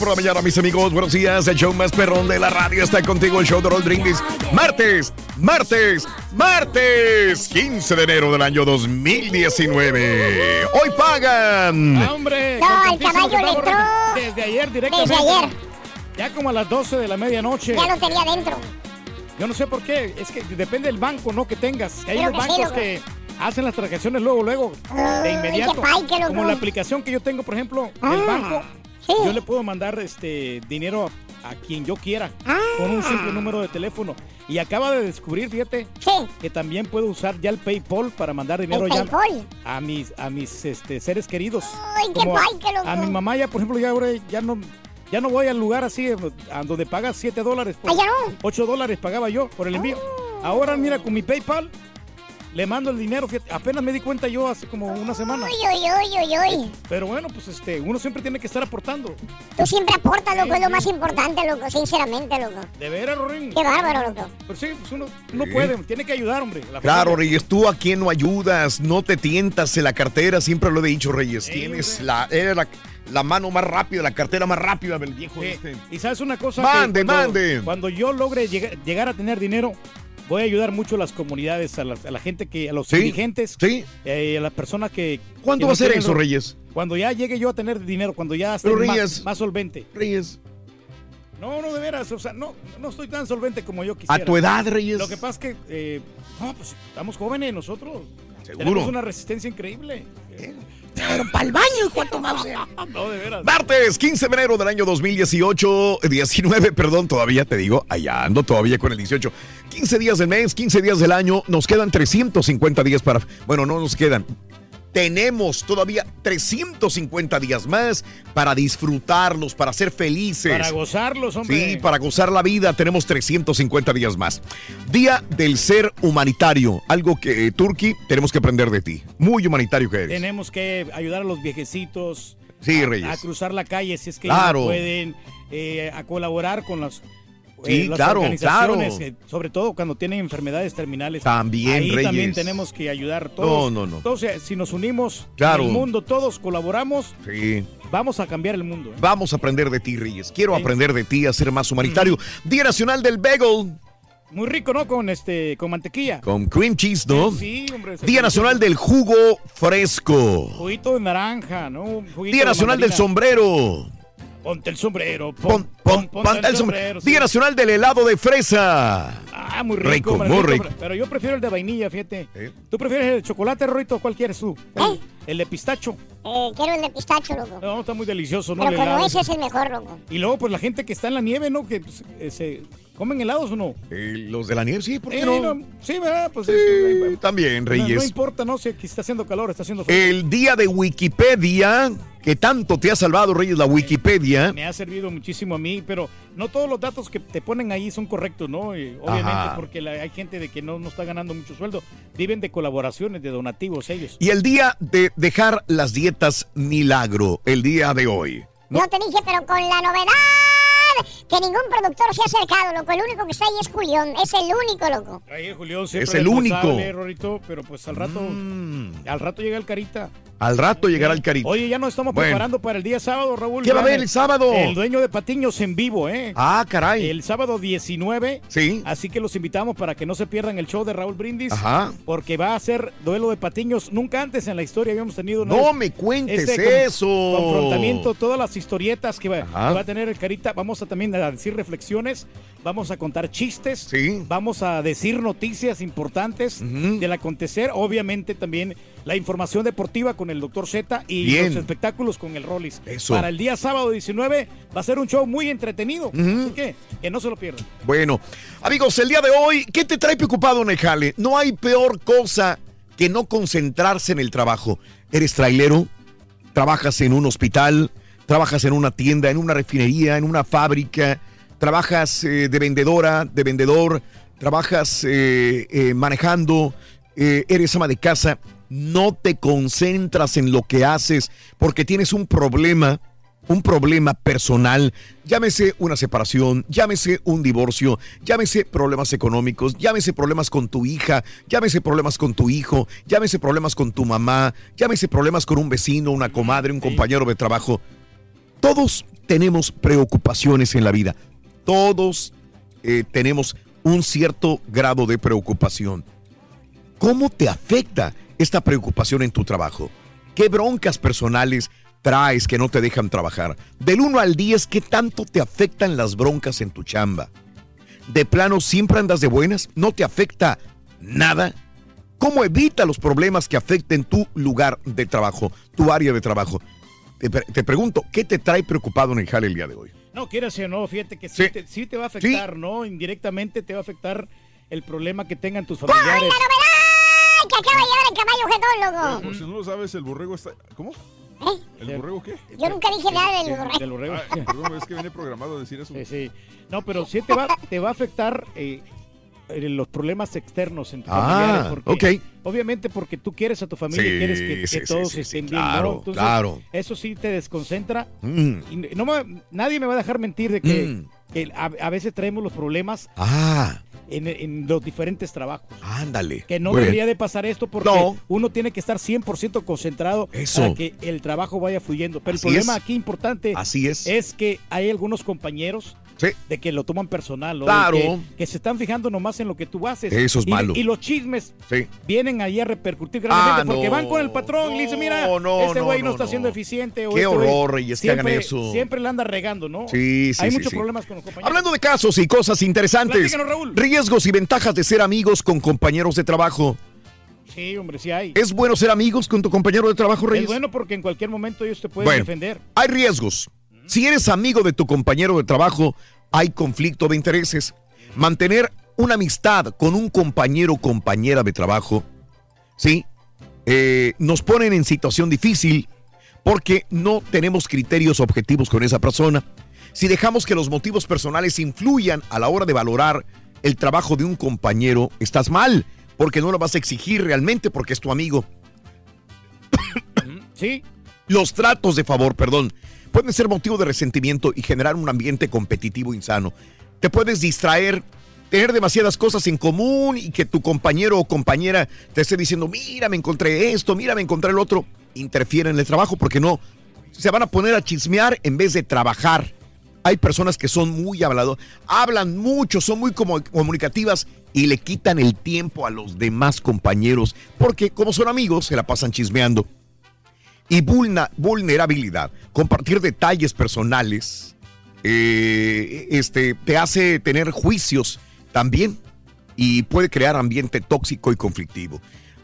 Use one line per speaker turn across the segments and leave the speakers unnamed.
Por la mañana, mis amigos. Buenos días. El show más perrón de la radio está contigo. El show de Roll Brindis. Martes, martes, martes. 15 de enero del año 2019. Hoy pagan.
Ah, hombre,
No, el caballo le entró.
Desde ayer directamente.
Desde ayer.
Ya como a las 12 de la medianoche.
Ya lo tenía dentro.
Yo no sé por qué. Es que depende del banco, ¿no? Que tengas. Que hay
Creo
unos
que sí,
bancos
loco.
que hacen las transacciones luego, luego. De inmediato.
pay.
Como la aplicación que yo tengo, por ejemplo,
Ah,
del banco.
Sí.
Yo le puedo mandar este dinero a, a quien yo quiera.
Ah.
Con un simple número de teléfono. Y acaba de descubrir, fíjate,
Sí.
que también puedo usar ya el PayPal para mandar dinero ya a mis a mis este, seres queridos.
Ay, qué
Como a-
pay.
A mi mamá ya, por ejemplo, ya ahora ya no ya no voy al lugar así a donde pagas 7 dólares. por-
Ah, ya no.
8 dólares pagaba yo por el envío. Ahora mira con mi PayPal le mando el dinero, fíjate, apenas me di cuenta yo hace como una semana.
Uy, uy, uy, uy, uy.
Pero bueno, pues este, uno siempre tiene que estar aportando.
Tú siempre aportas, loco, es lo más importante, loco, sinceramente, loco.
De veras, Rorín.
Qué bárbaro, loco.
Pero sí, pues uno, uno puede, tiene que ayudar, hombre. la
Claro,
familia.
Reyes, tú a quién no ayudas, no te tientas en la cartera, siempre lo he dicho, Reyes.
Sí,
Tienes
hombre.
la, eres la, la mano más rápida, la cartera más rápida del viejo
Sí.
este.
Y sabes una cosa.
Mande,
Que cuando-
mande.
Cuando yo logre llega- llegar a tener dinero, voy a ayudar mucho a las comunidades, a la, a la gente que, a los
Sí,
dirigentes,
sí.
eh, a las personas que.
¿Cuándo
que
va a ser eso, Reyes?
Cuando ya llegue yo a tener dinero, cuando ya esté más, solvente.
Reyes.
No, no, de veras, o sea, no, no estoy tan solvente como yo quisiera.
A tu edad, Reyes.
Lo que pasa es que, eh, no, pues estamos jóvenes nosotros.
Seguro.
Tenemos una resistencia increíble.
Pero para el baño, hijo de.
No, de veras.
Martes, 15 de enero del año 2018, 19, perdón, todavía te digo, allá ando todavía con el 18. 15 días del mes, 15 días del año, nos quedan 350 días para, bueno, no nos quedan. Tenemos todavía 350 días más para disfrutarlos, para ser felices.
Para gozarlos, hombre.
Sí, para gozar la vida tenemos 350 días más. Día del ser humanitario, algo que, eh, Turki, tenemos que aprender de ti. Muy humanitario que eres.
Tenemos que ayudar a los viejecitos.
Sí,
a-
Reyes.
A, cruzar la calle si es que
Claro.
no pueden. eh, a colaborar con las.
Sí,
las
claro,
organizaciones,
claro.
eh, sobre todo cuando tienen enfermedades terminales.
También,
Ahí
Reyes.
también tenemos que ayudar todos.
No, no, no.
Entonces, si nos unimos
Claro.
en el mundo, todos colaboramos,
Sí.
vamos a cambiar el mundo. ¿eh?
Vamos a aprender de ti, Reyes. Quiero
Sí.
aprender de ti a ser más humanitario. Día Nacional del Bagel
Muy rico, ¿no? Con este, con mantequilla.
con cream cheese, ¿no?
Sí, hombre.
Día Nacional del Jugo Fresco.
Juguito de naranja, ¿no? Juguito
Día
de
Nacional del. Sombrero.
Ponte el sombrero.
Pon- pon- ponte el sombrero. Día Nacional del Helado de Fresa.
Ah, muy rico.
Rico, muy
rico,
rico.
Pero, yo prefiero el de vainilla, fíjate.
¿Eh?
¿Tú prefieres el chocolate, Rorito? ¿Cuál quieres tú?
¿Eh?
El de pistacho.
Eh, quiero el de pistacho, loco.
No, está muy delicioso, ¿no?
Pero
helado.
ese es el mejor, loco.
Y luego, pues la gente que está en la nieve, ¿no? Que pues, eh, se comen helados o no.
Eh, los de la nieve, sí, ¿por qué
Eh,
no?
no, Sí, ¿verdad? Pues
Sí,
este,
también,
no, no
Reyes.
importa, ¿no? Si aquí está haciendo calor, está haciendo frío.
El día de Wikipedia, que tanto te ha salvado, Reyes, la Wikipedia.
Me ha servido muchísimo a mí, pero no todos los datos que te ponen ahí son correctos, ¿no? Y obviamente
Ajá.
porque la- hay gente de que no, no está ganando mucho sueldo. Viven de colaboraciones, de donativos ellos.
Y el día de dejar las dietas milagro, el día de hoy.
No te dije, pero con la novedad que ningún productor se ha acercado, loco. El único que está ahí es Julián. Es el único, loco.
Ahí Julián siempre
Es el único.
Rorrito, pero pues al rato,
Mm,
al rato llega el carita.
al rato llegará el carito.
Oye, ya nos estamos
Bueno.
preparando para el día sábado, Raúl.
¿Qué va a haber el sábado?
El dueño de Patiños en vivo, ¿eh?
Ah, caray.
El sábado 19.
Sí.
Así que los invitamos para que no se pierdan el show de Raúl Brindis.
Ajá.
Porque va a ser duelo de patiños. Nunca antes en la historia habíamos tenido.
No me cuentes
este
eso.
Confrontamiento, todas las historietas que va, que va a tener el Carita. Vamos a también a decir reflexiones, vamos a contar chistes,
Sí.
vamos a decir noticias importantes del acontecer. Obviamente también la información deportiva con el doctor Z y
Bien.
los espectáculos con el Rollis.
Eso.
Para el día sábado 19 va a ser un show muy entretenido. Así que, que no se lo pierdan.
Bueno, amigos, el día de hoy, ¿qué te trae preocupado en el jale? No hay peor cosa que no concentrarse en el trabajo. ¿Eres trailero? ¿Trabajas en un hospital? ¿Trabajas en una tienda, en una refinería, en una fábrica? ¿Trabajas eh, de vendedora, de vendedor? ¿Trabajas eh, eh, manejando? ¿Eres ama de casa? No te concentras en lo que haces porque tienes un problema un problema personal, llámese una separación, llámese un divorcio, llámese problemas económicos, llámese problemas con tu hija, llámese problemas con tu hijo, llámese problemas con tu mamá, llámese problemas con un vecino, una comadre, un compañero de trabajo. Todos tenemos preocupaciones en la vida. Todos eh, tenemos un cierto grado de preocupación. ¿Cómo te afecta esta preocupación en tu trabajo? ¿Qué broncas personales traes que no te dejan trabajar? Del 1 al 10, ¿qué tanto te afectan las broncas en tu chamba? ¿De plano siempre andas de buenas? ¿No te afecta nada? ¿Cómo evita los problemas que afecten tu lugar de trabajo, tu área de trabajo? Te, pre- te pregunto, ¿qué te trae preocupado en el jale el día de hoy?
No, quieras o no, fíjate que sí,
Sí.
Te, sí te va a afectar, ¿no? Indirectamente te va a afectar el problema que tengan tus familiares.
¡Ay, que acaba de llegar el caballo jetón, loco!
Por si no lo sabes, el borrego está. ¿Cómo?
¿Eh?
¿El borrego qué?
Yo nunca dije nada del borrego.
del borrego.
Ah, perdón, es que venía programado a decir eso.
Sí, sí. No, pero sí te va, te va a afectar eh, los problemas externos en tus
Ah,
familiares. Porque,
ok.
Obviamente porque tú quieres a tu familia
Sí,
y quieres que,
sí,
todos
sí,
estén bien,
claro,
¿no? Entonces,
claro.
eso sí te desconcentra.
Mm.
Y no me- nadie me va a dejar mentir de que,
Mm.
que a, a veces traemos los problemas
Ah,
en, en los diferentes trabajos.
ándale.
Que no debería de pasar esto porque
No.
uno tiene que estar 100% concentrado
Eso.
para que el trabajo vaya fluyendo. Pero
Así
el problema
es.
aquí importante
Así es.
es que hay algunos compañeros
Sí.
de que lo toman personal, ¿no?
Claro.
Que, que se están fijando nomás en lo que tú haces.
Eso es
y,
malo.
Y los chismes
Sí.
vienen ahí a repercutir grandemente
Ah,
porque
no.
van con el patrón y le dicen, mira,
No,
este güey no, está siendo eficiente. O
Qué
este
horror, Reyes, que hagan eso.
Siempre le anda regando, ¿no?
Sí, sí,
Hay
sí,
muchos problemas con los compañeros.
Hablando de casos y cosas interesantes.
Raúl.
Riesgos y ventajas de ser amigos con compañeros de trabajo.
Sí, hombre, sí hay.
¿Es bueno ser amigos con tu compañero de trabajo,
Es
Reyes?
bueno porque en cualquier momento ellos te pueden
Bueno.
defender.
Hay riesgos. Si eres amigo de tu compañero de trabajo, hay conflicto de intereses. Mantener una amistad con un compañero o compañera de trabajo, ¿sí? Eh, nos ponen en situación difícil porque no tenemos criterios objetivos con esa persona. Si dejamos que los motivos personales influyan a la hora de valorar el trabajo de un compañero, estás mal, porque no lo vas a exigir realmente porque es tu amigo.
Sí,
Los tratos de favor, perdón, pueden ser motivo de resentimiento y generar un ambiente competitivo insano. Te puedes distraer, tener demasiadas cosas en común y que tu compañero o compañera te esté diciendo, mira, me encontré esto, mira, me encontré el otro. Interfiere en el trabajo porque no, se van a poner a chismear en vez de trabajar. Hay personas que son muy hablados, hablan mucho, son muy comunicativas y le quitan el tiempo a los demás compañeros porque como son amigos se la pasan chismeando y vulnerabilidad. Compartir detalles personales eh, este, te hace tener juicios también y puede crear ambiente tóxico y conflictivo.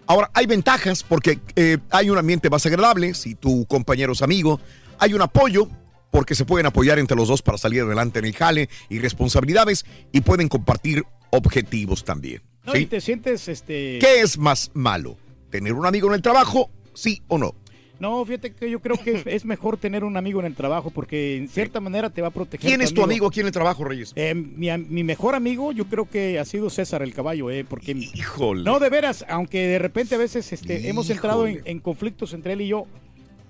Ahora, hay ventajas porque eh, hay un ambiente más agradable, si tu compañero es amigo, hay un apoyo porque se pueden apoyar entre los dos para salir adelante en el jale y responsabilidades y pueden compartir objetivos también.
Y te sientes, este...
¿Qué es más malo? ¿Tener un amigo en el trabajo? ¿Sí o no?
No, fíjate que yo creo que es mejor tener un amigo en el trabajo porque en cierta manera te va a proteger.
¿Quién es tu amigo aquí en el trabajo, Reyes?
Eh, mi, mejor amigo yo creo que ha sido César el caballo, eh, porque...
Híjole.
No, de veras, aunque de repente a veces este, hemos entrado en, en conflictos entre él y yo,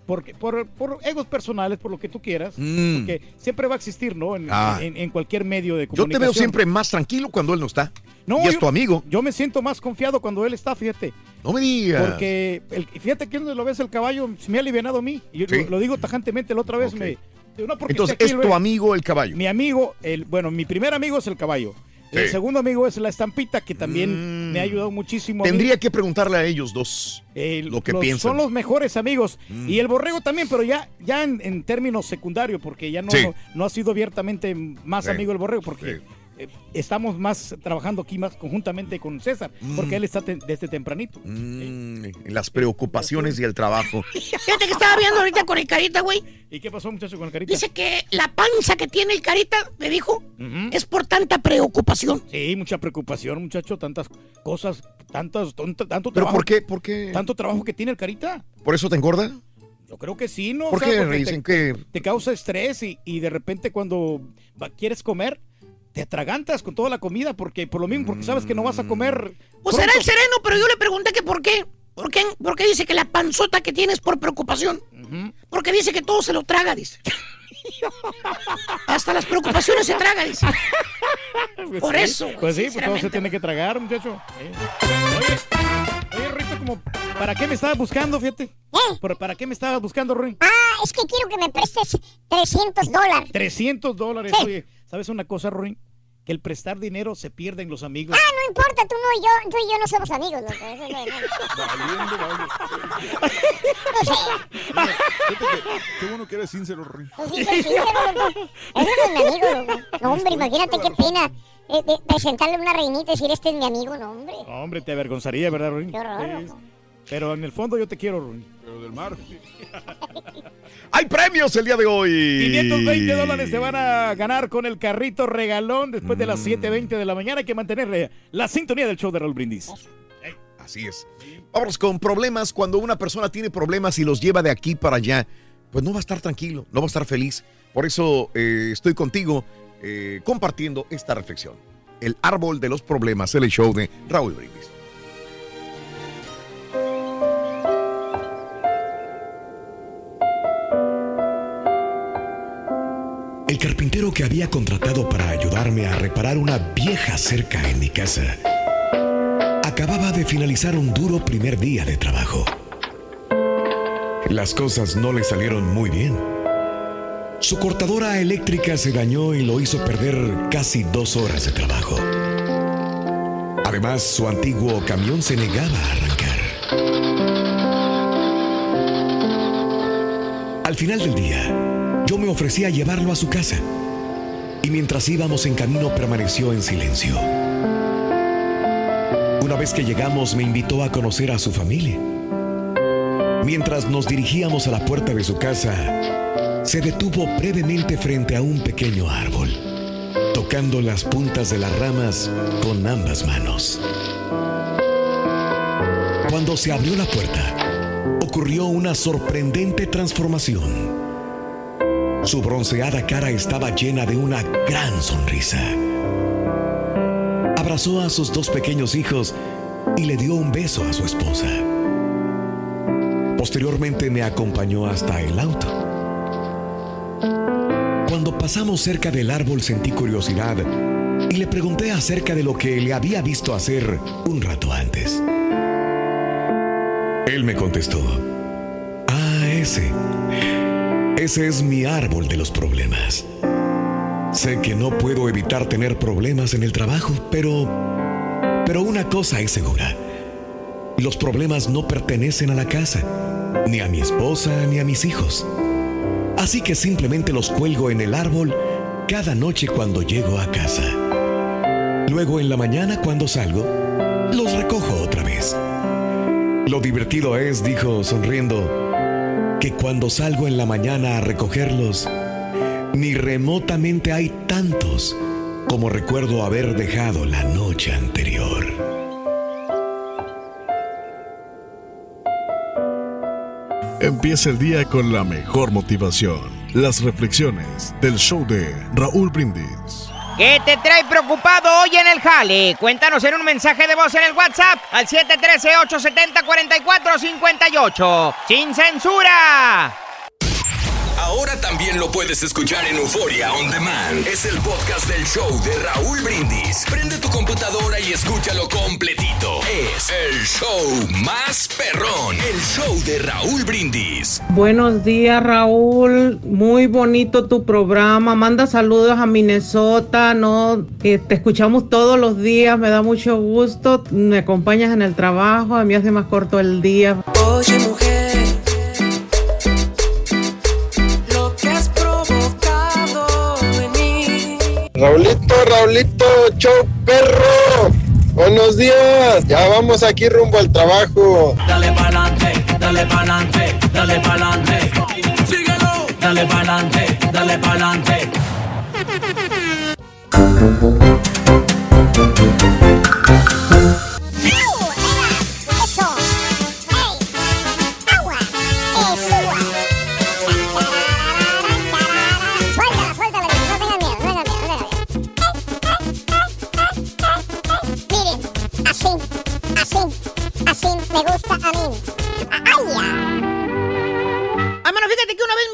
porque, por, por egos personales, por lo que tú quieras,
Mm.
porque siempre va a existir, ¿no? En,
Ah.
en- en cualquier medio de
Yo
comunicación.
te veo siempre más tranquilo cuando él no está.
No,
y es
yo-
tu amigo.
Yo me siento más confiado cuando él está, fíjate.
No me digas.
Porque, el, fíjate que donde lo ves el caballo, se me ha alivianado a mí. Y yo
Sí.
lo, lo digo tajantemente, la otra vez me... no,
Entonces, es tu amigo el caballo.
Mi amigo, el, bueno, mi primer amigo es el caballo. El segundo amigo es la estampita, que también me ha ayudado muchísimo. mí.
Tendría que preguntarle a ellos dos lo que
Los-
piensan.
Son los mejores amigos.
Mm.
Y el borrego también, pero ya, ya en, en términos secundarios, porque ya no,
Sí.
no, no ha sido abiertamente más
Sí.
amigo del borrego, porque eh, estamos más trabajando aquí más conjuntamente con César, porque
Mm.
él está te- desde tempranito.
Mm, las preocupaciones y el trabajo.
Fíjate que estaba viendo ahorita con el carita, güey.
¿Y qué pasó, muchacho, con el carita?
Dice que la panza que tiene el carita, me dijo, es por tanta preocupación.
Sí, mucha preocupación, muchacho, tantas cosas, tantas, tanto, tanto
¿Pero
trabajo.
por qué? ¿Por qué?
Tanto trabajo que tiene el carita.
¿Por eso te engorda?
Yo creo que sí, ¿no?
¿Por
O sea,
qué?
porque
Dicen
te,
que...
te causa estrés y, y de repente cuando va- quieres comer, te atragantas con toda la comida porque por lo mismo, porque sabes que no vas a comer.
O será el sereno, pero yo le pregunté que por qué. ¿Por qué? Porque dice que la panzota que tiene es por preocupación. Porque dice que todo se lo traga, dice. Hasta las preocupaciones se traga, dice.
Pues
Por
sí,
eso,
Pues sí, pues todo se tiene que tragar, muchacho. Eh. Oye, oye, Rito, como, ¿para qué me estabas buscando, fíjate? ¿Para, para qué me estabas buscando, Ruin?
Ah, es que quiero que me prestes 300 dólares.
300 dólares.
Sí.
Oye, ¿sabes una cosa, Ruin? Que el prestar dinero se pierde en los amigos.
Ah, no importa, tú no y yo, tú y yo no somos amigos, loco. Eso no, no.
Qué bueno que eres sincero, Rory.
Pues sí, soy sincero, loco. Ese no es mi amigo, loco. No, hombre, imagínate qué pena eh, de presentarle a una reinita y decir, este es mi amigo, no, hombre.
No, hombre, te avergonzaría, ¿verdad, Ruin?
Qué horror, loco.
Pero en el fondo yo te quiero, Ruin.
Pero del mar.
¡Hay premios el día de hoy!
520 dólares se van a ganar con el carrito regalón después de las 7.20 de la mañana. Hay que mantener eh, la sintonía del show de Raúl Brindis.
Así es. Vamos con problemas. Cuando una persona tiene problemas y los lleva de aquí para allá, pues no va a estar tranquilo, no va a estar feliz. Por eso eh, estoy contigo eh, compartiendo esta reflexión. El árbol de los problemas, el show de Raúl Brindis.
El carpintero que había contratado para ayudarme a reparar una vieja cerca en mi casa acababa de finalizar un duro primer día de trabajo. Las cosas no le salieron muy bien. Su cortadora eléctrica se dañó y lo hizo perder casi dos horas de trabajo. Además, su antiguo camión se negaba a arrancar. Al final del día, yo me ofrecí a llevarlo a su casa. Y mientras íbamos en camino permaneció en silencio. Una vez que llegamos me invitó a conocer a su familia. Mientras nos dirigíamos a la puerta de su casa, se detuvo brevemente frente a un pequeño árbol, tocando las puntas de las ramas con ambas manos. Cuando se abrió la puerta, ocurrió una sorprendente transformación. Su bronceada cara estaba llena de una gran sonrisa. Abrazó a sus dos pequeños hijos y le dio un beso a su esposa. Posteriormente me acompañó hasta el auto. Cuando pasamos cerca del árbol sentí curiosidad y le pregunté acerca de lo que le había visto hacer un rato antes. Él me contestó, ah, ese, ese es mi árbol de los problemas. Sé que no puedo evitar tener problemas en el trabajo, pero, pero una cosa es segura. Los problemas no pertenecen a la casa, ni a mi esposa, ni a mis hijos. Así que simplemente los cuelgo en el árbol cada noche cuando llego a casa. Luego en la mañana cuando salgo, los recojo otra vez. Lo divertido es, dijo sonriendo, que cuando salgo en la mañana a recogerlos, ni remotamente hay tantos como recuerdo haber dejado la noche anterior.
Empieza el día con la mejor motivación. Las reflexiones del show de Raúl Brindis.
¿Qué te trae preocupado hoy en el jale? Cuéntanos en un mensaje de voz en el WhatsApp al 713-870-4458. ¡Sin censura!
Ahora también lo puedes escuchar en Euforia On Demand. Es el podcast del show de Raúl Brindis. Prende tu computadora y escúchalo completito. Es el show más perrón. El show de Raúl Brindis.
Buenos días, Raúl. Muy bonito tu programa. Manda saludos a Minnesota, ¿no? Que te escuchamos todos los días. Me da mucho gusto. Me acompañas en el trabajo. A mí hace más corto el día.
Oye, mujer.
Raulito, Raulito, show perro. Buenos días. Ya vamos aquí rumbo al trabajo.
Dale pa'lante, dale pa'lante, dale pa'lante. Síguelo. Dale pa'lante, dale pa'lante.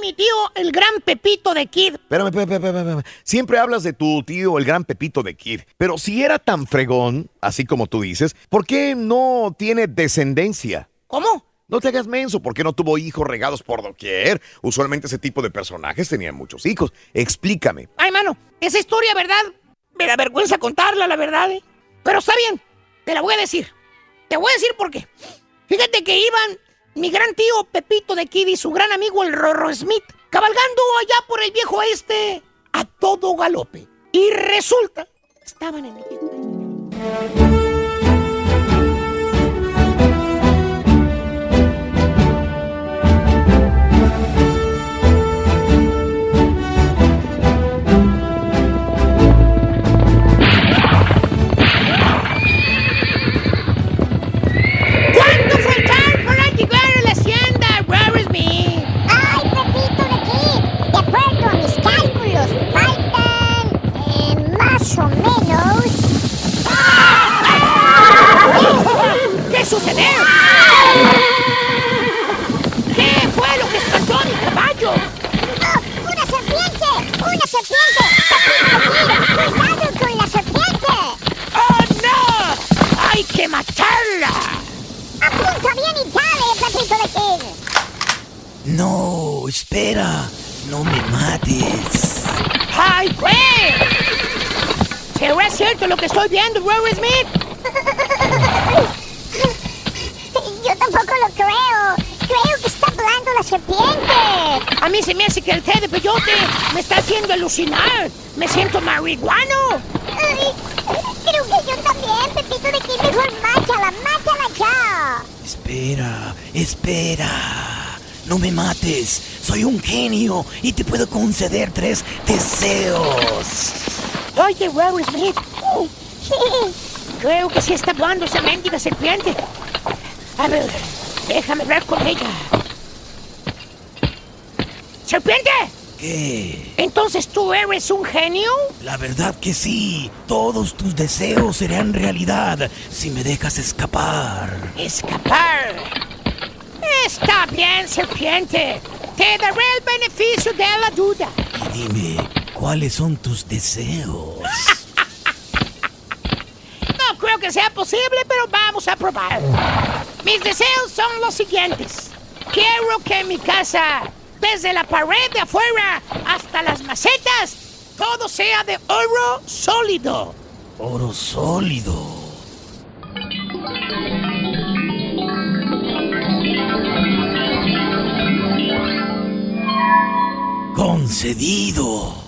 Mi tío, el gran Pepito de Kid,
Espérame, espérame, espérame. Siempre hablas de tu tío, el gran Pepito de Kid. Pero si era tan fregón, así como tú dices, ¿por qué no tiene descendencia?
¿Cómo?
No te hagas menso, ¿por qué no tuvo hijos regados por doquier? Usualmente ese tipo de personajes tenían muchos hijos. Explícame.
Ay, mano, esa historia, ¿verdad? Me da vergüenza contarla, la verdad, ¿eh? Pero está bien, te la voy a decir. Te voy a decir por qué. Fíjate que iban mi gran tío Pepito de Kid y su gran amigo el Rorro Smith cabalgando allá por el viejo este a todo galope. Y resulta, estaban en el
más o menos.
¿Qué sucedió? ¿Qué fue lo que espantó a mi caballo?
¡Oh, ¡Una serpiente! ¡Una serpiente! ¡Pepito de Kid! ¡Cuidado con la serpiente!
¡Oh, no! ¡Hay que matarla!
¡Apunta bien y dale, Pepito de Kid!
No, espera. No me mates.
¡Ay, güey! ¿Será cierto lo que estoy viendo, Rubber Smith?
Yo tampoco lo creo. Creo que está hablando la serpiente.
A mí se me hace que el té de peyote me está haciendo alucinar. Me siento marihuano.
Ay, creo que yo también, Pepito de Kid. Mejor mátala, mátala ya.
Espera, espera. No me mates. Soy un genio y te puedo conceder tres deseos.
Oye, Rubber Smith. Creo que sí está hablando esa mendiga serpiente. A ver, déjame hablar con ella. ¡Serpiente!
¿Qué?
¿Entonces tú eres un genio?
La verdad que sí. Todos tus deseos serán realidad si me dejas escapar.
Escapar. Está bien, serpiente. Te daré el beneficio de la duda.
Y dime, ¿cuáles son tus deseos?
No creo que sea posible, pero vamos a probar. Mis deseos son los siguientes. Quiero que en mi casa, desde la pared de afuera hasta las macetas, todo sea de oro sólido.
Oro sólido. Concedido.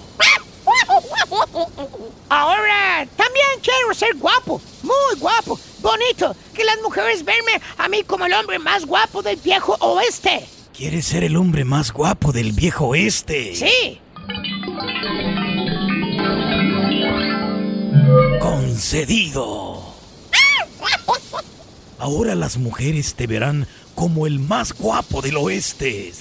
Ahora, también quiero ser guapo, muy guapo. bonito que las mujeres verme a mí como el hombre más guapo del viejo oeste.
¿Quieres ser el hombre más guapo del viejo oeste?
Sí.
Concedido. Ahora las mujeres te verán como el más guapo del oeste.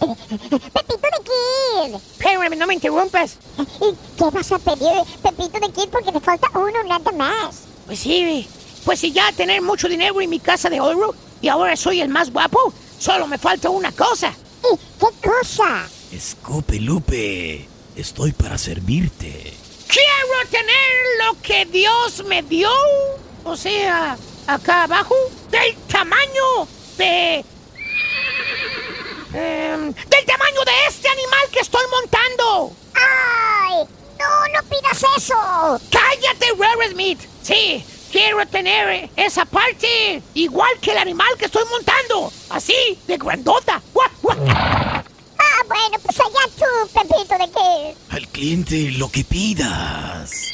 Pepito de Kid.
Espérame, no me interrumpas.
¿Y qué vas a pedir, Pepito de Kid? Porque te falta uno nada más.
Pues sí, pues si ya tener mucho dinero en mi casa de oro y ahora soy el más guapo, solo me falta una cosa.
¿Y qué cosa?
Escupe Lupe, estoy para servirte.
Quiero tener lo que Dios me dio. O sea, acá abajo, del tamaño de... em, del tamaño de este animal que estoy montando.
¡Ay! ¡No, no pidas eso!
¡Cállate, Rare Smith! Sí, quiero tener esa parte igual que el animal que estoy montando. Así, de grandota. ¡Guau, guau!
Ah, bueno, pues allá tú, Pepito de Kid.
Al cliente lo que pidas.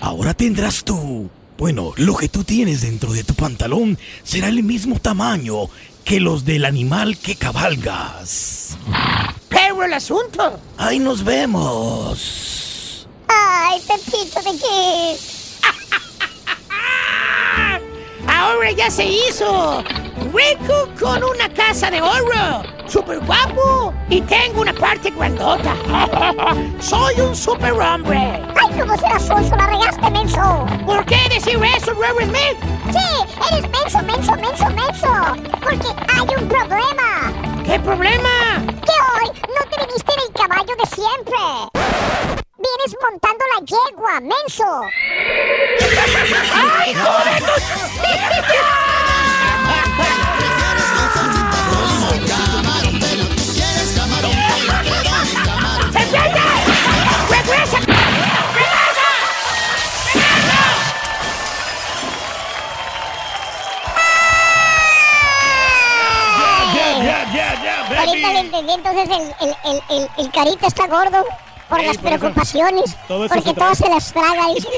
Ahora tendrás tú. Bueno, lo que tú tienes dentro de tu pantalón será el mismo tamaño que los del animal que cabalgas.
Pero el asunto.
Ahí nos vemos.
¡Ay, Pepito de Kid!
Ahora ya se hizo. Rico con una casa de oro. Super guapo. Y tengo una parte grandota. Soy un super hombre.
¡Ay, cómo serás sonso! ¡La regaste, menso!
¿Por qué decir eso, Robert Smith?
Sí, eres menso, menso, menso, menso. Porque hay un problema.
¿Qué problema?
Que hoy no te viniste en el caballo de siempre. Vienes montando la yegua, menso.
¡Ay, joder! ¡Regresa!
Ya, ya, ya, ya,
Ahorita le entendí, entonces el, el, el, el, el carita está gordo por
Ey,
las
por eso-
preocupaciones.
todo eso
porque
se
se las traga. dice.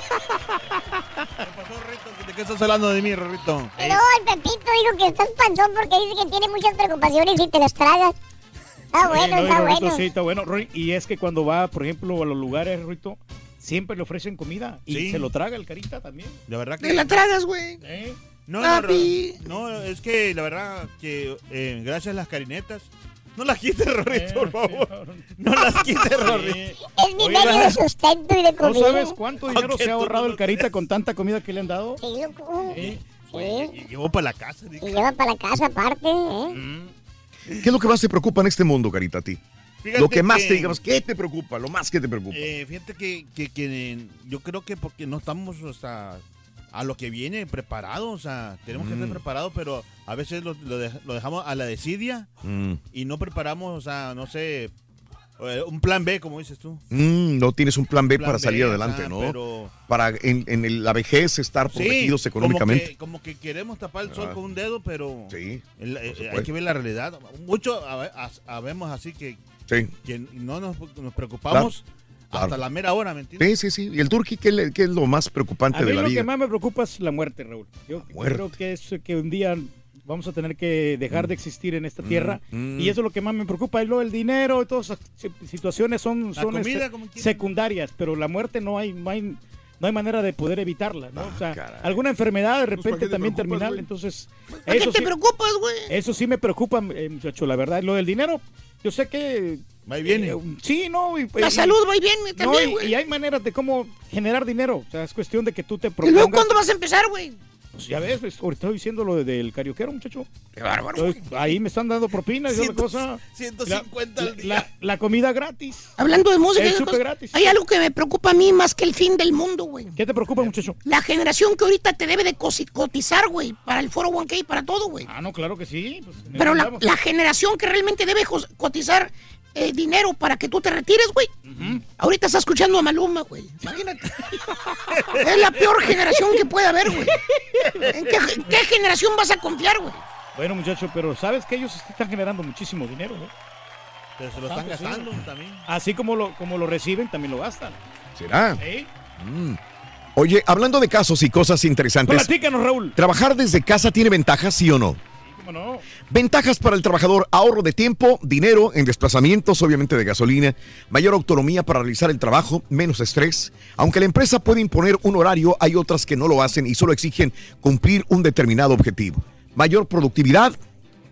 ¿De qué estás hablando de mí, Rorrito?
No, el Pepito dijo que estás panzón porque dice que tiene muchas preocupaciones y te las tragas. Está bueno,
Eh, no,
está
Rorrito,
bueno.
Sí, está bueno. Y es que cuando va, por ejemplo, a los lugares, Rorrito, siempre le ofrecen comida y
Sí.
se lo traga el carita también.
De verdad que.
Te la tragas, güey.
¿Eh?
No, no, no, es que la verdad que eh, gracias a las carinetas. No las quites, Rorrito, por favor. No las quites, Rorrito.
Es mi medio de sustento y de
¿No
comida.
sabes cuánto dinero
Aunque
se ha ahorrado
no
el carita con tanta comida que le han dado?
Sí, loco.
Sí.
Y llevó para la casa.
Y lleva para la casa aparte, ¿eh?
Mm.
¿Qué es lo que más te preocupa en este mundo, Carita, a ti?
Fíjate
Lo que más
que-
te digamos, ¿qué te preocupa? Lo más que te preocupa.
Eh, fíjate que, que, que yo creo que porque no estamos o sea, a lo que viene preparados, o sea, tenemos que estar
Mm.
preparados, pero a veces lo, lo dej- lo dejamos a la desidia
Mm.
y no preparamos, o sea, no sé, eh, un plan B, como dices tú.
Mm, no tienes un plan B
Plan
para salir
B,
adelante,
ajá,
¿no?
pero-
Para en, en el- la vejez estar protegidos
Sí,
económicamente.
Como que, como que queremos tapar el sol
Ah.
con un dedo, pero
Sí,
el- eh, hay que ver la realidad. Mucho habemos así que,
Sí.
que no nos, nos preocupamos
Claro.
Hasta la mera hora, ¿me entiendes?
Sí, sí, sí. ¿Y el turqui qué, le- qué es lo más preocupante
A mí
de la
lo
vida?
que más me preocupa es la muerte, Raúl. Yo
muerte.
creo que es que un día vamos a tener que dejar de existir en esta tierra
mm.
y eso es lo que más me preocupa. Y lo del dinero y todas esas si- situaciones son,
La
son
comida,
este, secundarias, pero la muerte no hay, no hay, no hay manera de poder evitarla. ¿no?
Ah,
o sea,
caray.
alguna enfermedad de
Pues,
repente
¿para
también terminal. Entonces,
¿Por qué
eso
te
sí,
preocupas, güey?
eso sí me preocupa, eh, muchacho, la verdad. Lo del dinero, yo sé que...
Va y viene.
eh, sí, no. y-
La
y-
salud va y viene
no,
también,
y-
güey.
y, hay maneras de cómo generar dinero. O sea, es cuestión de que tú te
¿Y luego
propongas.
cuándo vas a empezar, güey?
Pues ya ves, pues, ahorita estoy diciendo lo de- del carioquero, muchacho.
Qué bárbaro.
Estoy- ahí me están dando propinas y otra cosa.
150
la,
al día.
la- la comida gratis.
Hablando de música,
El gratis.
hay algo que me preocupa a mí más que el fin del mundo, güey.
¿Qué te preocupa, muchacho?
La generación que ahorita te debe de cotizar, güey, para el foro 1K y para todo, güey.
Ah, no, claro que sí. pues,
Pero la, generación que realmente debe cotizar eh, dinero para que tú te retires, güey. Ahorita está escuchando a Maluma, güey. Imagínate. es la peor generación que puede haber, güey. ¿En qué, en qué generación vas a confiar, güey?
Bueno, muchacho, pero sabes que ellos están generando muchísimo dinero, ¿no?
Pero se lo están
sí.
gastando también.
Así como lo, como lo reciben, también lo gastan.
¿Será?
¿Eh?
Mm. Oye, hablando de casos y cosas interesantes.
Platícanos, Raúl.
¿Trabajar desde casa tiene ventajas, sí o no?
¿Cómo no?
Ventajas para el trabajador, ahorro de tiempo, dinero en desplazamientos, obviamente de gasolina, mayor autonomía para realizar el trabajo, menos estrés. Aunque la empresa puede imponer un horario, hay otras que no lo hacen y solo exigen cumplir un determinado objetivo. Mayor productividad,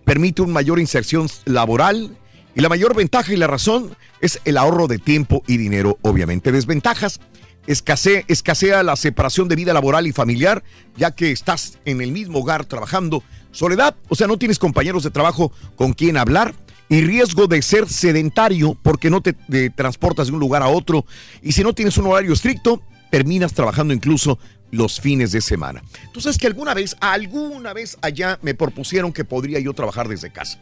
permite una mayor inserción laboral y la mayor ventaja y la razón es el ahorro de tiempo y dinero, obviamente. Desventajas, escasea, escasea la separación de vida laboral y familiar, ya que estás en el mismo hogar trabajando. Soledad, o sea, no tienes compañeros de trabajo con quien hablar. Y riesgo de ser sedentario porque no te, te transportas de un lugar a otro. Y si no tienes un horario estricto, terminas trabajando incluso los fines de semana. Tú sabes que alguna vez, alguna vez allá me propusieron que podría yo trabajar desde casa.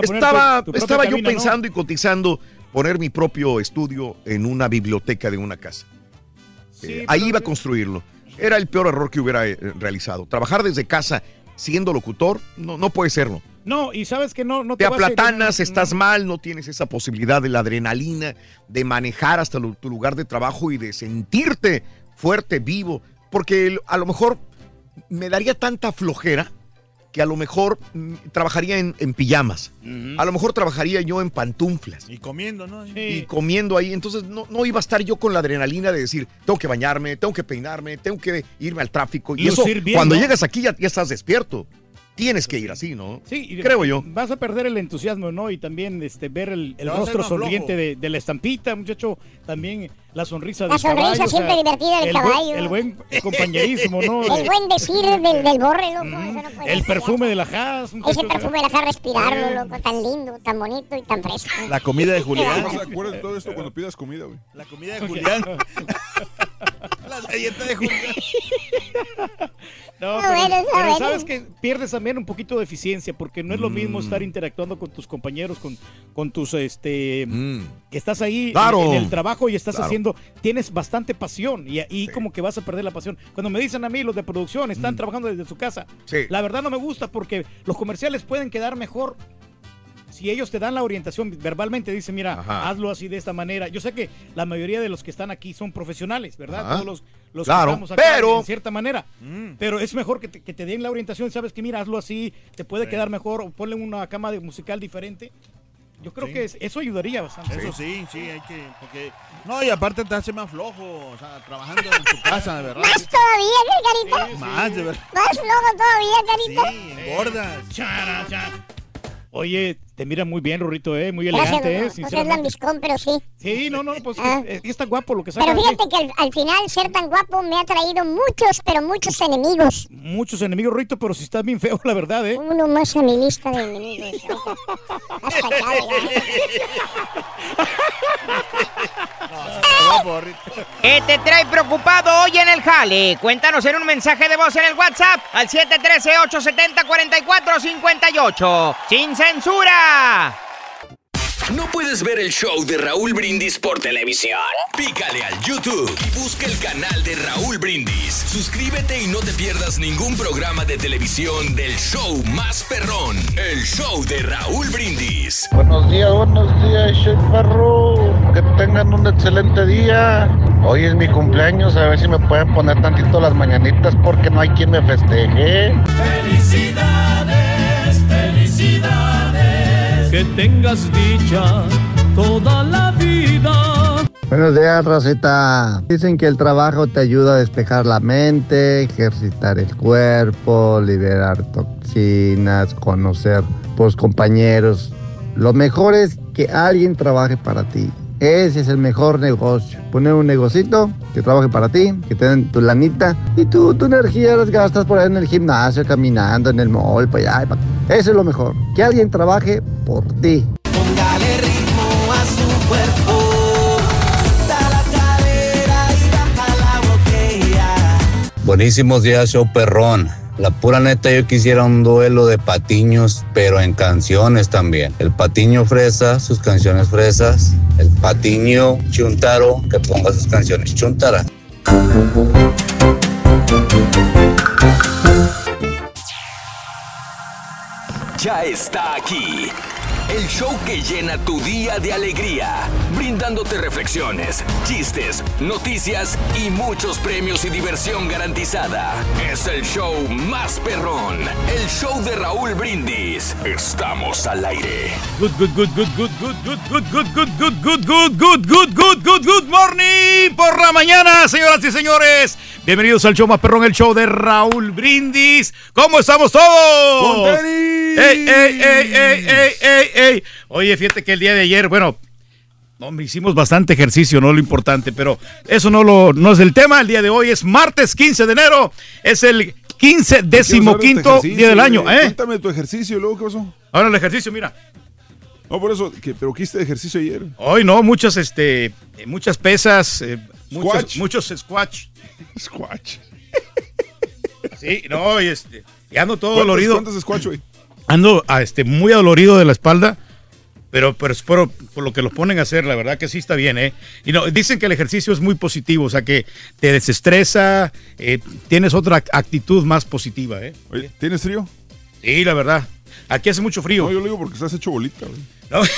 Te poner
Estaba,
tu- tu propia
estaba yo pensando y cotizando poner mi propio estudio en una biblioteca de una casa. Eh, ahí iba a construirlo. Era el peor error que hubiera eh, realizado. Trabajar desde casa siendo locutor, no, no puede serlo.
No, y sabes que no, no
Te
te a
aplatanas, estás mal, no tienes esa posibilidad de la adrenalina, de manejar hasta tu lugar de trabajo y de sentirte fuerte, vivo. Porque a lo mejor me daría tanta flojera que a lo mejor mm, trabajaría en, en pijamas. A lo mejor trabajaría yo en pantuflas.
Y comiendo, ¿no?
Y comiendo ahí. Entonces no, no iba a estar yo con la adrenalina de decir, tengo que bañarme, tengo que peinarme, tengo que irme al tráfico. Y eso,
bien,
cuando
¿no?
llegas aquí ya, ya estás despierto. Tienes que ir así, ¿no?
Sí, y-
Creo yo.
Vas a perder el entusiasmo, ¿no? Y también este, ver el, rostro sonriente de, de la estampita, muchacho. También la sonrisa
La
del
sonrisa
caballo. o sea,
siempre divertida del
el buen-
caballo.
el buen compañerismo, ¿no?
El buen decir del, del borre, loco. eso no puede
El
ser.
perfume de la Haas.
Ese perfume deja respirarlo, loco, tan lindo, tan bonito y tan fresco.
La comida de Julián.
No se de todo esto cuando pidas comida, güey.
La comida de Julián. La galleta de Julián.
No,
Está
pero,
bueno, está
pero
bueno.
sabes que pierdes también un poquito de eficiencia porque no es lo mismo
Mm.
estar interactuando con tus compañeros, con, con tus, este, que estás ahí en-
Claro.
en, el trabajo y estás
Claro.
haciendo, tienes bastante pasión y ahí como que vas a perder la pasión. Cuando me dicen a mí los de producción están trabajando desde su casa,
Mm. Sí.
la verdad no me gusta porque los comerciales pueden quedar mejor si ellos te dan la orientación verbalmente, dicen, mira,
Ajá.
hazlo así de esta manera. Yo sé que la mayoría de los que están aquí son profesionales, ¿verdad?
Ajá.
Todos los, los
Claro,
que estamos acá
pero-
en cierta manera. Pero es mejor que te, que te den la orientación, sabes que mira, hazlo así, te puede quedar mejor, o ponle una cama de musical diferente. Yo creo
Sí.
que es- eso ayudaría bastante.
Eso sí, sí, hay que. Porque, no, y aparte te hace más flojo. O sea, trabajando en tu casa, de verdad.
Más todavía, ¿qué, carita?
Más, de verdad.
Más flojo todavía, carita.
Sí, engordas.
Chara, chara. Oye, te mira muy bien, Rorrito, ¿eh? Muy
Gracias,
elegante, ¿eh?
no,
Sinceramente.
lambiscón, pero sí.
Sí, no, no, pues
Ah.
es, es que está guapo lo que saca.
Pero
de-
fíjate que al, al final ser tan guapo me ha traído muchos, pero muchos enemigos.
Muchos enemigos, Rorito, pero si estás bien feo, la verdad, ¿eh?
Uno más a mi lista de enemigos. Has fallado ya.
¿Qué te trae preocupado hoy en el jale? Cuéntanos en un mensaje de voz en el WhatsApp al 713-870-4458. ¡Sin censura!
¿No puedes ver el show de Raúl Brindis por televisión? Pícale al YouTube y busca el canal de Raúl Brindis. Suscríbete y no te pierdas ningún programa de televisión del show más perrón, el show de Raúl Brindis.
Buenos días, buenos días, Chef Perro. Que tengan un excelente día. Hoy es mi cumpleaños, a ver si me pueden poner tantito las mañanitas porque no hay quien me festeje.
Felicidades, felicidades. Que tengas dicha toda la vida.
Buenos días, Rosita. Dicen que el trabajo te ayuda a despejar la mente, ejercitar el cuerpo, liberar toxinas, conocer pues compañeros. Lo mejor es que alguien trabaje para ti. Ese es el mejor negocio. Poner un negocito que trabaje para ti, que te den tu lanita y tú tu energía las gastas por ahí en el gimnasio, caminando, en el mall, para allá. y pa' acá. Eso es lo mejor. Que alguien trabaje por ti.
Póngale ritmo a su cuerpo. Suelta la cadera y baja la botella.
Buenísimos días, show perrón. La pura neta, yo quisiera un duelo de patiños, pero en canciones también. El patiño fresa, sus canciones fresas. El patiño chuntaro, que ponga sus canciones chuntara.
Ya está aquí El show que llena tu día de alegría, brindándote reflexiones, chistes, noticias y muchos premios y diversión garantizada. Es el show más perrón, el show de Raúl Brindis. Estamos al aire.
Good, good, good, good, good, good, good, good, good, good, good, good, good, good, good, good, good, good morning por la mañana, señoras y señores. Bienvenidos al show más perrón, el show de Raúl Brindis. ¿Cómo estamos todos? ¡Ey, ey, ey, ey, ey, ey, ey! Oye, fíjate que el día de ayer, bueno, no, hicimos bastante ejercicio, no lo importante, pero eso no, lo, no es el tema. El día de hoy es martes 15 de enero, es el 15 décimo quinto día del año. ¿eh?
Cuéntame tu ejercicio, luego, ¿qué pasó?
Ahora el ejercicio, mira.
No, por eso, que, pero ¿qué hiciste de ejercicio ayer?
Hoy no, muchas, este, muchas pesas, eh, muchos,
Squash.
muchos squash.
Squash.
Sí, no, y este, y ando todo
¿Cuántos-
dolorido.
¿Cuántos squash, güey?
Ando ah, este, muy dolorido de la espalda, pero, pero es por, por lo que los ponen a hacer, la verdad que sí está bien, ¿eh? Y no, dicen que el ejercicio es muy positivo, o sea que te desestresa, eh, tienes otra actitud más positiva, ¿eh?
Oye, ¿Tienes frío?
Sí, la verdad. Aquí hace mucho frío.
No, yo lo digo porque estás hecho bolita, güey.
¿no?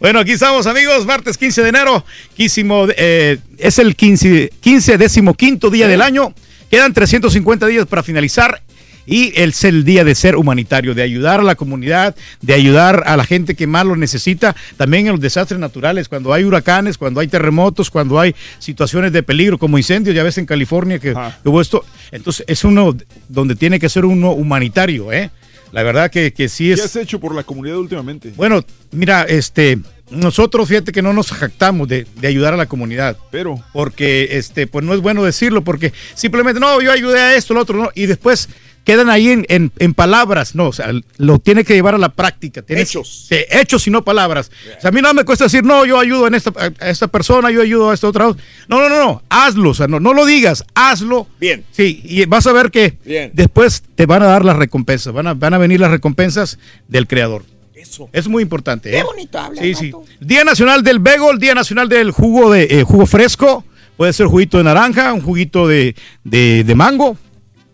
Bueno, aquí estamos amigos, martes 15 de enero, quísimo, eh, es el 15, 15 décimo quinto día del año, quedan 350 días para finalizar y es el día de ser humanitario, de ayudar a la comunidad, de ayudar a la gente que más lo necesita, también en los desastres naturales, cuando hay huracanes, cuando hay terremotos, cuando hay situaciones de peligro como incendios, ya ves en California que que hubo esto, entonces es uno donde tiene que ser uno humanitario, ¿eh? La verdad que, que sí
¿Qué
es...
has hecho por la comunidad últimamente?
Bueno, mira, este, nosotros fíjate que no nos jactamos de, de ayudar a la comunidad.
Pero.
Porque, este, pues no es bueno decirlo, porque simplemente, no, yo ayudé a esto, lo otro, no, y después quedan ahí en, en- en palabras, no, o sea, lo tiene que llevar a la práctica. Tienes-
Hechos.
Hechos y no palabras. O sea, a mí no me cuesta decir, no, yo ayudo en esta, a esta persona, yo ayudo a esta otra. No, no, no, no, hazlo, o sea, no, no lo digas, hazlo.
Bien.
Sí, y vas a ver que
Bien.
después te van a dar las recompensas, van a, van a venir las recompensas del creador.
Eso.
Es muy importante.
Qué
¿eh?
bonito habla,
Sí, sí. Día Nacional del Bagel, Día Nacional del jugo de eh, jugo fresco. Puede ser juguito de naranja, un juguito de, de, de mango.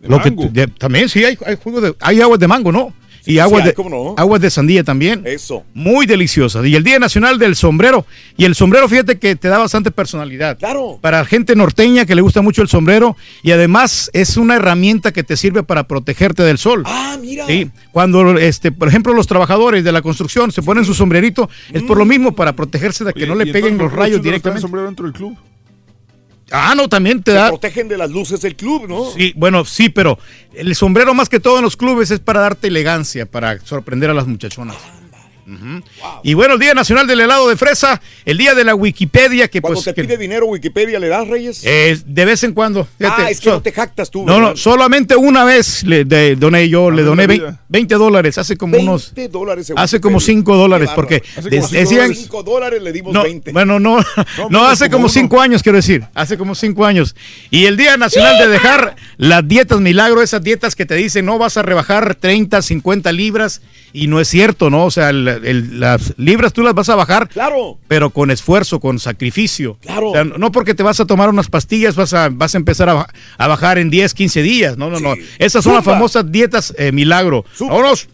Lo que- de- también sí hay, hay jugo de, hay aguas de mango, ¿no? Y aguas de aguas de sandía también.
Eso.
Muy deliciosas. Y el Día Nacional del Sombrero. Y el sombrero, fíjate que te da bastante personalidad.
Claro.
Para gente norteña que le gusta mucho el sombrero. Y además es una herramienta que te sirve para protegerte del sol.
Ah, mira.
Sí, cuando, este, por ejemplo, los trabajadores de la construcción se ponen su sombrerito, es por lo mismo, para protegerse de que
Oye,
no le
¿y
peguen
entonces
los rayos directamente.
sombrero dentro del club?
Ah, no, también te
Se
da.
protegen de las luces del club, ¿no?
Sí, bueno, sí, pero el sombrero más que todo en los clubes es para darte elegancia, para sorprender a las muchachonas. Ujú. Y bueno, el Día Nacional del Helado de Fresa, el Día de la Wikipedia, que
Cuando
pues
te
que-
pide dinero Wikipedia, ¿le das, Reyes?
eh, de vez en cuando. fíjate,
ah, es que
so-
no te jactas tú.
no,
¿verdad?
no, solamente una vez le de- doné yo, le doné
la
vein-
vida.
20 dólares, hace como unos...
20 dólares en
Hace como
Wikipedia.
5 dólares,
Qué
porque decían...
5 dólares le dimos
No,
20.
bueno, no, no, hace como cinco años, quiero decir, hace como cinco años. Y el Día Nacional de dejar las dietas milagro, esas dietas que te dicen no vas a rebajar 30, 50 libras, y no es cierto, ¿no? O sea, el- el- las libras tú las vas a bajar,
claro.
pero con esfuerzo, con sacrificio.
Claro.
O sea, no porque te vas a tomar unas pastillas, vas a, vas a empezar a, a bajar en 10, 15 días. No, no, no. Esas son las famosas dietas eh, milagro. Vámonos.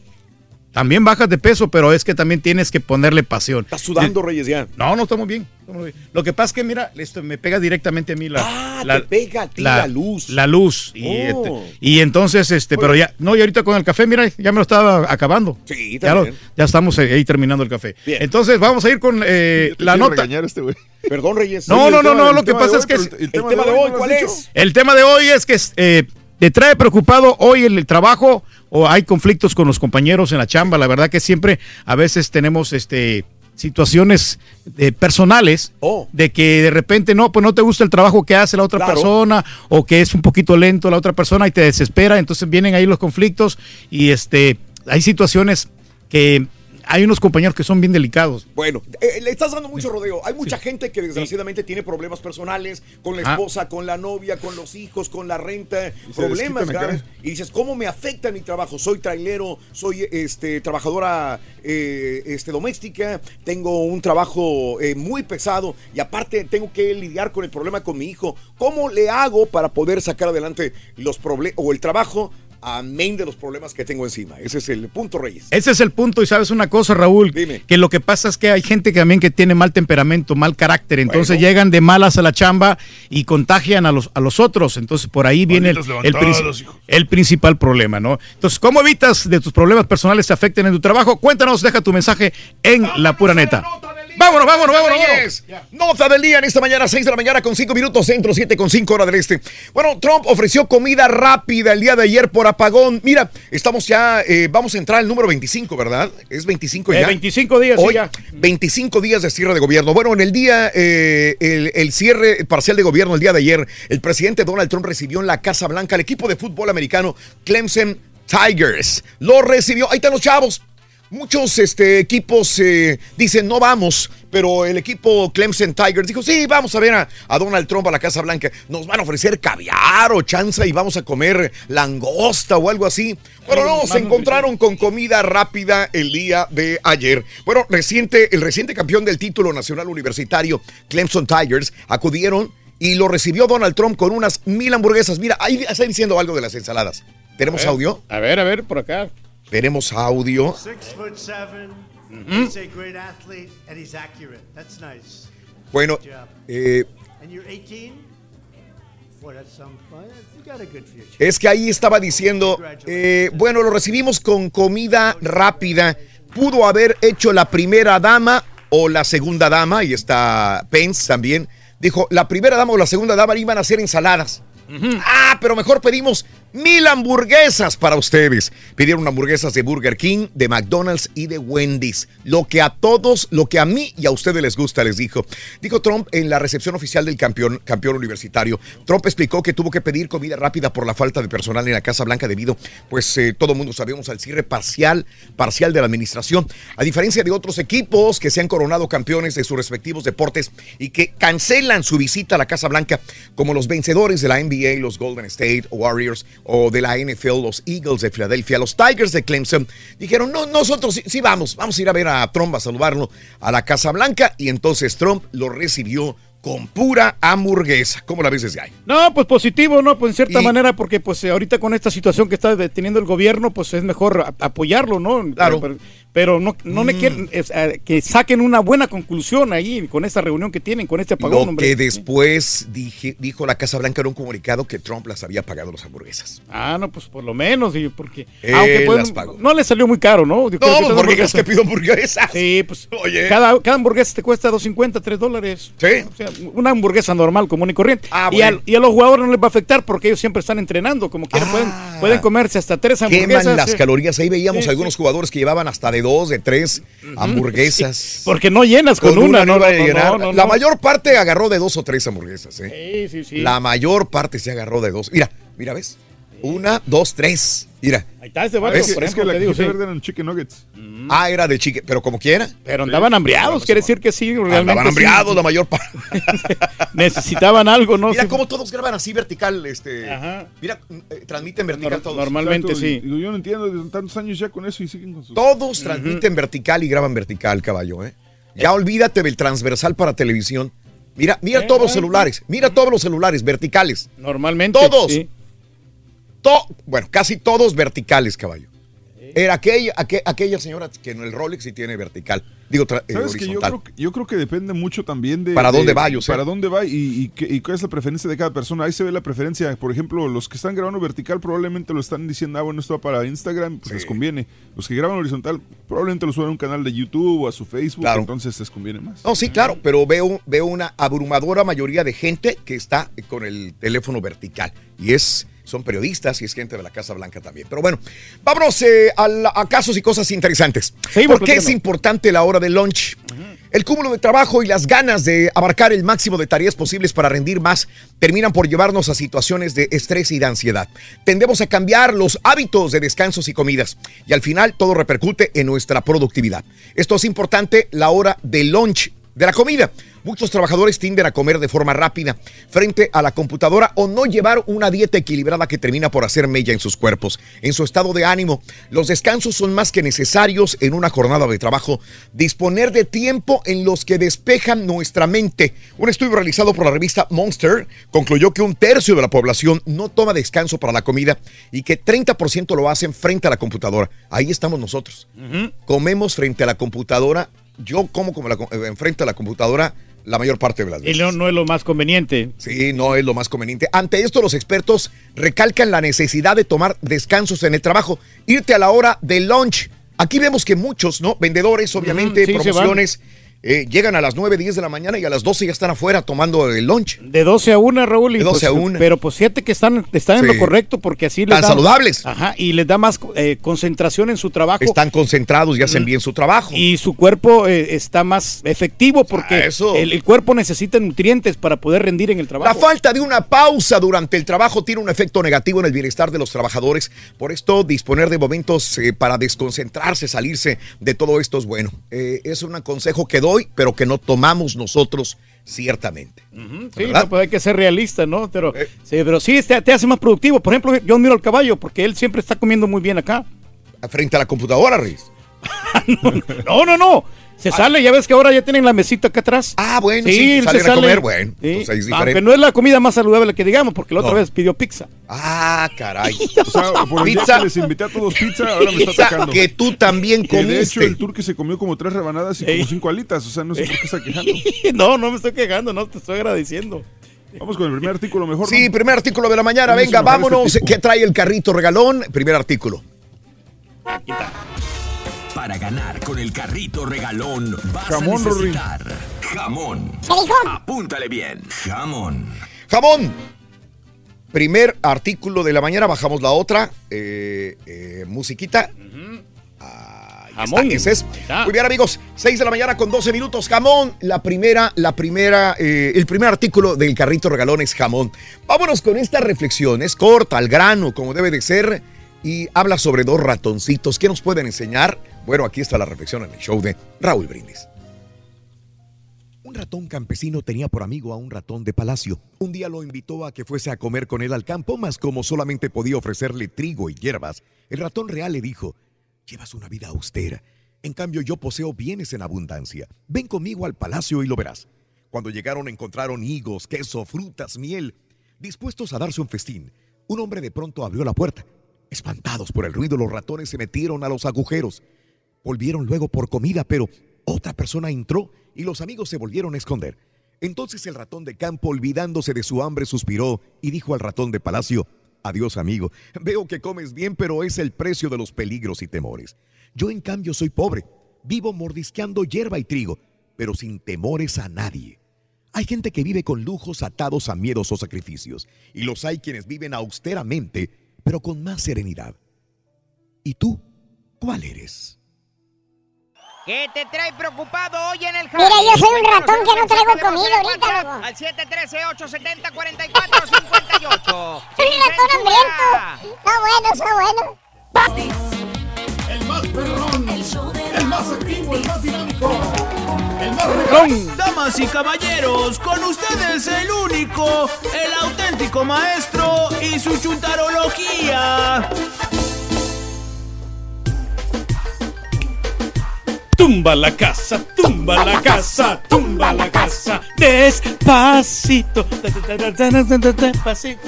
También bajas de peso, pero es que también tienes que ponerle pasión.
Estás sudando, Reyes, ya.
No, no estamos bien. estamos bien. Lo que pasa es que, mira, esto me pega directamente a mí la,
Ah,
la,
te pega a ti la luz.
La luz. Y,
Oh.
este, y entonces, este, pero ya, no, y ahorita con el café, mira, ya me lo estaba acabando.
Sí,
ya, lo-
también.
ya estamos eh, ahí terminando el café.
Bien.
Entonces, vamos a ir con eh, la nota.
este güey.
Perdón, Reyes.
No, no, no, no, lo que pasa
hoy,
es que
el tema de hoy,
¿no lo
¿cuál es?
El tema de hoy es que eh, te trae preocupado hoy el trabajo o hay conflictos con los compañeros en la chamba. La verdad que siempre a veces tenemos este situaciones eh, personales de que de repente no, pues no te gusta el trabajo que hace la otra
Claro.
persona o que es un poquito lento la otra persona y te desespera, entonces vienen ahí los conflictos y este hay situaciones que hay unos compañeros que son bien delicados.
Bueno, eh, le estás dando mucho rodeo. Hay mucha gente que desgraciadamente tiene problemas personales con la
Ah.
esposa, con la novia, con los hijos, con la renta, problemas graves. Y dices, ¿cómo me afecta mi trabajo? Soy trailero, soy este trabajadora eh, este, doméstica, tengo un trabajo eh, muy pesado y aparte tengo que lidiar con el problema con mi hijo. ¿Cómo le hago para poder sacar adelante los problemas o el trabajo? Amén de los problemas que tengo encima. Ese es el punto, Reyes.
Ese es el punto y sabes una cosa, Raúl, que lo que pasa es que hay gente que también que tiene mal temperamento, mal carácter, entonces
Bueno.
llegan de malas a la chamba y contagian a los, a los otros, entonces por ahí viene el, el,
levantadas,
princi- el principal problema, ¿no? Entonces, ¿cómo evitas de tus problemas personales te afecten en tu trabajo? Cuéntanos, deja tu mensaje en La Pura Neta. Vámonos, vámonos, vámonos, vámonos.
Nota del día en esta mañana, 6 de la mañana con 5 minutos, centro 7 con 5 hora del este. Bueno, Trump ofreció comida rápida el día de ayer por apagón. Mira, estamos ya, eh, vamos a entrar al número 25, ¿verdad? Es 25
Eh,
ya.
25 días, sí,
Hoy,
ya.
25 días de cierre de gobierno. Bueno, en el día, eh, el, el cierre parcial de gobierno el día de ayer, el presidente Donald Trump recibió en la Casa Blanca al equipo de fútbol americano Clemson Tigers. Lo recibió, ahí están los chavos. Muchos este, equipos eh, dicen no vamos, pero el equipo Clemson Tigers dijo sí, vamos a ver a, a Donald Trump a la Casa Blanca. Nos van a ofrecer caviar o chanza y vamos a comer langosta o algo así. Pero no, se encontraron con comida rápida el día de ayer. Bueno, reciente, el reciente campeón del título nacional universitario, Clemson Tigers, acudieron y lo recibió Donald Trump con unas mil hamburguesas. Mira, ahí está diciendo algo de las ensaladas. ¿Tenemos
A ver,
audio?
A ver, a ver, por acá.
Tenemos audio. Bueno, eh,
And you're 18? Boy, that's some fun. You got a good future.
es que ahí estaba diciendo, eh, bueno, lo recibimos con comida rápida. Pudo haber hecho la primera dama o la segunda dama, y está Pence también. Dijo, la primera dama o la segunda dama iban a hacer ensaladas. Ah, pero mejor pedimos mil hamburguesas para ustedes. Pidieron hamburguesas de Burger King, de McDonald's y de Wendy's. Lo que a todos, lo que a mí y a ustedes les gusta, les dijo. Dijo Trump en la recepción oficial del campeón, universitario. Trump explicó que tuvo que pedir comida rápida por la falta de personal en la Casa Blanca debido, pues eh, todo mundo sabemos, al cierre parcial, parcial de la administración. A diferencia de otros equipos que se han coronado campeones de sus respectivos deportes y que cancelan su visita a la Casa Blanca, como los vencedores de la NBA, los Golden State Warriors, o de la NFL, los Eagles de Filadelfia, los Tigers de Clemson, dijeron, no, nosotros sí, sí vamos, vamos a ir a ver a Trump, a saludarlo a la Casa Blanca, y entonces Trump lo recibió con pura hamburguesa. ¿Cómo la ves desde ahí?
No, pues positivo, ¿no? Pues en cierta
Y-
manera, porque pues ahorita con esta situación que está teniendo el gobierno, pues es mejor apoyarlo, ¿no?
Claro.
Pero, pero no, no le
Mm.
quieren, eh, que saquen una buena conclusión ahí con esta reunión que tienen, con este apagón,
Lo
hombre.
que después dije- dijo la Casa Blanca en un comunicado que Trump las había pagado las hamburguesas.
Ah, no, pues por lo menos, y porque
Él
aunque pues,
las pagó.
no le salió muy caro, ¿no? Yo
No,
que
pues, porque es que pido hamburguesas.
Sí, pues
Oye.
cada, cada hamburguesa te cuesta 2.50, 3 dólares.
Sí.
O sea, una hamburguesa normal, común y corriente.
Ah,
y,
bueno.
al- y a los jugadores no les va a afectar porque ellos siempre están entrenando, como quieran, pueden, pueden comerse hasta tres hamburguesas.
Ah. Queman las
sí.
calorías. Ahí veíamos
Sí,
algunos
sí.
jugadores que llevaban hasta de dos, de tres hamburguesas.
Porque no llenas con, una,
no
no,
llenar. La mayor parte agarró de dos o tres hamburguesas. ¿eh?
Sí, sí, sí.
La mayor parte se agarró de dos. Mira, mira, ¿ves? Una, dos, tres. Mira.
Ahí está este vato,
Es que la
te digo, sí.
verde eran chicken nuggets.
Ah, era de chique, pero como quiera.
Pero andaban hambriados, quiere decir que sí, realmente.
Andaban
sí.
hambriados la mayor parte.
Necesitaban algo, ¿no?
Mira
Sí.
cómo todos graban así vertical. Este, Mira, eh, transmiten vertical todos.
normalmente
Exacto,
sí.
Yo no entiendo, de tantos años ya con eso y siguen con sus...
Todos transmiten vertical y graban vertical, caballo, ¿eh? Ya olvídate del transversal para televisión. Mira, mira
Eh,
todos los celulares, mira todos los celulares verticales.
Normalmente.
Todos.
Sí.
To- bueno, casi todos verticales, caballo. Era aquella, aqu- aquella señora que en el Rolex sí tiene vertical. Digo, eh,
¿Sabes que yo creo, que yo creo que depende mucho también de...
¿Para
de-
dónde va, yo sé?
Para dónde va y, y qué- y cuál es la preferencia de cada persona. Ahí se ve la preferencia. Por ejemplo, los que están grabando vertical probablemente lo están diciendo, ah, bueno, esto va para Instagram, pues les conviene. Los que graban horizontal probablemente lo suben a un canal de YouTube o a su Facebook,
Claro.
entonces les conviene más.
No, sí, claro, pero veo, veo una abrumadora mayoría de gente que está con el teléfono vertical. Y es, son periodistas y es gente de la Casa Blanca también. Pero bueno, vámonos eh, a, la- a casos y cosas interesantes.
Seguimos
¿Por qué es importante la hora de lunch? El cúmulo de trabajo y las ganas de abarcar el máximo de tareas posibles para rendir más terminan por llevarnos a situaciones de estrés y de ansiedad. Tendemos a cambiar los hábitos de descansos y comidas y al final todo repercute en nuestra productividad. Esto es importante la hora de lunch de la comida. Muchos trabajadores tienden a comer de forma rápida frente a la computadora o no llevar una dieta equilibrada que termina por hacer mella en sus cuerpos, en su estado de ánimo. Los descansos son más que necesarios en una jornada de trabajo. Disponer de tiempo en los que despejan nuestra mente. Un estudio realizado por la revista Monster concluyó que un tercio de la población no toma descanso para la comida y que 30% lo hacen frente a la computadora. Ahí estamos nosotros. Comemos frente a la computadora. Yo como, como la, eh, enfrente a la computadora la mayor parte de las
Y
veces.
no, no es lo más conveniente.
Sí, no es lo más conveniente. Ante esto, los expertos recalcan la necesidad de tomar descansos en el trabajo, irte a la hora de lunch. Aquí vemos que muchos, ¿no? Vendedores, obviamente,
sí,
promociones, eh, llegan a las 9, 10 de la mañana y a las 12 ya están afuera tomando el lunch.
De 12 a 1, Raúl. y
De 12
pues,
a 1.
Pero pues fíjate que están, están en lo correcto porque así les
Tan
da-
saludables.
Ajá, y les da más eh, concentración en su trabajo.
Están concentrados y hacen
Mm.
bien su trabajo.
Y su cuerpo eh, está más efectivo porque el, el cuerpo necesita nutrientes para poder rendir en el
La
trabajo.
falta de una pausa durante el trabajo tiene un efecto negativo en el bienestar de los trabajadores. Por esto, disponer de momentos para desconcentrarse, salirse de todo esto es bueno. Es un consejo que doy, pero que no tomamos nosotros ciertamente.
Sí, no, pues hay que ser realista, ¿no? Pero sí, pero sí te, te hace más productivo. Por ejemplo, yo admiro al caballo porque él siempre está comiendo muy bien acá.
Frente a la computadora, Riz.
No, no, no. Se sale, ya ves que ahora ya tienen la mesita acá atrás.
Ah, bueno, sí, salen a comer, bueno, ahí es
Aunque no es la comida más saludable que digamos, porque la otra
No.
vez pidió pizza.
Ah, caray.
O sea, por el día
Pizza.
que les invité a todos pizza, ahora me está atacando.
que tú también
Que de hecho
comiste.
el turque se comió como tres rebanadas y como cinco alitas. O sea, no sé por qué está quejando.
no, no me estoy quejando, no te estoy agradeciendo.
Vamos con el primer artículo mejor.
Sí, primer artículo de la mañana.
¿Cómo se
Venga,
este
vámonos. ¿Qué trae el carrito regalón? Primer artículo.
Para ganar con el carrito regalón vas
Jamón,
a necesitar jamón. Apúntale bien. Jamón.
Jamón. Primer artículo de la mañana, bajamos la otra. Eh, eh, musiquita.
Jamón.
está, ese es. Muy bien, amigos. 6 de la mañana con 12 minutos. Jamón. La primera, la primera, eh, el primer artículo del carrito regalón es jamón. Vámonos con esta reflexión. Es corta, al grano, como debe de ser. Y habla sobre dos ratoncitos. ¿Qué nos pueden enseñar? Bueno, aquí está la reflexión en el show de Raúl Brindis. Un ratón campesino tenía por amigo a un ratón de palacio. Un día lo invitó a que fuese a comer con él al campo, mas como solamente podía ofrecerle trigo y hierbas, el ratón real le dijo, llevas una vida austera. En cambio yo poseo bienes en abundancia. Ven conmigo al palacio y lo verás. Cuando llegaron encontraron higos, queso, frutas, miel. Dispuestos a darse un festín, un hombre de pronto abrió la puerta. Espantados por el ruido, los ratones se metieron a los agujeros. Volvieron luego por comida, pero otra persona entró y los amigos se volvieron a esconder. Entonces el ratón de campo, olvidándose de su hambre, suspiró y dijo al ratón de palacio, Adiós amigo, veo que comes bien, pero es el precio de los peligros y temores. Yo en cambio soy pobre, vivo mordisqueando hierba y trigo, pero sin temores a nadie. Hay gente que vive con lujos atados a miedos o sacrificios, y los hay quienes viven austeramente, pero con más serenidad. ¿Y tú? ¿Cuál eres?
¿Qué te trae preocupado hoy en el jale?
Mira, yo soy un ratón que no traigo comida ahorita, loco.
Al 713-870-4458.
Soy un ratón hambriento. Está bueno, está bueno.
El más perrón, el más activo, el más dinámico, el más
Damas y caballeros, con ustedes el único, el auténtico maestro y su chuntarología.
Tumba la casa, tumba la casa, tumba la casa, despacito, despacito.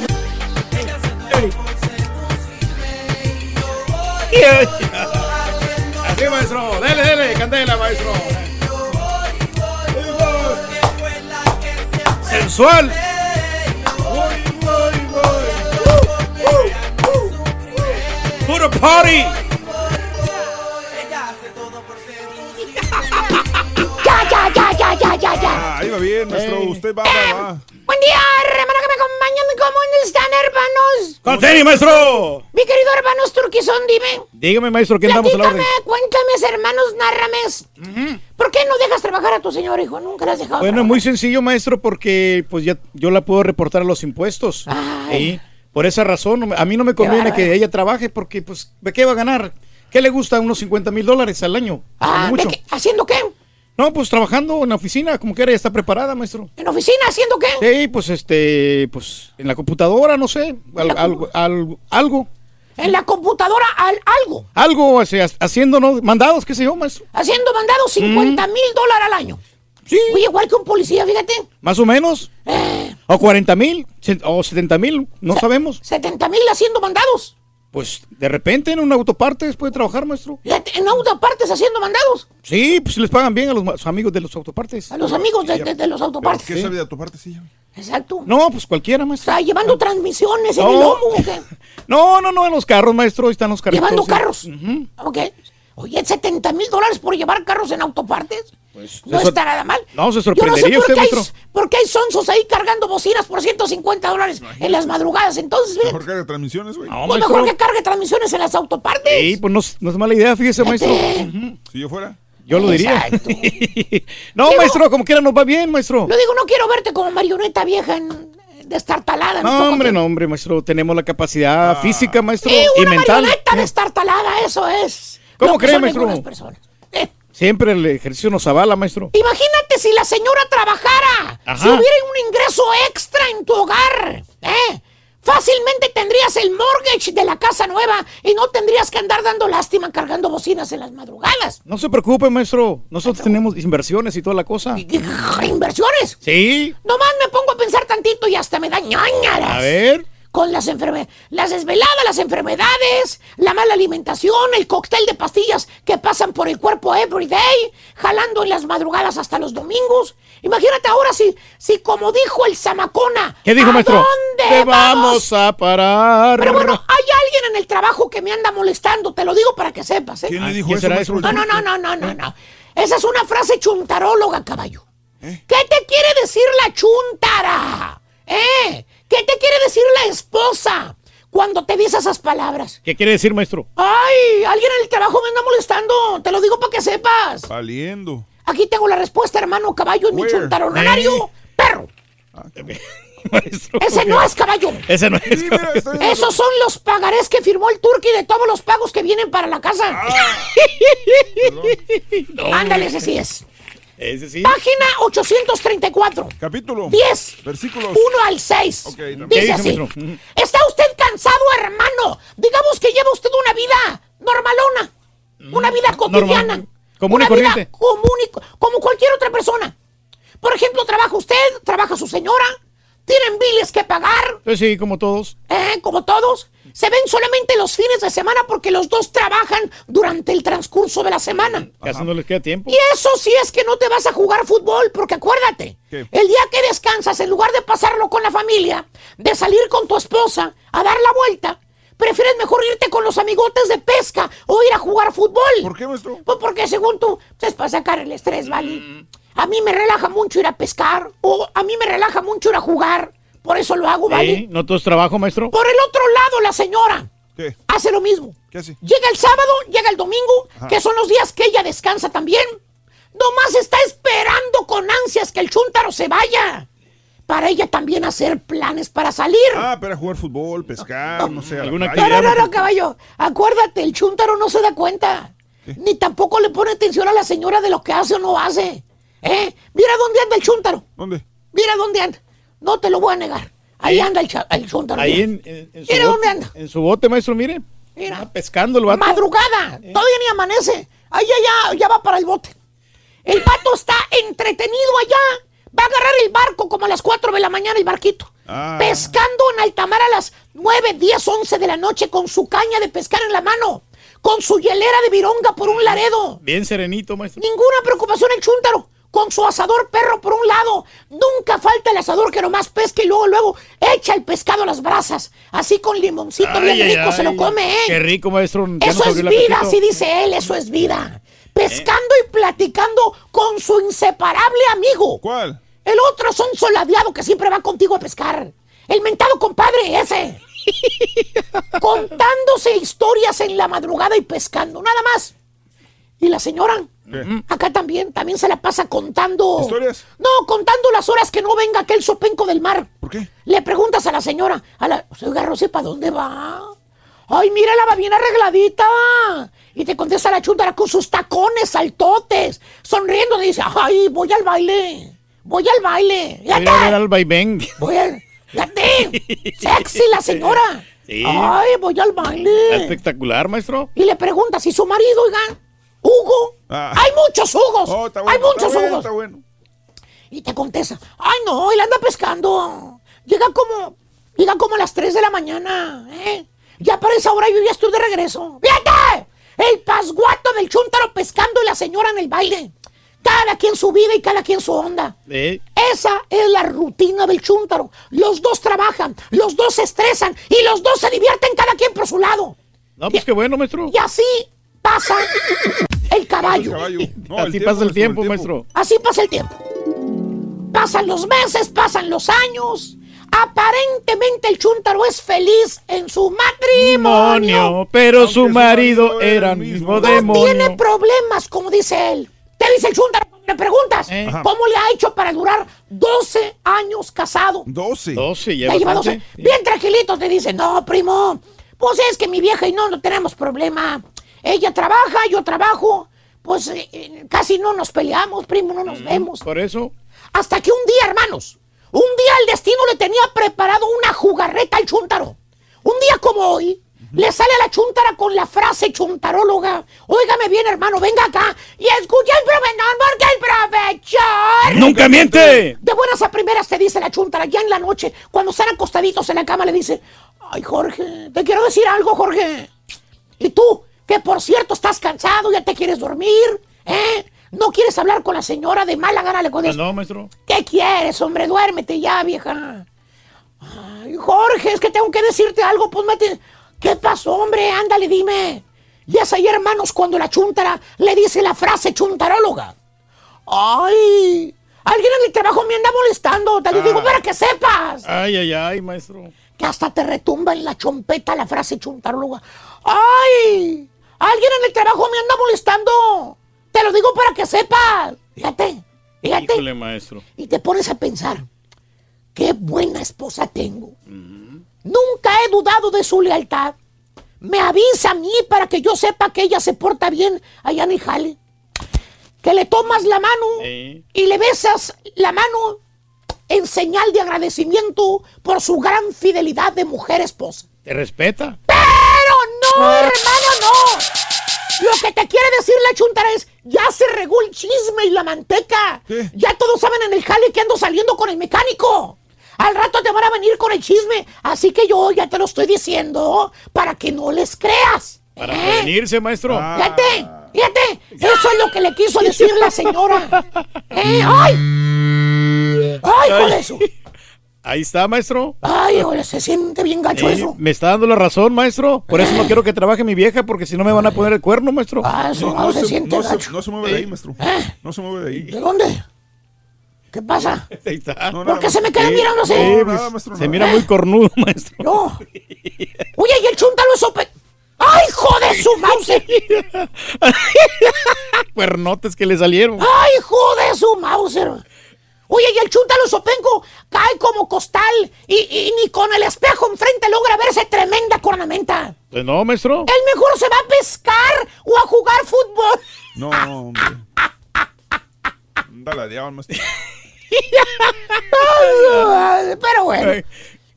Así, maestro, dele, dele, candela, maestro. Sensual. Puro party.
Ya, ya.
Ah, ahí va bien, maestro. Usted va, va, va.
Buen día, hermano que me acompañan. ¿Cómo están, hermanos?
Con tenis, maestro.
Mi querido hermanos Turquizón, dime.
Dígame, maestro, ¿qué andamos a la orden?
Platícame, cuéntame, hermanos, nárrames. ¿Por qué no dejas trabajar a tu señor hijo? Nunca le has dejado
Bueno, es muy sencillo, maestro, porque pues ya yo la puedo reportar a los impuestos. Y por esa razón, a mí no me conviene que ella trabaje porque, pues, ¿de qué va a ganar? ¿Qué le gusta? Unos 50 mil dólares al año.
Ah,
mucho.
¿de qué? ¿Haciendo qué?
No, pues trabajando en la oficina, como quiera, ya está preparada, maestro.
¿En oficina haciendo qué?
Sí, pues este, pues en la computadora, no sé, al- algo, algo, algo,
En la computadora al, algo.
algo, o sea, haciendo ¿no? mandados, qué sé yo, maestro.
Haciendo mandados 50 mil dólares al año.
Sí.
Oye, igual que un policía, fíjate.
Más o menos. O 40 mil, o 70 mil, no sabemos.
70 mil haciendo mandados.
Pues de repente en un autopartes puede trabajar, maestro.
En autopartes haciendo mandados.
Sí, pues les pagan bien a los amigos de los autopartes.
A los amigos de, de- de los autopartes.
¿Qué sabe de autopartes? Sí,
Exacto.
No, pues cualquiera, maestro.
Está llevando transmisiones en
No.
el lomo. ¿o qué?
No, no, no, en los carros, maestro, ahí están los carritos.
Llevando
sí.
carros. Ok. Oye, 70 mil dólares por llevar carros en autopartes. no
eso-
está nada mal.
No, se
Yo no sé
sorprendería
por
usted,
qué, hay,
maestro.
por qué hay sonsos ahí cargando bocinas por 150 dólares en las madrugadas. Entonces, fíjate,
Mejor carga transmisiones, güey.
No,
pues mejor que cargue transmisiones en las autopartes.
Sí, pues no, es- no es mala idea, fíjese, maestro.
Si yo fuera.
Yo lo diría.
Exacto.
no, maestro, como quiera nos va bien, maestro.
Lo digo, no quiero verte como marioneta vieja en, destartalada.
No, hombre, no, hombre, maestro. Tenemos la capacidad física, maestro,
Sí,
y
una
mental.
marioneta destartalada, eso es.
¿Cómo
lo que
cree,
son
maestro?
algunas personas.
Siempre el ejercicio nos avala, maestro.
Imagínate si la señora trabajara,
Ajá.
si hubiera un ingreso extra en tu hogar, ¿eh? Fácilmente tendrías el mortgage de la casa nueva y no tendrías que andar dando lástima cargando bocinas en las madrugadas.
No se preocupe, maestro. Nosotros tenemos inversiones y toda la cosa.
¿Inversiones?
Sí.
Nomás me pongo a pensar tantito y hasta me da ñañaras.
A ver.
Con las enfermedades, las desveladas, las enfermedades, la mala alimentación, el cóctel de pastillas que pasan por el cuerpo every day, jalando en las madrugadas hasta los domingos. Imagínate ahora si, si como dijo el Zamacona,
¿Qué dijo,
¿a
maestro?
dónde
Te vamos a parar.
Pero bueno, hay alguien en el trabajo que me anda molestando, te lo digo para que sepas, ¿eh?
¿Quién le dijo
¿quién
eso,
será
maestro?
eso?
No, no, no, no, no, no, no. Esa es una frase chuntaróloga, caballo.
¿Eh?
¿Qué te quiere decir la chuntara? ¿Eh? ¿Qué te quiere decir la esposa cuando te dice esas palabras?
¿Qué quiere decir, maestro?
Ay, alguien en el trabajo me anda molestando. Te lo digo para que sepas.
Valiendo.
Aquí tengo la respuesta, hermano caballo, en mi chuntaronario. Perro.
Maestro.
Ese no es caballo.
Ese no es.
Sí, mira, está bien.
Esos son los pagarés que firmó el turqui de todos los pagos que vienen para la casa. Ándale, ese sí es.
Ese sí.
Página 834.
Capítulo.
10.
Versículos.
1 al 6.
Ok, también.
¿Qué
Dice
dice,
así. ¿Está usted cansado, hermano? Digamos que lleva usted una vida normalona. Una vida cotidiana.
normal, común y
una vida
corriente.
común y co- como cualquier otra persona. Por ejemplo, trabaja usted, trabaja su señora, tienen biles que pagar,
Pues sí, como todos.
¿eh? como todos. Se ven solamente los fines de semana porque los dos trabajan durante el transcurso de la semana.
Casi no les queda tiempo.
Y eso sí es que no te vas a jugar fútbol, porque acuérdate,
¿Qué?
el día que descansas, en lugar de pasarlo con la familia, de salir con tu esposa a dar la vuelta, prefieres mejor irte con los amigotes de pesca o ir a jugar fútbol.
¿Por qué, maestro?
Pues porque según tú, es para sacar el estrés, ¿vale? A mí me relaja mucho ir a pescar o a mí me relaja mucho ir a jugar. Por eso lo hago, ¿vale?
Sí, no todo es trabajo, maestro.
Por el otro lado, la señora
¿Qué?
hace lo mismo.
¿Qué hace?
Llega el sábado, llega el domingo,
Ajá.
que son los días que ella descansa también. Nomás está esperando con ansias que el chúntaro se vaya. Para ella también hacer planes para salir.
Ah, para jugar fútbol, pescar, no sé.
Alguna
no, no, no, no, caballo. Acuérdate, el chúntaro no se da cuenta. Ni tampoco le pone atención a la señora de lo que hace o no hace. ¿Eh? Mira dónde anda el chúntaro.
¿Dónde?
Mira dónde anda. No te lo voy a negar. Ahí anda el, el chúntaro.
Ahí en, en- en su
Mira
bote,
dónde anda.
En su bote, maestro, mire.
Mira.
Anda pescando el vato.
Madrugada. Todavía ni amanece. Ahí ya, ya, va para el bote. El vato está entretenido allá. Va a agarrar el barco como a las 4 de la mañana el barquito.
Ah.
Pescando en alta mar a las 9, 10, 11 de la noche con su caña de pescar en la mano. Con su hielera de vironga por un laredo.
Bien serenito, maestro.
Ninguna preocupación el chúntaro. Con su asador perro por un lado. Nunca falta el asador que nomás pesca y luego, luego echa el pescado a las brasas. Así con limoncito bien
Ay, ay,
rico se lo come, ¿eh?
Qué rico, maestro.
Eso es vida, así dice él, eso es vida. Pescando y platicando con su inseparable amigo.
¿Cuál?
El otro son soladeado que siempre va contigo a pescar. El mentado compadre ese. Contándose historias en la madrugada y pescando, nada más. Y la señora,
¿Qué?
acá también, también se la pasa contando.
¿Historias?
No, contando las horas que no venga aquel sopenco del mar.
¿Por qué?
Le preguntas a la señora, a la, oiga, Rosy, ¿para dónde va? Ay, mira, la va bien arregladita. Y te contesta la chuntara con sus tacones saltotes, sonriendo. Dice, ay, voy al baile. Voy al baile.
Voy a ver al vaivén.
Voy al... Sexy la señora.
Sí.
Ay, voy al baile.
Espectacular, maestro.
Y le pregunta si su marido, oiga, Hugo.
Ah.
Hay muchos Hugos.
Oh, está
Hay muchos
está bueno,
Hugos.
está bueno.
Y te contesta, ay no, él anda pescando. Llega como, llega como a las 3 de la mañana, ¿eh? Ya para esa hora yo ya estoy de regreso. ¡Fíjate! El pasguato del chúntaro pescando y la señora en el baile. Cada quien su vida y cada quien su onda.
Eh,
Esa es la rutina del chúntaro. Los dos trabajan, los dos se estresan y los dos se divierten cada quien por su lado.
No, pues qué bueno, maestro.
Y así pasa el caballo.
Así pasa el tiempo, maestro.
Así pasa el tiempo. Pasan los meses, pasan los años. Aparentemente el chúntaro es feliz en su matrimonio.
Pero su marido era el mismo
No
demonio.
tiene problemas, como dice él. Te dice el chúntaro cuando le preguntas
Eh.
Cómo le ha hecho para durar 12 años casado.
12.
12,
Ya lleva 12. Bien tranquilito te dice, no, primo, pues es que mi vieja y no, no tenemos problema. Ella trabaja, yo trabajo, pues eh, eh, casi no nos peleamos, primo, no nos vemos.
Por eso.
Hasta que un día, hermanos, un día el destino le tenía preparado una jugarreta al chúntaro. Un día como hoy, le sale a la chúntara con la frase chuntaróloga. Óigame bien, hermano, venga acá y escucha el profesor porque el profesor...
¡Nunca miente!
De buenas a primeras te dice la chuntara, ya en la noche, cuando están acostaditos en la cama, le dice, ay Jorge, te quiero decir algo, Jorge. Y tú, que por cierto estás cansado, ya te quieres dormir, ¿eh? No quieres hablar con la señora de mala gana, le contestas.
no, maestro.
¿Qué quieres, hombre? Duérmete ya, vieja. Ay, Jorge, es que tengo que decirte algo, pues mete. ¿Qué pasó, hombre? Ándale, dime. Y es ahí, hermanos, cuando la chuntara le dice la frase chuntaróloga. ¡Ay! Alguien en el trabajo me anda molestando. Te digo
Ah.
para que sepas.
Ay, ay, ay, maestro.
Que hasta te retumba en la chompeta la frase chuntaróloga. ¡Ay! Alguien en el trabajo me anda molestando. Te lo digo para que sepas. Fíjate, fíjate.
Híjole, maestro.
Y te pones a pensar, qué buena esposa tengo. Nunca he dudado de su lealtad. Me avisa a mí para que yo sepa que ella se porta bien allá en el jale. Que le tomas la mano y le besas la mano en señal de agradecimiento por su gran fidelidad de mujer esposa.
¿Te respeta?
No, hermano, no. Lo que te quiere decir la chuntara es, ya se regó el chisme y la manteca. Ya todos saben en el jale que ando saliendo con el mecánico. Al rato te van a venir con el chisme. Así que yo ya te lo estoy diciendo para que no les creas.
Para
¿eh?
prevenirse, maestro.
Fíjate, fíjate. Eso es lo que le quiso decir la señora. ¿Eh? ¡Ay! ¡Ay, con eso!
Ahí está, maestro.
¡Ay, híjole, se siente bien gacho
Eh,
eso!
me está dando la razón, maestro. Por eso no quiero que trabaje mi vieja, porque si no me van a poner el cuerno, maestro.
Ah,
No, no se, no se- no se mueve de ahí, maestro. No se mueve de ahí.
¿De dónde? ¿Qué pasa?
Ahí está.
¿Por qué se me queda
Sí,
mirando así?
sí, pues, se mira muy cornudo, maestro.
No. Oye, y el chúntaro es sope... ¡Ay, joder, su Mauser!
Cuernotes que le salieron.
¡Ay, joder, su Mauser! Oye, y el chúntaro sopenco cae como costal y, y ni con el espejo enfrente logra verse tremenda cornamenta.
Pues no, maestro.
El mejor se va a pescar o a jugar fútbol.
No, hombre. Anda la diabla, maestro.
Pero bueno.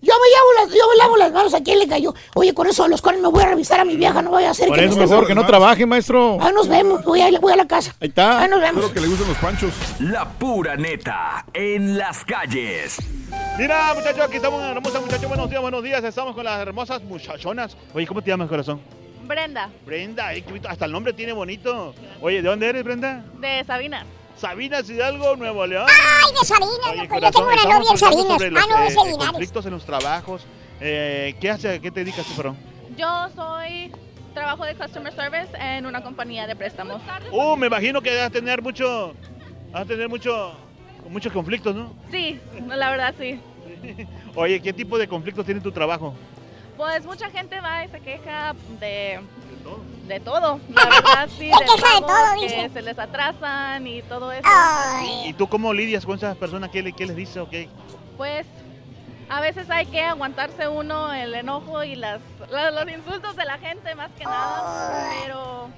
Yo me, lavo las, yo me lavo las manos a quién le cayó. Oye, con eso de los cuernos me voy a revisar a mi vieja, no voy a hacer
Por
que
eso
me esté-
mejor que no trabaje, maestro.
Ah, nos vemos, voy a, voy a la casa.
Ahí está.
Ahí nos vemos.
Espero que le gusten los panchos.
La pura neta en las calles.
Mira, muchachos, aquí estamos, hermosa muchachos. Buenos días, buenos días. Estamos con las hermosas muchachonas. Oye, ¿cómo te llamas, corazón?
Brenda,
Brenda, eh, hasta el nombre tiene bonito. Oye, ¿de dónde eres, Brenda?
de Sabina.
Sabinas Hidalgo, Nuevo León.
Ay, de Sabinas,
Oye,
loco, yo
corazón,
tengo una novia en Sabinas.
los,
Ah, no, es
eh, conflictos en los trabajos. Eh, ¿Qué hace? ¿A qué te dedicas tú, perdón?
Yo soy, trabajo de Customer Service en una compañía de préstamos.
Uh, me imagino que vas a tener mucho, vas a tener mucho, muchos conflictos, ¿no?
Sí, la verdad sí.
Oye, ¿qué tipo de conflictos tiene tu trabajo?
Pues mucha gente va y se queja de, de todo. La verdad sí,
Se
de
queja de
pagos
todo,
que
dice.
se les atrasan y todo eso.
¿Y tú cómo lidias con esas personas? ¿Qué, le- qué les dices o qué?
Pues a veces hay que aguantarse uno el enojo y las, la- los insultos de la gente más que nada. Pero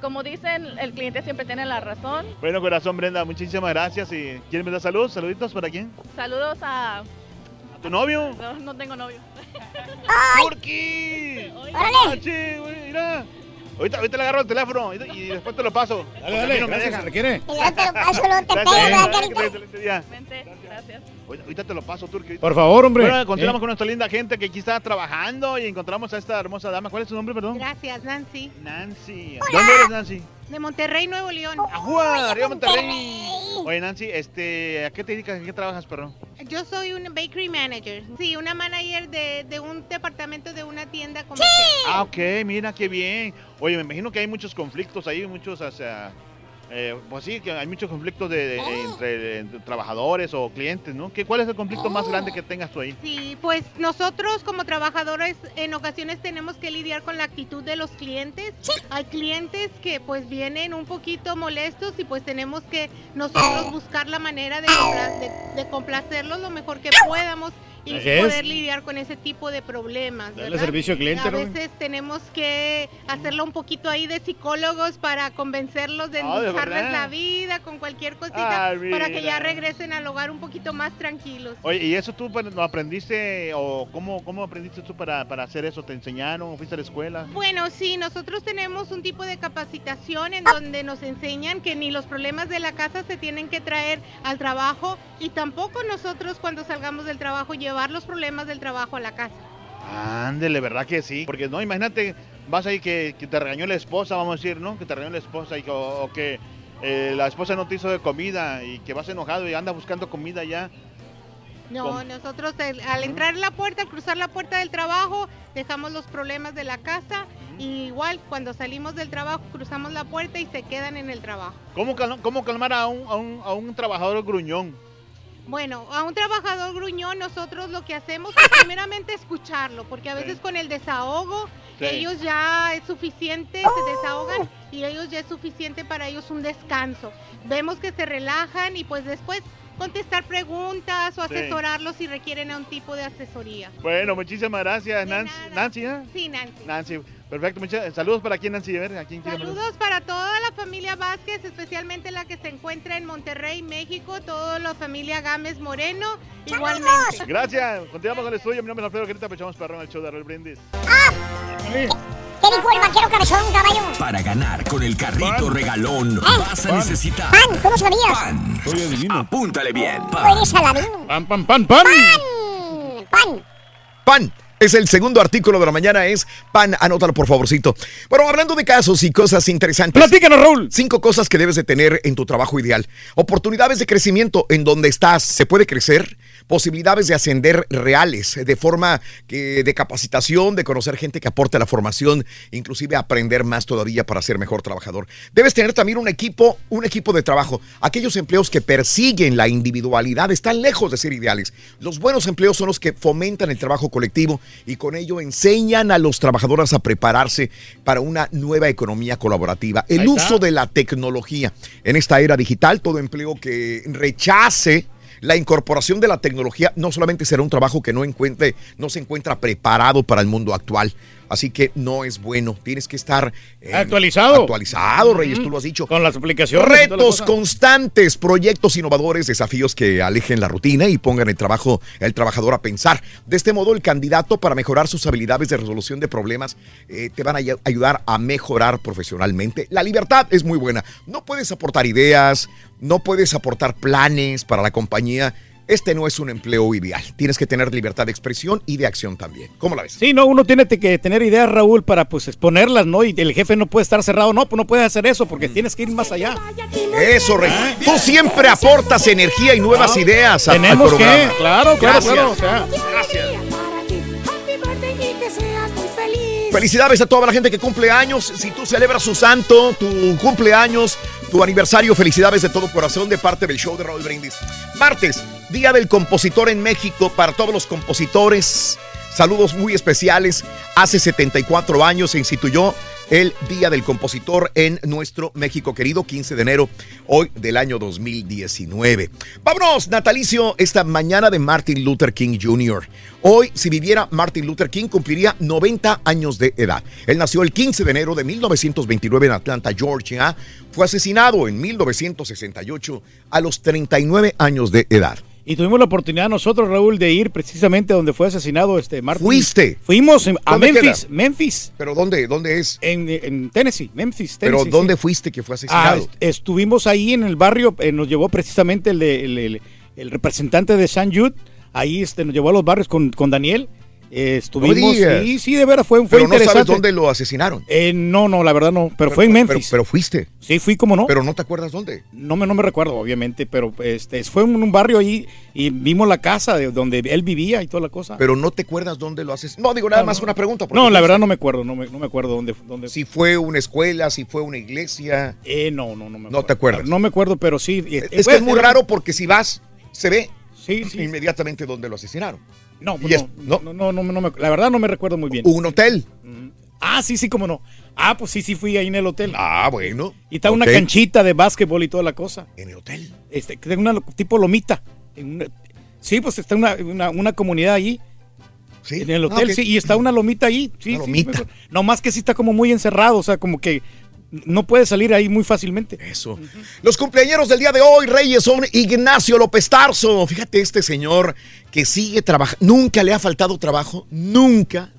como dicen, el cliente siempre tiene la razón.
Bueno, corazón, Brenda, muchísimas gracias. ¿Y ¿Quieres mandar saludos? ¿Saluditos para quién?
Saludos a...
¿A tu novio?
No, no tengo novio.
Güey, mira! Ahorita, ahorita le agarro el teléfono y, y después te lo paso.
Dale, dale, gracias, ¿se requiere?
Y yo te lo paso, no te
Gracias,
pego, ¿verdad,
que
carita?
tengas excelente día.
Gracias.
Ahorita ahorita te lo paso, Turqui.
Por favor, hombre.
Bueno, continuamos
Eh.
con nuestra linda gente que aquí está trabajando y encontramos a esta hermosa dama. ¿Cuál es su nombre, perdón?
Gracias, Nancy.
Nancy. ¿Dónde eres, Nancy?
De Monterrey, Nuevo León.
¡Ajua! ¡Arriba Monterrey! Oye, Nancy, este, ¿a qué te dedicas? ¿En qué trabajas, perro?
Yo soy un bakery manager. Sí, una manager de, de un departamento de una tienda comercial.
Ah, ok, mira, qué bien. Oye, me imagino que hay muchos conflictos ahí, muchos, o sea, eh, pues sí, que hay muchos conflictos de, de- entre, entre trabajadores o clientes, ¿no? ¿Qué, ¿Cuál es el conflicto más grande que tengas tú ahí?
Sí, pues nosotros como trabajadores en ocasiones tenemos que lidiar con la actitud de los clientes. Hay clientes que pues vienen un poquito molestos y pues tenemos que nosotros buscar la manera de, compla- de- de complacerlos lo mejor que podamos y
Así es.
poder lidiar con ese tipo de problemas.
Darle servicio al cliente,
A
¿no?
veces tenemos que hacerlo un poquito ahí de psicólogos para convencerlos de
Ah, ¿de
endulzarles
verdad?
la vida con cualquier cosita para que ya regresen al hogar un poquito más tranquilos.
Oye, ¿y eso tú pues, lo aprendiste o cómo, cómo aprendiste tú para, para hacer eso? ¿Te enseñaron? ¿Fuiste a la escuela?
Bueno, sí, nosotros tenemos un tipo de capacitación en donde nos enseñan que ni los problemas de la casa se tienen que traer al trabajo y tampoco nosotros cuando salgamos del trabajo llevar los problemas del trabajo a la casa.
Ándele, ¿verdad que sí? Porque no, imagínate, vas ahí que, que te regañó la esposa, vamos a decir, ¿no? Que te regañó la esposa y que, o, o que eh, la esposa no te hizo de comida y que vas enojado y andas buscando comida ya.
No,
¿Cómo?
nosotros el- al entrar en la puerta, al cruzar la puerta del trabajo, dejamos los problemas de la casa y igual cuando salimos del trabajo cruzamos la puerta y se quedan en el trabajo.
¿Cómo, cal- cómo calmar a un, a, un, a un trabajador gruñón?
Bueno, a un trabajador gruñón nosotros lo que hacemos es primeramente escucharlo, porque a veces con el desahogo
Sí.
ellos ya es suficiente, se desahogan y ellos ya es suficiente para ellos un descanso. Vemos que se relajan y pues después contestar preguntas o
Sí.
asesorarlos si requieren a un tipo de asesoría.
Bueno, muchísimas gracias, Nancy. Nancy, ¿eh?
Sí, Nancy.
Nancy, perfecto. Muchas, saludos para quién, Nancy. A ver, ¿a quién quiere mandar?
Saludos para toda la familia Vázquez, especialmente la que se encuentra en Monterrey, México, toda la familia Gámez Moreno, igualmente.
Gracias. Continuamos con el estudio. Mi nombre es Alfredo Querita, pechamos perrón el show de Raúl Brindis.
¿Qué dijo el vaquero cabezón, caballo?
Para ganar con el carrito regalón vas a necesitar
Pan, ¿cómo sabías?
pan. Apúntale bien.
Tú eres Aladín.
Pan, pan, pan, pan.
Pan.
Pan. Es el segundo artículo de la mañana, es pan, anótalo por favorcito. Bueno, hablando de casos y cosas interesantes.
Platícanos, Raúl.
Cinco cosas que debes de tener en tu trabajo ideal. Oportunidades de crecimiento en donde estás, se puede crecer. Posibilidades de ascender reales, de forma que, de capacitación, de conocer gente que aporte la formación, inclusive aprender más todavía para ser mejor trabajador. Debes tener también un equipo, un equipo de trabajo. Aquellos empleos que persiguen la individualidad están lejos de ser ideales. Los buenos empleos son los que fomentan el trabajo colectivo y con ello enseñan a los trabajadores a prepararse para una nueva economía colaborativa. El uso de la tecnología en esta era digital, todo empleo que rechace la incorporación de la tecnología no solamente será un trabajo que no encuentre, no se encuentra preparado para el mundo actual. Así que no es bueno. Tienes que estar eh,
Actualizado.
Actualizado, Reyes, tú lo has dicho.
Con las aplicaciones. la
Retos constantes, proyectos innovadores, desafíos que alejen la rutina y pongan el trabajo, el trabajador a pensar. De este modo, el candidato para mejorar sus habilidades de resolución de problemas eh, te van a ay- ayudar a mejorar profesionalmente. La libertad es muy buena. No puedes aportar ideas, no puedes aportar planes para la compañía. Este no es un empleo ideal. Tienes que tener libertad de expresión y de acción también. ¿Cómo la ves?
Sí, no, uno tiene que tener ideas, Raúl, para pues exponerlas, ¿no? Y el jefe no puede estar cerrado, no, pues no puedes hacer eso porque tienes que ir más allá.
Eso, Rey. Tú siempre aportas energía y nuevas
Ah,
ideas al, al
tenemos que,
programa.
claro, claro,
Gracias.
claro, o sea.
Felicidades a toda la gente que cumple años. Si tú celebras su santo, tu cumpleaños, tu aniversario, felicidades de todo corazón de parte del show de Raúl Brindis. Martes, Día del Compositor en México para todos los compositores. Saludos muy especiales. Hace 74 años se instituyó el Día del Compositor en nuestro México querido, 15 de enero, hoy del año 2019. Vámonos, natalicio, esta mañana de Martin Luther King Jr. Hoy, si viviera Martin Luther King, cumpliría 90 años de edad. Él nació el 15 de enero de 1929 en Atlanta, Georgia. Fue asesinado en 1968 a los 39 años de edad.
Y tuvimos la oportunidad nosotros, Raúl, de ir precisamente donde fue asesinado este Martin.
¿Fuiste?
Fuimos a
¿Dónde
Memphis,
queda?
Memphis.
¿Pero dónde? ¿Dónde es?
En, en Tennessee, Memphis,
¿Pero
Tennessee.
dónde
sí.
fuiste que fue
Ah,
asesinado?
est- estuvimos ahí en el barrio, eh, nos llevó precisamente el, de- el, el- el representante de San Jude, ahí este, nos llevó a los barrios con, con Daniel. Eh, estuvimos,
digas.
sí, sí, de veras, fue, fue
Pero no
interesante.
sabes dónde lo asesinaron.
Eh, no, no, la verdad no, pero, fue en Memphis.
Pero, pero fuiste.
sí, fui como no.
Pero no te acuerdas dónde.
No me, no me recuerdo, obviamente, pero este, fue en un barrio ahí y vimos la casa de donde él vivía y toda la cosa.
Pero no te acuerdas dónde lo asesinaron. No, digo nada
No,
más
no.
una pregunta.
No, la verdad no me acuerdo, no me, no me acuerdo dónde, dónde.
Si fue una escuela, si fue una iglesia.
Eh, no, no, no me
No te acuerdas.
No me acuerdo, pero sí. eh,
Es que
bueno,
es muy raro porque si vas, se ve
Sí, sí.
inmediatamente dónde lo asesinaron.
No,
Y
no,
es-
no, no, no, no me- la verdad no me recuerdo muy bien.
Un hotel.
Ah, sí, sí, cómo no. Ah, pues sí, sí fui ahí en el hotel.
Ah, bueno.
Y está una canchita de básquetbol y toda la cosa.
¿En el hotel?
Este, una tipo lomita. En una- sí, pues está una, una, una comunidad allí. En el
Ah,
hotel, sí, y está una lomita ahí. Sí, sí,
lomita.
no más que sí está como muy encerrado, o sea, como que no puede salir ahí muy fácilmente.
Eso. Los cumpleaños del día de hoy, Reyes, son Ignacio López Tarso. Fíjate, este señor que sigue trabajando. Nunca le ha faltado trabajo. Nunca.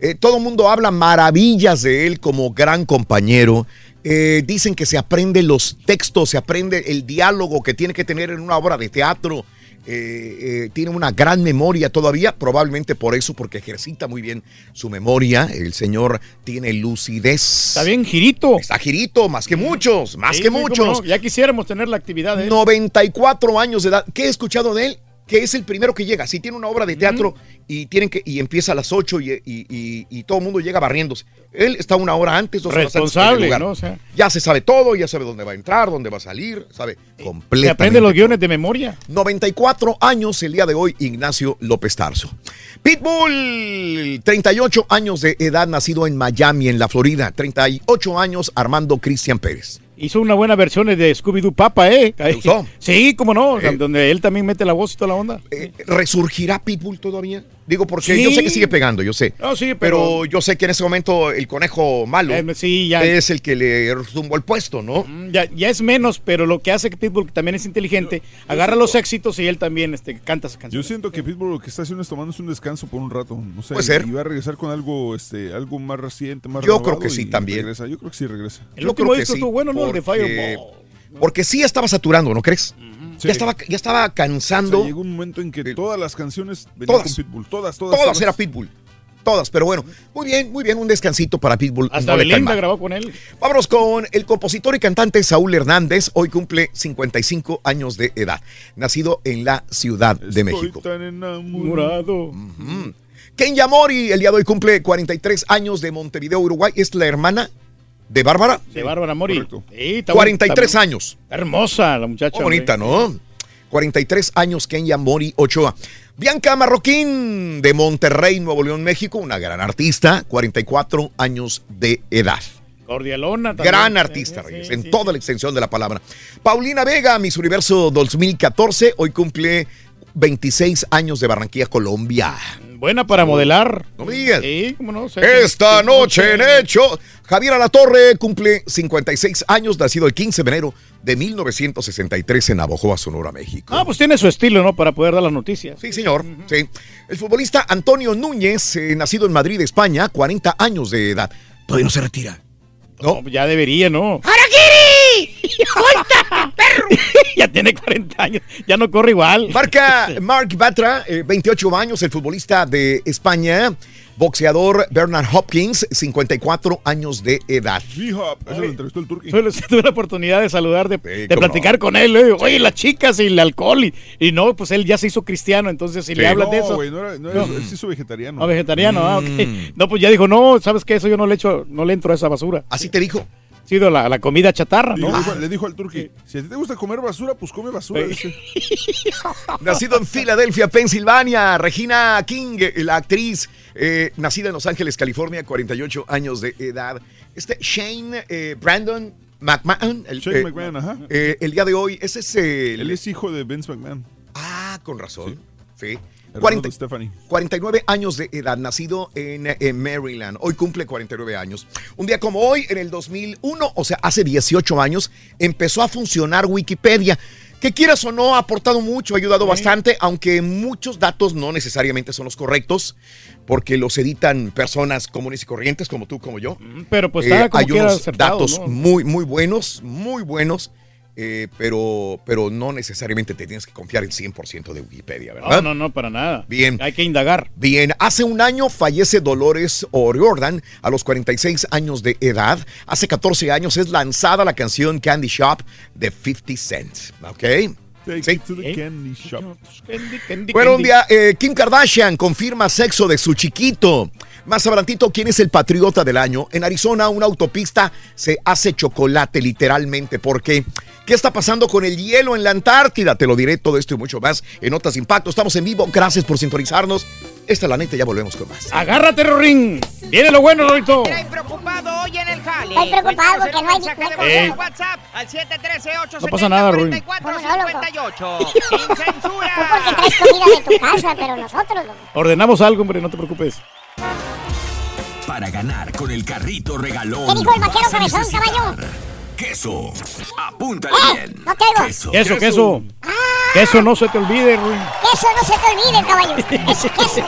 Eh, todo el mundo habla maravillas de él como gran compañero. Eh, dicen que se aprende los textos, se aprende el diálogo que tiene que tener en una obra de teatro. Eh, eh, tiene una gran memoria todavía, probablemente por eso, porque ejercita muy bien su memoria. El señor tiene lucidez.
Está bien girito.
Está girito, más que muchos, más
Sí,
que
sí,
muchos.
no, Ya quisiéramos tener la actividad de él.
94 años de edad. ¿Qué he escuchado de él? Que es el primero que llega. Si tiene una obra de teatro y tienen que y empieza a las 8 y, y- y- y todo el mundo llega barriéndose. Él está una hora antes, dos horas antes.
Responsable,
en el lugar.
¿no? O sea,
Ya se sabe todo, ya sabe dónde va a entrar, dónde va a salir, sabe completamente.
se aprende los guiones de memoria.
94 años el día de hoy, Ignacio López Tarso. Pitbull, 38 años de edad, nacido en Miami, en la Florida. 38 años, Armando Cristian Pérez.
Hizo una buena versión de Scooby-Doo Papa, ¿eh?
usó?
Sí, cómo no, sea, donde él también mete la voz y toda la onda.
Eh, ¿Resurgirá Pitbull todavía? Digo, porque
Sí.
yo sé que sigue pegando, yo sé.
No, sí,
pero...
pero-
yo sé que en ese momento el conejo malo
Eh, sí, ya.
es el que le zumbó el puesto, ¿no?
Mm, Ya, ya es menos, pero lo que hace que Pitbull que también es inteligente, agarra los éxitos y él también este, canta esa canción.
Yo siento que Pitbull lo que está haciendo es tomándose un descanso por un rato. No sé,
Puede ser.
Y va a regresar con algo, este, algo más reciente, más
Yo creo que sí también.
regresa. Yo creo que sí regresa.
El
Yo
último
creo que
disco
sí,
estuvo bueno, ¿no? El de Fireball.
Porque sí estaba saturando, ¿no crees?
Sí.
Ya, estaba, ya estaba
O sea,
cansando.
llegó un momento en que todas las canciones venían
Todas.
con Pitbull. Todas, todas.
Todas era Pitbull. Todas, pero bueno, muy bien, muy bien, un descansito para Pitbull.
Hasta Belinda grabó con él.
Vámonos con el compositor y cantante Saúl Hernández. Hoy cumple 55 años de edad. Nacido en la Ciudad de México.
Estoy tan enamorado.
Ujú. Ken Yamori, el día de hoy cumple 43 años de Montevideo, Uruguay. Es la hermana de Bárbara.
De Bárbara Mori.
Correcto.
Sí, está
43
bonita,
años.
está hermosa la muchacha.
Qué bonita, ¿no? 43 años Kenya Mori Ochoa. Bianca Marroquín de Monterrey, Nuevo León, México, una gran artista, 44 años de edad.
Cordialona también.
Gran artista,
sí,
Reyes,
sí,
en
sí.
toda la extensión de la palabra. Paulina Vega, Miss Universo 2014, hoy cumple 26 años de Barranquilla, Colombia.
Buena para modelar.
No me digas.
Sí, cómo no. sé.
Esta noche en Hecho, Javier Alatorre cumple 56 años, nacido el 15 de enero de 1963 en Navojoa, Sonora, México.
Ah, pues tiene su estilo, ¿no? Para poder dar las noticias.
Sí, señor. Sí. El futbolista Antonio Núñez, eh, nacido en Madrid, España, 40 años de edad. Todavía no se retira.
No, ya debería, ¿no?
¡Harakiri! ¡Suéltate, perro!
ya tiene 40 años. Ya no corre igual.
Marca Mark Batra, eh, 28 años, el futbolista de España. Boxeador Bernard Hopkins, 54 años de edad.
G-Hop, ese lo entrevistó el Turqui.
Tuve, la oportunidad de saludar, de, platicar
no.
con él. le digo, Oye, las chicas y el alcohol. Y, y no, pues él ya se hizo cristiano. Entonces, si le hablas de eso.
no era, no era- él se hizo vegetariano.
No, vegetariano, ah, ok.
Mm.
No, pues ya dijo, no, ¿sabes qué? Eso yo no le echo, no le entro a esa basura.
Así te dijo.
Sido la, la comida chatarra, ¿no?
le, dijo, le dijo al Turqui, si a ti te gusta comer basura, pues come basura.
Nacido en Filadelfia, Pensilvania, Regina King, eh, la actriz, eh, nacida en Los Ángeles, California, 48 años de edad. Este Shane eh, Brandon McMahon. El,
Shane
eh,
McMahon, ajá.
el día de hoy, ese es el.
Él es hijo de Vince McMahon.
Ah, con razón. Sí.
Hermano
40
de Stephanie.
49 años de edad, nacido en, en Maryland. Hoy cumple 49 años. Un día como hoy, en el 2001, o sea, hace 18 años, empezó a funcionar Wikipedia. Que quieras o no, ha aportado mucho, ha ayudado bastante, aunque muchos datos no necesariamente son los correctos, porque los editan personas comunes y corrientes, como tú, como yo.
Pero pues como
hay unos
acertado,
datos
¿no?
muy, muy buenos, muy buenos, eh, pero, pero no necesariamente te tienes que confiar el 100% de Wikipedia, ¿verdad?
No, no, no, para nada.
Bien.
Hay que indagar.
Bien, hace un año fallece Dolores O'Riordan a los 46 años de edad. Hace 14 años es lanzada la canción Candy Shop de 50 Cent. ¿Ok?
Take it to the candy shop.
Bueno, un día eh, Kim Kardashian confirma sexo de su chiquito. Más adelantito, ¿quién es el patriota del año? En Arizona, una autopista se hace chocolate literalmente. porque ¿Qué está pasando con el hielo en la Antártida? Te lo diré todo esto y mucho más en Notas Impacto. Estamos en vivo. Gracias por sintonizarnos. Esta es la neta, ya volvemos con más.
Agárrate, Rorín. Viene lo bueno, Rorito.
Estoy preocupado hoy en el jale.
Estoy preocupado porque no hay-
mensaje
no
hay-
en WhatsApp al 713
No pasa nada.
870 Sin censura.
Tú porque traes comida de tu casa, pero nosotros no.
Ordenamos algo, hombre, no te preocupes.
Para ganar con el carrito regalón.
¿Qué dijo el vaquero cabezón, caballo?
Queso. Apúntale
¡Eh!
bien.
No te oigo.
Queso.
Queso, queso. Queso no se te olvide, Ruin.
Eso no se te olvide, caballo. Eso, eso.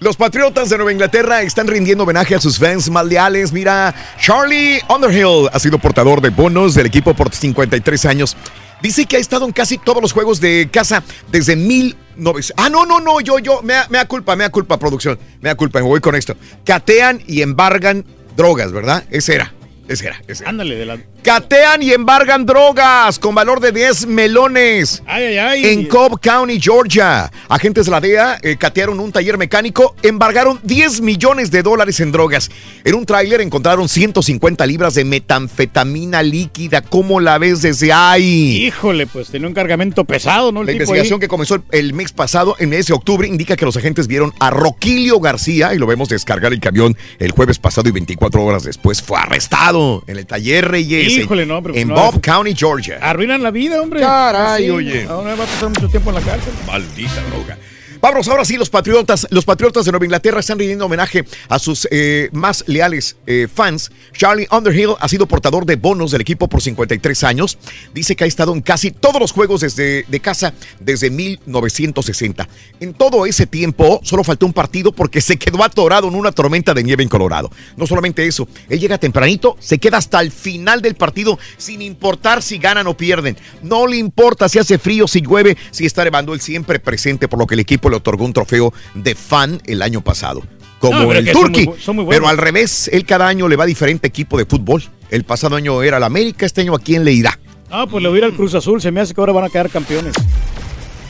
Los Patriotas de Nueva Inglaterra están rindiendo homenaje a sus fans más leales. Mira, Charlie Underhill ha sido portador de bonos del equipo por 53 años. Dice que ha estado en casi todos los juegos de casa desde 1900. Ah, no, no, no, yo, yo, me da, me da culpa, me da culpa, producción. Me da culpa, me voy con esto. Catean y embargan drogas, ¿verdad? Ese era, ese era, ese era.
Ándale, de la...
Catean y embargan drogas con valor de 10 melones.
Ay, ay, ay.
En Cobb County, Georgia. Agentes de la DEA eh, catearon un taller mecánico, embargaron 10 millones de dólares en drogas. En un tráiler encontraron 150 libras de metanfetamina líquida. ¿Cómo la ves desde ahí?
Híjole, pues tenía un cargamento pesado, ¿no? El
La
tipo
investigación
ahí.
que comenzó el- el mes pasado, en mes de octubre, indica que los agentes vieron a Roquilio García y lo vemos descargar el camión el jueves pasado y 24 horas después fue arrestado en el taller Reyes. En-
Híjole, no, pero pues
En
no,
Bob County, Georgia.
Arruinan la vida, hombre.
Caray,
Sí,
oye.
Ahora va a pasar mucho tiempo en la cárcel.
Maldita droga. Vamos, ahora sí, los patriotas, los patriotas de Nueva Inglaterra están rindiendo homenaje a sus eh, más leales eh, fans. Charlie Underhill ha sido portador de bonos del equipo por 53 años. Dice que ha estado en casi todos los juegos desde, de casa desde 1960. En todo ese tiempo solo faltó un partido porque se quedó atorado en una tormenta de nieve en Colorado. No solamente eso, él llega tempranito, se queda hasta el final del partido sin importar si ganan o pierden. No le importa si hace frío, si llueve, si está nevando, él siempre presente, por lo que el equipo le otorgó un trofeo de fan el año pasado. Como
No,
el
que son
Turkey.
muy bu- son muy buenos.
pero al revés, él cada año le va a diferente equipo de fútbol. El pasado año era la América, este año a quién le irá.
Ah, pues le voy a ir al Cruz Azul. Se me hace que ahora van a quedar campeones.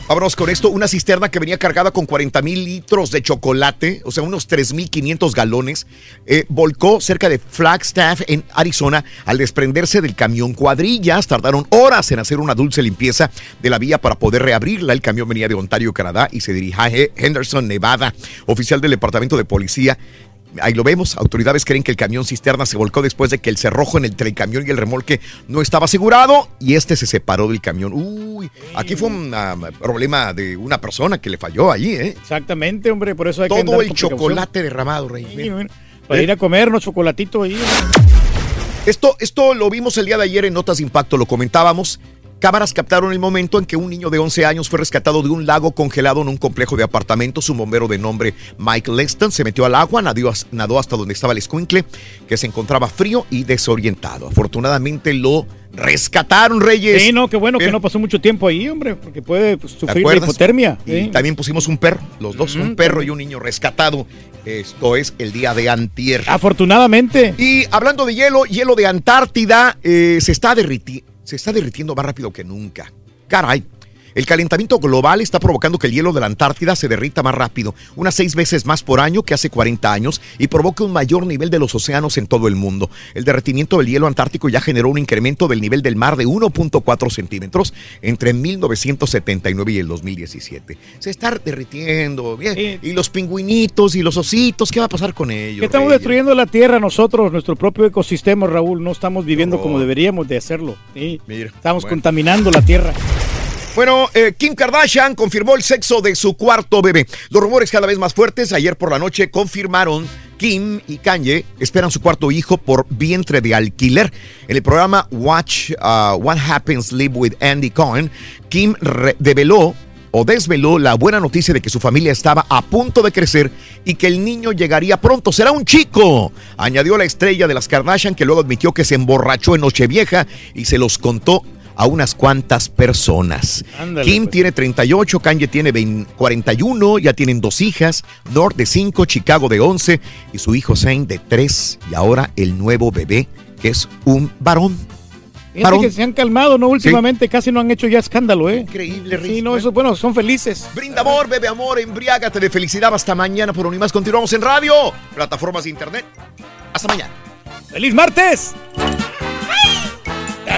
Vámonos con esto, una cisterna que venía cargada con 40 mil litros de chocolate, o sea, unos 3.500 galones, eh, volcó cerca de Flagstaff, en Arizona, al desprenderse del camión cuadrillas. Tardaron horas en hacer una dulce limpieza de la vía para poder reabrirla. El camión venía de Ontario, Canadá, y se dirigía a Henderson, Nevada. Oficial del Departamento de Policía Ahí lo vemos, autoridades creen que el camión cisterna se volcó después de que el cerrojo en el- entre el camión y el remolque no estaba asegurado y este se separó del camión. Uy, aquí fue un ah, problema de una persona que le falló allí, ¿eh?
Exactamente, hombre. Por eso hay que
Todo el chocolate derramado, Rey.
Sí, bueno, Para ir a comernos chocolatito ahí.
Esto, esto lo vimos el día de ayer en Notas de Impacto, lo comentábamos. Cámaras captaron el momento en que un niño de 11 años fue rescatado de un lago congelado en un complejo de apartamentos. Un bombero de nombre Mike Leston se metió al agua, nadó, nadó hasta donde estaba el escuincle, que se encontraba frío y desorientado. Afortunadamente lo rescataron, Reyes.
Sí, no, qué bueno que no pasó mucho tiempo ahí, hombre, porque puede pues,
¿Te
sufrir de hipotermia.
Y también pusimos un perro, los dos, un perro y un niño rescatado. Esto es el día de antier.
Afortunadamente.
Y hablando de hielo, hielo de Antártida eh, se, está derriti- se está derritiendo más rápido que nunca. Caray. El calentamiento global está provocando que el hielo de la Antártida se derrita más rápido, unas seis veces más por año que hace 40 años, y provoca un mayor nivel de los océanos en todo el mundo. El derretimiento del hielo antártico ya generó un incremento del nivel del mar de 1.4 centímetros entre 1979 y el 2017. Se está derritiendo, bien. Y los pingüinitos y los ositos, ¿qué va a pasar con ellos?
Estamos
Reyes?
destruyendo la tierra nosotros, nuestro propio ecosistema, Raúl. No estamos viviendo como deberíamos de hacerlo. ¿sí? estamos
bueno.
contaminando la tierra.
Bueno, eh, Kim Kardashian confirmó el sexo de su cuarto bebé. Los rumores cada vez más fuertes ayer por la noche confirmaron Kim y Kanye esperan su cuarto hijo por vientre de alquiler. En el programa Watch uh, What Happens Live with Andy Cohen, Kim re- develó o desveló la buena noticia de que su familia estaba a punto de crecer y que el niño llegaría pronto. Será un chico. Añadió la estrella de las Kardashian que luego admitió que se emborrachó en Nochevieja y se los contó a unas cuantas personas.
Ándale,
Kim
pues.
tiene 38, Kanye tiene 20 41, ya tienen dos hijas, North de 5, Chicago de 11 y su hijo Zane de 3 y ahora el nuevo bebé que es un varón.
Fíjate que se han calmado, ¿no? Últimamente casi no han hecho ya escándalo, ¿eh?
Increíble,
Sí, no, eso, bueno, son felices.
Brinda amor, bebe amor, embriágate de felicidad. Hasta mañana por Unimás. Continuamos en radio, plataformas de internet. Hasta mañana.
¡Feliz martes!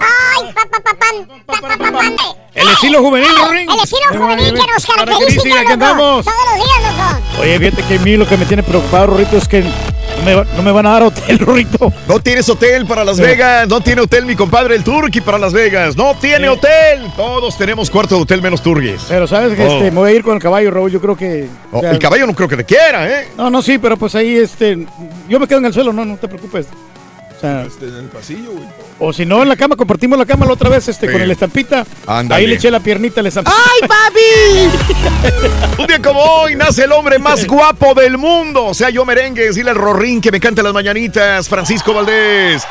¡Ay, pa, pa, pa, pan, pa, pa, pa, pan!
El estilo juvenil, Ring.
El estilo juvenil que nos caracteriza,
que
loco.
andamos.
Todos los días, loco.
Oye, fíjate que a mí lo que me tiene preocupado, Rorrito, es que no me, va- no me van a dar hotel, Rorrito.
No tienes hotel para Las. Vegas, no tiene hotel mi compadre el Turqui para Las Vegas, no tiene
Sí.
hotel. Todos tenemos cuarto de hotel menos Turgues.
Pero sabes que
Oh.
este, me voy a ir con el caballo, Raúl. Yo creo que.
Oh,
o sea,
el caballo no creo que te quiera, ¿eh?
No, no, sí, pero pues ahí, este. Yo me quedo en el suelo, no, no te preocupes. O sea,
Este, en el pasillo, güey.
o si no, en la cama, compartimos la cama la otra vez, este,
Sí.
con el estampita. Ahí le eché la piernita al estampita.
¡Ay, papi! Un día como hoy nace el hombre más guapo del mundo. O sea, yo merengue, decirle al Rorín que me cante las mañanitas, Francisco Valdés.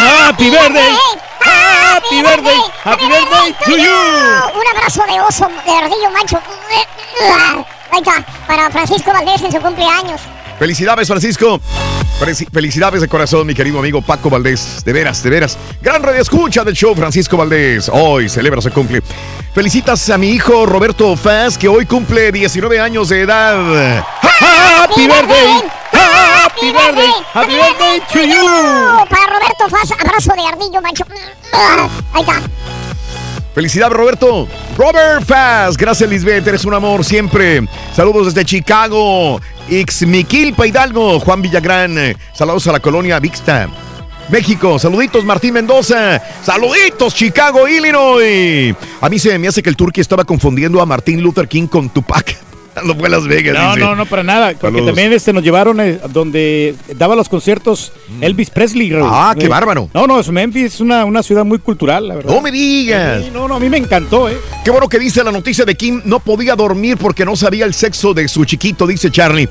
¡Happy birthday! ¡Happy birthday! ¡Happy birthday to you!
Un abrazo de oso, de ardillo macho. Ahí está, para Francisco Valdés en su cumpleaños.
Felicidades, Francisco. Felici- Felicidades de corazón, mi querido amigo Paco Valdés. De veras, de veras. Gran radio escucha del show, Francisco Valdés. Hoy celebra su cumple. Felicitas a mi hijo Roberto Faz, que hoy cumple 19 años de edad.
¡Happy birthday! ¡Happy birthday! ¡Happy birthday to you!
Para Roberto Faz, abrazo de ardillo macho. Ahí está.
Felicidades, Roberto. Robert Faz. Gracias, Lisbeth. Eres un amor siempre. Saludos desde Chicago. Ixmiquilpa Hidalgo. Juan Villagrán. eh, Saludos a la colonia Vixta. México, saluditos Martín Mendoza, saluditos Chicago, Illinois. A mí se me hace que el turqui estaba confundiendo a Martín Luther King con Tupac. No fue a Las Vegas.
No,
dice.
no, no, para nada. Porque
Saludos.
también este, nos llevaron eh, donde daba los conciertos Elvis Presley.
Ah, qué
Eh,
bárbaro.
No, no, es Memphis es una, una ciudad muy cultural, la verdad.
No me digas.
Sí, no, no, a mí me encantó, ¿eh?
Qué bueno que dice la noticia de Kim. No podía dormir porque no sabía el sexo de su chiquito, dice Charlie.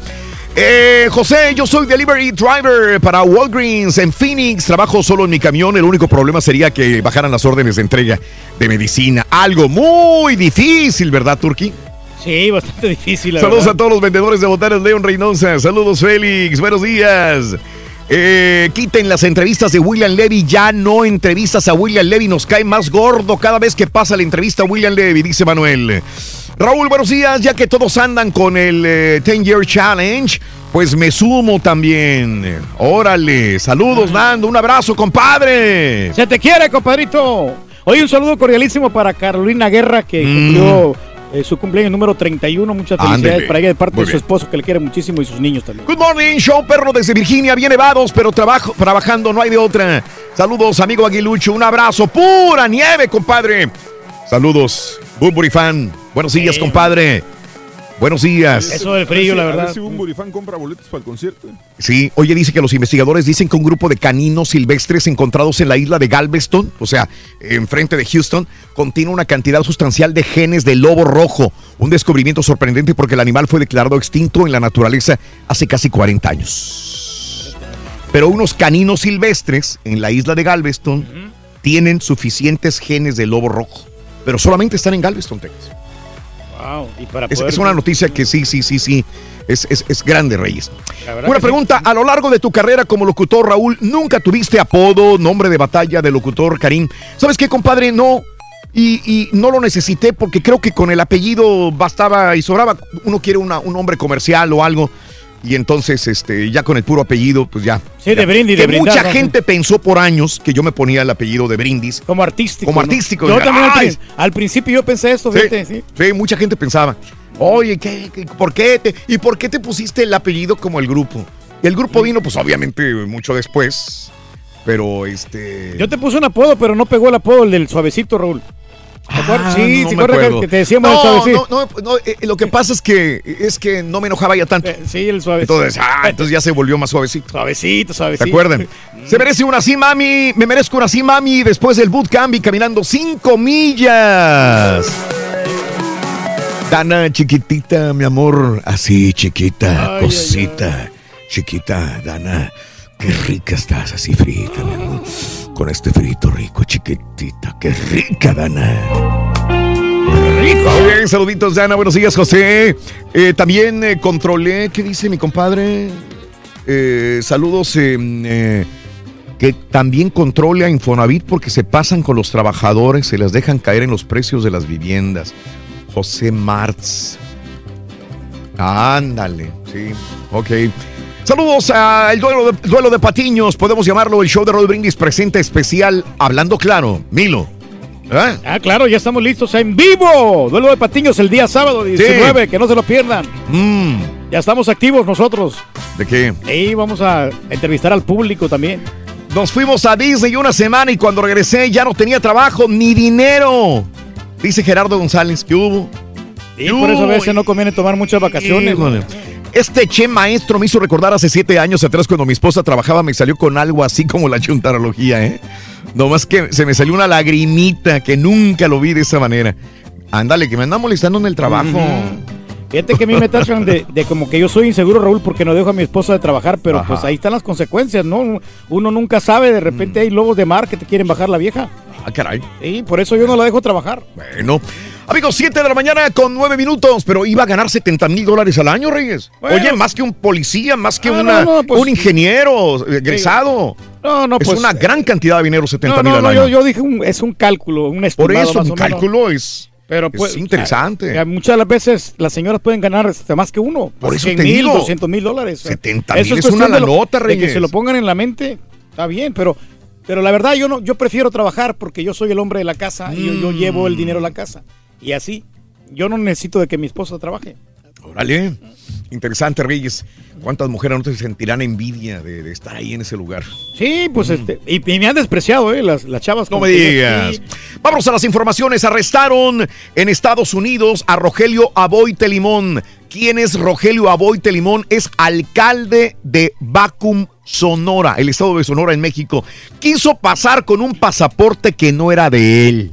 Eh, José, yo soy delivery driver para Walgreens en Phoenix. Trabajo solo en mi camión. El único problema sería que bajaran las órdenes de entrega de medicina. Algo muy difícil, ¿verdad, Turki?
Sí, bastante difícil. la
Saludos
verdad.
a todos los vendedores de botanas León Reynosa. Saludos, Félix. Buenos días. Eh, quiten las entrevistas de William Levy. Ya no entrevistas a William Levy. Nos cae más gordo cada vez que pasa la entrevista a William Levy, dice Manuel. Raúl, buenos días. Ya que todos andan con el eh, 10 Year Challenge, pues me sumo también. Órale. Saludos, Nando. Un abrazo, compadre.
Se te quiere, compadrito. Hoy un saludo cordialísimo para Carolina Guerra, que cumplió eh, su cumpleaños número 31. Muchas felicidades para ella de parte
Muy
de su
bien.
esposo, que le quiere muchísimo, y sus niños también.
Good morning, show perro desde Virginia, bien nevados, pero trabajo, trabajando, no hay de otra. Saludos, amigo Aguilucho, un abrazo, pura nieve, compadre. Saludos, Burberry fan. Buenos días, compadre. Buenos días.
Eso del frío, la verdad.
si un burifán compra boletos para el concierto.
Sí, oye, dice que los investigadores dicen que un grupo de caninos silvestres encontrados en la isla de Galveston, o sea, enfrente de Houston, contiene una cantidad sustancial de genes de lobo rojo. Un descubrimiento sorprendente porque el animal fue declarado extinto en la naturaleza hace casi 40 años. Pero unos caninos silvestres en la isla de Galveston tienen suficientes genes de lobo rojo, pero solamente están en Galveston, Texas.
Wow. Y para
Es,
poder-
es una noticia que sí, sí, sí, sí. Es, es- es grande, Reyes. Una pregunta, a lo largo de tu carrera como locutor, Raúl, ¿nunca tuviste apodo, nombre de batalla de locutor, Karim? ¿Sabes qué, compadre? No. Y, y no lo necesité porque creo que con el apellido bastaba y sobraba. Uno quiere una- un nombre comercial o algo. Y entonces, este, ya con el puro apellido, pues ya.
Sí, de brindis, de
Que
brindar,
mucha
¿no?
gente pensó por años que yo me ponía el apellido de brindis.
Como artístico.
Como
¿no?
artístico.
Yo también al, al principio yo pensé esto,
Sí,
fíjate, sí.
sí, mucha gente pensaba, oye, ¿qué, qué- por qué te, ¿y por qué te pusiste el apellido como el grupo? Y el grupo vino, pues obviamente, mucho después, pero este...
Yo te puse un apodo, pero no pegó el apodo el del suavecito, Raúl. ¿Te acuerdas?
Ah,
sí,
no
¿te
me
acuerdas que- te decíamos el
no,
suavecito?
no, no, no, eh, lo que pasa es que es que no me enojaba ya tanto.
Sí, el suavecito.
Entonces, ah, entonces ya se volvió más suavecito.
Suavecito, suavecito.
¿Se acuerdan? Se merece una así, mami. Me merezco una así, mami. Después del bootcamp y caminando cinco millas. Dana, chiquitita, mi amor. Así, chiquita,
Ay,
cosita. Chiquita, Dana. Qué rica estás, así frita, mi amor. Con este frito rico, chiquitita. Qué rica, Dana. Rico. Muy bien, saluditos, Dana. Buenos días, José. Eh, también eh, controlé, ¿qué dice mi compadre? Eh, saludos, eh, que también controle a Infonavit porque se pasan con los trabajadores, se les dejan caer en los precios de las viviendas. José Martz. Ándale, sí, ok. Saludos al duelo de, duelo de Patiños, podemos llamarlo el show de Rod Brindis presente especial Hablando Claro. Milo. ¿Eh?
Ah, claro, ya estamos listos en vivo. Duelo de Patiños el día sábado 19, que no se lo pierdan.
Mm,
Ya estamos activos nosotros.
¿De qué?
Y vamos a entrevistar al público también.
Nos fuimos a Disney una semana y cuando regresé ya no tenía trabajo ni dinero. Dice Gerardo González, ¿qué hubo?
Y por eso a veces no conviene tomar muchas vacaciones.
Híjole. Este che maestro me hizo recordar hace siete años atrás cuando mi esposa trabajaba, me salió con algo así como la chuntarología, ¿eh? Nomás que se me salió una lagrimita que nunca lo vi de esa manera. Ándale, que me anda molestando en el trabajo.
Fíjate que a mí me tachan de, de como que yo soy inseguro, Raúl, porque no dejo a mi esposa de trabajar, pero
Ajá.
pues ahí están las consecuencias, ¿no? Uno nunca sabe, de repente hay lobos de mar que te quieren bajar la vieja.
Ah, caray.
Y por eso yo no la dejo trabajar.
Bueno. Amigos, 7 de la mañana con 9 minutos, pero iba a ganar 70 mil dólares al año, Reyes.
Bueno.
Oye, más que un policía, más que
Ah,
una-
no, no, pues-
un ingeniero egresado.
No, no,
es
pues-
una gran cantidad de dinero, 70
No,
mil
no,
al
no,
año.
yo, yo dije un- es un cálculo, un estimado
Por eso, un cálculo es,
Pero
es
pues,
interesante.
eh, muchas de las veces las señoras pueden ganar más que uno.
Por eso
100
te
mil,
digo.
200 mil dólares.
70
Eso
mil es una
de lo-
lanota,
de que
Reyes.
se lo pongan en la mente, está bien, pero, pero la verdad yo no, yo prefiero trabajar porque yo soy el hombre de la casa y yo, yo
Mm.
llevo el dinero a la casa. Y así, yo no necesito de que mi esposa trabaje.
Órale. Interesante, Reyes. ¿Cuántas mujeres no te sentirán envidia de, de estar ahí en ese lugar?
Sí, pues este, y, y me han despreciado, ¿eh? Las, las chavas.
No me digas.
sí.
Vamos a las informaciones. Arrestaron en Estados Unidos a Rogelio Aboite Limón. ¿Quién es Rogelio Aboite Limón? Es alcalde de Bacum, Sonora, el estado de Sonora en México. Quiso pasar con un pasaporte que no era de él.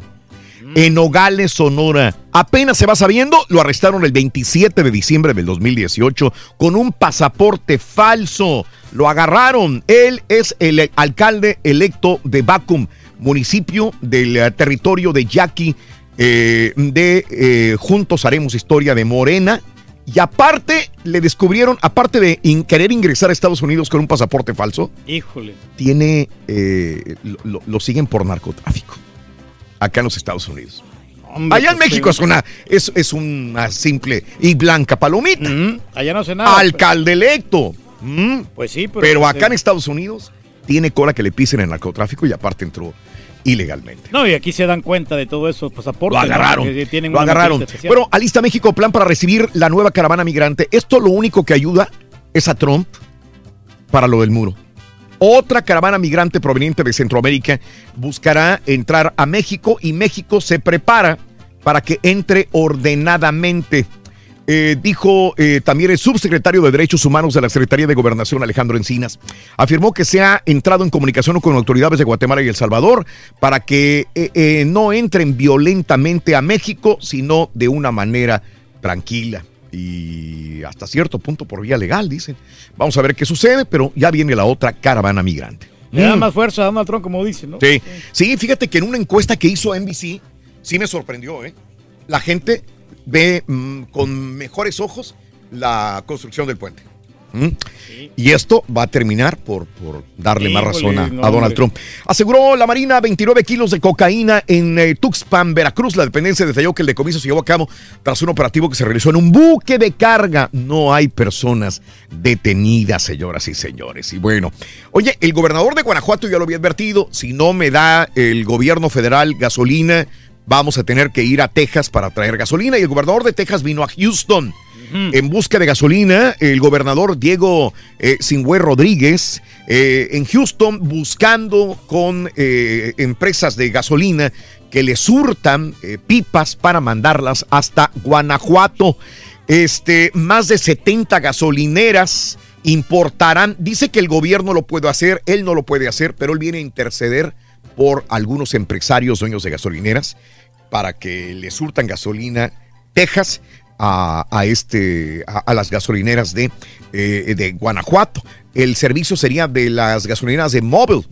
En Nogales, Sonora. Apenas se va sabiendo, lo arrestaron el 27 de diciembre del 2018 con un pasaporte falso. Lo agarraron. Él es el alcalde electo de Bacum, municipio del eh, territorio de Yaqui, eh, de eh, Juntos Haremos Historia de Morena. Y aparte, le descubrieron, aparte de in- querer ingresar a Estados Unidos con un pasaporte falso,
Híjole.
tiene, eh, lo siguen por narcotráfico acá en los Estados Unidos.
Hombre,
Allá en
pues,
México es una, es, es una simple y blanca palomita.
Allá no sé nada.
Alcalde electo. Mm.
Pues sí, pero.
Pero,
pues,
acá en Estados Unidos tiene cola que le pisen en narcotráfico y aparte entró ilegalmente.
No, y aquí se dan cuenta de todo eso, pasaporte.
Lo agarraron.
¿no? Que tienen
Lo agarraron. Bueno, alista México plan para recibir la nueva caravana migrante. Esto lo único que ayuda es a Trump para lo del muro. Otra caravana migrante proveniente de Centroamérica buscará entrar a México y México se prepara para que entre ordenadamente. Eh, dijo eh, también el subsecretario de Derechos Humanos de la Secretaría de Gobernación, Alejandro Encinas. Afirmó que se ha entrado en comunicación con autoridades de Guatemala y El Salvador para que eh, eh, no entren violentamente a México, sino de una manera tranquila y hasta cierto punto por vía legal, dicen. Vamos a ver qué sucede, pero ya viene la otra caravana migrante.
Le da
Mm.
más fuerza a Donald Trump, como dicen, ¿no?
Sí, sí, fíjate que en una encuesta que hizo NBC, sí me sorprendió, ¿eh? La gente ve mm, con mejores ojos la construcción del puente. ¿Mm? Y esto va a terminar por, por darle más razón a,
no,
a Donald. Trump. Aseguró la Marina 29 kilos de cocaína en eh, Tuxpan, Veracruz. La dependencia detalló que el decomiso se llevó a cabo tras un operativo que se realizó en un buque de carga. No hay personas detenidas, señoras y señores. Y bueno, oye, el gobernador de Guanajuato ya lo había advertido. Si no me da el gobierno federal gasolina, vamos a tener que ir a Texas para traer gasolina. Y el gobernador de Texas vino a Houston. En busca de gasolina, el gobernador Diego eh, Rodríguez eh, en Houston buscando con eh, empresas de gasolina que le surtan eh, pipas para mandarlas hasta Guanajuato. Este, más de 70 gasolineras importarán. Dice que el gobierno lo puede hacer, él no lo puede hacer, pero él viene a interceder por algunos empresarios dueños de gasolineras para que le surtan gasolina Texas a, a este, a, a las gasolineras de, eh, de Guanajuato. El servicio sería de las gasolineras de Mobil.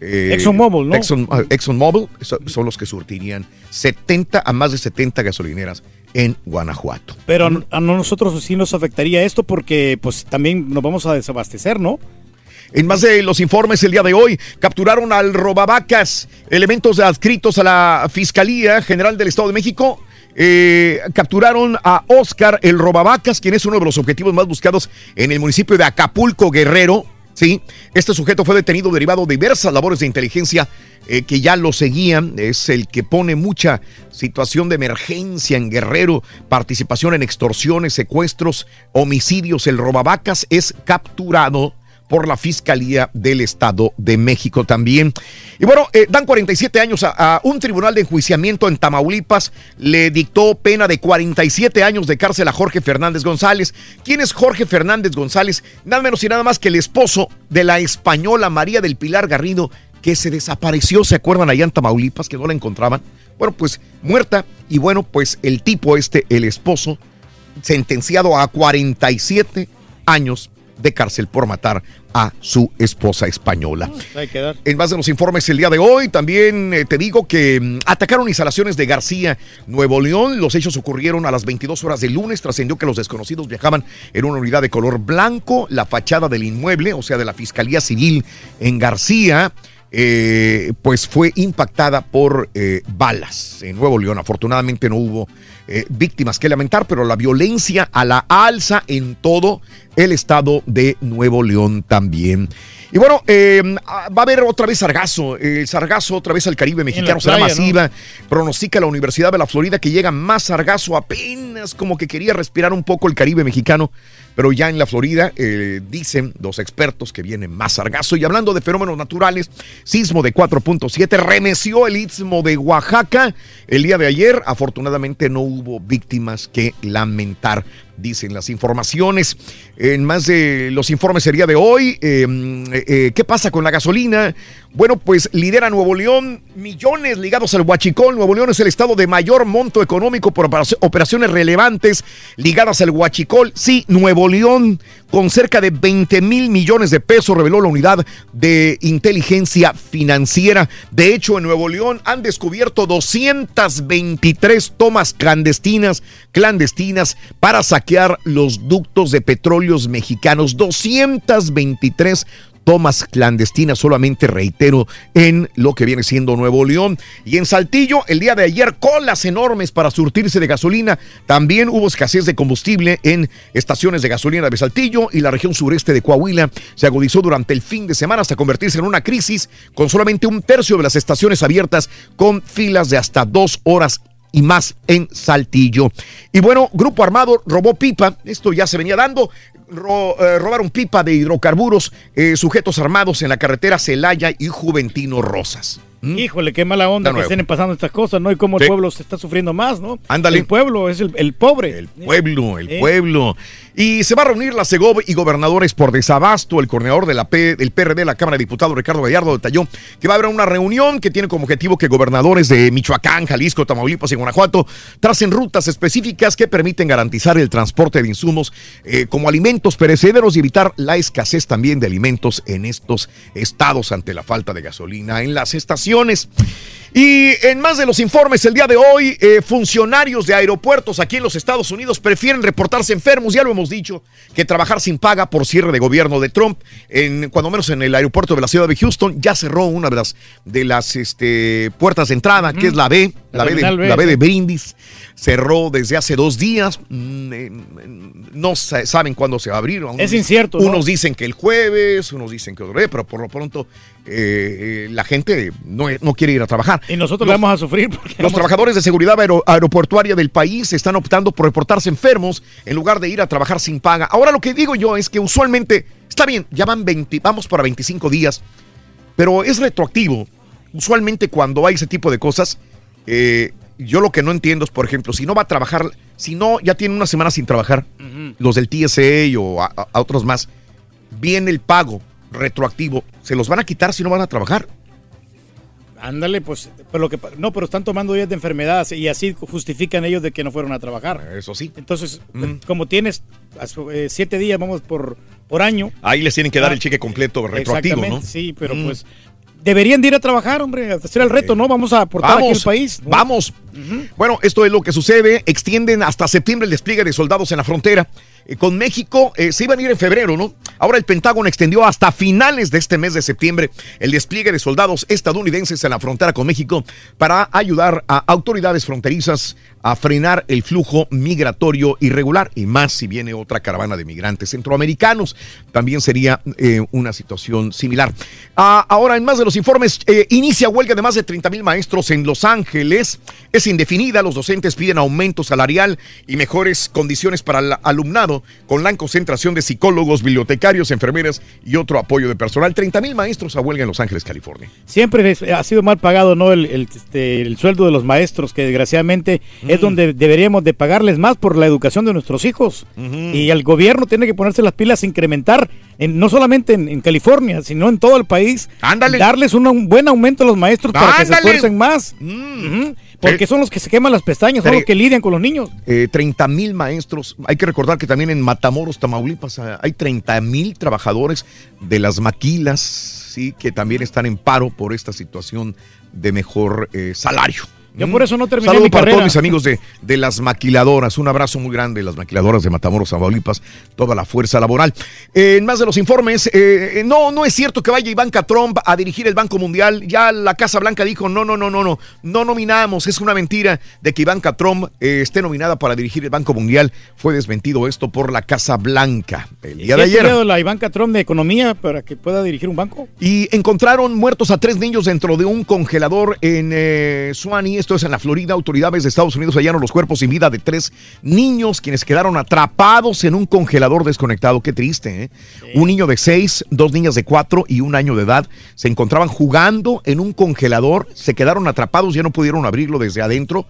Eh,
ExxonMobil, ¿no?
Exxon, ah, ExxonMobil so- son los que surtirían 70 a más de 70 gasolineras en Guanajuato.
Pero a, a nosotros sí nos afectaría esto porque pues también nos vamos a desabastecer, ¿no?
En más de los informes el día de hoy, capturaron al robavacas, elementos adscritos a la Fiscalía General del Estado de México. Eh, capturaron a Oscar el robavacas, quien es uno de los objetivos más buscados en el municipio de Acapulco, Guerrero. Sí, este sujeto fue detenido derivado de diversas labores de inteligencia eh, que ya lo seguían. Es el que pone mucha situación de emergencia en Guerrero, participación en extorsiones, secuestros, homicidios. El robavacas es capturado por la Fiscalía del Estado de México también. Y bueno, eh, dan 47 años a, a un tribunal de enjuiciamiento en Tamaulipas. Le dictó pena de 47 años de cárcel a Jorge Fernández González. ¿Quién es Jorge Fernández González? Nada menos y nada más que el esposo de la española María del Pilar Garrido, que se desapareció, ¿se acuerdan allá en Tamaulipas que no la encontraban? Bueno, pues muerta. Y bueno, pues el tipo este, el esposo, sentenciado a 47 años de cárcel por matar a su esposa española.
Hay que dar.
En más de los informes el día de hoy, también eh, te digo que mm, atacaron instalaciones de García, Nuevo León. Los hechos ocurrieron a las 22 horas del lunes. Trascendió que los desconocidos viajaban en una unidad de color blanco. La fachada del inmueble, o sea, de la Fiscalía Civil en García, eh, pues fue impactada por eh, balas en Nuevo León. Afortunadamente no hubo eh, víctimas que lamentar, pero la violencia a la alza en todo el estado de Nuevo León también. Y bueno, eh, va a haber otra vez sargazo. El sargazo otra vez al Caribe mexicano será
playa, ¿no?
masiva. Pronostica la Universidad de la Florida que llega más sargazo. Apenas como que quería respirar un poco el Caribe mexicano. Pero ya en la Florida eh, dicen los expertos que viene más sargazo. Y hablando de fenómenos naturales, sismo de 4.7 remeció el istmo de Oaxaca el día de ayer. Afortunadamente no hubo víctimas que lamentar, dicen las informaciones. En más de los informes día de hoy, eh, eh, ¿qué pasa con la gasolina? Bueno, pues lidera Nuevo León millones ligados al Huachicol. Nuevo León es el estado de mayor monto económico por operaci- operaciones relevantes ligadas al Huachicol. Sí, Nuevo León, con cerca de 20 mil millones de pesos, reveló la unidad de inteligencia financiera. De hecho, en Nuevo León han descubierto 223 tomas clandestinas, clandestinas para los ductos de petróleos mexicanos. 223 tomas clandestinas, solamente reitero, en lo que viene siendo Nuevo León. Y en Saltillo, el día de ayer, colas enormes para surtirse de gasolina. También hubo escasez de combustible en estaciones de gasolina de Saltillo y la región sureste de Coahuila se agudizó durante el fin de semana hasta convertirse en una crisis con solamente un tercio de las estaciones abiertas con filas de hasta dos horas y más en Saltillo. Y bueno, Grupo Armado robó pipa, esto ya se venía dando, ro- eh, robaron pipa de hidrocarburos, eh, sujetos armados en la carretera Celaya y Juventino Rosas.
Híjole, qué mala onda que estén pasando estas cosas, ¿no? Y cómo el
Sí.
pueblo se está sufriendo más, ¿no?
Ándale.
El pueblo es el, el pobre. El
pueblo, el
Eh.
pueblo. Y se va a reunir la Segov y gobernadores por desabasto. El coordinador de la P, del PRD, la Cámara de Diputados, Ricardo Gallardo, detalló que va a haber una reunión que tiene como objetivo que gobernadores de Michoacán, Jalisco, Tamaulipas y Guanajuato tracen rutas específicas que permiten garantizar el transporte de insumos eh, como alimentos perecederos y evitar la escasez también de alimentos en estos estados ante la falta de gasolina en las estaciones acciones. Y en más de los informes el día de hoy, eh, funcionarios de aeropuertos aquí en los Estados Unidos prefieren reportarse enfermos, ya lo hemos dicho, que trabajar sin paga por cierre de gobierno de Trump. En, cuando menos en el aeropuerto de la ciudad de Houston ya cerró una de las, de las este, puertas de entrada, que es la B, la, B, de,
B,
la B de Brindis. Cerró desde hace dos días. Mm, eh, No sa- saben cuándo se va a abrir.
Es incierto, ¿no?
Unos dicen que el jueves, unos dicen que otro día, pero por lo pronto eh, eh, la gente no, no quiere ir a trabajar.
Y nosotros
Los-
vamos a sufrir. Porque
los
vamos-
trabajadores de seguridad aero- aeroportuaria del país están optando por reportarse enfermos en lugar de ir a trabajar sin paga. Ahora lo que digo yo es que usualmente, está bien, ya van 20, vamos para 25 días, pero es retroactivo. Usualmente cuando hay ese tipo de cosas, eh, yo lo que no entiendo es, por ejemplo, si no va a trabajar, si no ya tiene una semana sin trabajar, los del TSA o a otros más, viene el pago retroactivo, ¿se los van a quitar si no van a trabajar?
Ándale, pues, pero lo que no, pero están tomando días de enfermedad y así justifican ellos de que no fueron a trabajar.
Eso sí.
Entonces, como tienes eh, siete días, vamos por por año.
Ahí les tienen que dar
Ah,
el cheque completo retroactivo, ¿no?
Sí, pero
Mm.
pues deberían de ir a trabajar, hombre, hacer el reto, ¿no? Vamos a aportar aquí
Vamos,
al país. ¿no?
Vamos. Bueno, esto es lo que sucede. Extienden hasta septiembre el despliegue de soldados en la frontera. Eh, con México eh, se iban a ir en febrero, ¿no? Ahora el Pentágono extendió hasta finales de este mes de septiembre el despliegue de soldados estadounidenses en la frontera con México para ayudar a autoridades fronterizas a frenar el flujo migratorio irregular y más si viene otra caravana de migrantes centroamericanos. También sería eh, una situación similar. Ah, ahora, en más de los informes, inicia huelga de más de 30 mil maestros en Los Ángeles. Es indefinida, los docentes piden aumento salarial y mejores condiciones para el alumnado con la concentración de psicólogos, bibliotecarios, enfermeras y otro apoyo de personal. 30 mil maestros a huelga en Los Ángeles, California.
Siempre ha sido mal pagado, ¿no? El, el, este, el sueldo de los maestros, que desgraciadamente es donde deberíamos de pagarles más por la educación de nuestros hijos. Y el gobierno tiene que ponerse las pilas, incrementar, en, no solamente en, en California, sino en todo el país. Darles un, un buen aumento a los maestros para que se
Ándale.
esfuercen más. Ujú. Porque son los que se queman las pestañas, son los que lidian con los niños.
Eh, 30 mil maestros. Hay que recordar que también en Matamoros, Tamaulipas, ah, hay 30 mil trabajadores de las maquilas, sí, que también están en paro por esta situación de mejor eh, salario.
Yo por eso no terminé
Saludo
mi
para
carrera.
todos mis amigos de, de las maquiladoras. Un abrazo muy grande, las maquiladoras de Matamoros, Tamaulipas, toda la fuerza laboral. Eh, en más de los informes, eh, no, no es cierto que vaya Ivanka Trump a dirigir el Banco Mundial. Ya la Casa Blanca dijo, no, no, no, no, no, no nominamos. Es una mentira de que Ivanka Trump eh, esté nominada para dirigir el Banco Mundial. Fue desmentido esto por la Casa Blanca el día
¿Sí
de
ha
ayer.
la Ivanka Trump de economía para que pueda dirigir un banco?
Y encontraron muertos a tres niños dentro de un congelador en eh, Suwannee, esto es en la Florida. Autoridades de Estados Unidos hallaron los cuerpos sin vida de tres niños quienes quedaron atrapados en un congelador desconectado. Qué triste, ¿eh? Un niño de seis, dos niñas de cuatro y un año de edad se encontraban jugando en un congelador, se quedaron atrapados, ya no pudieron abrirlo desde adentro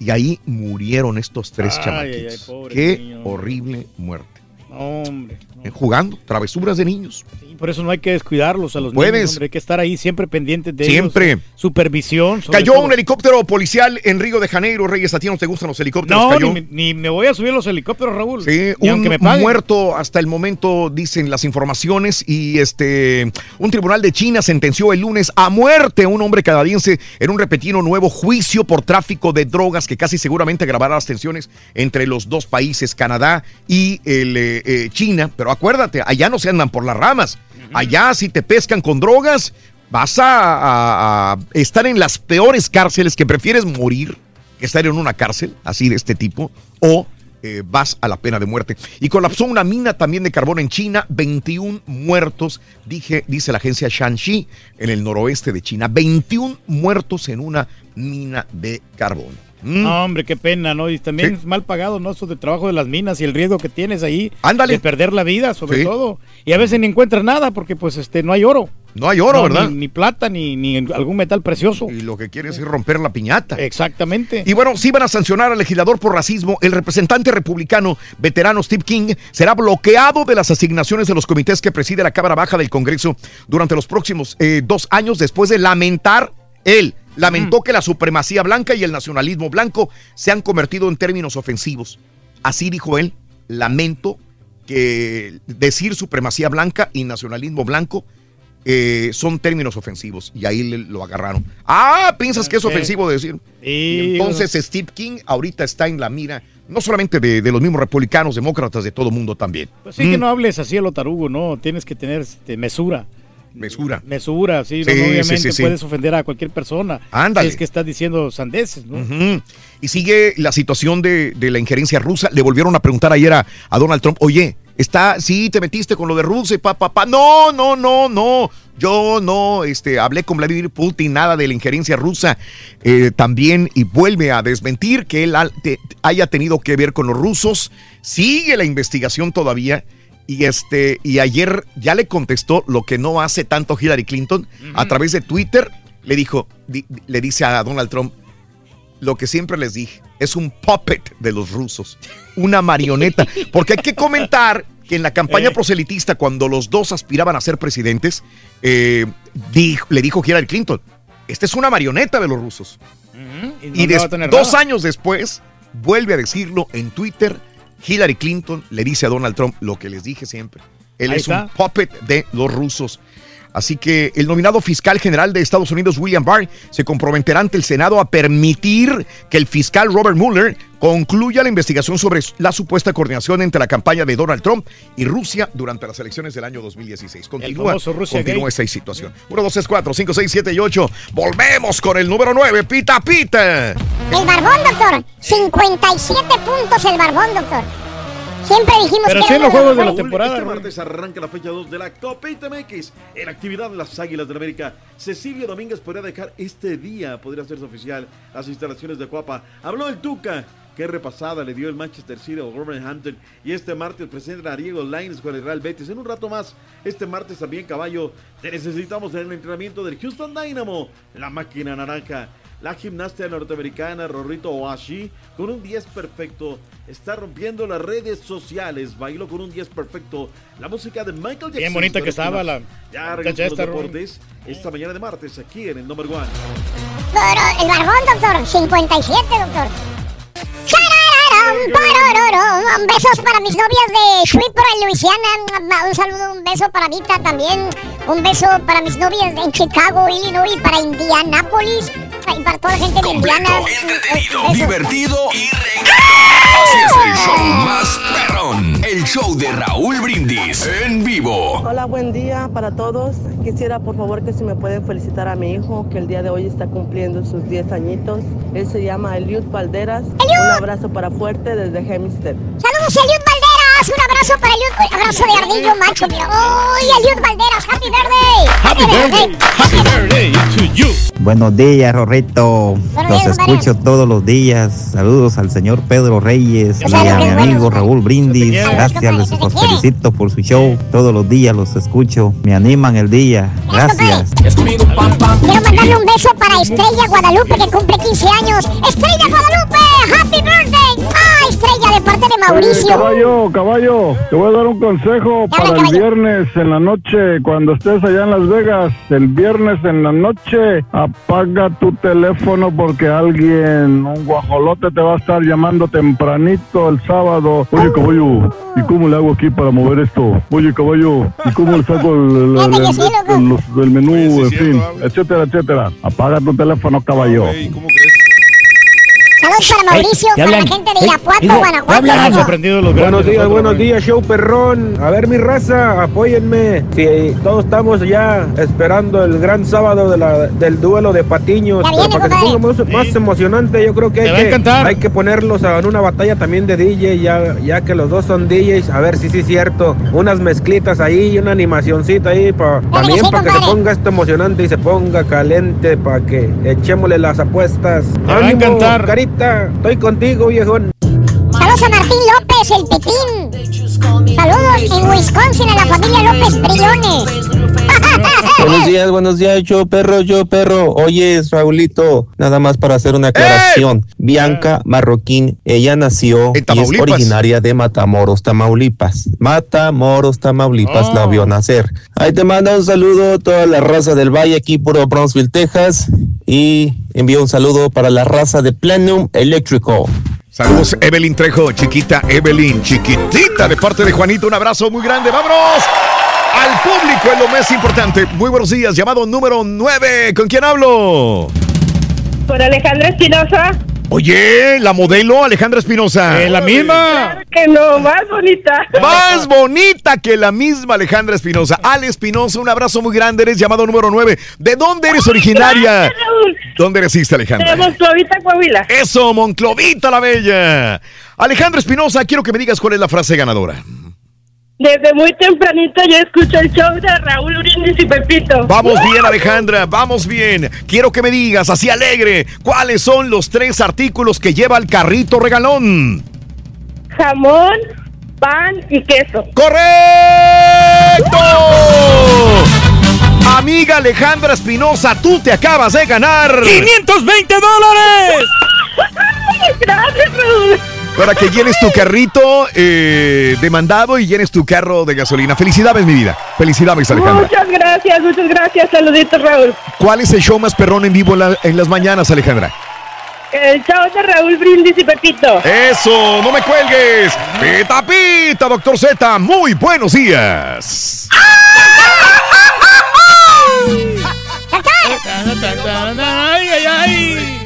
y ahí murieron estos tres
Ay,
chamaquitos.
ay, ay, pobre
Qué
niño.
horrible muerte.
Hombre.
Eh, Jugando, travesuras de niños.
Por eso no hay que descuidarlos a los
Puedes.
niños, hombre. Hay que estar ahí siempre pendientes de
Siempre.
ellos. Supervisión.
Cayó
todo.
un helicóptero policial en Río de Janeiro. Reyes, ¿a ti no te gustan los helicópteros?
No,
Cayó.
ni, me- ni me voy a subir los helicópteros, Raúl.
Sí,
Ni
un
me
muerto hasta el momento, dicen las informaciones, y este un tribunal de China sentenció el lunes a muerte a un hombre canadiense en un repentino nuevo juicio por tráfico de drogas que casi seguramente agravará las tensiones entre los dos países, Canadá y el, eh, eh, China. Pero acuérdate, allá no se andan por las ramas. Allá si te pescan con drogas, vas a, a- a estar en las peores cárceles que prefieres morir que estar en una cárcel así de este tipo o eh, vas a la pena de muerte. Y colapsó una mina también de carbón en China, 21 muertos, dije, dice la agencia Shanxi, en el noroeste de China, 21 muertos en una mina de carbón. Mm.
No, hombre, qué pena, ¿no? Y también es mal pagado, ¿no? Eso de trabajo de las minas y el riesgo que tienes ahí.
Ándale.
De perder la vida, sobre
Sí.
todo. Y a veces ni encuentras nada porque, pues, este, no hay oro.
No hay oro,
No,
¿verdad?
Ni, ni plata, ni, ni algún metal precioso.
Y lo que quieres es romper la piñata.
Exactamente.
Y bueno, si van a sancionar al legislador por racismo, el representante republicano veterano Steve King será bloqueado de las asignaciones de los comités que preside la Cámara Baja del Congreso durante los próximos eh, dos años después de lamentar él. Lamentó que la supremacía blanca y el nacionalismo blanco se han convertido en términos ofensivos. Así dijo él, lamento que decir supremacía blanca y nacionalismo blanco eh, son términos ofensivos y ahí le- lo agarraron. Ah, piensas que es ofensivo decir. Y entonces Steve King ahorita está en la mira, no solamente de, de los mismos republicanos, demócratas, de todo mundo también.
Pues sí, que
Mm,
no hables así a lo tarugo, ¿no? Tienes que tener este, mesura.
Mesura.
Mesura, sí. no,
Sí,
no,
sí,
obviamente
sí, sí.
puedes ofender a cualquier persona.
Ándale.
Si es que estás diciendo sandeces, ¿no?
Y sigue la situación de, de la injerencia rusa. Le volvieron a preguntar ayer a, a Donald Trump, oye, está, sí, te metiste con lo de Rusia, y pa, pa, pa. No, no, no, no. Yo no, este, hablé con Vladimir Putin, nada de la injerencia rusa. Eh, también, y vuelve a desmentir que él ha- te- haya tenido que ver con los rusos. Sigue la investigación todavía. Y este, y ayer ya le contestó lo que no hace tanto Hillary Clinton a través de Twitter. Le dijo, di- le dice a Donald Trump, lo que siempre les dije, es un puppet de los rusos, una marioneta. Porque hay que comentar que en la campaña proselitista, cuando los dos aspiraban a ser presidentes, eh, dijo- le dijo Hillary Clinton, esta es una marioneta de los rusos.
Y, no
dos
nada.
años después, vuelve a decirlo en Twitter, Hillary Clinton le dice a Donald Trump lo que les dije siempre. Él
Ahí
es un puppet de los rusos. Así que el nominado fiscal general de Estados Unidos, William Barr, se comprometerá ante el Senado a permitir que el fiscal Robert Mueller concluya la investigación sobre la supuesta coordinación entre la campaña de Donald Trump y Rusia durante las elecciones del año 2016. Continúa, continúa esta situación. 1, 2, 3, 4, 5, 6, 7 y 8. Volvemos con el número 9, Pita Pita.
El barbón, doctor. 57 puntos el barbón, doctor. Siempre dijimos
Pero
que
sí en los juegos de la temporada.
Este martes arranca la fecha 2 de la Copa ITMX. En actividad de las Águilas del América, Cecilio Domínguez podría dejar este día, podría hacerse oficial, las instalaciones de Cuapa. Habló el Tuca. Qué repasada le dio el Manchester City al Wolverhampton. Y este martes presenta a Diego Lines con el Real Betis. En un rato más, este martes también, caballo, te necesitamos en el entrenamiento del Houston Dynamo. La máquina naranja. La gimnasta norteamericana Rorrito Oashi con un 10 perfecto está rompiendo las redes sociales. Bailó con un 10 perfecto. La música de Michael Jackson.
Bien bonita que estaba la.
Ya regresó los deportes esta mañana de martes aquí en el Number One.
Pero el barbón, doctor. 57, doctor. Besos para mis novias de Shreveport, Luisiana. Un saludo, un beso para Vita también. Un beso para mis novias en Chicago, Illinois, para Indianápolis. Y para toda la gente de Indiana.
entretenido, divertido y Así es el show más perrón. El show de Raúl Brindis en vivo.
Hola, buen día para todos. Quisiera por favor que si me pueden felicitar a mi hijo que el día de hoy está cumpliendo sus 10 añitos. Él se llama Eliud Valderas. Un abrazo para fuerte desde Hempstead.
Saludos, Eliud Valderas. Un abrazo para Eliud. Un abrazo de ardillo macho. Mira. ¡Uy, Eliud Valderas! ¡Happy birthday!
Happy birthday. Happy birthday to you.
Buenos días, Rorrito.
Buenos
Los
días,
escucho todos los días. Saludos al señor Pedro Reyes y a mi amigo
bueno.
Raúl Brindis. Gracias, les los felicito por su show. Todos los días los escucho. Me animan el día. Gracias.
Quiero mandarle un beso para Estrella Guadalupe que cumple 15 años. ¡Estrella Guadalupe! ¡Happy birthday! ¡Ah, Estrella de parte de Mauricio!
caballo, caballo, te voy a dar un consejo para el viernes en la noche, cuando estés allá en Las Vegas, el viernes en la noche, apaga tu teléfono porque alguien, un guajolote te va a estar llamando tempranito el sábado. Oye, caballo, ¿y cómo le hago aquí para mover esto? Oye, caballo, ¿y cómo le saco el, el- el- el- menú, en fin, etcétera, etcétera? Apaga tu teléfono, caballo.
Saludos para Mauricio,
¿qué
para la gente de Irapuato, Guanajuato.
hablan.
sorprendido los
Buenos días,
nosotros,
buenos días, show perrón. A ver, mi raza, apóyenme. Si todos estamos ya esperando el gran sábado de la- del duelo de patiños.
Ya
pero
viene,
para que se ponga más, más emocionante, yo creo que hay, que hay que ponerlos en una batalla también de DJ, ya, ya que los dos son DJs. A ver si sí es cierto. Unas mezclitas ahí y una animacioncita ahí pa- también
sí,
para que se ponga esto emocionante y se ponga caliente para que echémosle las apuestas.
Te va a encantar.
Carita, estoy contigo, viejón.
Saludos a Martín López, el Pepín. Saludos en Wisconsin a la familia López Briones.
Buenos días, buenos días, yo perro, yo perro. Oye, Raulito, nada más para hacer una aclaración. Bianca Marroquín, ella nació y es originaria de Matamoros, Tamaulipas. Matamoros, Tamaulipas, la vio nacer. Ahí te manda un saludo toda la raza del Valle, aquí puro Brownsville, Texas. Y envío un saludo para la raza de Plenum Eléctrico.
Saludos, Evelyn Trejo, chiquita Evelyn, chiquitita, de parte de Juanito. Un abrazo muy grande. ¡Vámonos!
Al público es lo más importante. Muy buenos días. Llamado número 9. ¿Con quién hablo?
Por Alejandra Espinosa.
Oye, la modelo Alejandra Espinosa.
Eh, la misma.
Claro que no, más bonita.
Más bonita que la misma Alejandra Espinosa. Ale Espinosa, un abrazo muy grande. Eres llamado número 9. ¿De dónde eres originaria?
Raúl.
¿Dónde naciste, Alejandra?
De Monclovita, Coahuila.
Eso, Monclovita la Bella. Alejandra Espinosa, quiero que me digas cuál es la frase ganadora.
Desde muy tempranito yo escucho el show de Raúl Brindis y Pepito.
Vamos bien, Alejandra, vamos bien. Quiero que me digas, así alegre, cuáles son los tres artículos que lleva el carrito regalón.
Jamón, pan y queso.
¡Correcto! Amiga Alejandra Espinosa, tú te acabas de ganar
520 dólares.
Gracias, Raúl.
Para que llenes tu carrito eh, de mandado y llenes tu carro de gasolina. Felicidades, mi vida. Felicidades, Alejandra.
Muchas gracias, muchas gracias. Saluditos, Raúl.
¿Cuál es el show más perrón en vivo en, la- en las mañanas, Alejandra?
El show de Raúl Brindis y Pepito.
Eso, no me cuelgues. Pita, pita, doctor Z. Muy buenos días.
Ay, ay, ay.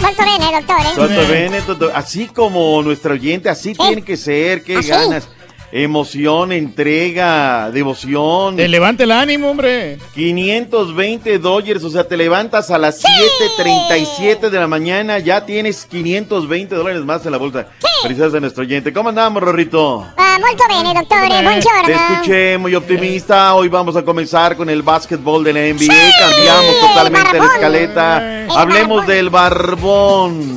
Doctor N, doctor, ¿eh?
Doctor Bennett, doctor, así como nuestro oyente, así tiene que ser, qué ganas. Emoción, entrega, devoción.
Te levanta el ánimo, hombre.
520 dólares, o sea, te levantas a las 7.37 de la mañana, ya tienes 520 dólares más en la bolsa. Felicidades a nuestro oyente. ¿Cómo andamos, Rorrito?
Ah, bene, dottore, buongiorno.
Te escuché muy optimista. Hoy vamos a comenzar con el básquetbol de la NBA. Cambiamos totalmente la escaleta. Hablemos del barbón.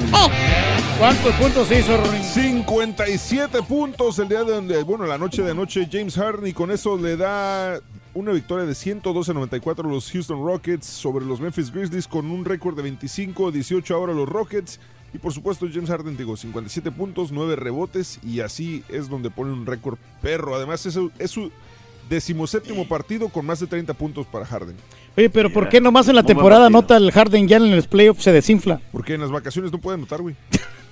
¿Cuántos puntos hizo, Rorín?
57 puntos el día de donde, bueno, la noche de anoche James Harden y con eso le da una victoria de 112 a 94 a los Houston Rockets sobre los Memphis Grizzlies con un récord de 25 a 18 ahora los Rockets y por supuesto James Harden digo 57 puntos, 9 rebotes y así es donde pone un récord perro. Además es su, es su decimoséptimo partido con más de 30 puntos para Harden.
Oye, pero ¿por qué nomás en la temporada nota el Harden ya en los playoffs se desinfla?
Porque en las vacaciones no puede anotar, güey.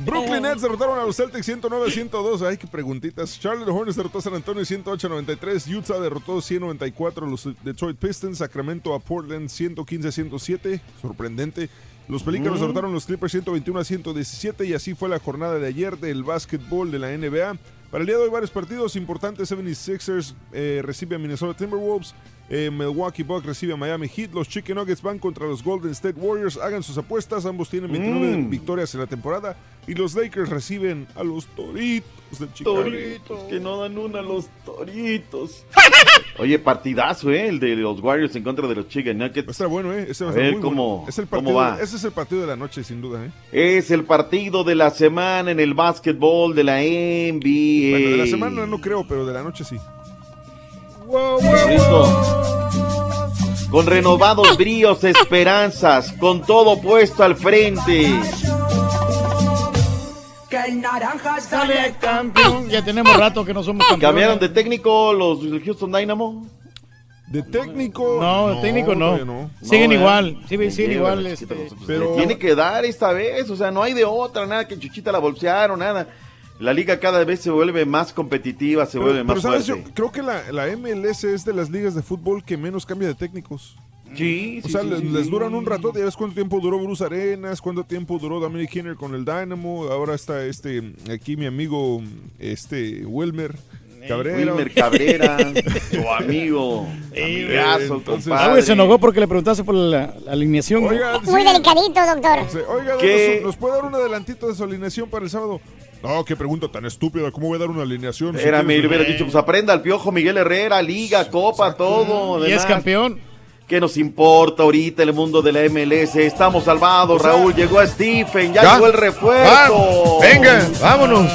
Brooklyn Nets derrotaron a los Celtics 109-102. Ay, qué preguntitas. Charlotte Hornets derrotó a San Antonio 108-93. Utah derrotó 194 a los Detroit Pistons. Sacramento a Portland 115-107. Sorprendente. Los Pelícanos
Mm.
derrotaron a los Clippers 121 a 117 y así fue la jornada de ayer del básquetbol de la NBA. Para el día de hoy varios partidos importantes. 76ers eh, recibe a Minnesota Timberwolves. Eh, Milwaukee Bucks recibe a Miami Heat. Los Chicken Nuggets van contra los Golden State Warriors. Hagan sus apuestas. Ambos tienen 29
Mm.
victorias en la temporada. Y los Lakers reciben a los Toritos de Chicago.
Toritos, que no dan una los toritos. Oye, partidazo, ¿eh? El de los Warriors en contra de los Chicken Nuggets.
Está bueno, ¿eh? Ese va
A
a estar
ver
muy
cómo,
bueno. Es el
cómo
partido,
va.
Ese es el partido de la noche, sin duda, ¿eh?
Es el partido de la semana en el básquetbol de la NBA.
Bueno, de la semana no creo, pero de la noche sí.
Listo. Con renovados bríos, esperanzas, con todo puesto al frente.
Que el naranja
Sale campeón. Ya tenemos rato que no somos campeones.
¿Cambiaron de técnico los Houston Dynamo?
De técnico.
No, de técnico no. Siguen
No,
igual. Sí, siguen igual. este,
Pero
Pero-
tiene que dar esta vez, o sea, no hay de otra, nada que Chuchita la bolsearon, nada. La liga cada vez se vuelve más competitiva, se vuelve
Pero,
más
pero, ¿sabes?
fuerte.
Yo creo que la, la MLS es de las ligas de fútbol que menos cambia de técnicos.
Sí,
O
sí,
sea,
sí,
les,
sí,
les
sí.
duran un rato. Ya ves cuánto tiempo duró Bruce Arenas, cuánto tiempo duró Dominic Kinner con el Dynamo. Ahora está este aquí mi amigo este Wilmer Cabrera.
Wilmer Cabrera, tu amigo, amigazo,
entonces-
Ah, güey,
compadre.
se enojó porque le preguntaste por la, la alineación.
Oiga,
Muy delicadito, doctor.
Oiga,
¿Qué?
¿nos, ¿nos puede dar un adelantito de su alineación para el sábado? No, qué pregunta tan estúpida. ¿Cómo voy a dar una alineación? Si
Era, me
tienes-
hubiera dicho, pues aprenda al piojo Miguel Herrera, liga, copa, todo.
Y es campeón.
¿Qué nos importa ahorita el mundo de la MLS? Estamos salvados,
O sea-
Raúl. Llegó a Stephen, ya,
¿Ya?
llegó el refuerzo.
Va, venga, vámonos.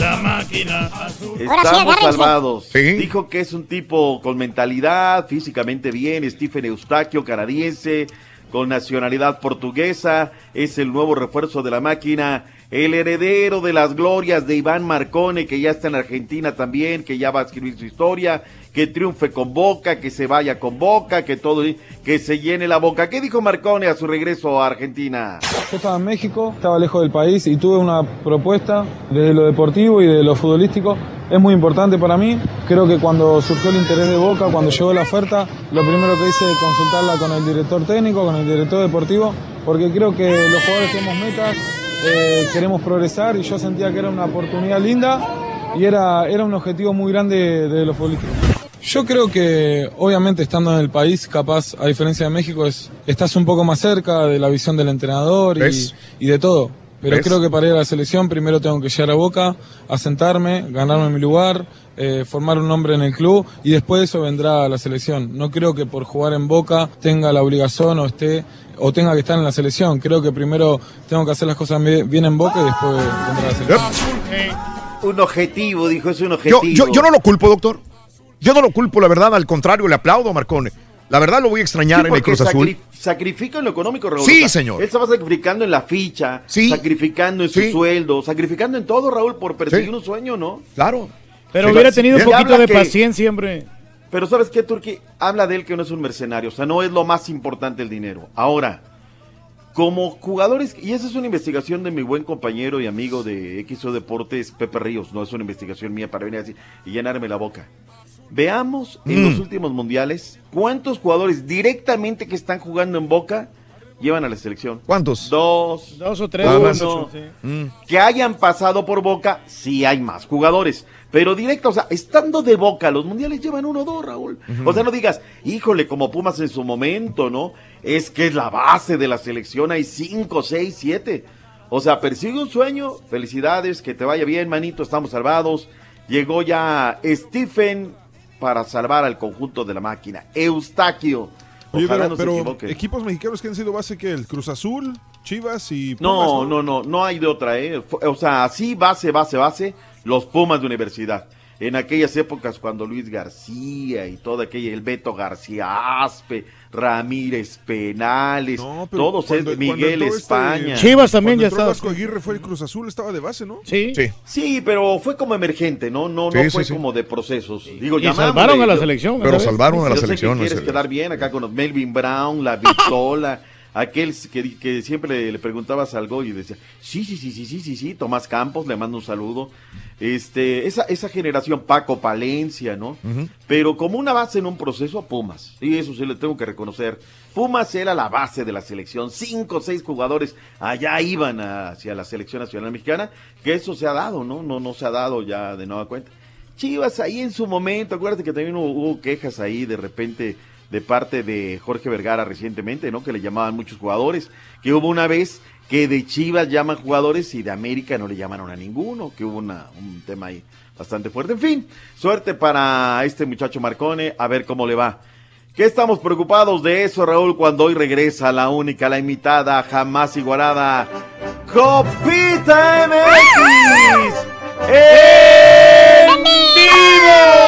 La máquina azul.
Sí,
Estamos salvados.
Sí.
Dijo que es un tipo con mentalidad, físicamente bien, Stephen Eustaquio, canadiense, con nacionalidad portuguesa, es el nuevo refuerzo de la máquina el heredero de las glorias de Iván Marcone, que ya está en Argentina también, que ya va a escribir su historia, que triunfe con Boca, que se vaya con Boca, que todo, que se llene la boca. ¿Qué dijo Marcone a su regreso a Argentina?
Yo estaba en México, estaba lejos del país y tuve una propuesta desde lo deportivo y de lo futbolístico. Es muy importante para mí. Creo que cuando surgió el interés de Boca, cuando llegó la oferta, lo primero que hice es consultarla con el director técnico, con el director deportivo, porque creo que los jugadores tenemos metas, eh, queremos progresar y yo sentía que era una oportunidad linda y era, era un objetivo muy grande de los futbolistas. Yo creo que, obviamente, estando en el país, capaz, a diferencia de México, es, estás un poco más cerca de la visión del entrenador y de todo. Pero
¿Ves?
creo que para ir a la selección primero tengo que llegar a Boca, asentarme, ganarme mi lugar, eh, formar un nombre en el club y después de eso vendrá la selección. No creo que por jugar en Boca tenga la obligación o esté o tenga que estar en la selección. Creo que primero tengo que hacer las cosas bien en Boca y después vendrá la selección.
Un objetivo, dijo, es un
Yo,
objetivo.
yo, yo no lo culpo, doctor. Yo no lo culpo, la verdad, al contrario, le aplaudo a Marcone. La verdad lo voy a extrañar
Sí,
en el
porque
Cruz Azul.
sacri- Sacrifica en lo económico, Raúl.
Sí,
O sea,
señor.
Él estaba sacrificando en la ficha, sacrificando en su sueldo, sacrificando en todo, Raúl, por perseguir
Sí.
un sueño, ¿no?
Claro.
Pero
Sí,
hubiera
sí.
tenido un poquito de
que-
paciencia, hombre.
Pero ¿sabes qué, Turki? Habla de él que no es un mercenario, o sea, no es lo más importante el dinero. Ahora, como jugadores, y esa es una investigación de mi buen compañero y amigo de XO Deportes, Pepe Ríos, no es una investigación mía para venir así y llenarme la boca. Veamos en
Mm.
los últimos mundiales cuántos jugadores directamente que están jugando en Boca llevan a la selección.
¿Cuántos?
Dos.
Dos o tres.
Uno.
ocho, sí.
Mm.
Que hayan pasado por Boca, sí hay más jugadores. Pero directo, o sea, estando de Boca, los mundiales llevan uno o dos, Raúl. O sea, no digas, híjole, como Pumas en su momento, ¿no? Es que es la base de la selección, hay cinco, seis, siete. O sea, persigue un sueño, felicidades, que te vaya bien, manito, estamos salvados. Llegó ya Stephen para salvar al conjunto de la máquina. Eustaquio.
Oye,
Ojalá
pero,
no se
pero
equivoque.
equipos mexicanos que han sido base que el Cruz Azul, Chivas y Pumas,
No, no, no, no hay de otra, ¿eh? O sea, así base, base, base, los Pumas de universidad. En aquellas épocas cuando Luis García y toda aquella, el Beto García Aspe, Ramírez Penales, todos,
cuando-
es Miguel
este-
España.
Chivas también
cuando
ya estaba.
Vasco Aguirre fue el Cruz Azul, estaba de base, ¿no?
Sí.
Sí, pero fue como emergente, ¿no? No,
Sí,
no
sí,
fue
sí.
como de procesos. Digo,
Y salvaron a la selección,
Pero salvaron a la
yo sé que
selección.
quieres quedar bien acá con los Melvin Brown, la Vitola, aquel que, que siempre le, le preguntabas algo y decía, sí, sí, sí, sí, sí, sí, sí, Tomás Campos, le mando un saludo. Este, esa, esa generación, Paco Palencia, ¿no? Pero como una base en un proceso, Pumas. Y eso sí le tengo que reconocer. Pumas era la base de la selección. Cinco o seis jugadores allá iban hacia la selección nacional mexicana. Que eso se ha dado, ¿no? No, no se ha dado ya de nueva cuenta. Chivas ahí en su momento, acuérdate que también hubo, hubo quejas ahí de repente de parte de Jorge Vergara recientemente, ¿no? Que le llamaban muchos jugadores, que hubo una vez que de Chivas llaman jugadores y de América no le llamaron a ninguno, que hubo una, un tema ahí bastante fuerte. En fin, suerte para este muchacho Marcone, a ver cómo le va. ¿Qué estamos preocupados de eso, Raúl, cuando hoy regresa la única, la imitada, jamás igualada, Copita MX? ¡En vivo!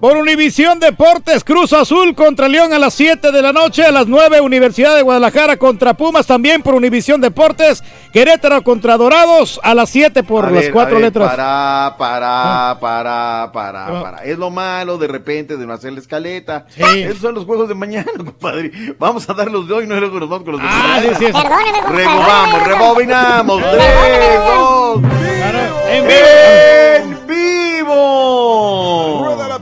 Por Univisión Deportes, Cruz Azul contra León a las 7 de la noche, a las 9 Universidad de Guadalajara contra Pumas, también por Univisión Deportes, Querétaro contra Dorados a las 7 por
A
las
ver,
cuatro
a ver,
letras.
Para, para, para, para,
Ah.
para. Es lo malo de repente de no hacer la escaleta.
Sí.
Esos son los juegos de mañana, compadre. Vamos a dar los de hoy, no luego nos vamos con los de
Ah,
mañana.
sí, sí, sí.
Rebobamos, rebobinamos. Tres, dos,
En
en vivo.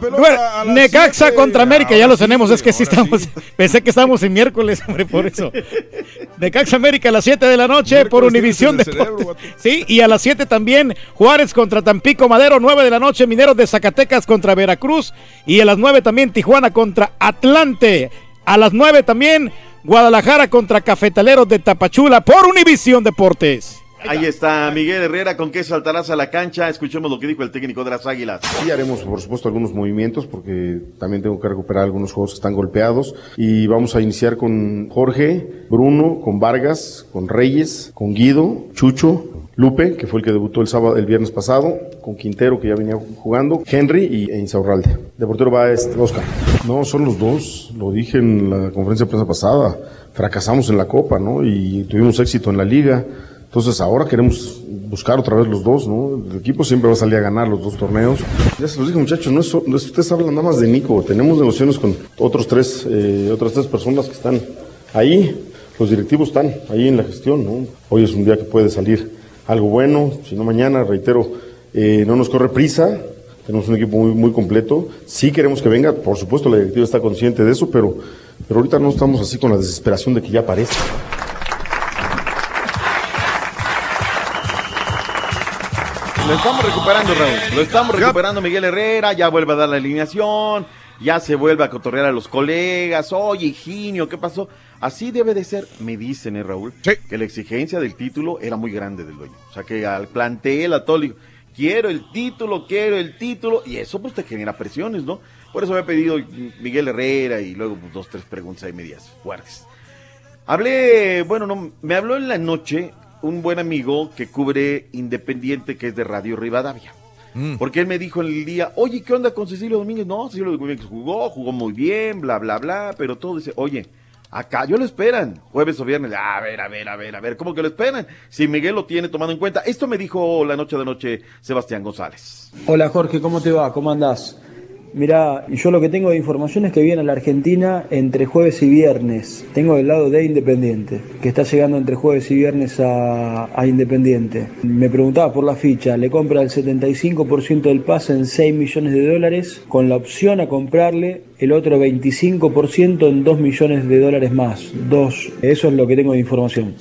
Pelota a
Necaxa
siete.
contra América, ya lo
sí,
tenemos, es que sí estamos, pensé que estábamos en miércoles, hombre, por eso. Necaxa América a las 7 de la noche por Univisión Deportes. Sí, y a las 7 también Juárez contra Tampico Madero, 9 de la noche Mineros de Zacatecas contra Veracruz y a las 9 también Tijuana contra Atlante. A las 9 también Guadalajara contra Cafetaleros de Tapachula por Univisión Deportes.
Ahí está Miguel Herrera, ¿con qué saltarás a la cancha? Escuchemos lo que dijo el técnico de las Águilas.
Sí, haremos por supuesto algunos movimientos porque también tengo que recuperar algunos juegos que están golpeados y vamos a iniciar con Jorge, Bruno, con Vargas, con Reyes, con Guido, Chucho, Lupe, que fue el que debutó el sábado, el viernes pasado, con Quintero, que ya venía jugando, Henry y e Insaurralde. De portero va este Oscar. No, son los dos, lo dije en la conferencia de prensa pasada. Fracasamos en la Copa, ¿no? Y tuvimos éxito en la Liga. Entonces ahora queremos buscar otra vez los dos, ¿no? El equipo siempre va a salir a ganar los dos torneos. Ya se los dije muchachos, no es, ustedes hablan nada más de Nico, tenemos negociaciones con otros tres, eh, otras tres personas que están ahí, los directivos están ahí en la gestión, ¿no? Hoy es un día que puede salir algo bueno, si no mañana, reitero, eh, no nos corre prisa, tenemos un equipo muy, muy completo, sí queremos que venga, por supuesto la directiva está consciente de eso, pero, pero ahorita no estamos así con la desesperación de que ya aparezca.
Lo estamos recuperando, Raúl. Lo estamos recuperando, Miguel Herrera. Ya vuelve a dar la alineación. Ya se vuelve a cotorrear a los colegas. Oye, Higinio, ¿qué pasó? Así debe de ser, me dicen, ¿eh, Raúl? Que la exigencia del título era muy grande del dueño. O sea, que al plantel, a todo, le quiero el título, quiero el título. Y eso, pues, te genera presiones, ¿no? Por eso había pedido Miguel Herrera y luego pues, dos, tres preguntas ahí medias fuertes. Hablé, bueno, no, me habló en la noche un buen amigo que cubre Independiente, que es de Radio Rivadavia. Porque él me dijo en el día, oye, ¿qué onda con Cecilio Domínguez? No, Cecilio Domínguez jugó, jugó muy bien, bla, bla, bla, pero todo dice, oye, acá yo lo esperan, jueves o viernes, a ver, a ver, a ver, a ver, ¿cómo que lo esperan? Si Miguel lo tiene tomado en cuenta. Esto me dijo la noche de noche Sebastián González.
Hola Jorge, ¿cómo te va? ¿Cómo andás? Mira, yo lo que tengo de información es que viene a la Argentina entre jueves y viernes. Tengo del lado de Independiente, que está llegando entre jueves y viernes a, a Independiente. Me preguntaba por la ficha, le compra el 75% del pase en 6 millones de dólares, con la opción a comprarle el otro 25% en 2 millones de dólares más. Dos. Eso es lo que tengo de información.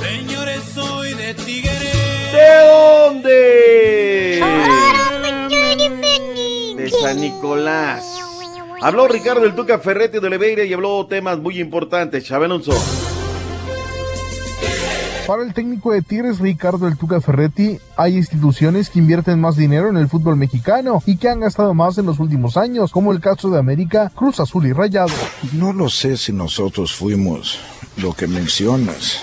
Señores, soy de Tigre.
¿De dónde? San Nicolás. Habló Ricardo del Tuca Ferretti de Oliveira y habló temas muy importantes. Chávez Alonso.
Para el técnico de Tigres, Ricardo El Tuca Ferretti, hay instituciones que invierten más dinero en el fútbol mexicano y que han gastado más en los últimos años, como el caso de América, Cruz Azul y Rayado.
No lo sé si nosotros fuimos lo que mencionas,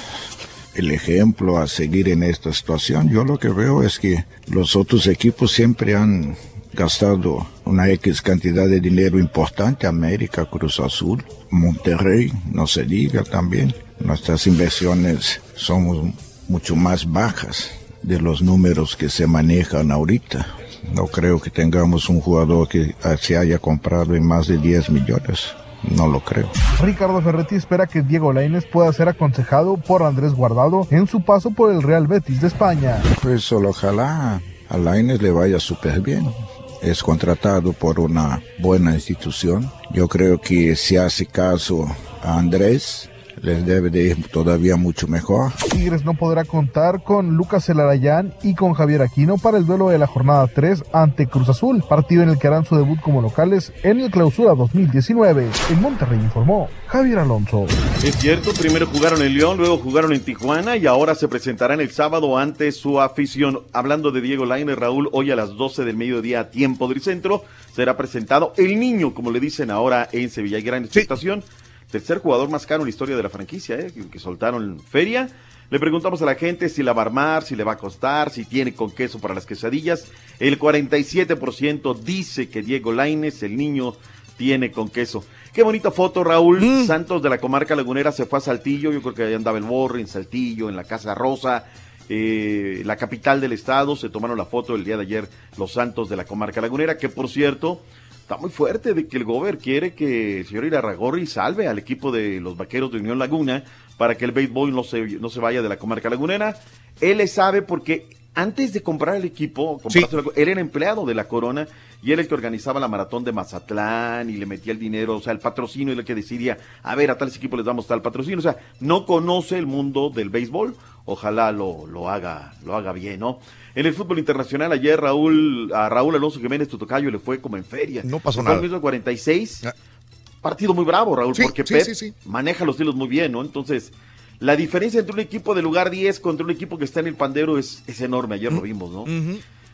el ejemplo a seguir en esta situación. Yo lo que veo es que los otros equipos siempre han gastado una X cantidad de dinero importante, América, Cruz Azul, Monterrey, no se diga también. Nuestras inversiones son mucho más bajas de los números que se manejan ahorita. No creo que tengamos un jugador que se haya comprado en más de 10 millones. No lo creo.
Ricardo Ferretti espera que Diego Lainez pueda ser aconsejado por Andrés Guardado en su paso por el Real Betis de España.
Pues solo ojalá a Lainez le vaya súper bien. Es contratado por una buena institución. Yo creo que si hace caso a Andrés, les debe de ir todavía mucho mejor.
Tigres no podrá contar con Lucas Elarayán y con Javier Aquino para el duelo de la jornada 3 ante Cruz Azul, partido en el que harán su debut como locales en el clausura 2019. En Monterrey informó Javier Alonso.
Es cierto, primero jugaron en León, luego jugaron en Tijuana y ahora se presentarán el sábado ante su afición. Hablando de Diego Lainez, Raúl, hoy a las 12 del mediodía, a tiempo del centro, será presentado el niño, como le dicen ahora en Sevilla. Hay gran expectación. Tercer jugador más caro en la historia de la franquicia, ¿eh? que, que soltaron feria. Le preguntamos a la gente si la va a armar, si le va a costar, si tiene con queso para las quesadillas. El 47% dice que Diego Lainez, el niño, tiene con queso. Qué bonita foto, Raúl. Santos de la comarca lagunera se fue a Saltillo. Yo creo que ahí andaba el Borre en Saltillo, en la Casa Rosa, eh, la capital del estado. Se tomaron la foto el día de ayer los Santos de la comarca lagunera, que por cierto está muy fuerte de que el Gober quiere que el señor Irarragorri salve al equipo de los vaqueros de Unión Laguna para que el béisbol no se, no se vaya de la comarca lagunera. Él le sabe porque antes de comprar el equipo, comprárselo, él era empleado de la Corona y era el que organizaba la maratón de Mazatlán y le metía el dinero, o sea, el patrocinio y el que decidía, a ver, a tales equipos les damos tal patrocinio, o sea, no conoce el mundo del béisbol, ojalá lo, lo haga, lo haga bien, ¿no? En el fútbol internacional, ayer Raúl, a Raúl Alonso Jiménez Tutocayo le fue como en feria.
No pasó nada.
mismo 46. Partido muy bravo, Raúl,
Sí,
porque
sí,
Pep
sí, sí.
maneja los hilos muy bien, ¿no? Entonces, la diferencia entre un equipo de lugar 10 contra un equipo que está en el pandero es, es enorme. Ayer lo vimos, ¿no?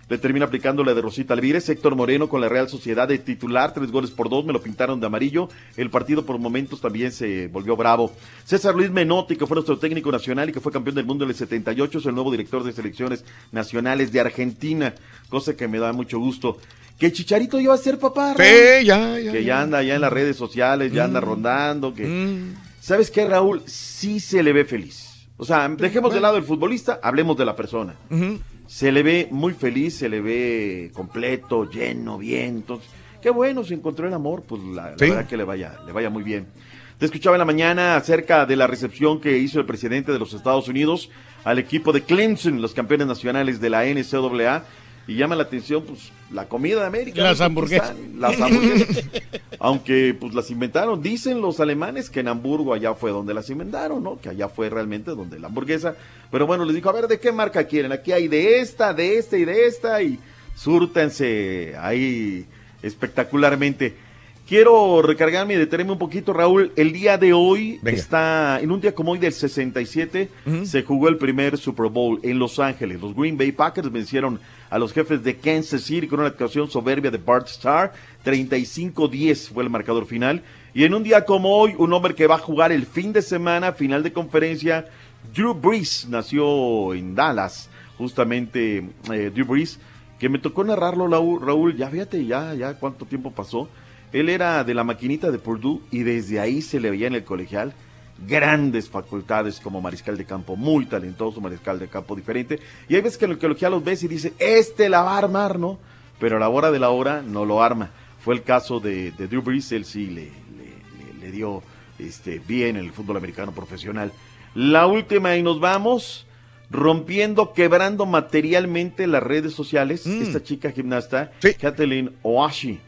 Le termina aplicando la de Rosita Alvírez, Héctor Moreno con la Real Sociedad de titular, tres goles por dos, me lo pintaron de amarillo. El partido por momentos también se volvió bravo. César Luis Menotti, que fue nuestro técnico nacional y que fue campeón del mundo en el 78, es el nuevo director de selecciones nacionales de Argentina, cosa que me da mucho gusto. Que Chicharito iba a ser papá.
Sí, ya, ya,
Que
ya.
anda ya en las redes sociales, ya anda
Mm.
rondando, que... ¿Sabes qué, Raúl? Sí se le ve feliz. O sea, dejemos de lado el futbolista, hablemos de la persona. Se le ve muy feliz, se le ve completo, lleno, bien. Entonces, qué bueno, se encontró el amor, pues la, la
Sí.
verdad que le vaya, le vaya muy bien. Te escuchaba en la mañana acerca de la recepción que hizo el presidente de los Estados Unidos al equipo de Clemson, los campeones nacionales de la NCAA. Y llama la atención, pues, la comida de América.
Las hamburguesas.
Las hamburguesas. Aunque, pues, las inventaron. Dicen los alemanes que en Hamburgo allá fue donde las inventaron, ¿no? Que allá fue realmente donde la hamburguesa. Pero bueno, les dijo, a ver, ¿de qué marca quieren? Aquí hay de esta, de esta y de esta. Y súrtense ahí espectacularmente. Quiero recargarme y detenerme un poquito, Raúl. El día de hoy
Venga.
está, en un día como hoy del 67, se jugó el primer Super Bowl en Los Ángeles. Los Green Bay Packers vencieron a los jefes de Kansas City con una actuación soberbia de Bart Starr. 35-10 fue el marcador final. Y en un día como hoy, un hombre que va a jugar el fin de semana, final de conferencia, Drew Brees, nació en Dallas, justamente eh, Drew Brees, que me tocó narrarlo, Raúl, Raúl, ya fíjate, ya, ya cuánto tiempo pasó. Él era de la maquinita de Purdue y desde ahí se le veía en el colegial grandes facultades como mariscal de campo, muy talentoso mariscal de campo diferente. Y hay veces que en el colegial los ves y dice, este la va a armar, ¿no? Pero a la hora de la hora no lo arma. Fue el caso de, de Drew Brees, él sí le, le- le- le dio este, bien el fútbol americano profesional. La última y nos vamos rompiendo, quebrando materialmente las redes sociales. Esta chica gimnasta, Kathleen Oashi.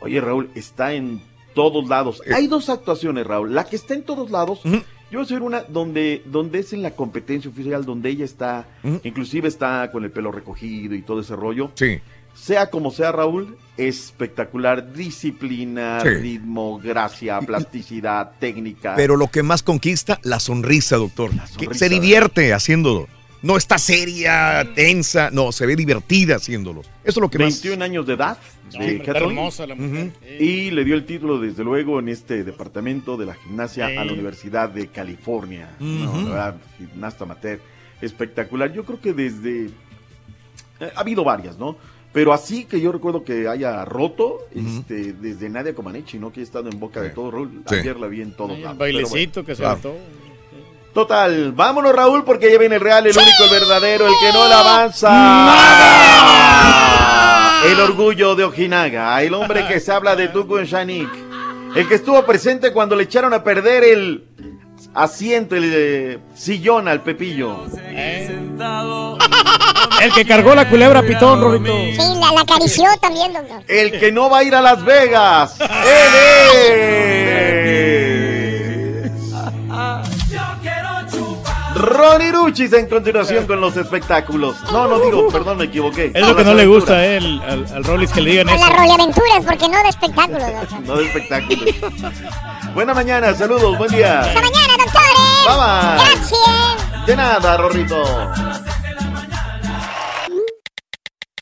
Oye, Raúl, está en todos lados. Hay dos actuaciones, Raúl. La que está en todos lados, yo voy a hacer una donde, donde es en la competencia oficial, donde ella está, inclusive está con el pelo recogido y todo ese rollo.
Sí.
Sea como sea, Raúl, espectacular. Disciplina,
Sí.
ritmo, gracia, plasticidad, técnica.
Pero lo que más conquista, la sonrisa, doctor. Que
sonrisa.
se divierte haciéndolo. No está seria, tensa, no, se ve divertida haciéndolo. Eso es lo que más.
21 años de edad.
No,
de
hombre, está
Kathleen.
hermosa la mujer.
Y le dio el título, desde luego, en este departamento de la gimnasia a la Universidad de California. No,
Ujú.
la verdad, gimnasta amateur. Espectacular. Yo creo que desde. eh, ha habido varias, ¿no? Pero así que yo recuerdo que haya roto, este, desde Nadia Comaneci, ¿no? Que ha estado en boca de todo, Raúl.
Sí.
Ayer la vi en todos
Ay, el
lados.
bailecito que se aventó.
Total, vámonos Raúl porque ya viene el real, el único, el verdadero, el que no le avanza. El orgullo de Ojinaga, el hombre que se habla de Tuco en Shanik, el que estuvo presente cuando le echaron a perder el asiento, el eh, sillón al Pepillo.
El que cargó la culebra pitón, Rorito.
Sí, la, la acarició también, doctor.
El que no va a ir a Las Vegas. Él es. Ronnie Ruchis en continuación con los espectáculos. No, no digo, perdón, me equivoqué.
Es lo que no le gusta a él, al, al Rollis que le digan
A
eso.
las roleaventuras, porque no de espectáculos.
No de espectáculos. Buena mañana, saludos, buen día.
Hasta mañana, doctores.
Bye bye.
Gracias.
De nada, Rorrito.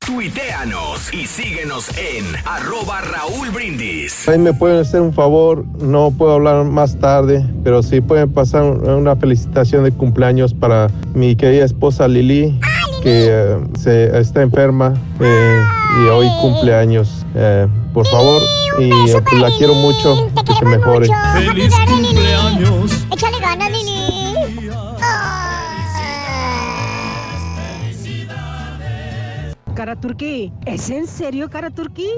Tuiteanos y síguenos en arroba Raúl Brindis.
Ahí me pueden hacer un favor, no puedo hablar más tarde, pero sí pueden pasar un- una felicitación de cumpleaños para mi querida esposa Lili, que eh, se, está enferma eh, y hoy cumpleaños. Eh, por favor, y la quiero mucho, que se mejore.
¡Feliz cumpleaños!
Échale ganas, Lili.
Cara Turquí, ¿es en serio, Cara Turquí?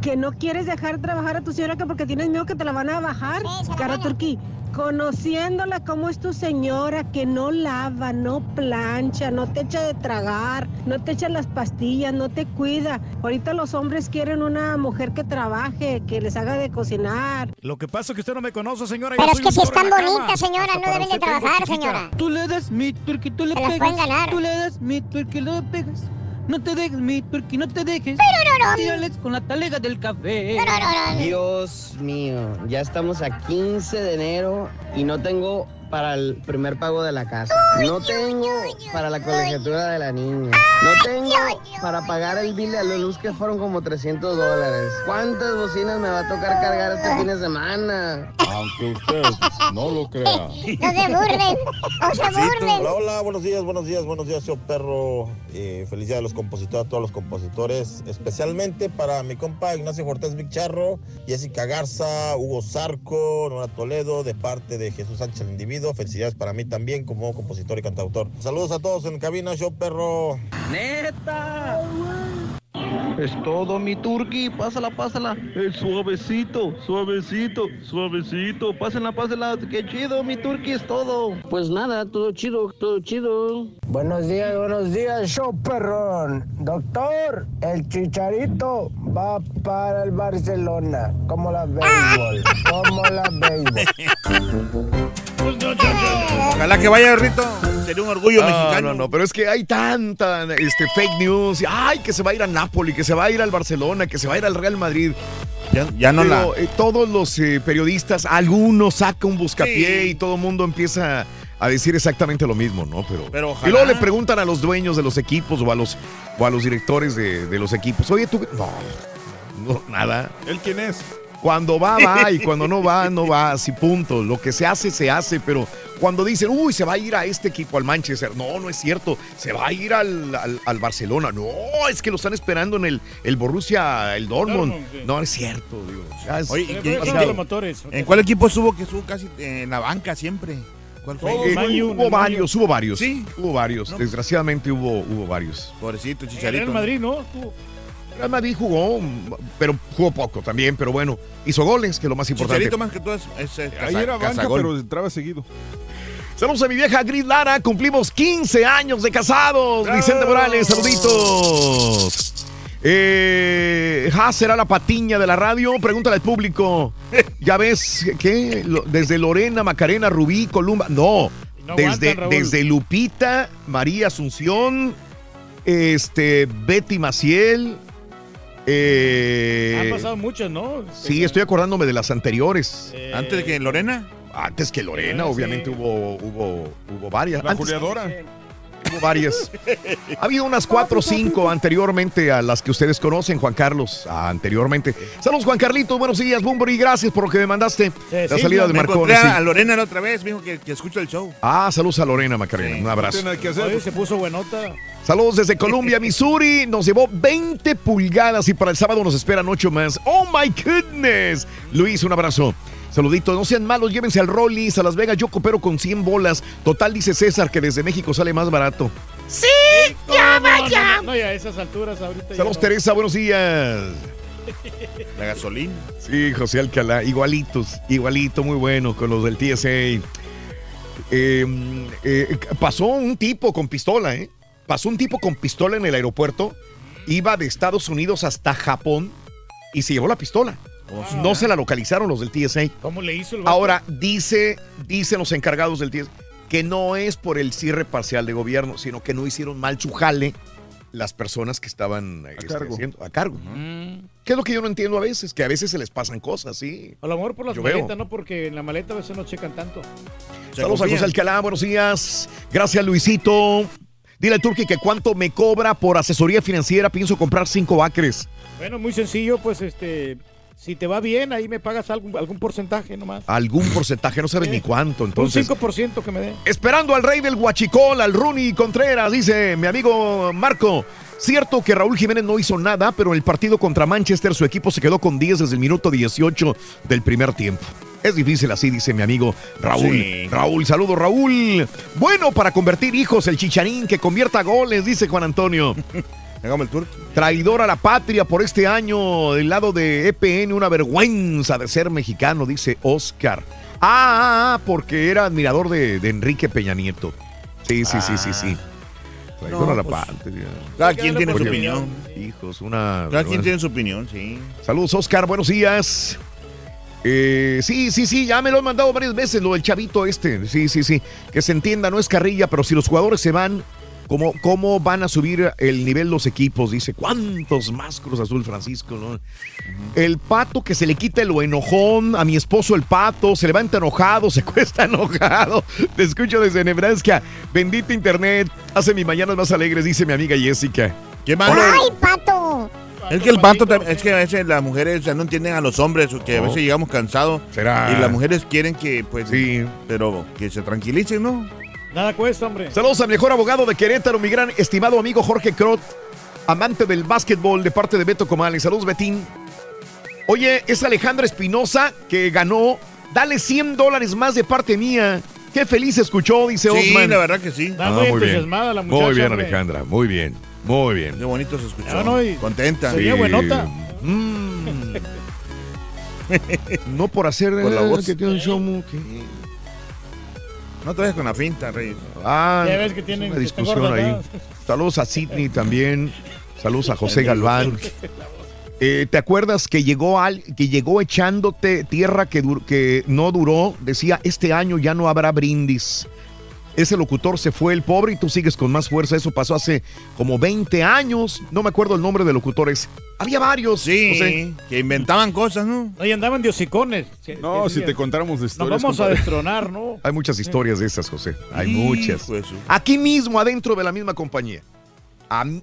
¿Que no quieres dejar trabajar a tu señora que porque tienes miedo que te la van a bajar? Cara Turquí, conociéndola como es tu señora, que no lava, no plancha, no te echa de tragar, no te echa las pastillas, no te cuida. Ahorita los hombres quieren una mujer que trabaje, que les haga de cocinar.
Lo que pasa es que usted no me conoce, señora.
Pero
yo
es que si están
la cama.
bonitas, señora,
Hasta
no deben de trabajar, señora.
Tú le das mi turkey, tú le
Se
pegas.
pueden ganar.
Tú le das mi turkey, le pegas. No te dejes mi turkey, no te dejes. Tírales con la talega del café.
Dios mío, ya estamos a 15 de enero y no tengo para el primer pago de la casa. No tengo para la colegiatura de la niña. No tengo para pagar el bill de la luz que fueron como 300 dólares. ¿Cuántas bocinas me va a tocar cargar este fin de semana?
Aunque ustedes No lo crea.
No se burlen, no se burlen.
Hola, hola, buenos días, buenos días, buenos días, yo perro. Eh, felicidades a los compositores, a todos los compositores, especialmente para mi compa Ignacio Cortés Vicharro, Jessica Garza, Hugo Zarco, Nora Toledo, de parte de Jesús Sánchez el individuo. Felicidades para mí también como compositor y cantautor. Saludos a todos en cabina, yo perro.
¡Neta! Es todo, mi turqui. Pásala, pásala. Eh, suavecito, suavecito, suavecito. Pásenla, pásenla. Qué chido, mi turqui, es todo.
Pues nada, todo chido, todo chido.
Buenos días, buenos días, show perrón. Doctor, el chicharito va para el Barcelona. Como la béisbol, como la béisbol.
Ojalá que vaya, Rito. Sería un orgullo
No,
mexicano.
No, no, pero es que hay tanta este, fake news. Ay, que se va a ir a Napoli, que se va a ir al Barcelona, que se va a ir al Real Madrid.
Ya, ya no
Pero,
la.
eh, todos los eh, periodistas, algunos saca un buscapié
Sí.
y todo el mundo empieza a decir exactamente lo mismo, ¿no? Pero,
Pero
y luego le preguntan a los dueños de los equipos o a los, o a los directores de, de los equipos, oye, tú, no, no, nada.
¿Él quién es?
Cuando va, va, y cuando no va, no va, así punto. Lo que se hace, se hace, pero cuando dicen, uy, se va a ir a este equipo, al Manchester, no, no es cierto, se va a ir al, al- al Barcelona, no, es que lo están esperando en el, el Borussia, el Dortmund.
Dortmund, sí.
No es cierto, digo. ya es-
Oye, ¿y
es
qué-
demasiado.
¿En cuál equipo estuvo que estuvo casi en la banca siempre? ¿Cuál fue?
Eh, hubo varios, hubo varios.
Sí.
Hubo varios. Desgraciadamente hubo, hubo varios.
Pobrecito,
El
Chicharito.
Real Madrid, ¿no? Tú-
Real Madrid jugó, pero jugó poco también, pero bueno, hizo goles, que es lo más importante.
Chicharito más que todo es, es,
Ahí era banca, pero entraba seguido.
Saludos a mi vieja Gris Lara, cumplimos 15 años de casados. Vicente Morales, saluditos. Eh, ja, será la patiña de la radio. Pregúntale al público. Ya ves, ¿qué? Lo- Desde Lorena, Macarena, Rubí, Columba. No,
No
desde,
aguantan,
desde Lupita, María Asunción, este, Betty Maciel. Eh,
Han pasado muchas, ¿no?
sí, estoy acordándome de las anteriores.
Eh,
¿Antes de que Lorena?
Antes que Lorena,
Sí.
obviamente hubo, hubo, hubo varias.
La
Antes-
juliadora.
Hubo varias. Ha habido unas cuatro o cinco anteriormente a las que ustedes conocen, Juan Carlos, anteriormente. Saludos, Juan Carlito, buenos días, Bumburi, gracias por lo que me mandaste. la
sí,
salida de Marconi. sí.
a Lorena la otra vez, me dijo que, que escucha el show.
Ah, saludos a Lorena Macarena, un abrazo.
Oye, se puso buenota.
Saludos desde Columbia, Missouri. Nos llevó 20 pulgadas y para el sábado nos esperan 8 más. ¡Oh, my goodness! Luis, un abrazo. Saludito, no sean malos, llévense al Rollis, a Las Vegas. Yo coopero con 100 bolas. Total, dice César, que desde México sale más barato.
¡Sí! ¡Ya vaya! No, no, ya a esas alturas ahorita. ya
Saludos,
no.
Teresa, buenos días.
La gasolina.
Sí, José Alcalá, igualitos, igualito, muy bueno con los del TSA. Eh, eh, pasó un tipo con pistola, ¿eh? Pasó un tipo con pistola en el aeropuerto, iba de Estados Unidos hasta Japón y se llevó la pistola. No se la localizaron los del TSA.
¿Cómo le hizo el vato?
Ahora, dice, dicen los encargados del TSA que no es por el cierre parcial de gobierno, sino que no hicieron mal su jale las personas que estaban este,
cargo.
haciendo- a cargo. ¿Qué es lo que yo no entiendo a veces? Que a veces se les pasan cosas, sí.
A lo mejor por las
Yo veo.
maletas, ¿no? Porque en la maleta a veces no checan tanto.
Saludos a José Alcalá, buenos días. Gracias, Luisito. Dile al Turqui que cuánto me cobra por asesoría financiera. Pienso comprar cinco acres.
Bueno, muy sencillo, pues este. Si te va bien, ahí me pagas algún, algún porcentaje nomás.
Algún porcentaje, no sabes ni cuánto.
Un
Entonces,
5% que me dé.
Esperando al rey del Huachicol, al Rooney Contreras, dice mi amigo Marco. Cierto que Raúl Jiménez no hizo nada, pero en el partido contra Manchester su equipo se quedó con 10 desde el minuto 18 del primer tiempo. Es difícil así, dice mi amigo Raúl.
Sí.
Raúl, saludo Raúl. Bueno para convertir hijos, el chicharín que convierta goles, dice Juan Antonio.
Hagamos el tour.
Traidor a la patria por este año del lado de EPN, una vergüenza de ser mexicano, dice Oscar. Ah, ah, ah, porque era admirador de, de Enrique Peña Nieto. Sí, sí, sí, sí, sí. Traidor
No,
a la
pues,
patria.
Cada quien tiene su opinión.
Hijos, una.
Cada quien tiene su opinión, sí.
Saludos, Oscar, buenos días. Eh, sí, sí, sí, ya me lo han mandado varias veces, lo del chavito este. Sí, sí, sí. Que se entienda, no es carrilla, pero si los jugadores se van, ¿cómo, cómo van a subir el nivel los equipos? Dice, ¿cuántos más Cruz Azul, Francisco? no? El pato que se le quita lo enojón, a mi esposo el pato, se levanta enojado, se cuesta enojado. Te escucho desde Nebraska. Bendita internet, hace mis mañanas más alegres, dice mi amiga Jessica.
¿Qué
¡Ay, pato!
Es que el tam- es que a veces las mujeres o sea, no entienden a los hombres, o que a veces llegamos cansados.
Será.
Y las mujeres quieren que, pues,
Sí.
pero que se tranquilicen, ¿no?
Nada cuesta, hombre.
Saludos al mejor abogado de Querétaro, mi gran estimado amigo Jorge Crot, amante del básquetbol de parte de Beto Comales. Saludos, Betín. Oye, es Alejandra Espinosa que ganó. Dale 100 dólares más de parte mía. Qué feliz escuchó, dice
Sí,
Osman.
la verdad que sí.
Está
Ah,
muy
muy bien.
entusiasmada la muchacha.
Muy bien,
hombre.
Alejandra. Muy bien. Muy bien.
Qué bonito se escuchó.
No, y-
Contenta.
Se oía buenota.
Mm. no por hacer
Con la
eh,
voz.
que tiene un show que-
No te vayas con la finta, Rey.
Ah,
Ya ves que tienen-
una discusión ahí. Saludos a Sidney también. Saludos a José Galván. Eh, ¿Te acuerdas que llegó al, que llegó echándote tierra que, dur- que no duró? Decía, este año ya no habrá brindis. Ese locutor se fue el pobre y tú sigues con más fuerza. Eso pasó hace como 20 años. No me acuerdo el nombre de locutores. Había varios.
Sí,
José.
que inventaban cosas, ¿no?
Ahí andaban de hocicones.
No, si te contáramos de
Nos
historias.
vamos a destronar, ¿no?
Hay muchas historias de esas, José. Hay muchas. Aquí mismo, adentro de la misma compañía.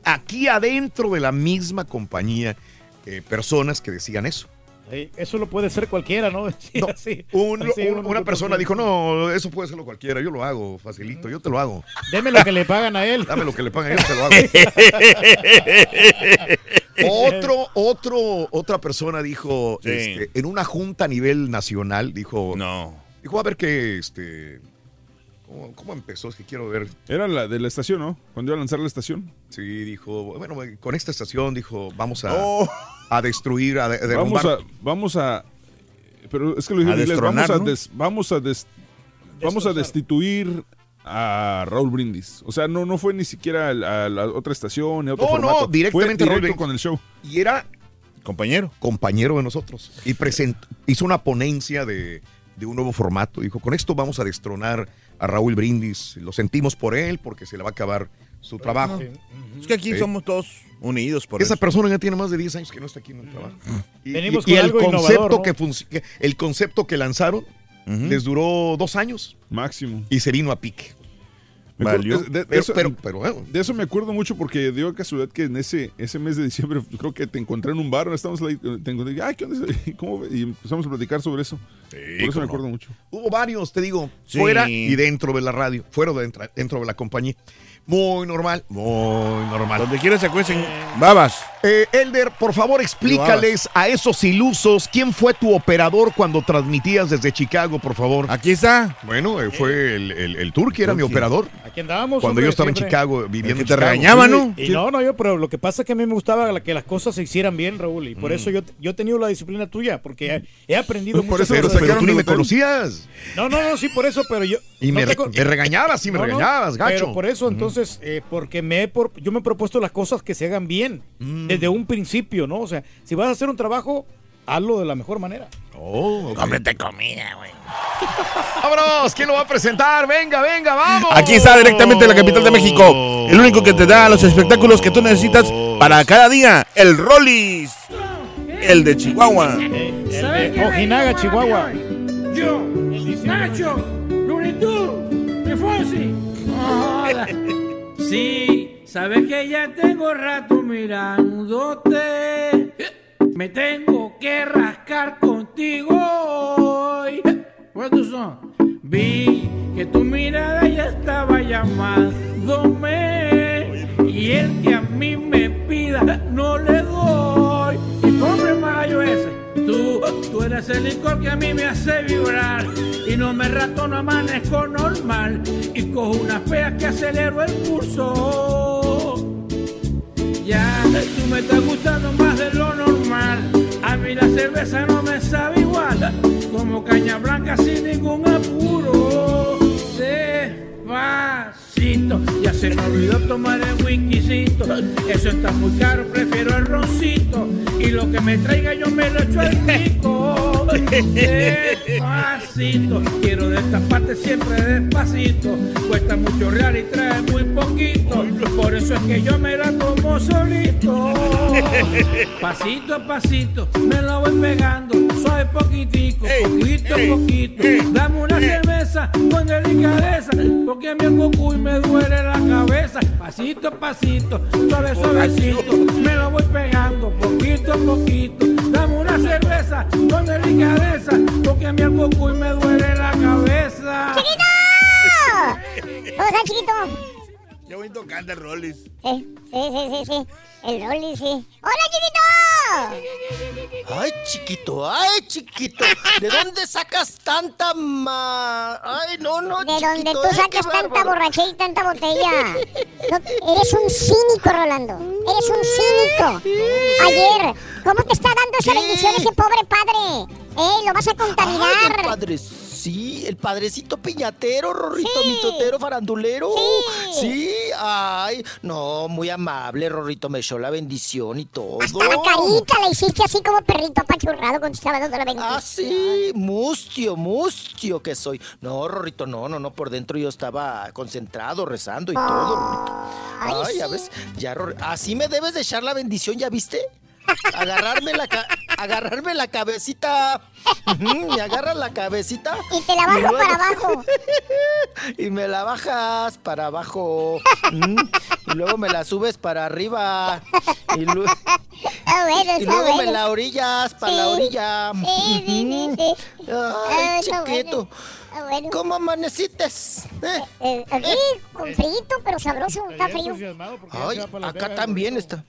Aquí adentro de la misma compañía, eh, personas que decían eso.
Sí, eso lo puede ser cualquiera, ¿no? Sí,
No,
así,
Un-
así,
un-
uno
una persona dijo, no, eso puede hacerlo cualquiera, yo lo hago, facilito, yo te lo hago.
Deme lo que le pagan a él.
Dame lo que le pagan, yo te lo hago. otro, otro, otra persona dijo,
Sí.
este, en una junta a nivel nacional, dijo,
No.
dijo, a ver qué, este, ¿cómo, cómo empezó? Es que quiero ver.
Era la de la estación, ¿no? Cuando iba a lanzar la estación.
Sí, dijo, bueno, con esta estación, dijo, vamos a,
Oh.
a destruir, a, de-
Vamos
derrumbar.
a, vamos a. Pero es que lo dije
A
en inglés. Vamos a,
¿no?
des- vamos a, des- vamos a destituir a Raúl Brindis. O sea, no, no fue ni siquiera a la, a la otra estación, ni a otro
No, no,
formato.
directamente
fue directo
Brindis.
con el show.
Y era
Compañero.
compañero de nosotros. Y present- hizo una ponencia de, de un nuevo formato. Dijo, con esto vamos a destronar a Raúl Brindis. Lo sentimos por él porque se le va a acabar su trabajo.
Es que aquí
Sí.
somos todos unidos por
Esa
eso.
persona ya tiene más de 10 años que no está aquí en el trabajo. Y,
Venimos
y- y
con
el
algo
concepto
¿no?
que el concepto que lanzaron les duró dos años
Máximo.
y se vino a pique.
Valió.
de- de
Pero,
eso-
pero, pero, bueno,
De eso me acuerdo mucho porque dio casualidad que en ese, ese mes de diciembre yo creo que te encontré en un bar, estamos ahí, te encontré, ay, ¿qué onda? ¿Cómo ve?" Y empezamos a platicar sobre eso. Por eso me
no.
acuerdo mucho.
Hubo varios, te digo,
Sí.
fuera y dentro de la radio, fuera de dentro, dentro de la compañía. Muy normal, muy normal.
Donde quiera se cuecen babas.
Eh, Elder, por favor, explícales a esos ilusos quién fue tu operador cuando transmitías desde Chicago, por favor.
Aquí está.
Bueno, eh, fue el, el, el Turqui, era mi operador.
Aquí andábamos.
Cuando
hombre,
yo estaba en. Chicago, viviendo
El que
en
te
Chicago.
regañaba, ¿no?
Y no, no, yo, pero lo que pasa es que a mí me gustaba que las cosas se hicieran bien, Raúl, y por eso yo, yo he tenido la disciplina tuya, porque he, he aprendido
Por
muchas
eso
Pero, pero tú ni me conocías.
No, no, no, sí, por eso, pero yo...
Y
no
me,
te
me regañabas, sí, me
no,
regañabas, gacho.
Pero por eso, entonces, eh, porque me he por- yo me he propuesto las cosas que se hagan bien,
Mm.
desde un principio, ¿no? O sea, si vas a hacer un trabajo, hazlo de la mejor manera.
Oh, ok.
Cómprate comida, güey.
Vámonos, ¿quién lo va a presentar? Venga, venga, vamos.
Aquí está directamente de la capital de México. El único que te da los espectáculos que tú necesitas para cada día. El Rollis. El de Chihuahua.
El de Ojinaga, Chihuahua.
Yo, Nacho, Looney Tunes, Fonsi. Sí, sabes que ya tengo rato mirándote. Me tengo que rascar contigo hoy. ¿Cuántos son? Vi que tu mirada ya estaba llamándome. Y el que a mí me pida, no le doy. Y compre magallo ese. Tú, tú eres el licor que a mí me hace vibrar. Y no me rato, no amanezco normal. Y cojo unas peas que acelero el pulso. Ya, tú me estás gustando más de lo normal. A mí la cerveza no me sabe igual. Como caña blanca sin ningún apuro. Ya se me olvidó tomar el whiskycito. Eso está muy caro, prefiero el roncito. Y lo que me traiga yo me lo echo al pico. Despacito, quiero de esta parte siempre despacito. Cuesta mucho real y trae muy poquito. Por eso es que yo me la tomo solito. Pasito a pasito, me lo voy pegando. Suave poquitico, poquito a poquito. Dame una cerveza con delicadeza. Porque el cocuy me me duele la cabeza, pasito a pasito, suave suavecito, me lo voy pegando poquito a poquito. Dame una cerveza con delicadeza, porque a mí el y me duele la cabeza.
¡Chiquito! ¡Vamos chiquito!
Qué bonito canta el Rollis.
Sí, sí, sí, sí, sí. El Rolly, sí. ¡Hola, chiquito!
Ay, chiquito, ay, chiquito. ¿De dónde sacas tanta ma... Ay, no, no,
De
chiquito.
donde tú
ay,
sacas tanta
bárbaro.
borrachera y tanta botella. No, eres un cínico, Rolando. Eres un cínico. Ayer, ¿cómo te está dando esa bendición ese pobre padre? ¿Eh? ¿Lo vas a
Ay,
contaminar?
padre, sí, el padrecito piñatero, Rorrito, mitotero, farandulero. Sí. ay, no, muy amable, Rorrito, me echó la bendición y todo.
Hasta la carita la hiciste así como perrito apachurrado te estaba dando la bendición.
Ah, sí, mustio, mustio que soy. No, Rorrito, no, no, no, por dentro yo estaba concentrado, rezando y todo, Rorrito. Ay, ya ves, ya, Ror- así me debes de echar la bendición, ¿ya viste? Agarrarme la, ca- agarrarme la cabecita. Me agarras la cabecita.
Y te la bajo
luego-
para abajo.
y me la bajas para abajo. Y luego me la subes para arriba. Y, lu-
bueno,
y
está
luego me la orillas para
Sí.
la orilla.
Sí, sí, sí, sí.
Ay,
Ah,
chiquito.
Bueno.
¿Cómo amanecites? ¿Eh?
Eh, aquí, con frío, pero sabroso, está frío.
Ay, acá también está.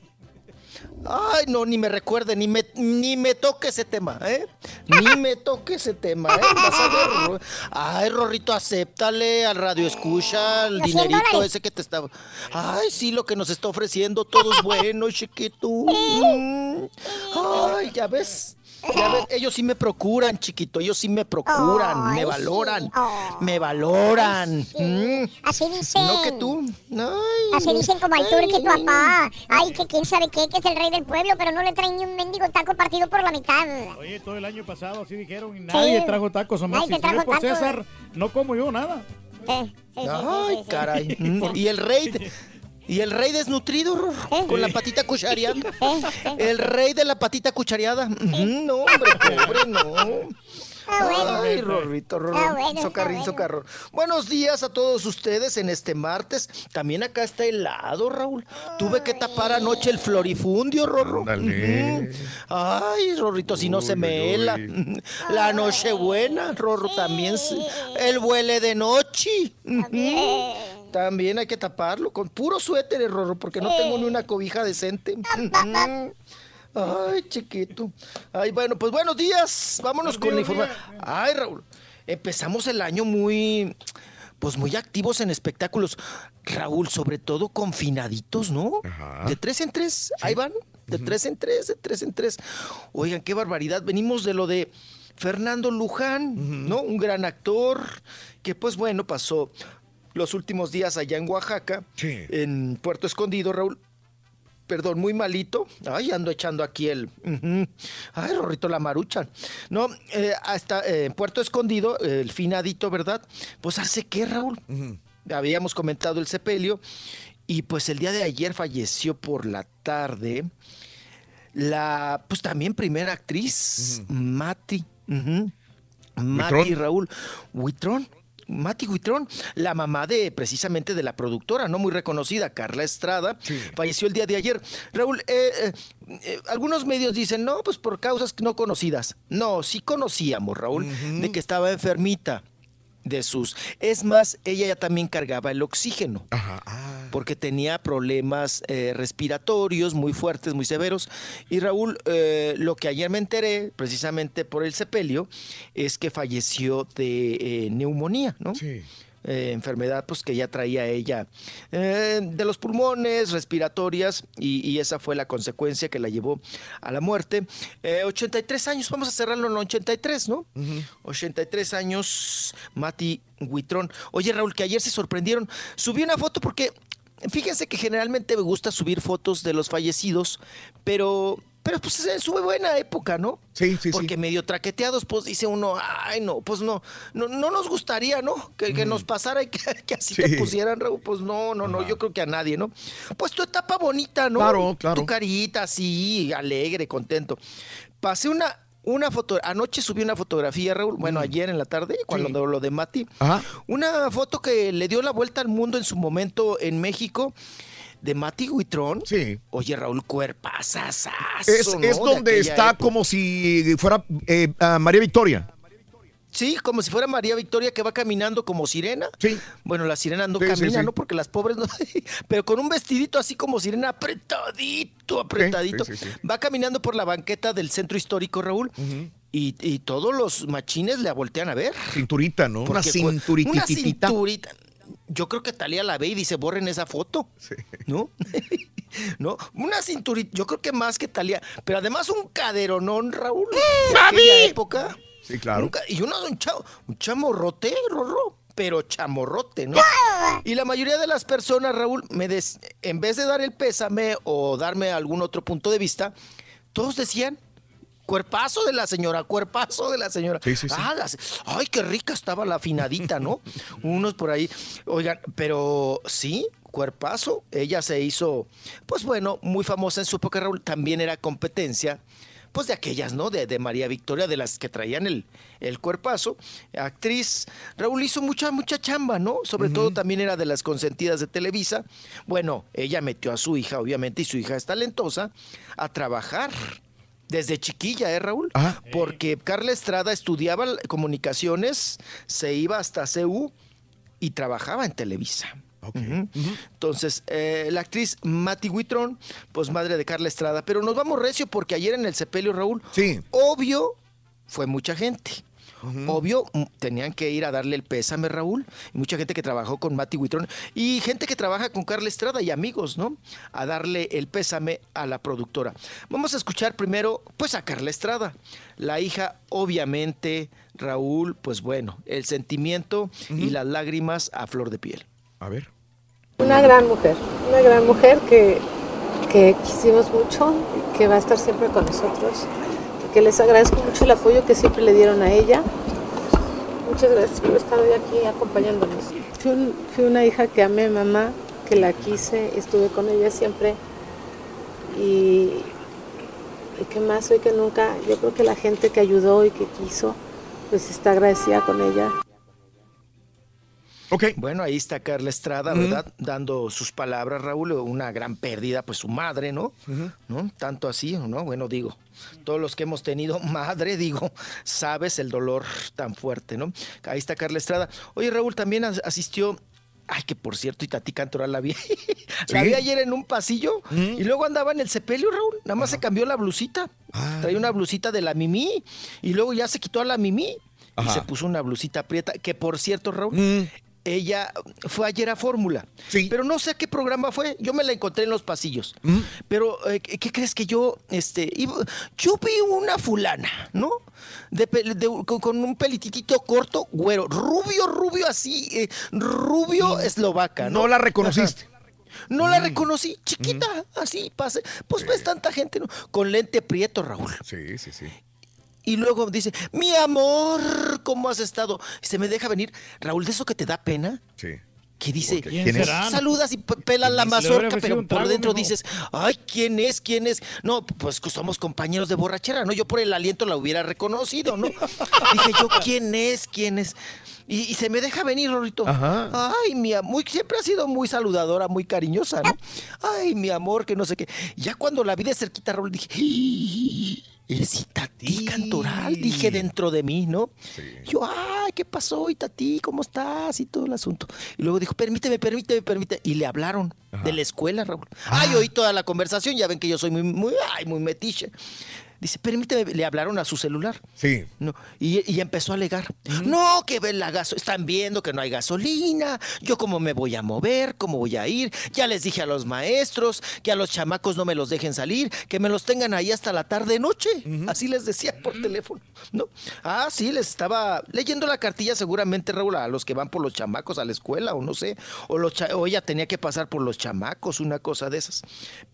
Ay, no, ni me recuerde, ni me, ni me toque ese tema, ¿eh? Ni me toque ese tema, ¿eh? Vas a ver, Ay, Rorrito, acéptale al radio escucha,
100
dinerito
dólares.
ese que te está... Ay, sí, lo que nos está ofreciendo, todo es bueno, chiquito. Ay, ya ves. Ya ves, ellos sí me procuran, chiquito, ellos sí me procuran, me valoran,
sí. Oh.
me valoran. Mm.
Así dicen.
No que tú. Ay.
Así dicen como al turque tu papá. Ay, que quién sabe qué, que es el rey del pueblo, pero no le traen ni un mendigo taco partido por la mitad.
Oye, todo el año pasado así dijeron y nadie
Sí.
trajo tacos.
Nadie
Si
trajo
por
tacos.
César, no como yo nada.
Ay, caray. Mm, Y el rey. de- Y el rey desnutrido, Ror, con la patita cuchareada. El rey de la patita cuchareada. No, hombre, pobre, no. Ay, Rorrito, Rorro.
Ah, bueno, está
Socarrín, socarrón. Buenos días a todos ustedes en este martes. También acá está helado, Raúl. Tuve que tapar anoche el florifundio, Rorro. Ay, Rorrito, si no se me hela. La noche buena, Rorro, también. se- El vuele de noche. También hay que taparlo con puro suéter, Rorro, porque no tengo ni una cobija decente. Ay, chiquito. Ay, bueno, pues buenos días. Vámonos con la información. Ay, Raúl. Empezamos el año muy, pues muy activos en espectáculos. Raúl, sobre todo confinaditos, ¿no? De tres en tres. Ahí van. De tres en tres, de tres en tres. Oigan, qué barbaridad. Venimos de lo de Fernando Luján, ¿no? Un gran actor que, pues bueno, pasó los últimos días allá en Oaxaca, en Puerto Escondido, Raúl perdón, muy malito. Ay, ando echando aquí el. Ay, Rorrito la maruchan. No, eh, hasta eh, en Puerto Escondido, el finadito, ¿verdad? Pues hace qué, Raúl. Habíamos comentado el sepelio. Y pues el día de ayer falleció por la tarde la, pues también primera actriz, Mati. ujú. Mati Raúl Huitrón. Mati Huitrón, la mamá de precisamente de la productora, no muy reconocida, Carla Estrada, falleció el día de ayer. Raúl, eh, eh, eh, algunos medios dicen, no, pues por causas no conocidas. No, sí conocíamos, Raúl, de que estaba enfermita de sus... Es más, ella ya también cargaba el oxígeno. Porque tenía problemas eh, respiratorios muy fuertes, muy severos. Y Raúl, eh, lo que ayer me enteré, precisamente por el sepelio, es que falleció de eh, neumonía, ¿no? Eh, enfermedad pues que ya traía ella eh, de los pulmones, respiratorias, y, y esa fue la consecuencia que la llevó a la muerte. Eh, 83 años, vamos a cerrarlo en 83, ¿no? 83 años, Mati Huitrón. Oye, Raúl, que ayer se sorprendieron. Subí una foto porque, fíjense que generalmente me gusta subir fotos de los fallecidos, pero... Pero pues es su buena época, ¿no?
Sí, sí,
Porque medio traqueteados, pues dice uno, ay, no, pues no, no, no nos gustaría, ¿no? Que, que nos pasara y que, que así te
Sí.
pusieran, Raúl, pues no, no, no, yo creo que a nadie, ¿no? Pues tu etapa bonita, ¿no?
Claro, claro.
Tu carita así, alegre, contento. Pasé una, una foto, anoche subí una fotografía, Raúl, bueno, ayer en la tarde, cuando lo de Mati,
Ajá.
una foto que le dio la vuelta al mundo en su momento en México. De Mati Huitrón.
Sí.
Oye, Raúl, cuerpazazazo,
Es,
¿no?
es
De
donde está
época.
como si fuera eh, María Victoria.
Sí, como si fuera María Victoria que va caminando como sirena.
Sí.
Bueno, la sirena no
Sí.
¿no? Porque las pobres no. Pero con un vestidito así como sirena apretadito, apretadito.
sí, sí, sí.
Va caminando por la banqueta del centro histórico, Raúl. y, y todos los machines le voltean a ver.
Cinturita, ¿no? Una
pues, Una cinturita. Yo creo que Talía la ve y dice, borren esa foto. ¿No? ¿No? Una cinturita, yo creo que más que Talía. Pero además un caderonón, Raúl. de aquella época.
Sí, claro.
Nunca- y uno, un, chavo, un chamorrote, Rorro, pero chamorrote, ¿no? Y la mayoría de las personas, Raúl, me des- en vez de dar el pésame o darme algún otro punto de vista, todos decían, cuerpazo de la señora, cuerpazo de la señora.
Sí, sí, sí.
Ah, las- ay, qué rica estaba la afinadita, ¿no? Unos por ahí. Oigan, pero sí, cuerpazo. Ella se hizo, pues bueno, muy famosa en su época, Raúl. También era competencia, pues de aquellas, ¿no? De, de María Victoria, de las que traían el, el cuerpazo. Actriz, Raúl hizo mucha, mucha chamba, ¿no? Sobre todo también era de las consentidas de Televisa. Bueno, ella metió a su hija, obviamente, y su hija es talentosa, a trabajar. Desde chiquilla, ¿eh, Raúl? Porque Carla Estrada estudiaba comunicaciones, se iba hasta CU y trabajaba en Televisa. Ujú. Entonces, eh, la actriz Mati Huitrón, pues madre de Carla Estrada. Pero nos vamos recio porque ayer en el sepelio, Raúl,
sí.
obvio, fue mucha gente. Obvio, mm, tenían que ir a darle el pésame, Raúl. Y mucha gente que trabajó con Mati Huitrón y gente que trabaja con Carla Estrada y amigos, ¿no? A darle el pésame a la productora. Vamos a escuchar primero, pues, a Carla Estrada. La hija, obviamente, Raúl, pues bueno, el sentimiento y las lágrimas a flor de piel.
A ver.
Una gran mujer, una gran mujer que, que quisimos mucho, y que va a estar siempre con nosotros, que les agradezco mucho el apoyo que siempre le dieron a ella. Muchas gracias por estar hoy aquí acompañándonos. Fui, un- fui una hija que amé a mamá, que la quise, estuve con ella siempre y, y que más hoy que nunca, yo creo que la gente que ayudó y que quiso, pues está agradecida con ella.
Bueno, ahí está Carla Estrada. ¿verdad? Dando sus palabras, Raúl, una gran pérdida, pues su madre, ¿no? ¿No? Tanto así, ¿no? Bueno, digo, todos los que hemos tenido madre, digo, sabes el dolor tan fuerte, ¿no? Ahí está Carla Estrada. Oye, Raúl también as- asistió. Ay, que por cierto, y Tati Cantoral la vi. la vi ayer en un pasillo y luego andaba en el sepelio, Raúl. Nada más se cambió la blusita. Traía una blusita de la Mimi y luego ya se quitó a la Mimi y se puso una blusita prieta. Que por cierto, Raúl, ella fue ayer a Fórmula. Pero no sé a qué programa fue. Yo me la encontré en los pasillos. Pero, eh, ¿qué crees que yo, este, iba- yo vi una fulana, ¿no? De, de- con, un pelititito corto, güero, rubio, rubio así, eh, rubio eslovaca, ¿no?
No la reconociste.
Ajá. No la reconocí, chiquita, así, pase. Pues ves tanta gente, ¿no? Con lente prieto, Raúl.
Sí, sí, sí.
Y luego dice, mi amor, ¿cómo has estado? Y se me deja venir. Raúl, ¿de eso que te da pena?
Sí.
Que dice,
¿Quién ¿Quién es?
saludas y pe- pelas la mazorca, pero por
trago,
dentro dices, ay, ¿quién es? ¿Quién es? No, pues que somos compañeros de borrachera, ¿no? Yo por el aliento la hubiera reconocido, ¿no? Dije yo, ¿quién es? ¿Quién es? Y, y se me deja venir, Rorito.
Ajá.
Ay, mi amor, siempre ha sido muy saludadora, muy cariñosa, ¿no? Ay, mi amor, que no sé qué. Ya cuando la vi de cerquita, Raúl, dije, "Ih, es Itatí Cantoral, dije dentro de mí, ¿no? Yo, ay, ¿qué pasó, Itatí? ¿Cómo estás? Y todo el asunto. Y luego dijo, permíteme, permíteme, permíteme. Y le hablaron de la escuela, Raúl. Ay, oí toda la conversación, ya ven que yo soy muy, muy, ay, muy metiche. Dice, permíteme, le hablaron a su celular.
Sí.
No, y, y empezó a alegar. No, que ven la gaso están viendo que no hay gasolina. Yo cómo me voy a mover, cómo voy a ir. Ya les dije a los maestros que a los chamacos no me los dejen salir, que me los tengan ahí hasta la tarde noche. Así les decía por teléfono. ¿No? Ah, sí, les estaba leyendo la cartilla seguramente, Raúl, a los que van por los chamacos a la escuela o no sé. O, los cha- o ella tenía que pasar por los chamacos, una cosa de esas.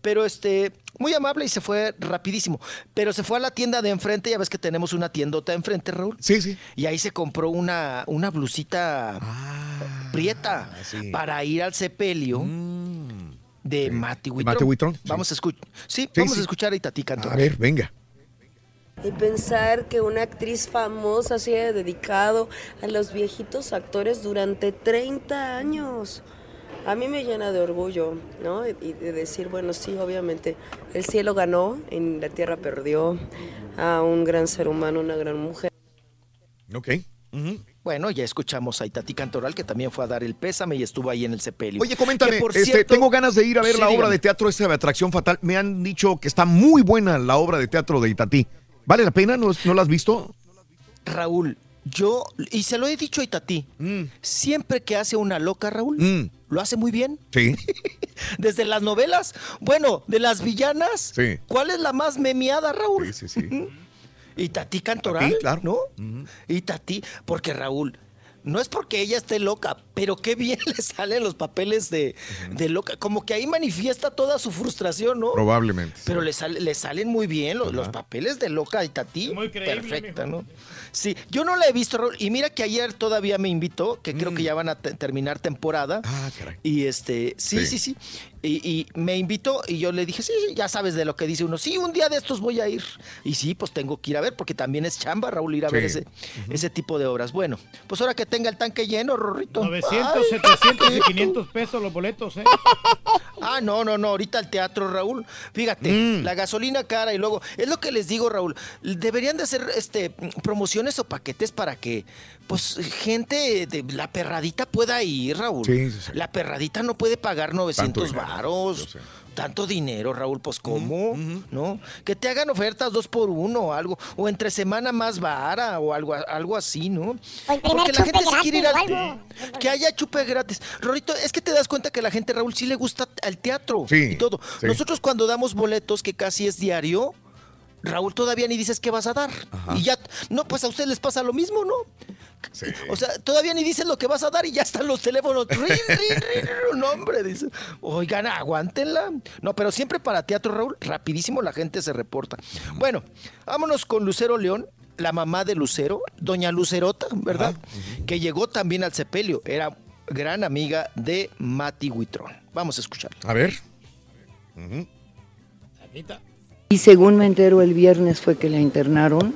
Pero este, muy amable y se fue rapidísimo. Pero se fue a la tienda de enfrente, ya ves que tenemos una tiendota enfrente, Raúl.
Sí, sí.
Y ahí se compró una, una blusita
Ah,
prieta para ir al sepelio de Mati Huitrón.
Mati Huitrón, sí.
Vamos a escuchar. Sí,
Sí,
vamos
sí.
a escuchar a Itatí Cantoral.
A ver, venga.
Y pensar que una actriz famosa se haya dedicado a los viejitos actores durante 30 años. A mí me llena de orgullo, ¿no? Y de decir, bueno, sí, obviamente, el cielo ganó, en la tierra perdió a un gran ser humano, una gran mujer.
Ok.
Bueno, ya escuchamos a Itati Cantoral, que también fue a dar el pésame y estuvo ahí en el sepelio.
Oye, coméntame,
por
este,
cierto-
tengo ganas de ir a ver
Sí,
la obra
dígame.
de teatro esta de Atracción Fatal. Me han dicho que está muy buena la obra de teatro de Itatí. ¿Vale la pena? ¿No, no la has visto?
Raúl, yo, y se lo he dicho a Itatí, siempre que hace una loca, Raúl,
Mm,
lo hace muy bien.
sí.
Desde las novelas, bueno, de las villanas,
Sí.
¿cuál es la más memeada, Raúl?
Sí, sí, sí.
Y Tati Cantoral,
Itatí, claro.
¿no? Y Tati, porque Raúl, no es porque ella esté loca, pero qué bien le salen los papeles de, de loca. Como que ahí manifiesta toda su frustración, ¿no?
Probablemente.
Pero le, sale- le salen muy bien los, papeles de loca y Tati.
Muy creíble,
Perfecta,
mijo.
¿no? Sí, yo no la he visto, Raúl. Y mira que ayer todavía me invitó, que creo que ya van a te- terminar temporada.
Mm. Ah, caray.
Y este, sí,
Sí.
sí, sí. Y, y me invitó y yo le dije, sí, sí, ya sabes de lo que dice uno. Sí, un día de estos voy a ir. Y sí, pues tengo que ir a ver, porque también es chamba, Raúl, ir a ver ese, ese tipo de obras. Bueno, pues ahora que tenga el tanque lleno, Rorrito.
900,
Ay,
700 y
qué
500 pesos los boletos, ¿eh?
Ah, no, no, no, ahorita el teatro, Raúl. Fíjate,
Mm.
la gasolina cara y luego, es lo que les digo, Raúl, deberían de hacer este promociones o paquetes para que pues gente de la perradita pueda ir, Raúl.
Sí, sí, sí.
La perradita no puede pagar 900
dinero,
varos. Tanto dinero, Raúl, pues ¿cómo? ¿No? Que te hagan ofertas dos por uno o algo, o entre semana más vara o algo, algo así, ¿no?
El
Porque la gente se quiere ir al...
algo.
Que haya chupe gratis. Rorito, es que te das cuenta que la gente, Raúl, sí le gusta al teatro
Sí,
y todo.
sí.
Nosotros cuando damos boletos, que casi es diario, Raúl todavía ni dices qué vas a dar. Y ya, no, pues a ustedes les pasa lo mismo, ¿no?
Sí.
O sea, todavía ni dices lo que vas a dar y ya están los teléfonos. Rin, rin, rin, rin, no, hombre, dice. Oigan, aguántenla. No, pero siempre para teatro, Raúl, rapidísimo la gente se reporta. Bueno, vámonos con Lucero León, la mamá de Lucero, doña Lucerota, ¿verdad? Que llegó también al sepelio. Era gran amiga de Mati Huitrón. Vamos a escuchar.
A ver.
Y según me entero el viernes fue que la internaron,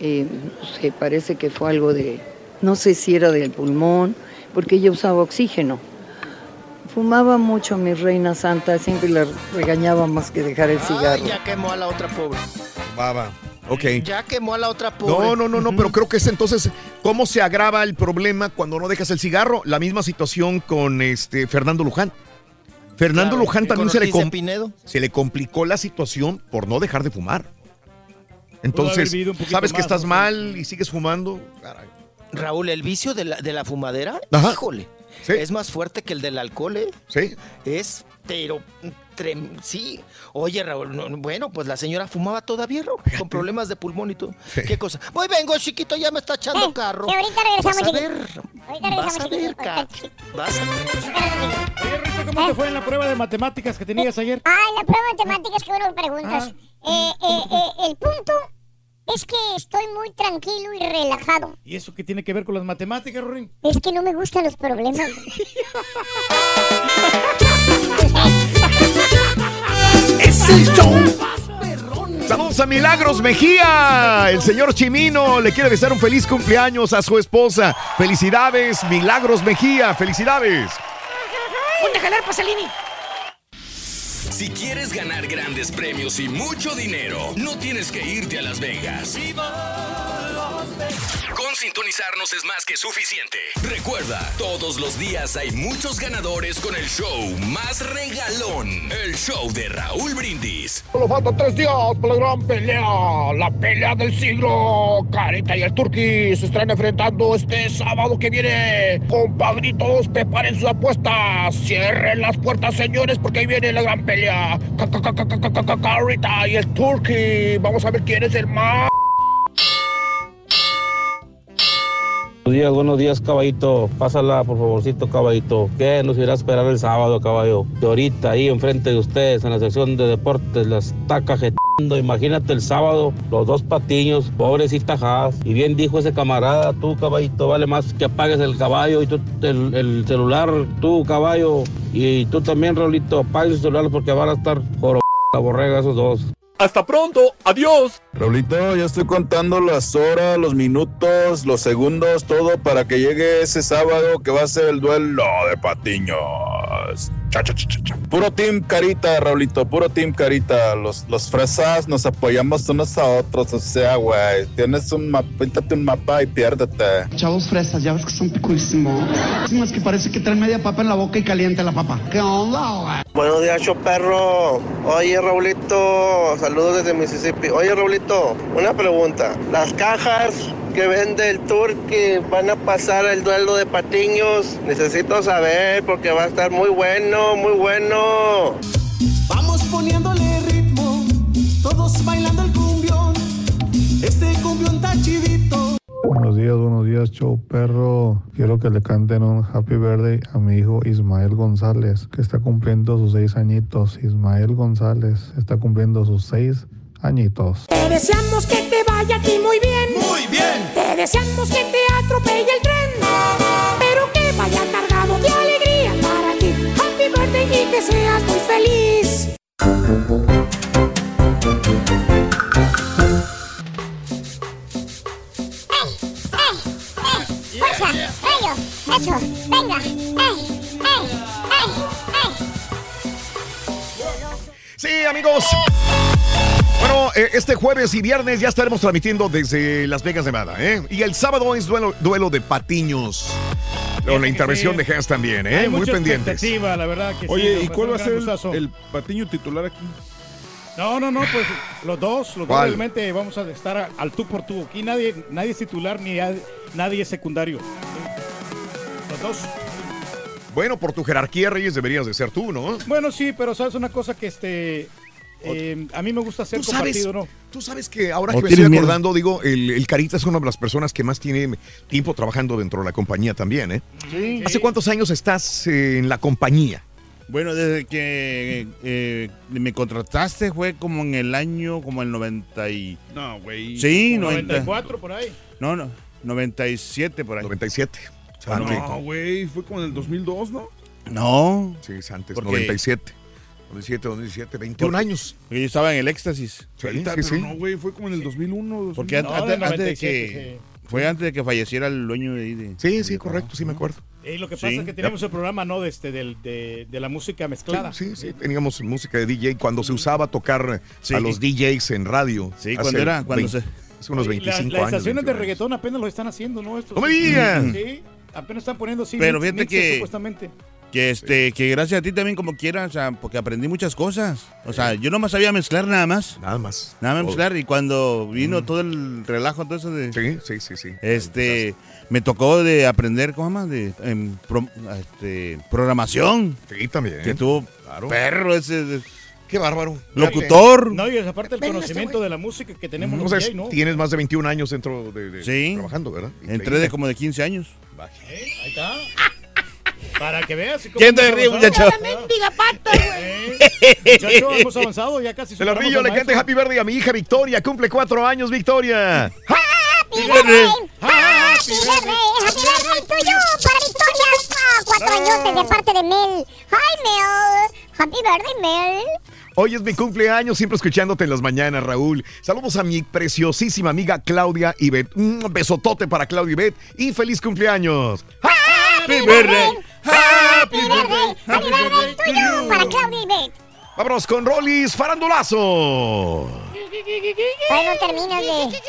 eh, no sé, parece que fue algo de, no sé si era del pulmón, porque ella usaba oxígeno. Fumaba mucho mi reina santa, siempre la regañaba más que dejar el
Ay,
cigarro.
ya quemó a la otra pobre.
Baba. Ok.
Ya quemó a la otra pobre.
No, no, no, no, pero creo que es entonces cómo se agrava el problema cuando no dejas el cigarro. La misma situación con este Fernando Luján. Fernando
Claro,
Luján también se le,
Pinedo.
se le complicó la situación por no dejar de fumar. Entonces, sabes que
más,
estás
no
mal y sigues fumando. Caray.
Raúl, el vicio de la, de la fumadera,
Ajá.
híjole,
Sí.
es más fuerte que el del alcohol, ¿eh?
Sí.
Es, pero, trem- sí. Oye, Raúl, no, bueno, pues la señora fumaba todavía, Raúl, con problemas de pulmón y todo.
Sí.
¿Qué cosa? Voy, vengo, chiquito, ya me está echando carro.
que ahorita regresamos,
Vas a ver,
Ahorita
vas
regresamos,
a ver, vas a
Oye, Rito, ¿cómo te fue en la prueba de matemáticas que tenías ayer?
Ah, en la prueba de temáticas que uno preguntas. Eh, eh, eh, el punto es que estoy muy tranquilo y relajado.
¿Y eso qué tiene que ver con las matemáticas, Rorín?
Es que no me gustan los problemas.
Es el show. Saludos a Milagros Mejía. El señor Chimino le quiere desear un feliz cumpleaños a su esposa. Felicidades, Milagros Mejía. Felicidades.
Ponte a jalar, Pasalini.
Si quieres ganar grandes premios y mucho dinero, no tienes que irte a Las Vegas. Con sintonizarnos es más que suficiente. Recuerda, todos los días hay muchos ganadores con el show más regalón. El show de Raúl Brindis.
Solo faltan tres días para la gran pelea, la pelea del siglo. Carita y el Turqui se estarán enfrentando este sábado que viene. Compadritos, preparen sus apuestas. Cierren las puertas, señores, porque ahí viene la gran pelea. Carita y el Turqui. Vamos a ver quién es el más.
Buenos días, buenos días, caballito. Pásala, por favorcito, caballito. ¿Qué nos irá a esperar el sábado, caballo? Que ahorita ahí enfrente de ustedes, en la sección de deportes, la está cajetando. Imagínate el sábado, los dos patiños, pobrecita Haas. Y bien dijo ese camarada, tú, caballito, vale más que apagues el caballo y tú el, el celular, tú, caballo. Y tú también, Rolito, apagues el celular porque van a estar joro la borrega esos dos.
Hasta pronto, adiós.
Raulito, ya estoy contando las horas, los minutos, los segundos, todo para que llegue ese sábado que va a ser el duelo de Patiño.
Carlitos. Cha, cha, cha, cha, cha. Puro team carita, Raulito, puro team carita. Los, los fresas nos apoyamos unos a otros, o sea, güey. Tienes un mapa, píntate un mapa y piérdete.
Chavos fresas, ya ves que son picuísimos. Es que parece que traen media papa en la boca y caliente la papa. ¿Qué onda, güey?
Buenos días, show perro. Oye, Raulito, saludos desde Mississippi. Oye, Raulito, una pregunta. Las cajas que vende el tour que van a pasar el duelo de patiños, necesito saber porque va a estar muy bueno, muy bueno.
Vamos poniéndole ritmo, todos bailando el cumbión. Este cumbión está chidito.
Buenos días, buenos días, show perro. Quiero que le canten un happy birthday a mi hijo Ismael González, que está cumpliendo sus seis añitos. Ismael González está cumpliendo sus seis añitos.
Te deseamos que te vaya a ti muy bien. Muy bien. Te deseamos que te atropelle el tren. Pero que vaya cargado de alegría para ti. Happy birthday y que seas muy feliz.
¡Eso! ¡Venga! ¡Ey! ¡Ey! ¡Ey!
Sí, amigos. Bueno, eh, este jueves y viernes ya estaremos transmitiendo desde Las Vegas, Nevada, ¿eh? Y el sábado es duelo, duelo de patiños. Con la intervención de Hans también, ¿eh?
Hay
Muy pendientes.
la verdad que
Oye, ¿y cuál va a ser el, patiño titular aquí?
No, no, no, pues los dos, los dos realmente vamos a estar al tú por tú. Aquí nadie, nadie es titular ni a- nadie es secundario. Los dos.
Bueno, por tu jerarquía, Reyes, deberías de ser tú, ¿no?
Bueno, sí, pero sabes una cosa que este eh, a mí me gusta hacer
Tú sabes,
compartido, ¿no?
tú sabes que ahora
¿O
que me estoy
miedo?
acordando, digo, el, el Carita es una de las personas que más tiene tiempo trabajando dentro de la compañía también, ¿eh?
Sí.
¿Hace cuántos años estás eh, en la compañía?
Bueno, desde que eh, me contrataste fue como en el año, como el 90 y...
No, güey.
Sí, 90.
94 por ahí.
No, no, 97 por ahí.
97.
Ah,
No, güey, fue como en el 2002, ¿no?
No.
Sí, es antes,
Porque-
97. 97, 97, 21
Porque-
años.
Porque yo estaba en el éxtasis.
Sí,
Ahorita,
sí,
pero
sí.
no, güey, fue como en el 2001.
Porque an-
2002.
antes, antes de
97,
que... Fue antes de que falleciera el dueño de ahí. de-
Sí, sí, correcto, sí me acuerdo.
Y lo que pasa
Sí.
es que tenemos el programa, ¿no? De, este, del- de, de la música mezclada.
Sí, sí, teníamos música de DJ cuando se usaba tocar
Sí.
a los DJs en radio.
Sí,
Hace
cuando era- cuando
20 hace unos 25
Las- las
años.
estaciones de
21 años.
reggaetón apenas lo están haciendo, ¿no? Estos-
¡No me digas!
Sí, apenas están poniendo así.
Pero
mix-
fíjate
mixes,
que-
Supuestamente.
Que este, que gracias a ti también como quieras, o sea, porque aprendí muchas cosas. O sea, yo nomás sabía mezclar nada más.
Nada más.
Nada más mezclar. Y cuando vino todo el relajo, todo eso de.
Sí, sí, sí, sí.
Este, me tocó de aprender, ¿cómo llama? De em, pro- este, programación.
Sí, también.
Que tuvo
Claro.
perro ese. de-
Qué bárbaro.
Locutor.
No, y es aparte el conocimiento de la música que tenemos
No
los
sé,
DJ, ¿no?
tienes más de 21 años dentro de, de-
Sí.
trabajando, ¿verdad?
Entré
Increíble.
de como de 15 años.
Ahí está. Para que veas.
¿Quién te
hemos
ríe,
avanzado.
muchacho?
mendiga pata, güey! Muchacho, hemos avanzado, ya casi
El ardillo le canta Happy Birthday a mi hija Victoria. Cumple cuatro años, Victoria.
¡Happy birthday! ¡Happy birthday! ¡Happy birthday tuyo! ¡Para Victoria! ¡Ah, cuatro años de parte de Mel! ¡Hi, Mel! ¡Happy birthday, Mel!
Hoy es mi cumpleaños, siempre escuchándote en las mañanas, Raúl. Saludos a mi preciosísima amiga Claudia Ibet. Un besotote para Claudia Ibet y feliz cumpleaños.
¡Happy birthday! ¡Happy birthday! ¡Happy birthday tuyo! Para Claudia y Beth.
Vámonos con Rollis Farandulazo.
Ay, no terminas de...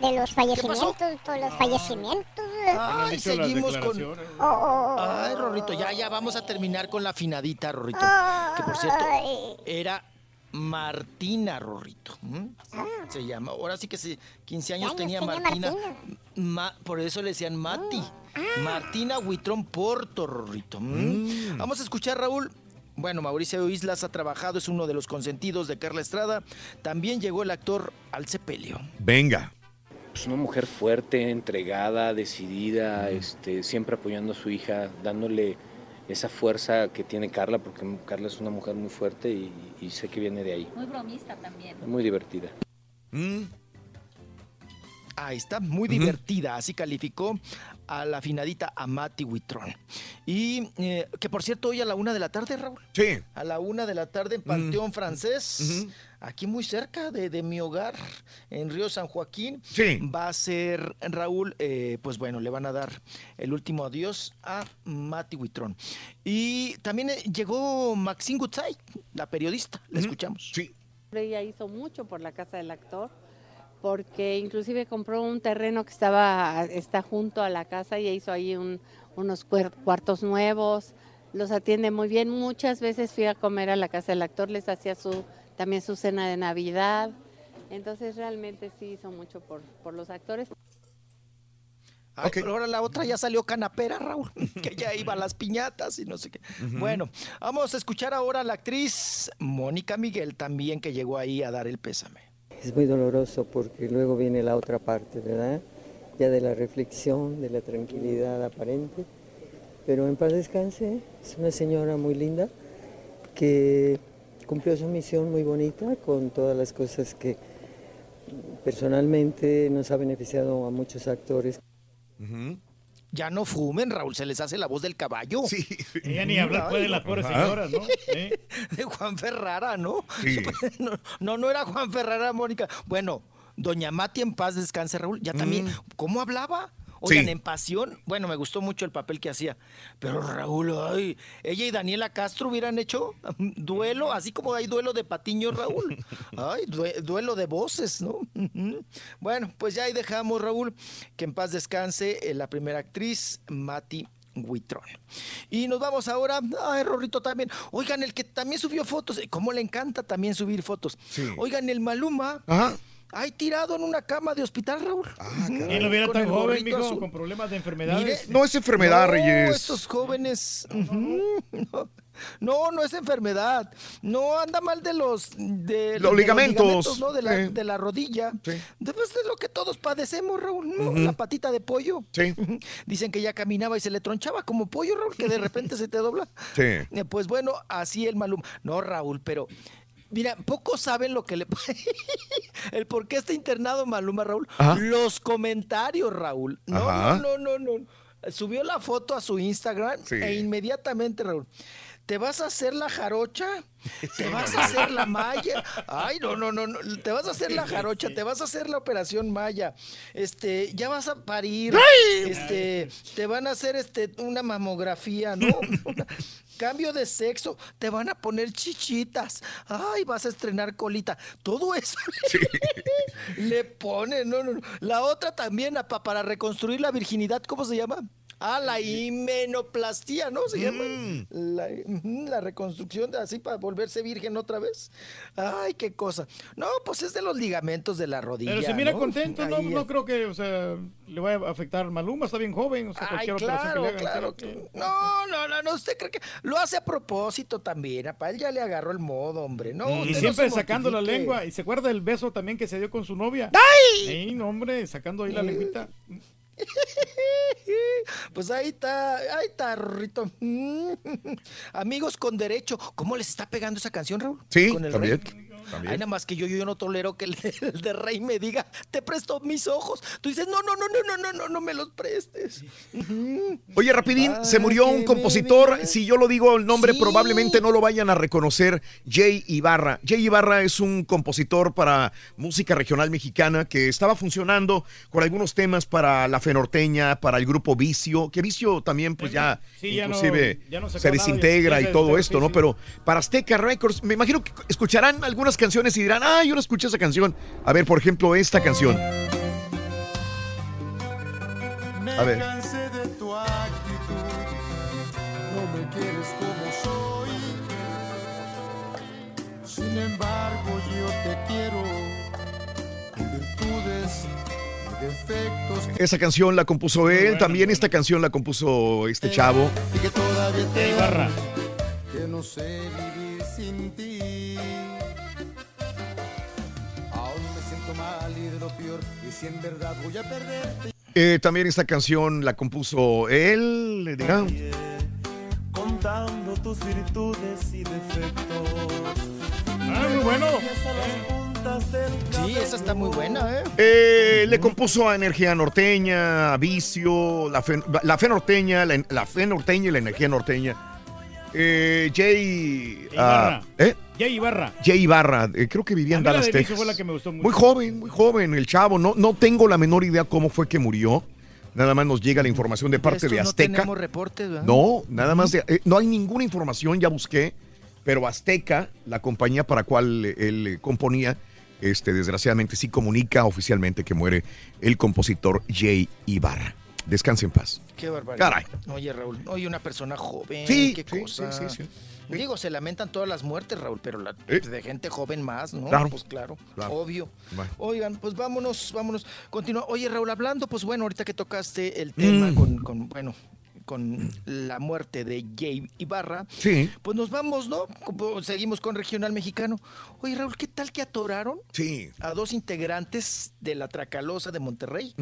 De los fallecimientos, todos los fallecimientos.
Ay, seguimos con.
Oh, oh, oh.
Ay, Rorrito, ya, ya vamos a terminar con la finadita, Rorrito. Que por cierto, era Martina Rorrito. ¿m? Se llama. Ahora sí que sí, 15 años
años
tenía
tenía
Martina.
Martina?
Ma- por eso le decían Mati. Martina Huitrón Porto, Rorrito. ¿m? Vamos a escuchar, Raúl. Bueno, Mauricio Islas ha trabajado, es uno de los consentidos de Carla Estrada. También llegó el actor al sepelio.
Venga.
Es una mujer fuerte, entregada, decidida, este, siempre apoyando a su hija, dándole esa fuerza que tiene Carla, porque Carla es una mujer muy fuerte y, y sé que viene de ahí.
Muy bromista también.
Muy divertida.
Ahí está, muy divertida, así calificó a la finadita Amati Huitrón. Y eh, que por cierto, hoy a la una de la tarde, Raúl.
Sí.
A la una de la tarde en Panteón Francés. Aquí muy cerca de, de mi hogar, en Río San Joaquín.
Sí.
Va a ser, Raúl, eh, pues bueno, le van a dar el último adiós a Mati Huitrón. Y también eh, llegó Maxine Gutzai, la periodista, la escuchamos.
Sí.
Ella hizo mucho por la casa del actor, porque inclusive compró un terreno que estaba está junto a la casa y hizo ahí un- unos cuartos nuevos. Los atiende muy bien. Muchas veces fui a comer a la casa del actor, les hacía su también su cena de Navidad. Entonces realmente sí hizo mucho por, por los actores.
Ay, pero ahora la otra ya salió canapera, Raúl, que ya iba a las piñatas y no sé qué. Bueno, vamos a escuchar ahora a la actriz Mónica Miguel también que llegó ahí a dar el pésame.
Es muy doloroso porque luego viene la otra parte, ¿verdad? Ya de la reflexión, de la tranquilidad aparente. Pero en paz descanse, es una señora muy linda que cumplió su misión muy bonita con todas las cosas que personalmente nos ha beneficiado a muchos actores.
Ya no fumen, Raúl, se les hace la voz del caballo. Sí.
Ella ni hablar puede las pobres señoras, ¿no?
De Juan Ferrara, ¿no?
Sí.
No, no, no era Juan Ferrara, Mónica. Bueno, doña Mati en paz descanse, Raúl. Ya también, ¿cómo hablaba? Oigan,
Sí.
en pasión, bueno, me gustó mucho el papel que hacía. Pero Raúl, ay, ella y Daniela Castro hubieran hecho duelo, así como hay duelo de patiño, Raúl. Ay, due- duelo de voces, ¿no? Bueno, pues ya ahí dejamos, Raúl, que en paz descanse eh, la primera actriz, Mati Huitrón. Y nos vamos ahora, ay, Rorrito también. Oigan, el que también subió fotos, eh, cómo le encanta también subir fotos. Oigan, el Maluma.
Ajá.
Ay, tirado en una cama de hospital, Raúl.
Y no viera tan joven, mijo,
azul.
con problemas de enfermedades.
No es enfermedad,
No,
Reyes.
Estos jóvenes. no, no, no es enfermedad. No anda mal de los de,
Los
de
ligamentos.
¿no? de, la,
Sí.
de la rodilla. Después de lo que todos padecemos, Raúl, ¿no? La patita de pollo.
Sí.
Dicen que ya caminaba y se le tronchaba como pollo, Raúl, que de repente se te dobla.
Sí.
Eh, Pues bueno, así el Maluma. No, Raúl, pero mira, pocos saben lo que le el por qué está internado Maluma, Raúl.
Ajá.
Los comentarios, Raúl. No,
Ajá.
no, no, no, no. Subió la foto a su Instagram
Sí.
e inmediatamente, Raúl. ¿Te vas a hacer la jarocha? ¿Te vas a hacer la malla? Ay, no, no, no, no. Te vas a hacer la jarocha, te vas a hacer la operación maya. Este, ya vas a parir. Este, te van a hacer este una mamografía, ¿no? Una- cambio de sexo, te van a poner chichitas. Ay, vas a estrenar colita. Todo eso le pone, no, no, no. La otra también para reconstruir la virginidad, ¿cómo se llama? Ah, la himenoplastia, ¿no? Se llama. La, ujú, la reconstrucción de así para volverse virgen otra vez. Ay, qué cosa. No, pues es de los ligamentos de la rodilla.
Pero se mira
¿no?
contento, no, no creo que o sea, le vaya a afectar Maluma, está bien joven, o sea,
Ay,
cualquier operación que
claro,
le hagan.
claro.
claro que-
No, no, no, no, usted cree que lo hace a propósito también, apa, él ya le agarró el modo, hombre. No,
y
usted no
siempre sacando la lengua. ¿Y se acuerda del beso también que se dio con su novia?
¡Ay!
Sí, no, hombre, sacando ahí la lengüita.
Pues ahí está, ahí está, Rorrito. Amigos con derecho, ¿cómo les está pegando esa canción, Raúl?
Sí,
Con el
también,
rey.
También.
Ay, nada más que yo, yo no tolero que el, el de rey me diga, te presto mis ojos. Tú dices, no, no, no, no, no, no, no, no me los prestes.
Oye, rapidín, se murió un compositor. Si yo lo digo el nombre, probablemente no lo vayan a reconocer. Jay Ibarra. Jay Ibarra es un compositor para música regional mexicana que estaba funcionando con algunos temas para la fe norteña, para el grupo Vicio, que Vicio también, pues ya,
Sí, ya no-
inclusive
ya no
se
ya-
desintegra
ya
y
se
todo esto, ¿no? Pero para Azteca Records, me imagino que escucharán algunas canciones y dirán, ah, yo no escuché esa canción. A ver, por ejemplo, esta canción. A ver.
Sin embargo, yo te quiero con virtudes y defectos.
Esa canción la compuso él, también esta canción la compuso este chavo.
Y que todavía te que no sé vivir sin ti. Si en verdad voy a perderte.
Eh, también esta canción la compuso él. dirá.
contando tus virtudes y defectos.
Ah, muy bueno.
Sí, esa está muy buena, ¿eh?
Eh, le compuso a Energía Norteña, a Vicio, la fe, la fe norteña, la, la fe norteña y la energía norteña. Eh, Jay. ah,
Ibarra.
¿eh?
Jay Ibarra.
Jay Ibarra, eh, creo que vivía en Dallas, Texas.
fue la que me gustó mucho.
Muy joven, muy joven, el chavo. No, no tengo la menor idea cómo fue que murió. Nada más nos llega la información de parte de
no
Azteca.
tenemos reportes, ¿verdad?
No, nada más de- eh, no hay ninguna información, ya busqué, pero Azteca, la compañía para cual él componía, este, desgraciadamente sí comunica oficialmente que muere el compositor Jay Ibarra. Descanse en paz.
Qué barbaridad.
Caray.
Oye, Raúl, oye, una persona joven,
Sí,
qué
sí,
cosa.
sí.
Digo, se lamentan todas las muertes, Raúl, pero la,
Eh.
de gente joven más, ¿no?
Claro.
Pues claro,
Claro.
obvio.
Bueno.
Oigan, pues vámonos, vámonos. Continúa. Oye, Raúl, hablando, pues bueno, ahorita que tocaste el tema
Mm.
con, con, bueno, con la muerte de Jay Ibarra,
Sí.
pues nos vamos, ¿no? Seguimos con Regional Mexicano. Oye, Raúl, ¿qué tal que atoraron
Sí.
a dos integrantes de la Tracalosa de Monterrey?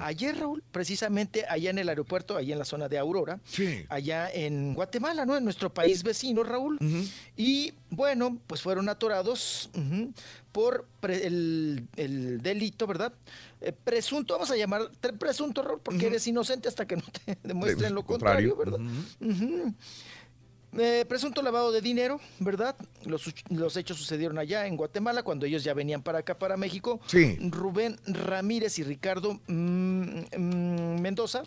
Ayer, Raúl, precisamente allá en el aeropuerto, allá en la zona de Aurora,
Sí.
allá en Guatemala, ¿no? En nuestro país vecino, Raúl. Y bueno, pues fueron atorados por pre- el, el delito, ¿verdad? Eh, presunto, vamos a llamar presunto, Raúl, porque eres inocente hasta que no te demuestren lo contrario, ¿verdad? Eh, presunto lavado de dinero, ¿verdad? Los, los hechos sucedieron allá en Guatemala cuando ellos ya venían para acá, para México.
Sí.
Rubén Ramírez y Ricardo mm, mm, Mendoza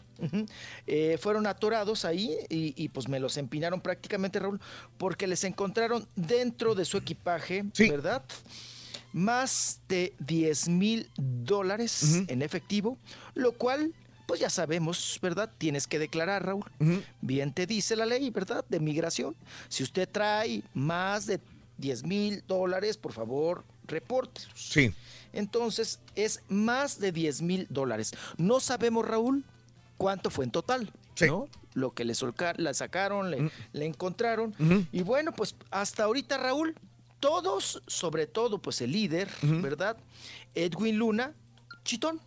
eh, fueron atorados ahí y, y, pues me los empinaron prácticamente, Raúl, porque les encontraron dentro de su equipaje, ¿verdad? Más de 10 mil dólares en efectivo, lo cual... Pues ya sabemos, ¿verdad? Tienes que declarar, Raúl. Bien te dice la ley, ¿verdad? De migración. Si usted trae más de 10 mil dólares, por favor, repórtelos.
Sí.
Entonces, es más de 10 mil dólares. No sabemos, Raúl, cuánto fue en total, ¿no? Lo que le, solca- la sacaron, le, le encontraron. Y bueno, pues hasta ahorita, Raúl, todos, sobre todo, pues el líder, ¿verdad? Edwin Luna, chitón.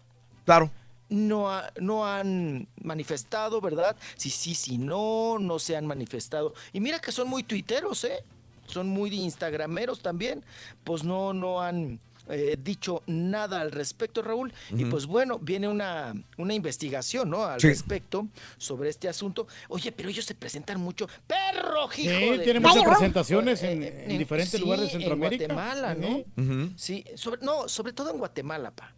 Claro.
No, ha- no han manifestado, ¿verdad? Si sí, si no, no se han manifestado. Y mira que son muy tuiteros, ¿eh? Son muy instagrameros también. Pues no, no han eh, dicho nada al respecto, Raúl. Y pues bueno, viene una, una investigación, ¿no? Al
Sí.
respecto sobre este asunto. Oye, pero ellos se presentan mucho. ¡Perro,
Sí,
hijo de-
tiene muchas presentaciones en, en diferentes
sí,
lugares de Centroamérica.
En Guatemala, ¿no? Sí, sobre, no, sobre todo en Guatemala, pa.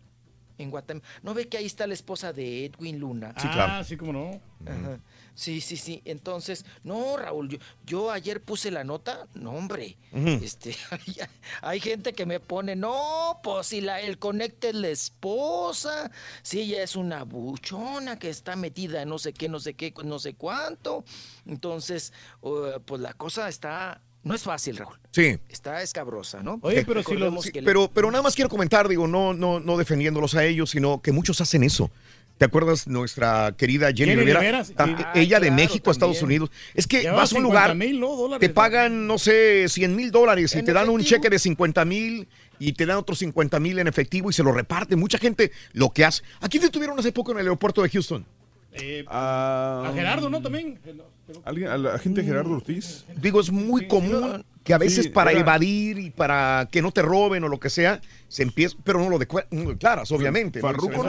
En Guatemala. ¿No ve que ahí está la esposa de Edwin Luna?
Sí, claro. Ah, sí, cómo no.
Ajá. Sí, sí, sí. Entonces, no, Raúl, yo, yo ayer puse la nota, no, hombre. Este, hay, hay gente que me pone, no, pues si la, el conecte es la esposa, si ella es una buchona que está metida en no sé qué, no sé qué, no sé cuánto. Entonces, uh, pues la cosa está, no es fácil, Raúl.
Sí.
Está escabrosa, ¿no? Recordemos
sí,
que le-
pero, pero nada más quiero comentar, digo, no, no, no defendiéndolos a ellos, sino que muchos hacen eso. ¿Te acuerdas nuestra querida Jenny,
Jenny
Rivera?
Rivera, sí.
Tam-
Ah,
ella de
claro,
México a Estados
también.
Unidos. Es que
Llevaba
vas a un
50
lugar,
mil, ¿no? dólares.
te pagan, no sé, 100 mil dólares y te dan un cheque de 50 mil y te dan otros 50 mil en efectivo y se lo reparten. Mucha gente lo que hace. Aquí detuvieron hace poco en el aeropuerto de Houston.
Eh,
a
a Gerardo, ¿no? También.
¿Alguien, a la gente Gerardo Ortiz.
Digo, es muy común que a veces
Sí,
para
era-
evadir y para que no te roben o lo que sea, se empieza, pero no lo no declaras, obviamente.
Farruko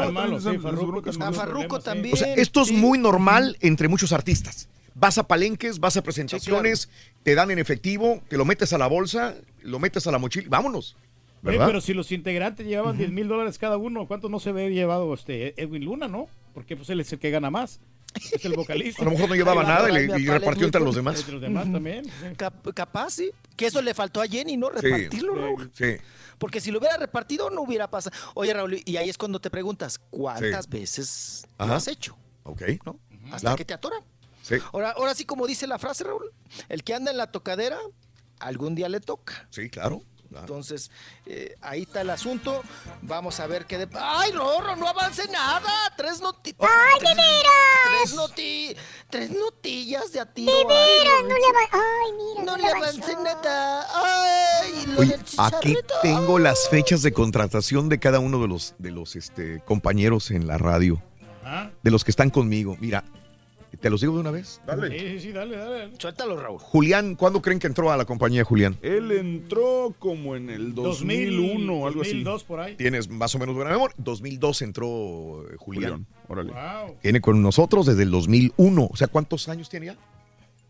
también.
O sea, esto es muy normal entre muchos artistas. Vas a palenques, vas a presentaciones, te dan en efectivo, te lo metes a la bolsa, lo metes a la mochila, vámonos.
Pero si los integrantes llevaban 10 mil dólares cada uno, ¿cuántos no se ve llevado este Edwin Luna, no? Porque pues él es el que gana más. Es el vocalista.
A lo mejor no llevaba nada y le- y repartió entre los demás.
Entre los demás también.
Cap- capaz, sí. Que eso le faltó a Jenny, ¿no?
Sí.
Repartirlo, Raúl.
Sí.
Porque si lo hubiera repartido, no hubiera pasado. Oye, Raúl, y ahí es cuando te preguntas, ¿cuántas
Sí.
veces lo has hecho?
Ok.
¿No? Hasta
Claro.
que te atoran.
Sí.
Ahora, ahora sí, como dice la frase, Raúl, el que anda en la tocadera, algún día le toca.
Sí, claro.
Entonces, eh, ahí está el asunto. Vamos a ver qué de... ¡Ay, Rorro, no avance nada! Tres noticias.
¡Ay, de veras!
Tres, noti tres notillas de a tiro.
De
Ay,
veras, no le avance. Ay, mira,
No
no
le avance nada. ¡Ay! Lo
Oye,
del
aquí tengo las fechas de contratación de cada uno de los, de los este, compañeros en la radio,
Ah.
de los que están conmigo. Mira, ¿te los digo de una vez?
Sí, sí, sí, dale, dale.
Suéltalo, Raúl.
Julián, ¿cuándo creen que entró a la compañía, Julián?
Él entró como en el 2001 o algo así.
2002 por ahí.
Tienes más o menos buena memoria. 2002 entró eh, Julián.
Julián, órale.
Wow.
Tiene con nosotros desde el 2001. O sea, ¿cuántos años tiene ya?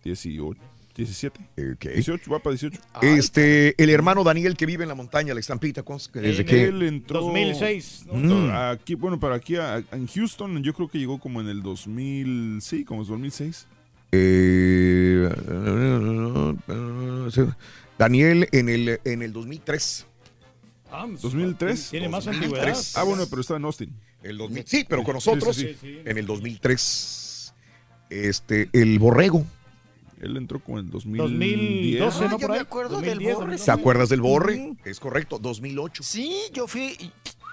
18. 17.
Ok.
18, va para 18.
Este, el hermano Daniel que vive en la montaña, la estampita, ¿cómo se- ¿desde qué?
él entró
2006,
Mm.
Aquí, bueno, para aquí a- en Houston, yo creo que llegó como en el 2000, sí, como 2006.
Eh, Daniel en el, en el 2003.
Ah, pues,
2003.
Tiene más
2003.
antigüedad.
Ah, bueno, pero está en Austin.
El 2000, sí, pero con nosotros
Sí, sí, sí.
en el 2003. Este, el borrego.
Él entró como en
2012,
Ah,
¿no?
yo
Por
me
ahí.
acuerdo
2010,
del borre.
¿Te acuerdas del borre? Es correcto, 2008.
Sí, yo fui.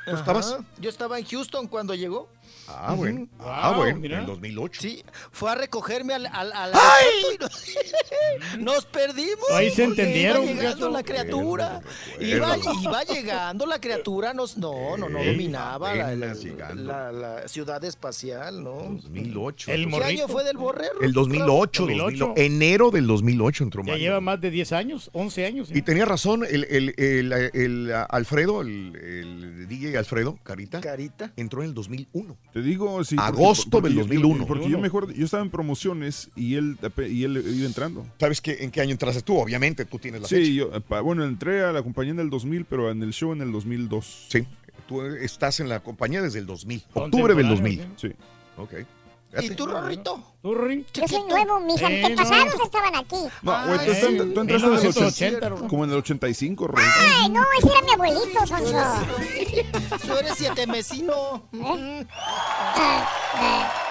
¿Tú estabas?
Yo estaba en Houston cuando llegó.
Ah, bueno.
Ujú.
Ah,
Wow,
bueno,
mira.
en 2008.
Sí, fue a recogerme al, al, al aeropuerto y nos, nos perdimos.
Ahí se entendieron,
Iba llegando la criatura. Iba, iba llegando la criatura. Nos, no, no, no dominaba la, la- la- la ciudad espacial, ¿no?
2008.
El
¿Qué año fue del borrero?
El 2008,
2008.
2008, enero del 2008 entró
Ya
Mario.
lleva más de 10 años, 11 años.
Y tenía razón, el, el- el- el, uh, Alfredo, el, el DJ Alfredo Carita,
Carita,
entró en el 2001.
Te digo, sí.
Agosto
porque
del
yo-
2001.
Porque yo mejor, yo estaba en promociones y él, y él iba entrando.
¿Sabes qué, en qué año entraste tú? Obviamente, tú tienes la
Sí,
fecha.
yo, eh, bueno, entré a la compañía en el 2000, pero en el show en el 2002.
Sí, tú estás en la compañía desde el 2000, octubre del 2000.
Sí.
Ok.
¿Y tú, Rorrito?
¿Tú?
Yo soy nuevo, mis
Eh,
antepasados
no.
estaban aquí.
No, güey, tú,
Ay,
tú-
sí.
tú entraste en el
1980,
80, como en el 85, Roy.
Ay, no, ese era mi abuelito, Sonso.
Tú eres siete mesino.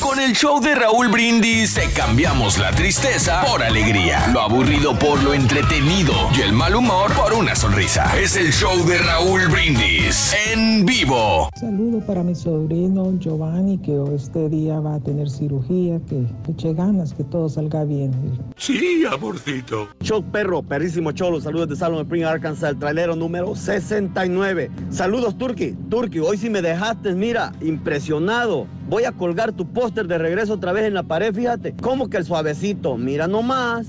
Con el show de Raúl Brindis te cambiamos la tristeza por alegría, lo aburrido por lo entretenido y el mal humor por una sonrisa. Es el show de Raúl Brindis en vivo.
Saludo para mi sobrino Giovanni, que este día va a tener cirugía, que eche ganas, que todo salga bien.
Sí, amorcito. Show perro, perrísimo cholo. Saludos de Salon Spring, Arkansas, el trailero número 69. Saludos, Turki. Turki, hoy sí me dejaste, mira, impresionado. Voy a colgar tu póster de regreso otra vez en la pared, fíjate. Como que el suavecito, mira nomás.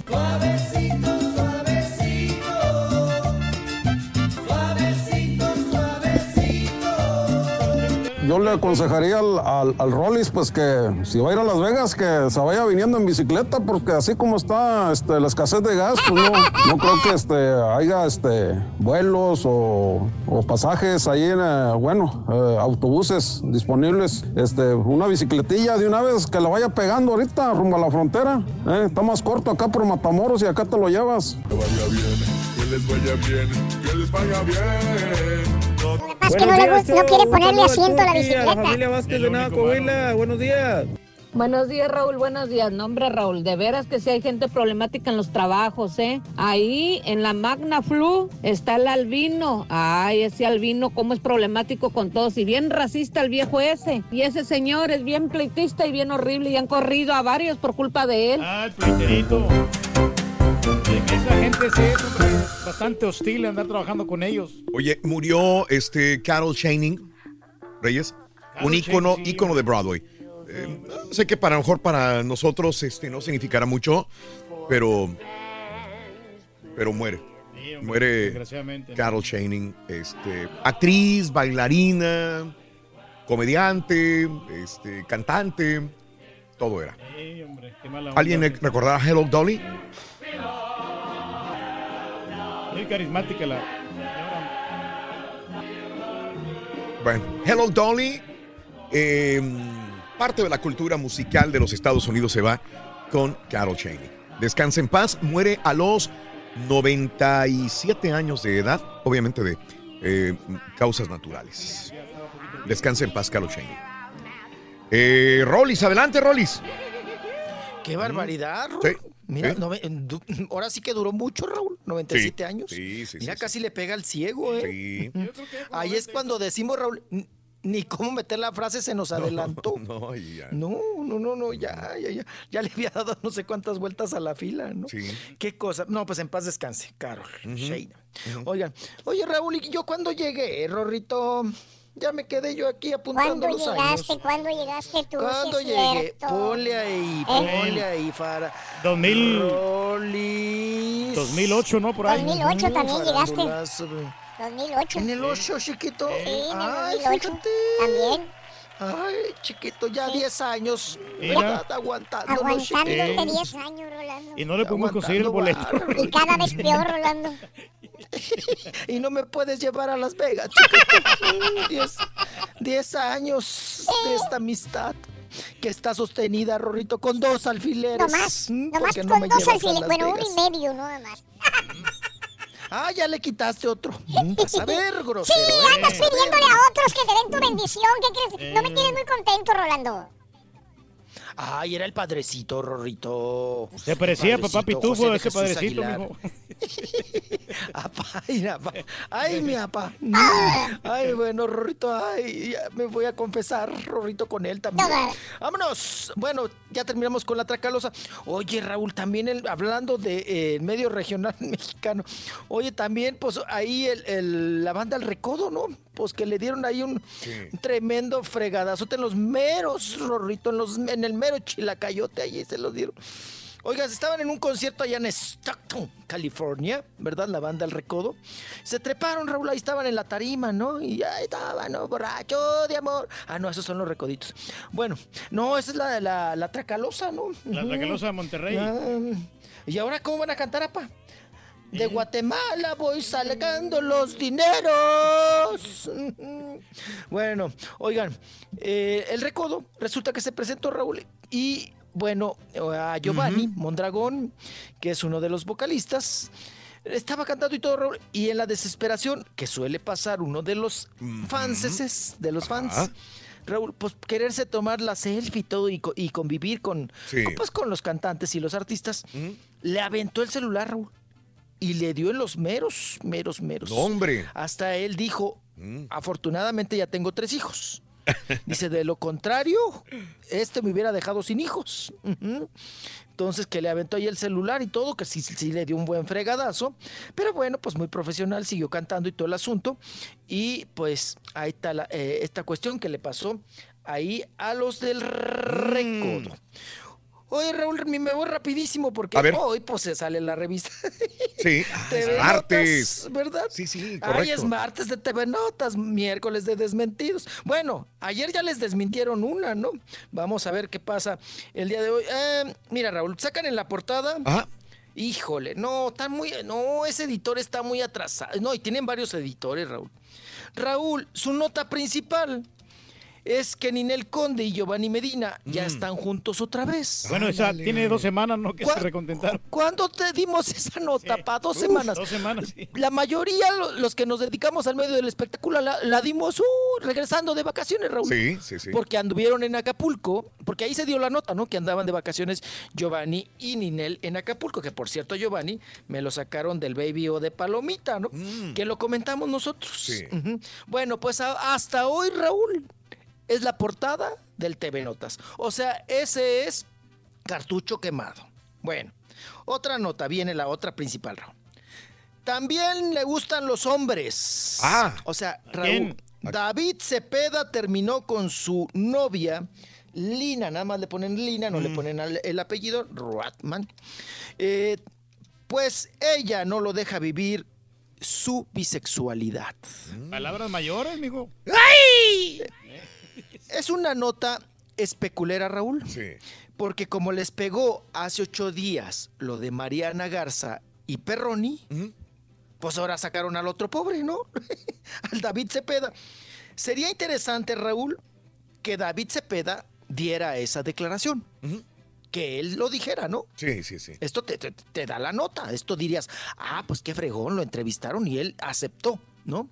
Yo le aconsejaría al, al, Rollis pues que si va a ir a Las Vegas que se vaya viniendo en bicicleta porque así como está este, la escasez de gas, pues no, no creo que este, haya este, vuelos o, o pasajes ahí en, eh, bueno, eh, autobuses disponibles. Este, una bicicletilla de una vez que la vaya pegando ahorita rumbo a la frontera. eh, está más corto acá por Matamoros y acá te lo llevas.
Que vaya bien, que les vaya bien, que les vaya bien.
Es que no, le gusta- no quiere ponerle asiento a la bicicleta.
familia
Vázquez de Nava Coahuila, buenos días.
Buenos días, Raúl. Buenos días. No, hombre, Raúl, de veras que sí hay gente problemática en los trabajos, ¿eh? Ahí, en la Magna Flu, está el albino. Ay, ese albino, cómo es problemático con todos. Y bien racista el viejo ese. Y ese señor es bien pleitista y bien horrible. Y han corrido a varios por culpa de él.
Ah, el pleiterito. Esa gente sí es hombre, bastante hostil andar trabajando con ellos.
Oye, murió este Carol Channing Reyes, un ícono, ícono de Broadway. Eh, sé que para a lo mejor para nosotros este, no significará mucho, pero, pero muere.
Sí, hombre,
Muere. Carol Channing, este, actriz, bailarina, comediante, este, cantante, todo era.
Sí, hombre, qué mala
¿Alguien recordará Hello Dolly?
Muy carismática la.
Bueno, Hello Dolly, eh, parte de la cultura musical de los Estados Unidos se va con Carol Chaney. Descansa en paz, muere a los 97 años de edad, obviamente de eh, causas naturales. Descansa en paz, Carol Chaney. Eh, Rollis, adelante, Rollis.
Qué barbaridad, Raúl.
Sí,
Mira, nove- du- ahora sí que duró mucho, Raúl. 97
Sí,
años.
sí, sí,
Mira,
sí,
casi le pega al ciego, ¿eh?
Sí.
Ahí es cuando decimos, Raúl, ni cómo meter la frase se nos adelantó.
No, ya.
No, no, no, no, ya, ya, ya. Ya le había dado no sé cuántas vueltas a la fila, ¿no?
Sí.
Qué cosa. No, pues en paz descanse, Carol. Sheina. Oigan, oye, Raúl, ¿y yo cuando llegué, Rorrito? Ya me quedé yo aquí apuntando
¿Cuándo
los
llegaste?
años.
¿Cuándo llegaste tú?
¿Cuándo
Sí es
llegué?
cierto.
Ponle ahí,
¿Eh?
ponle ahí, Fara.
2000.
Rolis.
2008, ¿no? Por ahí.
2008 también llegaste.
Farandulazo.
2008.
¿En el 8, chiquito?
Sí, en el
Ay,
2008.
fíjate.
También.
Ay, chiquito, ya 10 años.
Mira.
Aguantando.
Aguantándote
Eh.
10 años, Rolando.
Y no le podemos conseguir el boleto.
Y cada vez peor, Rolando.
Y no me puedes llevar a Las Vegas. 10 10 años de esta amistad que está sostenida, Rorrito, con dos alfileres.
No más,
Mm,
no
¿por
más con
me
dos alfileres. Bueno, uno y medio, no más.
Ah, ya le quitaste otro. Mm, Vas a ver,
Sí,
grosero. ¿eh?
andas pidiéndole a otros que te den tu bendición. ¿Qué crees? No me tienes muy contento, Rolando.
Ay, era el padrecito, Rorrito.
Se parecía papá Pitufo, ese
Jesús
padrecito.
Ay, mi apa. Ay, bueno, Rorrito, ay, ya me voy a confesar, Rorrito, con él también. Vámonos. Bueno, ya terminamos con la tracalosa. Oye, Raúl, también el- hablando de eh, medio regional mexicano. Oye, también, pues ahí el, el- la banda El Recodo, ¿no? Pues que le dieron ahí un tremendo fregadazote en los meros, Rorrito, en, los, en el mero chilacayote, ahí se los dieron. Oigan, estaban en un concierto allá en Stockton, California, ¿verdad? La banda El Recodo. Se treparon, Raúl, ahí estaban en la tarima, ¿no? Y ahí estaban, ¿no? Borracho de amor. Ah, no, esos son los recoditos. Bueno, no, esa es la de la, la Tracalosa, ¿no?
La. Tracalosa de Monterrey.
Ah, ¿Y ahora cómo van a cantar, apa? De Guatemala voy sacando los dineros. Bueno, oigan, eh, el recodo resulta que se presentó Raúl y bueno, a Giovanni Mondragón, que es uno de los vocalistas, estaba cantando y todo Raúl, y en la desesperación que suele pasar uno de los fanses, de los fans. Raúl, pues quererse tomar la selfie y todo y, y convivir con,
Sí.
con, pues, con los cantantes y los artistas, le aventó el celular, Raúl, y le dio en los meros, meros, meros.
No, hombre.
Hasta él dijo, afortunadamente ya tengo tres hijos. Dice, de lo contrario, este me hubiera dejado sin hijos. Entonces que le aventó ahí el celular y todo, que sí, sí le dio un buen fregadazo. Pero bueno, pues muy profesional, siguió cantando y todo el asunto. Y pues ahí está la- eh, esta cuestión que le pasó ahí a los del recodo. Oye, Raúl, me voy rapidísimo porque hoy pues se sale la revista.
Sí, ah, es martes.
Notas, ¿verdad?
Sí, sí,
Ay,
correcto.
es martes de TV Notas, miércoles de desmentidos. Bueno, ayer ya les desmintieron una, ¿no? Vamos a ver qué pasa el día de hoy. Eh, mira, Raúl, sacan en la portada.
Ajá.
Híjole, no, están muy, no, ese editor está muy atrasado. No, y tienen varios editores, Raúl. Raúl, su nota principal es que Ninel Conde y Giovanni Medina ya están juntos otra vez.
Bueno, esa tiene dos semanas, ¿no? Que se recontentaron.
¿Cuándo te dimos esa nota? ¿Para dos
Uf,
semanas?
dos semanas, sí.
La mayoría, lo- los que nos dedicamos al medio del espectáculo, la, la dimos uh, regresando de vacaciones, Raúl.
Sí, sí, sí.
Porque anduvieron en Acapulco, porque ahí se dio la nota, ¿no? Que andaban de vacaciones Giovanni y Ninel en Acapulco, que por cierto, Giovanni me lo sacaron del Baby O de Palomita, ¿no? Que lo comentamos nosotros. Ujú. Bueno, pues a- hasta hoy, Raúl, es la portada del TV Notas. O sea, ese es cartucho quemado. Bueno, otra nota, viene la otra principal, Raúl. También le gustan los hombres.
Ah.
O sea, Raúl. David Cepeda terminó con su novia, Lina, nada más le ponen Lina, no le ponen el apellido, Ratman. Eh, pues ella no lo deja vivir su bisexualidad.
Palabras mayores, mijo.
Es una nota especulera, Raúl.
Sí.
Porque como les pegó hace ocho días lo de Mariana Garza y Perroni, pues ahora sacaron al otro pobre, ¿no? al David Cepeda. Sería interesante, Raúl, que David Cepeda diera esa declaración. Que él lo dijera, ¿no?
Sí, sí, sí.
Esto te, te- te da la nota. Esto dirías, ah, pues qué fregón, lo entrevistaron y él aceptó, ¿no?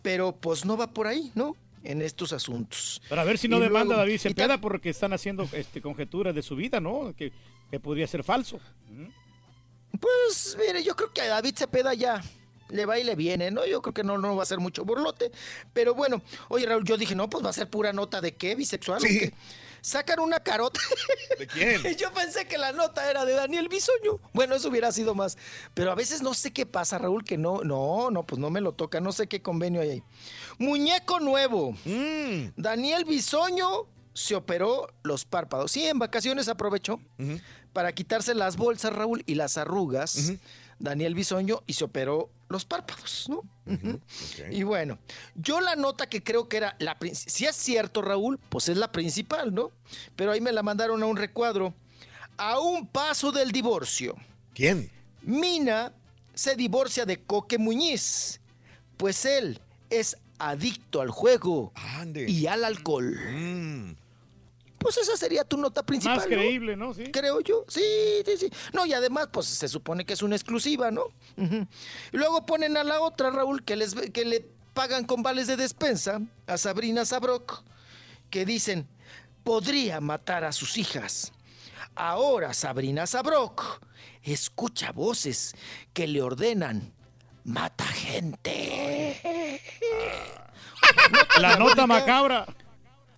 Pero pues no va por ahí, ¿no? En estos asuntos.
Pero a ver si no
Y
demanda a
luego-
David Cepeda porque están haciendo este, conjeturas de su vida, ¿no? Que, que podría ser falso.
Pues mire, yo creo que a David Cepeda ya le va y le viene, ¿no? Yo creo que no, no va a ser mucho burlote. Pero bueno, oye Raúl, yo dije, no, pues va a ser pura nota de qué, bisexual. o
Sí.
qué? Sacan una carota.
¿De quién?
yo pensé que la nota era de Daniel Bisoño. Bueno, eso hubiera sido más. Pero a veces no sé qué pasa, Raúl, que no, no, no, pues no me lo toca, no sé qué convenio hay ahí. Muñeco nuevo.
Mm.
Daniel Bisoño se operó los párpados. Sí, en vacaciones aprovechó para quitarse las bolsas, Raúl, y las arrugas Daniel Bisoño y se operó los párpados, ¿no? Y bueno, yo la nota que creo que era la si es cierto, Raúl, pues es la principal, ¿no? Pero ahí me la mandaron a un recuadro. A un paso del divorcio.
¿Quién?
Mina se divorcia de Coque Muñiz, pues él es adicto al juego y al alcohol. Pues esa sería tu nota principal.
Más
¿no?
creíble, ¿no? Sí.
Creo yo. Sí, sí, sí. No, y además, pues se supone que es una exclusiva, ¿no? Y luego ponen a la otra, Raúl, que, les, que le pagan con vales de despensa a Sabrina Sabrok, que dicen, podría matar a sus hijas. Ahora Sabrina Sabrok escucha voces que le ordenan, mata gente.
La nota macabra.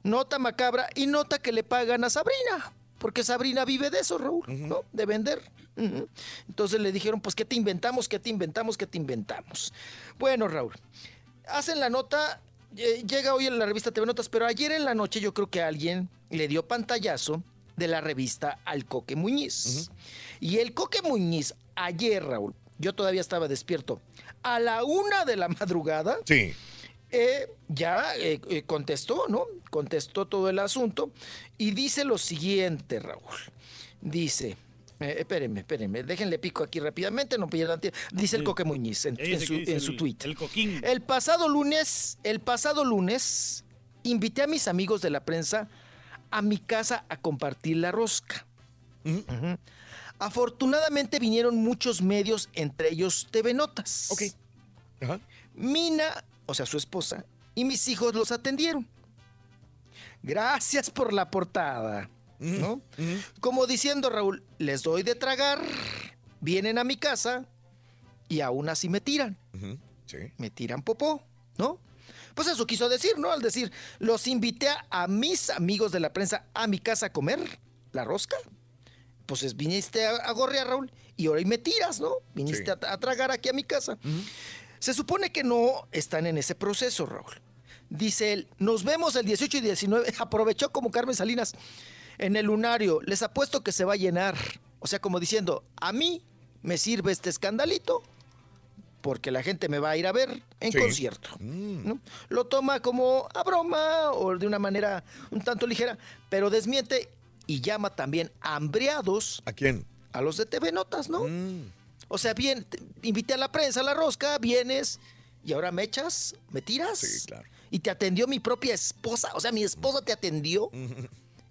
Nota macabra y nota que le pagan a Sabrina. Porque Sabrina vive de eso, Raúl, ¿no? De vender. Entonces le dijeron, pues, ¿qué te inventamos? ¿Qué te inventamos? ¿Qué te inventamos? Bueno, Raúl, hacen la nota, eh, llega hoy en la revista TV Notas, pero ayer en la noche yo creo que alguien le dio pantallazo de la revista al Coque Muñiz. Y el Coque Muñiz, ayer, Raúl, yo todavía estaba despierto, a la una de la madrugada,
Sí.
Eh, ya eh, eh, contestó, ¿no? Contestó todo el asunto y dice lo siguiente, Raúl. Dice, eh, espérenme, espérenme, déjenle pico aquí rápidamente, no pierdan tiempo. Dice el Coque Muñiz en, su, en su tweet.
El coquín.
El pasado lunes, el pasado lunes, invité a mis amigos de la prensa a mi casa a compartir la rosca. Afortunadamente vinieron muchos medios, entre ellos TV Notas. Mina, o sea, su esposa, y mis hijos los atendieron. Gracias por la portada. ¿no? Como diciendo, Raúl, les doy de tragar, vienen a mi casa y aún así me tiran. Me tiran popó, ¿no? Pues eso quiso decir, ¿no? Al decir, los invité a, mis amigos de la prensa a mi casa a comer la rosca. Pues es, viniste a, a gorrear, Raúl, y ahora y me tiras, ¿no? Viniste a, a tragar aquí a mi casa. Se supone que no están en ese proceso, Raúl. Dice él, nos vemos el 18 y 19. Aprovechó como Carmen Salinas en el lunario. Les apuesto que se va a llenar. O sea, como diciendo, a mí me sirve este escandalito porque la gente me va a ir a ver en
Sí.
concierto. ¿no? Lo toma como a broma o de una manera un tanto ligera, pero desmiente y llama también hambriados.
¿A quién?
A los de TV Notas, ¿no? O sea, bien, te- invité a la prensa a la rosca, vienes y ahora me echas, me tiras. Sí, claro. Y te atendió mi propia esposa, o sea, mi esposa te atendió.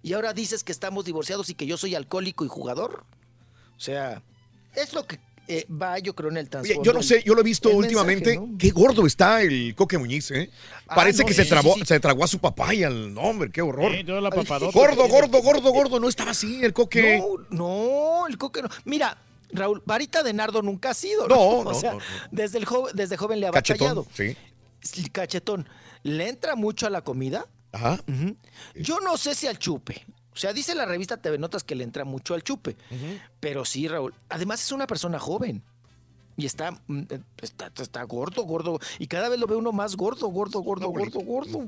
Y ahora dices que estamos divorciados y que yo soy alcohólico y jugador. O sea, es lo que eh, va, yo creo, en el
Oye,
trasfondo.
yo no sé, yo lo he visto últimamente.
mensaje, ¿no?
Qué gordo está el Coque Muñiz, ¿eh?
Ah,
Parece
no,
que
sí,
se, trabó,
sí, sí.
se tragó a su papá y al nombre, qué horror.
Sí, la.
Gordo, gordo, gordo, gordo. No estaba así el Coque.
No, no, el coque no. Mira, Raúl, varita de nardo nunca ha sido.
No,
O
no,
sea,
no, no.
Desde, el joven, desde joven le ha
Cachetón,
batallado.
sí.
El Cachetón. ¿Le entra mucho a la comida?
Ajá.
Yo no sé si al chupe. O sea, dice la revista TV Notas que le entra mucho al chupe. Pero sí, Raúl. Además es una persona joven. Y está, mm, eh, está, está gordo, gordo. Y cada vez lo ve uno más gordo, gordo, gordo, gordo, gordo.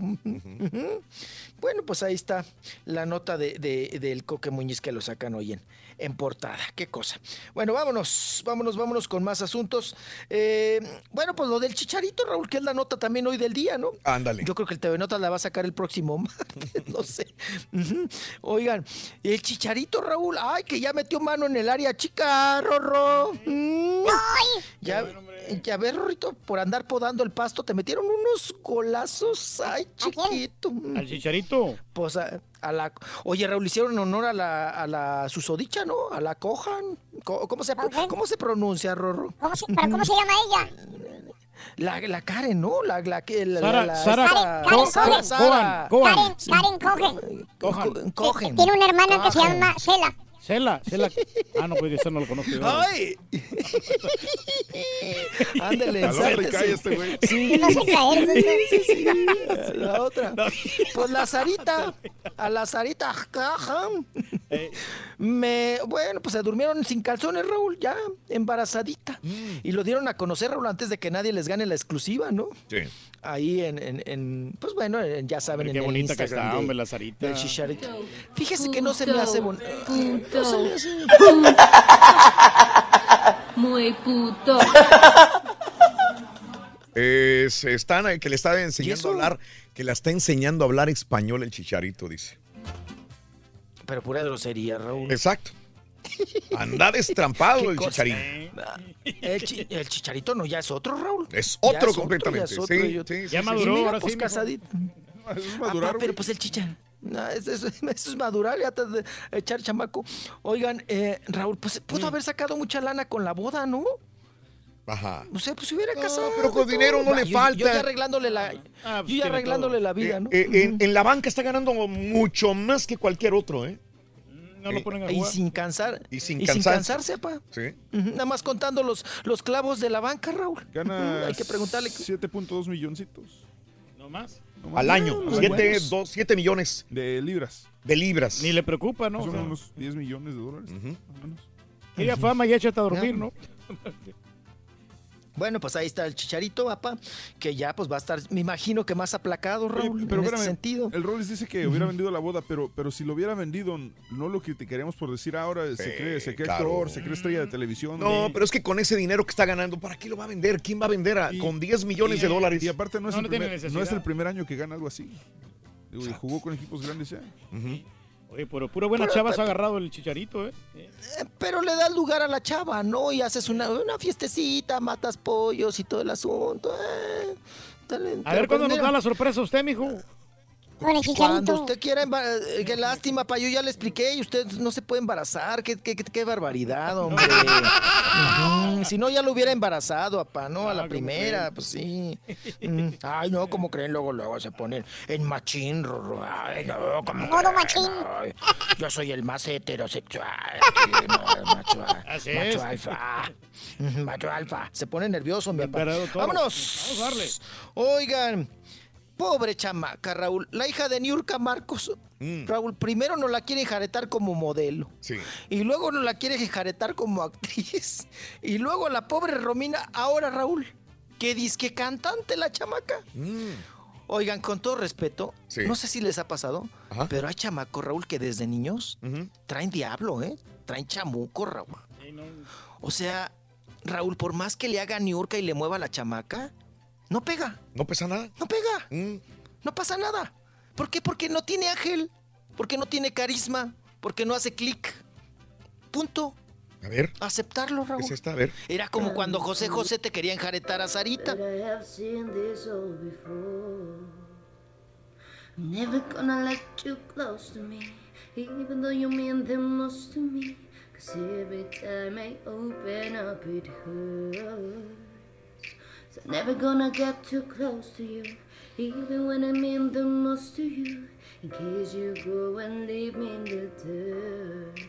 Bueno, pues ahí está la nota de, de- del Coque Muñiz que lo sacan hoy en, en portada. Qué cosa. Bueno, vámonos, vámonos, vámonos con más asuntos. Eh, bueno, pues lo del chicharito, Raúl, que es la nota también hoy del día, ¿no?
Ándale.
Yo creo que el TV Notas la va a sacar el próximo martes, no sé. Oigan, el chicharito, Raúl, ay, que ya metió mano en el área chica, Rorro. Mm. Ya, ya ves, Rorrito, por andar podando el pasto, te metieron unos golazos. Ay, chiquito.
Al chicharito.
Pues a, a la. Oye, Raúl, hicieron honor a la, a la susodicha, ¿no? A la cojan. Co- ¿Cómo se, ¿cómo se pronuncia, Rorro?
¿Cómo se, ¿Pero cómo se llama ella?
La, la Karen, ¿no? La, la, que- la,
Sara-
la-
Sara-
Sara- Sara-
Cohan,
Karen, Karen Cogen.
Co- Cogen.
Tiene una hermana que se llama Cela.
Cela, Cela. Ah, no, pues eso no lo conozco yo.
¡Ay! Ándale,
cae este güey.
Sí.
No se caer,
Sí, sí, sí. La otra. Pues la Sarita. A la Sarita. Me, bueno, pues se durmieron sin calzones, Raúl, ya embarazadita.
Mm.
Y lo dieron a conocer, Raúl, antes de que nadie les gane la exclusiva, ¿no?
Sí.
Ahí en, en, en- pues bueno, en- ya saben,
Qué
en el
bonita que está,
de-
hombre, la Sarita.
Fíjese que no se me hace No
muy puto.
Eh, se están, que le está enseñando a hablar, que la está enseñando a hablar español el chicharito, dice.
Pero pura grosería, Raúl.
Exacto. Anda destrampado
¿Qué
el chicharito.
El, chi- el chicharito no ya es otro, Raúl.
Es otro
es
completamente,
ya es
maduró, ahora
pues,
sí,
casadito.
es
Papá, pero pues el chicha. No, eso, eso- eso es madurar, ya te de echar chamaco. Oigan, eh, Raúl, pues
Mm.
pudo haber sacado mucha lana con la boda, ¿no?
Ajá.
O sea, pues si hubiera casado.
pero con
y
dinero no
Va,
le
yo- Yo
falta.
ya arreglándole la,
pues
yo ya arreglándole la vida, ¿no?
Eh, en, en la banca está ganando mucho más que cualquier otro, ¿eh?
No lo ponen a
y
jugar.
sin cansar.
Y sin
y
cansarse.
cansarse, pa.
Sí.
Nada más contando los, los clavos de la banca, Raúl.
Gana
Hay que preguntarle.
7.2 milloncitos.
¿No más?
No.
Al año.
Muy
Siete,
buenos.
dos, siete millones
De libras.
de libras.
Ni le preocupa, ¿no? O
Son
sea,
unos 10 millones de dólares. o menos.
Quería fama y échate a dormir, ¿no?
Bueno, pues ahí está el chicharito, papá, que ya pues va a estar, me imagino que más aplacado,
Oye,
Raúl,
pero
en este
espérame,
sentido.
El Rollis dice que hubiera vendido la boda, pero, pero si lo hubiera vendido, no lo criticaríamos por decir ahora, se
Sí,
cree, se cree
claro.
actor, se cree estrella de televisión.
No,
Y-
pero es que con ese dinero que está ganando, ¿para qué lo va a vender? ¿Quién va a vender a-
Y-
con 10 millones de dólares?
Y aparte no es,
No,
el,
no
primer, no es el primer año que gana algo así. Digo, y jugó con equipos grandes ya.
Oye, pero pura buena
Pero-
chava se ha agarrado el chicharito, ¿eh?
Eh, Pero le das lugar a la chava, ¿no? Y haces una, una fiestecita, matas pollos y todo el asunto. eh. Dale,
A ver cuándo nos da la sorpresa usted, mijo.
Con el
Cuando usted quiera, eh, qué lástima, pa, yo ya le expliqué y usted no se puede embarazar, qué, qué, qué- qué barbaridad, hombre. Si no, ya lo hubiera embarazado, papá, ¿no? A la primera, pues sí. Mm, Ay, no, como creen, luego, luego se ponen en machín, Rorro. Ay, no, como
machín.
Ay, yo soy el más heterosexual. aquí, no, el macho,
Así
macho
es.
alfa. Macho alfa. Se pone nervioso, mi papá. Vámonos.
Vamos a darle.
Oigan, pobre chamaca, Raúl. La hija de Niurka Marcos. Raúl, primero nos la quieren jaretar como modelo.
Sí.
Y luego nos la quieren jaretar como actriz. Y luego la pobre Romina, ahora Raúl, que disque cantante la chamaca. Oigan, con todo respeto,
Sí.
no sé si les ha pasado,
Ajá.
pero hay chamacos, Raúl, que desde niños traen diablo, ¿eh? Traen chamuco, Raúl. O sea, Raúl, por más que le haga Niurka y le mueva la chamaca, no pega,
¿No pesa nada?
no pega,
Mm.
no pasa nada. ¿Por qué? Porque no tiene ángel, porque no tiene carisma, porque no hace clic. Punto.
A ver,
Aceptarlo,
¿qué
Raúl.
es esta? A ver.
Era como cuando José José te quería enjaretar a Sarita.
But I have seen this all before. Never gonna let you close to me, even though you mean the most to me. Cause every time I open up, it hurts. So never gonna get too close to you, even when I mean the most to you. In case you go and leave me in the dirt.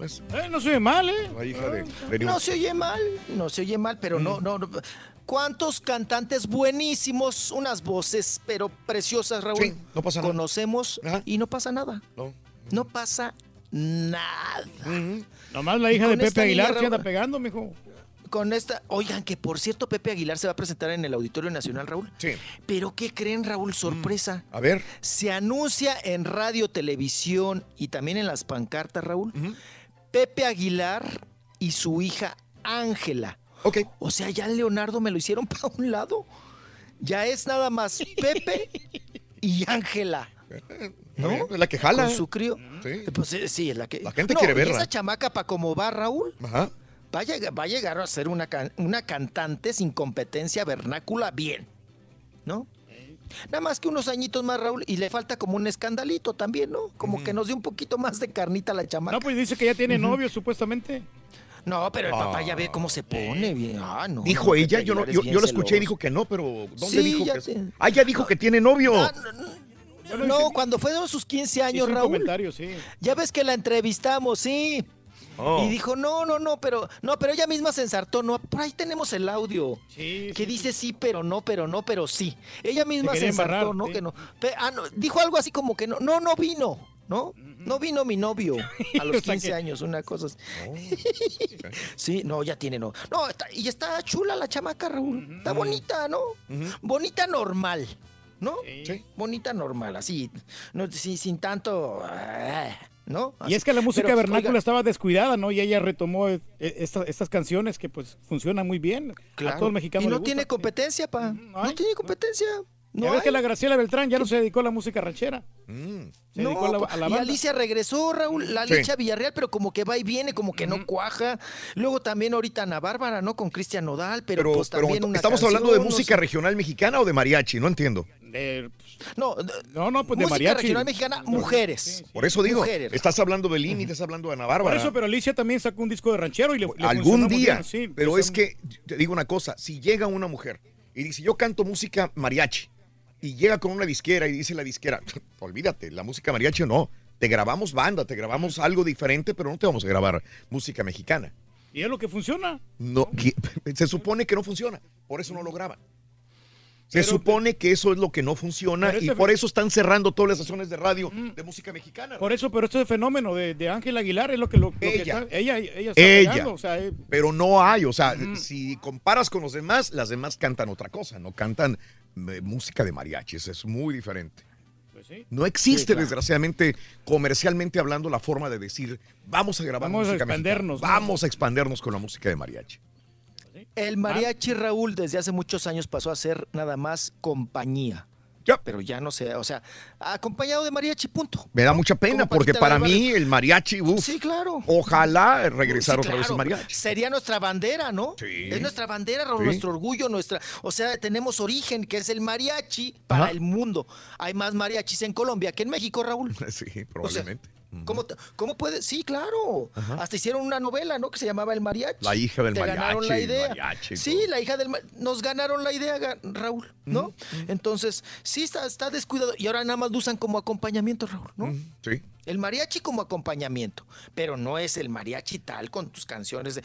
Es
Eh, no se ve mal, ¿eh?
la hija de, de
No se oye mal, no se oye mal, pero no, no, no. ¿Cuántos cantantes buenísimos, unas voces, pero preciosas, Raúl?
Sí, no pasa nada.
Conocemos
Ajá.
y no pasa nada.
No.
No pasa nada.
Nomás la hija de Pepe Aguilar que anda pegando, mijo.
Con esta, oigan, que por cierto, Pepe Aguilar se va a presentar en el Auditorio Nacional, Raúl.
Sí.
Pero ¿qué creen, Raúl? Sorpresa.
A ver.
Se anuncia en radio, televisión y también en las pancartas, Raúl. Pepe Aguilar y su hija Ángela.
Ok.
O sea, ya Leonardo me lo hicieron para un lado. Ya es nada más Pepe y Ángela.
¿No? Es la que jala.
Con su crío.
Sí.
Pues eh, sí, es la que.
La gente
No,
quiere verla.
esa chamaca, para como va Raúl,
Ajá.
Va a, llegar, va a llegar a ser una, can- una cantante sin competencia vernácula bien. ¿No? Nada más que unos añitos más, Raúl, y le falta como un escandalito también, ¿no? Como que nos dé un poquito más de carnita a la chamaca.
No, pues dice que ya tiene novio, supuestamente.
No, pero el papá ya ve cómo se pone bien. Ah, no.
Dijo
no,
ella, yo, no, yo, lo escuché y dijo que no, pero ¿dónde
Sí,
dijo
ya
que
te-
Ah, ya dijo que tiene novio.
Ah, No, cuando fueron sus 15 años, Raúl.
comentario, sí.
Ya ves que la entrevistamos, sí.
Oh.
Y dijo, no, no, no, pero no, pero ella misma se ensartó, no, por ahí tenemos el audio.
Sí,
que dice sí, pero no, pero no, pero sí. Ella misma
Se
ensartó, ¿no? Que no. Pe- ah, no, Dijo algo así como que no, no, no vino, ¿no? No vino mi novio a los
sea
15
que-
años, una cosa así. Sí, no, ya tiene no. No, está- y está chula la chamaca, Raúl. Está bonita, ¿no? Bonita normal, ¿no?
Sí.
Bonita normal, así. No, sin, sin tanto. ah, ¿no?
Y es que la música
Pero,
vernácula
oiga,
estaba descuidada, ¿no? Y ella retomó eh, esta- estas canciones que pues funcionan muy bien. A todo el mexicano
y
le
no
gusta.
tiene competencia, pa. No, tiene competencia.
Ya
No
ves que la Graciela Beltrán ya no se dedicó a la música ranchera. Se dedicó a la, a la
y
banda.
Alicia regresó, Raúl, la
Sí.
Alicia Villarreal, pero como que va y viene, como que no cuaja. Luego también ahorita Ana Bárbara, ¿no? Con Cristian Nodal, pero,
Pero,
pues
pero
también una
¿estamos hablando de
no
música
sé.
regional mexicana o de mariachi? No entiendo.
No,
no, no, pues de mariachi.
regional mexicana, mujeres.
Por eso digo,
Mujeres.
estás hablando de Lini, estás hablando de Ana
Por
Bárbara.
eso, pero Alicia también sacó un disco de ranchero y le, le
Algún día.
bien, sí,
pero
pues,
es que, te digo una cosa, si llega una mujer y dice, yo canto música mariachi, y llega con una disquera y dice la disquera, olvídate, la música mariachi no, te grabamos banda, te grabamos algo diferente, pero no te vamos a grabar música mexicana.
Y es lo que funciona.
No, se supone que no funciona, por eso no lo graban. Se
Pero-
supone que eso es lo que no funciona y por eso están cerrando todas las estaciones de radio de música mexicana.
Por eso, pero este fenómeno de, de Ángel Aguilar es lo que, lo, lo que
Ella.
está- ella, ella está
Ella.
pegando, o sea, eh,
Pero no hay, o sea, si comparas con los demás, las demás cantan otra cosa, no cantan eh, música de mariachis, es muy diferente.
pues sí.
No existe,
Sí, claro.
desgraciadamente, comercialmente hablando, la forma de decir, vamos a grabar
Vamos a
mexicana,
expandernos, ¿no?
Vamos a expandernos con la música de mariachi.
El mariachi Raúl desde hace muchos años pasó a ser nada más compañía. Pero ya no sé, o sea, acompañado de mariachi, punto.
Me da mucha pena porque para mí el mariachi, uf,
Sí, claro.
ojalá regresar
Sí,
otra vez el
claro.
mariachi.
Sería nuestra bandera, ¿no?
Sí.
Es nuestra bandera, nuestro orgullo, nuestra. O sea, tenemos origen, que es el mariachi para
Ajá.
el mundo. Hay más mariachis en Colombia que en México, Raúl.
Sí, probablemente.
¿Cómo, te- ¿Cómo puede? Sí, claro. Hasta hicieron una novela, ¿no? Que se llamaba El Mariachi.
La hija del
Te ganaron la
mariachi,
idea.
mariachi
sí, la hija del Nos ganaron la idea, Raúl, ¿no? Entonces, sí está, está descuidado. Y ahora nada más lo usan como acompañamiento, Raúl, ¿no?
Sí.
El mariachi como acompañamiento, pero no es el mariachi tal con tus canciones. de-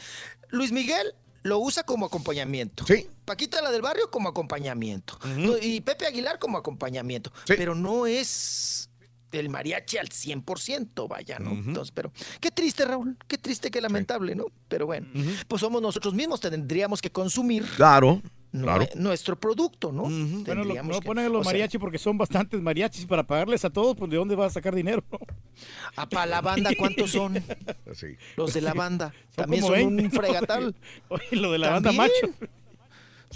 Luis Miguel lo usa como acompañamiento.
Sí.
Paquita la del barrio como acompañamiento. Y Pepe Aguilar como acompañamiento. Pero no es el mariachi al 100%, vaya, ¿no? Entonces, pero qué triste, Raúl, qué triste, qué lamentable, ¿no? Pero bueno, pues somos nosotros mismos, tendríamos que consumir
Claro, claro.
nuestro producto, ¿no?
Bueno, lo-
Tendríamos
no
que-
ponen a los
sea,
mariachis porque son bastantes mariachis para pagarles a todos, pues ¿de dónde va a sacar dinero?
Ah, para la banda, ¿cuántos son?
Sí.
Los de la banda.
Son
También son
20,
un fregatal.
Oye, lo de la banda macho.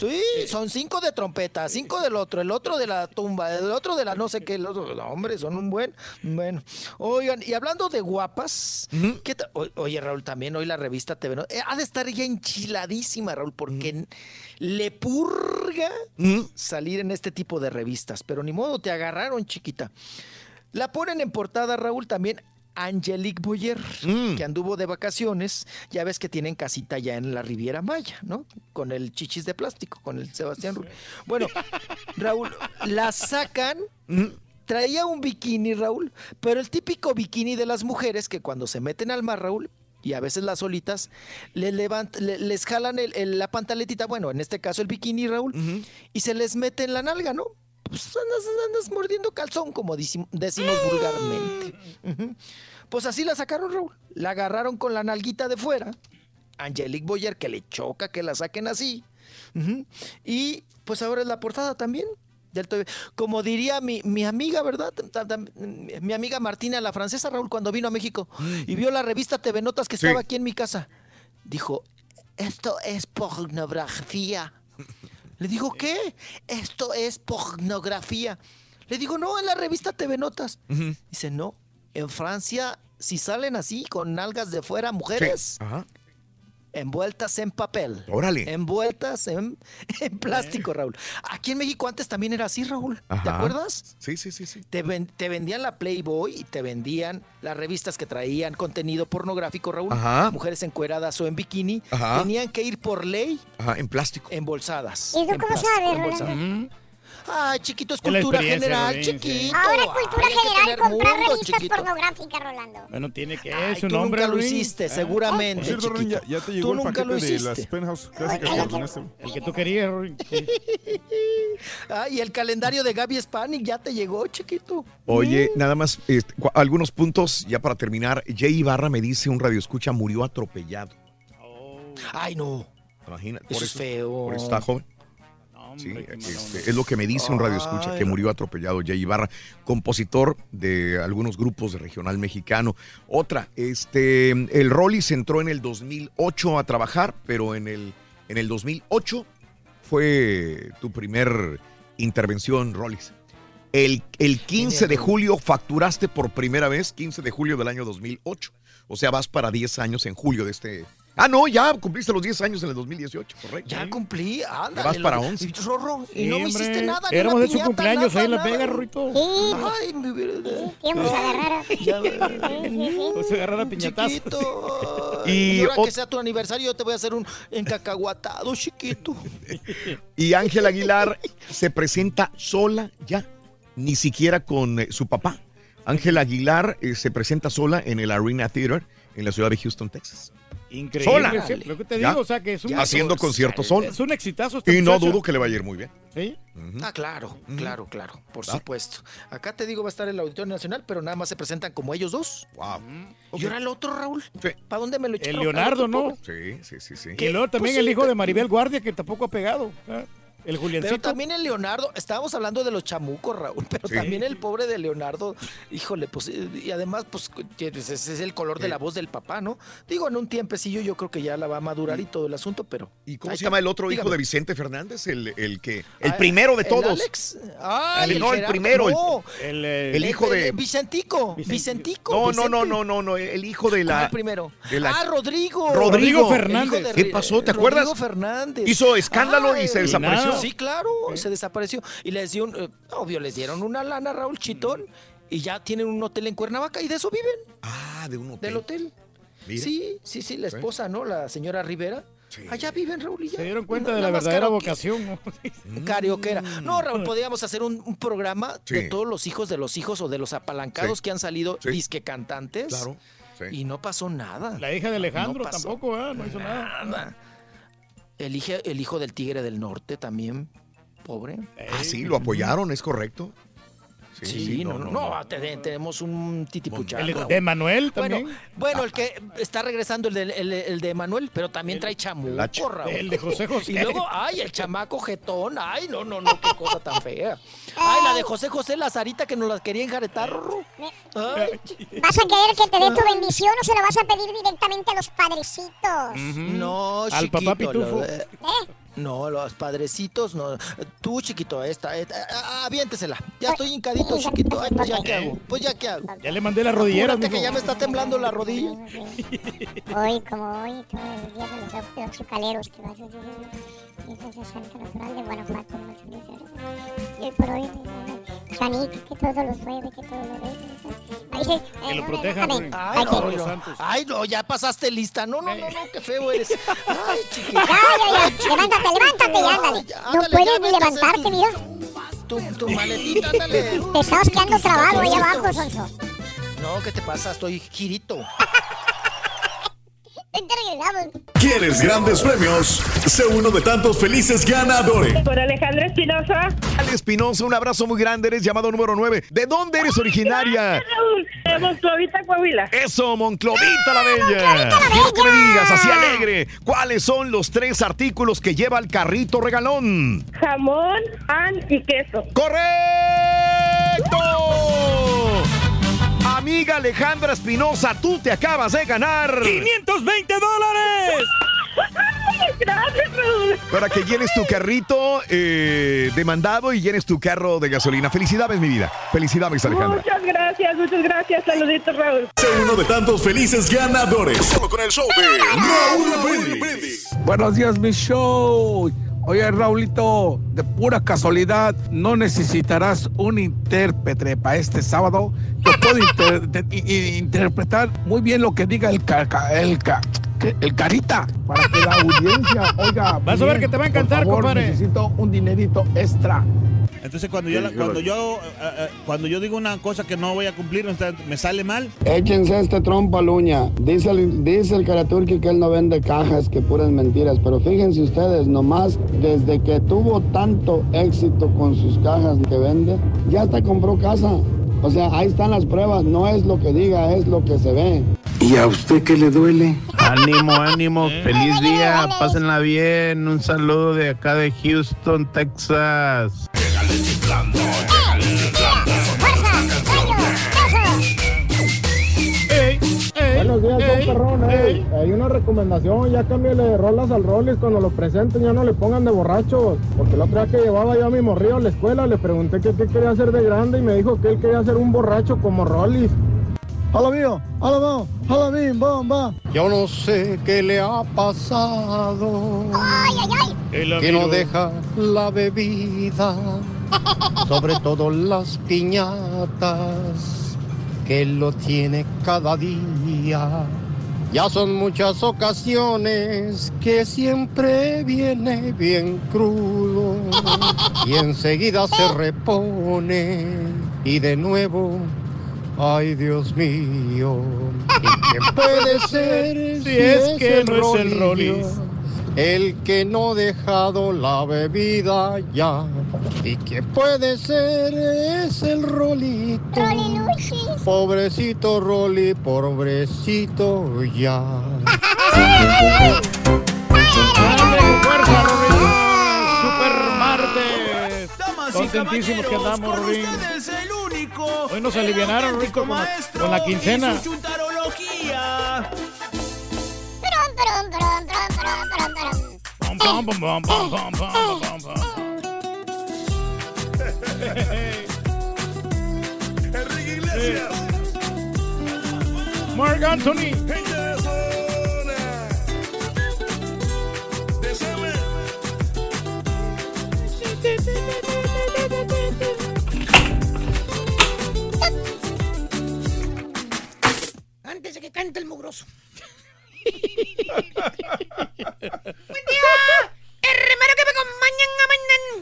Sí, son cinco de trompeta, cinco del otro, el otro de la tumba, el otro de la no sé qué, el otro, no, hombre, son un buen, bueno. Oigan, y hablando de guapas, ¿qué o- oye Raúl, también hoy la revista TV, ¿no? Eh, ha de estar ya enchiladísima, Raúl, porque le purga salir en este tipo de revistas, pero ni modo, te agarraron, chiquita. La ponen en portada, Raúl, también Angelique Boyer, que anduvo de vacaciones. Ya ves que tienen casita ya en la Riviera Maya, ¿no? Con el chichis de plástico, con el Sebastián Rulli. Bueno, Raúl, la sacan. Traía un bikini, Raúl, pero el típico bikini de las mujeres que cuando se meten al mar, Raúl, y a veces las solitas, le levant- le- les jalan el- el- la pantaletita, bueno, en este caso el bikini, Raúl, y se les mete en la nalga, ¿no? Pues andas, andas mordiendo calzón, como decim- decimos vulgarmente. Ujú. Pues así la sacaron, Raúl. La agarraron con la nalguita de fuera. Angelique Boyer, que le choca que la saquen así. Y pues ahora es la portada también. Del. Como diría mi, mi amiga, ¿verdad? Mi amiga Martina, la francesa, Raúl, cuando vino a México y vio la revista TV Notas que
Sí.
estaba aquí en mi casa, dijo, esto es pornografía. Le digo, ¿qué? Esto es pornografía. Le digo, no, en la revista TV Notas. Dice, no, en Francia, si salen así, con nalgas de fuera, mujeres,
Ajá.
Envueltas en papel.
Órale.
Envueltas en, en plástico, Raúl. Aquí en México antes también era así, Raúl. ¿Te acuerdas?
Sí, sí, sí, sí.
Te, ven- te vendían la Playboy y te vendían las revistas que traían contenido pornográfico, Raúl.
Ajá.
Mujeres encueradas o en bikini.
Ajá.
Tenían que ir por ley
Ajá, en plástico.
embolsadas.
¿Y tú
En
cómo
plástico,
sabes?
Ay, chiquito, es cultura general, chiquito.
Ahora cultura
que
general comprar
mundo,
revistas
chiquito.
pornográficas, Rolando.
Bueno, tiene que
Ay,
es un
tú
hombre.
nunca lo hiciste,
Ah.
seguramente,
Por cierto, Ron, ya, ya te
Tú
llegó el
nunca
paquete
lo
de
hiciste.
las Penthouse clásicas que ordenaste.
El que tú querías, Rolín. Sí.
Ah, y el calendario de Gaby Spanik ya te llegó, chiquito.
Oye, nada más, este, cu- algunos puntos ya para terminar. Jay Ibarra me dice, un radio escucha, murió atropellado.
Ay, no.
Imagínate.
Eso
por
es feo.
Por eso está joven. Sí, este, es lo que me dice un radio escucha que murió atropellado Jay Ibarra, compositor de algunos grupos de regional mexicano. Otra, este, el Rollis entró en el 2008 a trabajar, pero en el, en el 2008 fue tu primer intervención, Rollis. El, el 15 de julio facturaste por primera vez, 15 de julio del año 2008. O sea, vas para 10 años en julio de este... Ah, no, ya cumpliste los 10 años en el 2018, correcto.
Ya cumplí, anda.
Vas para 11.
Y, Rorro, y no me hiciste nada.
Éramos de su cumpleaños ahí en La
nada,
Vega,
nada.
Rorrito.
Sí.
Ay, mi vida.
Íbamos a agarrar.
Ya,
Pues agarrar a piñatazos.
Chiquito.
Y
Y ahora que sea tu aniversario, yo te voy a hacer un encacahuatado, chiquito.
Y Ángel Aguilar se presenta sola ya, ni siquiera con eh, su papá. Ángel Aguilar eh, se presenta sola en el Arena Theater en la ciudad de Houston, Texas.
Increíble.
Sola.
sí, Lo que te
Ya.
digo, o sea, que es un...
Haciendo conciertos sola.
Es un exitazo
Y no
muchacha.
dudo que le vaya a ir muy bien.
Sí.
Ah, claro, claro, claro, por
Ah.
supuesto. Acá te digo, va a estar el Auditorio Nacional, pero nada más se presentan como ellos dos.
Wow.
¿Y ahora el otro, Raúl? ¿Para dónde me lo echaron?
El Leonardo, ¿no?
Sí, sí, sí, sí.
Y luego también
Pues
el
sí,
hijo de Maribel Guardia, que tampoco ha pegado. ¿eh? El Juliancito.
Pero también el Leonardo, estábamos hablando de los chamucos, Raúl, pero
Sí.
también el pobre de Leonardo, híjole, pues, y además, pues, ese es el color de la voz del papá, ¿no? Digo, en un tiempecillo yo creo que ya la va a madurar y todo el asunto, pero...
¿Y cómo se llama el otro hijo
Dígame.
de Vicente Fernández? El, el que. El
Ah,
primero de
¿el
todos.
Alex? Ay,
El- no, el primero. el-
no.
El,
El hijo de-
Vicentico, Vicentico.
No, no,
Vicente.
no, no, no, no. El hijo de la.
¿Cuál primero?
de la-
Ah, Rodrigo.
Rodrigo
Fernández.
El de
¿Qué pasó? ¿Te
Rodrigo
acuerdas?
Fernández.
Hizo escándalo y se desapareció.
Sí, claro, se desapareció. Y les dio un, eh, obvio, les dieron una lana, Raúl Chitón, y ya tienen un hotel en Cuernavaca y de eso viven,
Ah, de un hotel.
del hotel.
Mira.
Sí, sí, sí, la esposa, ¿no? La señora Rivera. Allá viven, Raúl, y ya.
Se dieron cuenta de la verdadera
karaoke.
vocación. ¿no?
Carioquera. No, Raúl, podríamos hacer un, un programa de todos los hijos de los hijos o de los apalancados
Sí.
que han salido
Sí.
disque cantantes.
Claro. sí.
Y no pasó nada.
La hija de Alejandro
No
tampoco, ¿eh? No hizo nada.
Nada. El, hije- el hijo del tigre del norte también, pobre.
Ah, sí, lo apoyaron, es correcto.
Sí, no, no, no, te- tenemos un titipuchán.
El de Manuel
Bueno,
también.
bueno, el que está regresando, el de, el, el de Manuel, pero también trae
la
chamuco,
ch-
Raúl.
el de José José.
Y luego, ay, el chamaco jetón, ay, no, no, no, qué cosa tan fea. Ay, la de José José, la Sarita que nos la quería enjaretar. Ay,
¿Vas a querer que te dé tu bendición o se la vas a pedir directamente a los padrecitos?
no,
Al
chiquito.
papá Pitufo.
lo de- No, los padrecitos, no. Tú, chiquito, esta, esta, ah, aviéntesela. Ya estoy hincadito, chiquito. Ay, pues ya qué hago. Pues ya qué hago.
Ya le mandé las rodilleras,
Apúrate que
mijo.
ya me está temblando la rodilla.
Hoy, como hoy, todos los días de los que vas a hacer. Es de Santa Natural de Guanajuato. ¿no? Y hoy por hoy, eh, Sanito, que todo lo sueve, que todo lo ve. Eh,
Que lo
no,
proteja,
déjame.
Ruin.
Ay,
Ay,
no. Ay, ya pasaste lista. No, no, no, no, qué feo eres. Ay, chiquito.
Ya, ya, ya. Levántate, levántate y ándale. No puedes ni levantarte, mira.
Tu, tu maletita, ándale.
Te estabas quedando trabado ahí abajo, Sonso.
No, ¿qué te pasa? Estoy girito.
Regresamos.
¿Quieres grandes premios? Sé uno de tantos felices ganadores.
Por Alejandra Espinosa.
Ale Espinosa, un abrazo muy grande. Eres llamado número 9. ¿De dónde eres originaria?
De Monclovita, Coahuila.
Eso, Monclovita la Bella. Quiero que me digas así alegre. ¿Cuáles son los tres artículos que lleva el carrito regalón?
Jamón, pan y queso.
¡Correcto! Amiga Alejandra Espinosa, tú te acabas de ganar.
520 dólares.
Gracias, Raúl.
Para que llenes tu carrito eh, de mandado y llenes tu carro de gasolina. Felicidades, mi vida. Felicidades, Alejandra.
Muchas gracias, muchas gracias. Saluditos, Raúl.
Sé uno de tantos felices ganadores. Solo con el show de Raúl Brindis.
Buenos días, mi show. Oye, Raulito, de pura casualidad, ¿no necesitarás un intérprete para este sábado? Yo puedo interpretar muy bien lo que diga el, ca- el, ca- el carita para que la audiencia oiga.
Vas a ver que te va a encantar,
Por favor,
compadre.
Necesito un dinerito extra.
Entonces cuando yo, la- cuando yo eh, eh, cuando yo digo una cosa que no voy a cumplir, me sale mal.
Échense este trompo a la uña. Dice el, dice el Karaturki que él no vende cajas, que puras mentiras. Pero fíjense ustedes, nomás desde que tuvo tanto éxito con sus cajas que vende, ya hasta compró casa. O sea, ahí están las pruebas. No es lo que diga, es lo que se ve.
¿Y a usted qué le duele?
Ánimo, ánimo, feliz día, pásenla bien. Un saludo de acá de Houston, Texas.
Buenos días, son perrón, ey. Hay una recomendación, ya cámbiale de rolas al Rollis cuando lo presenten, ya no le pongan de borrachos. Porque el otro día que llevaba yo a mi morrillo a la escuela, le pregunté que qué quería hacer de grande y me dijo que él quería ser un borracho como Rollis. Hola mío, hola mío, hola mío, bomba. Yo no sé qué le ha pasado. Que no deja la bebida, sobre todo las piñatas, que lo tiene cada día. Ya son muchas ocasiones que siempre viene bien crudo y enseguida se repone y de nuevo, ay Dios mío, ¿y quién puede ser
Si es que no es el
Rolillo?
Rollis.
El que no ha dejado la bebida ya. ¿Y qué puede ser? Es el Rolito. Pobrecito Roli, pobrecito ya.
Super martes. Contentísimos que
caballeros,
andamos,
con
Hoy nos
aliviaron,
Rico, con la, con la quincena.
Y su
Mark Anthony.
Cante el mugroso. Hermano que me acompañan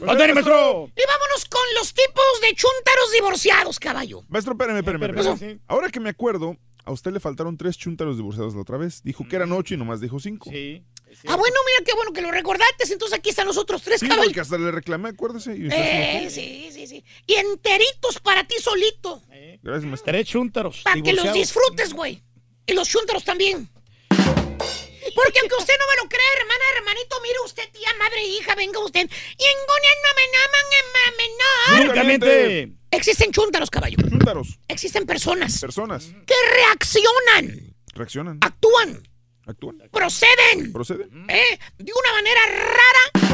a
¡Ándale, maestro!
Y vámonos con los tipos de chúntaros divorciados, caballo.
Maestro, espérame, espérame.
Espérame,
espérame. Ahora que me acuerdo, a usted le faltaron tres chúntaros divorciados la otra vez. Dijo que eran ocho y nomás dijo cinco.
Sí.
Ah, bueno, mira qué bueno que lo recordaste. Entonces aquí están los otros tres,
Sí,
caballo.
porque hasta le reclamé, acuérdese. Y
Eh, sí, sí, sí. Y enteritos para ti solito.
Gracias, maestro.
Tres chúntaros.
Para que los disfrutes, güey. Y los chúntaros también. Porque aunque usted no me lo cree, hermana, hermanito, mire usted, tía, madre, hija, venga usted. Y en
Únicamente.
Existen chúntaros, caballo.
Chúntaros.
Existen personas
Personas.
que reaccionan,
Reaccionan.
actúan,
Actúan.
proceden
Proceden.
¿eh? de una manera rara,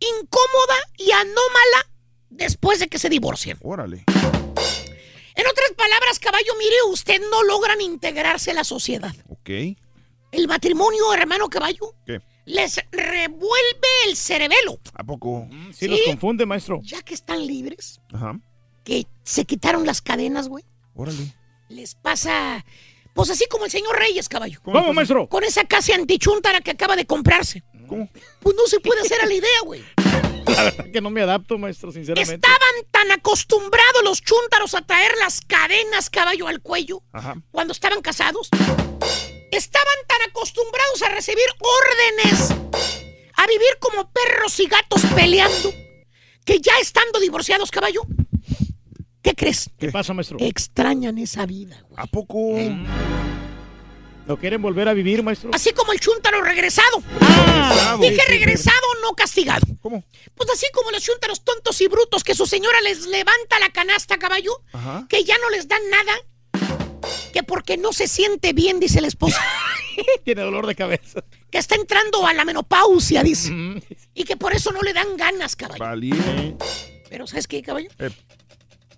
incómoda y anómala después de que se divorcian.
Órale.
En otras palabras, caballo, mire, usted no logran integrarse a la sociedad.
Ok.
El matrimonio, hermano caballo,
¿Qué?
les revuelve el cerebelo.
¿A poco?
Sí, los confunde, maestro.
Ya que están libres,
Ajá.
que se quitaron las cadenas, güey,
Órale.
les pasa, pues así como el señor Reyes, caballo.
¿Cómo, ¿Cómo, maestro?
Con esa casa antichuntara que acaba de comprarse.
¿Cómo?
Pues no se puede hacer a la idea, güey.
La verdad que no me adapto, maestro, sinceramente.
Estaban tan acostumbrados los chúntaros a traer las cadenas, caballo, al cuello,
Ajá.
cuando estaban casados. Estaban tan acostumbrados a recibir órdenes, a vivir como perros y gatos peleando, que ya estando divorciados, caballo, ¿qué crees?
¿Qué pasa, maestro?
Extrañan esa vida, güey.
¿A poco?
¿Lo quieren volver a vivir, maestro?
Así como el chúntaro regresado.
Ah,
Dije regresado, no castigado.
¿Cómo?
Pues así como los chúntaros tontos y brutos que su señora les levanta la canasta, caballo,
Ajá.
que ya no les dan nada, que porque no se siente bien, dice la esposa.
Tiene dolor de cabeza.
que está entrando a la menopausia, dice. Y que por eso no le dan ganas, caballo.
Valiente.
Pero ¿sabes qué, caballo?
Eh,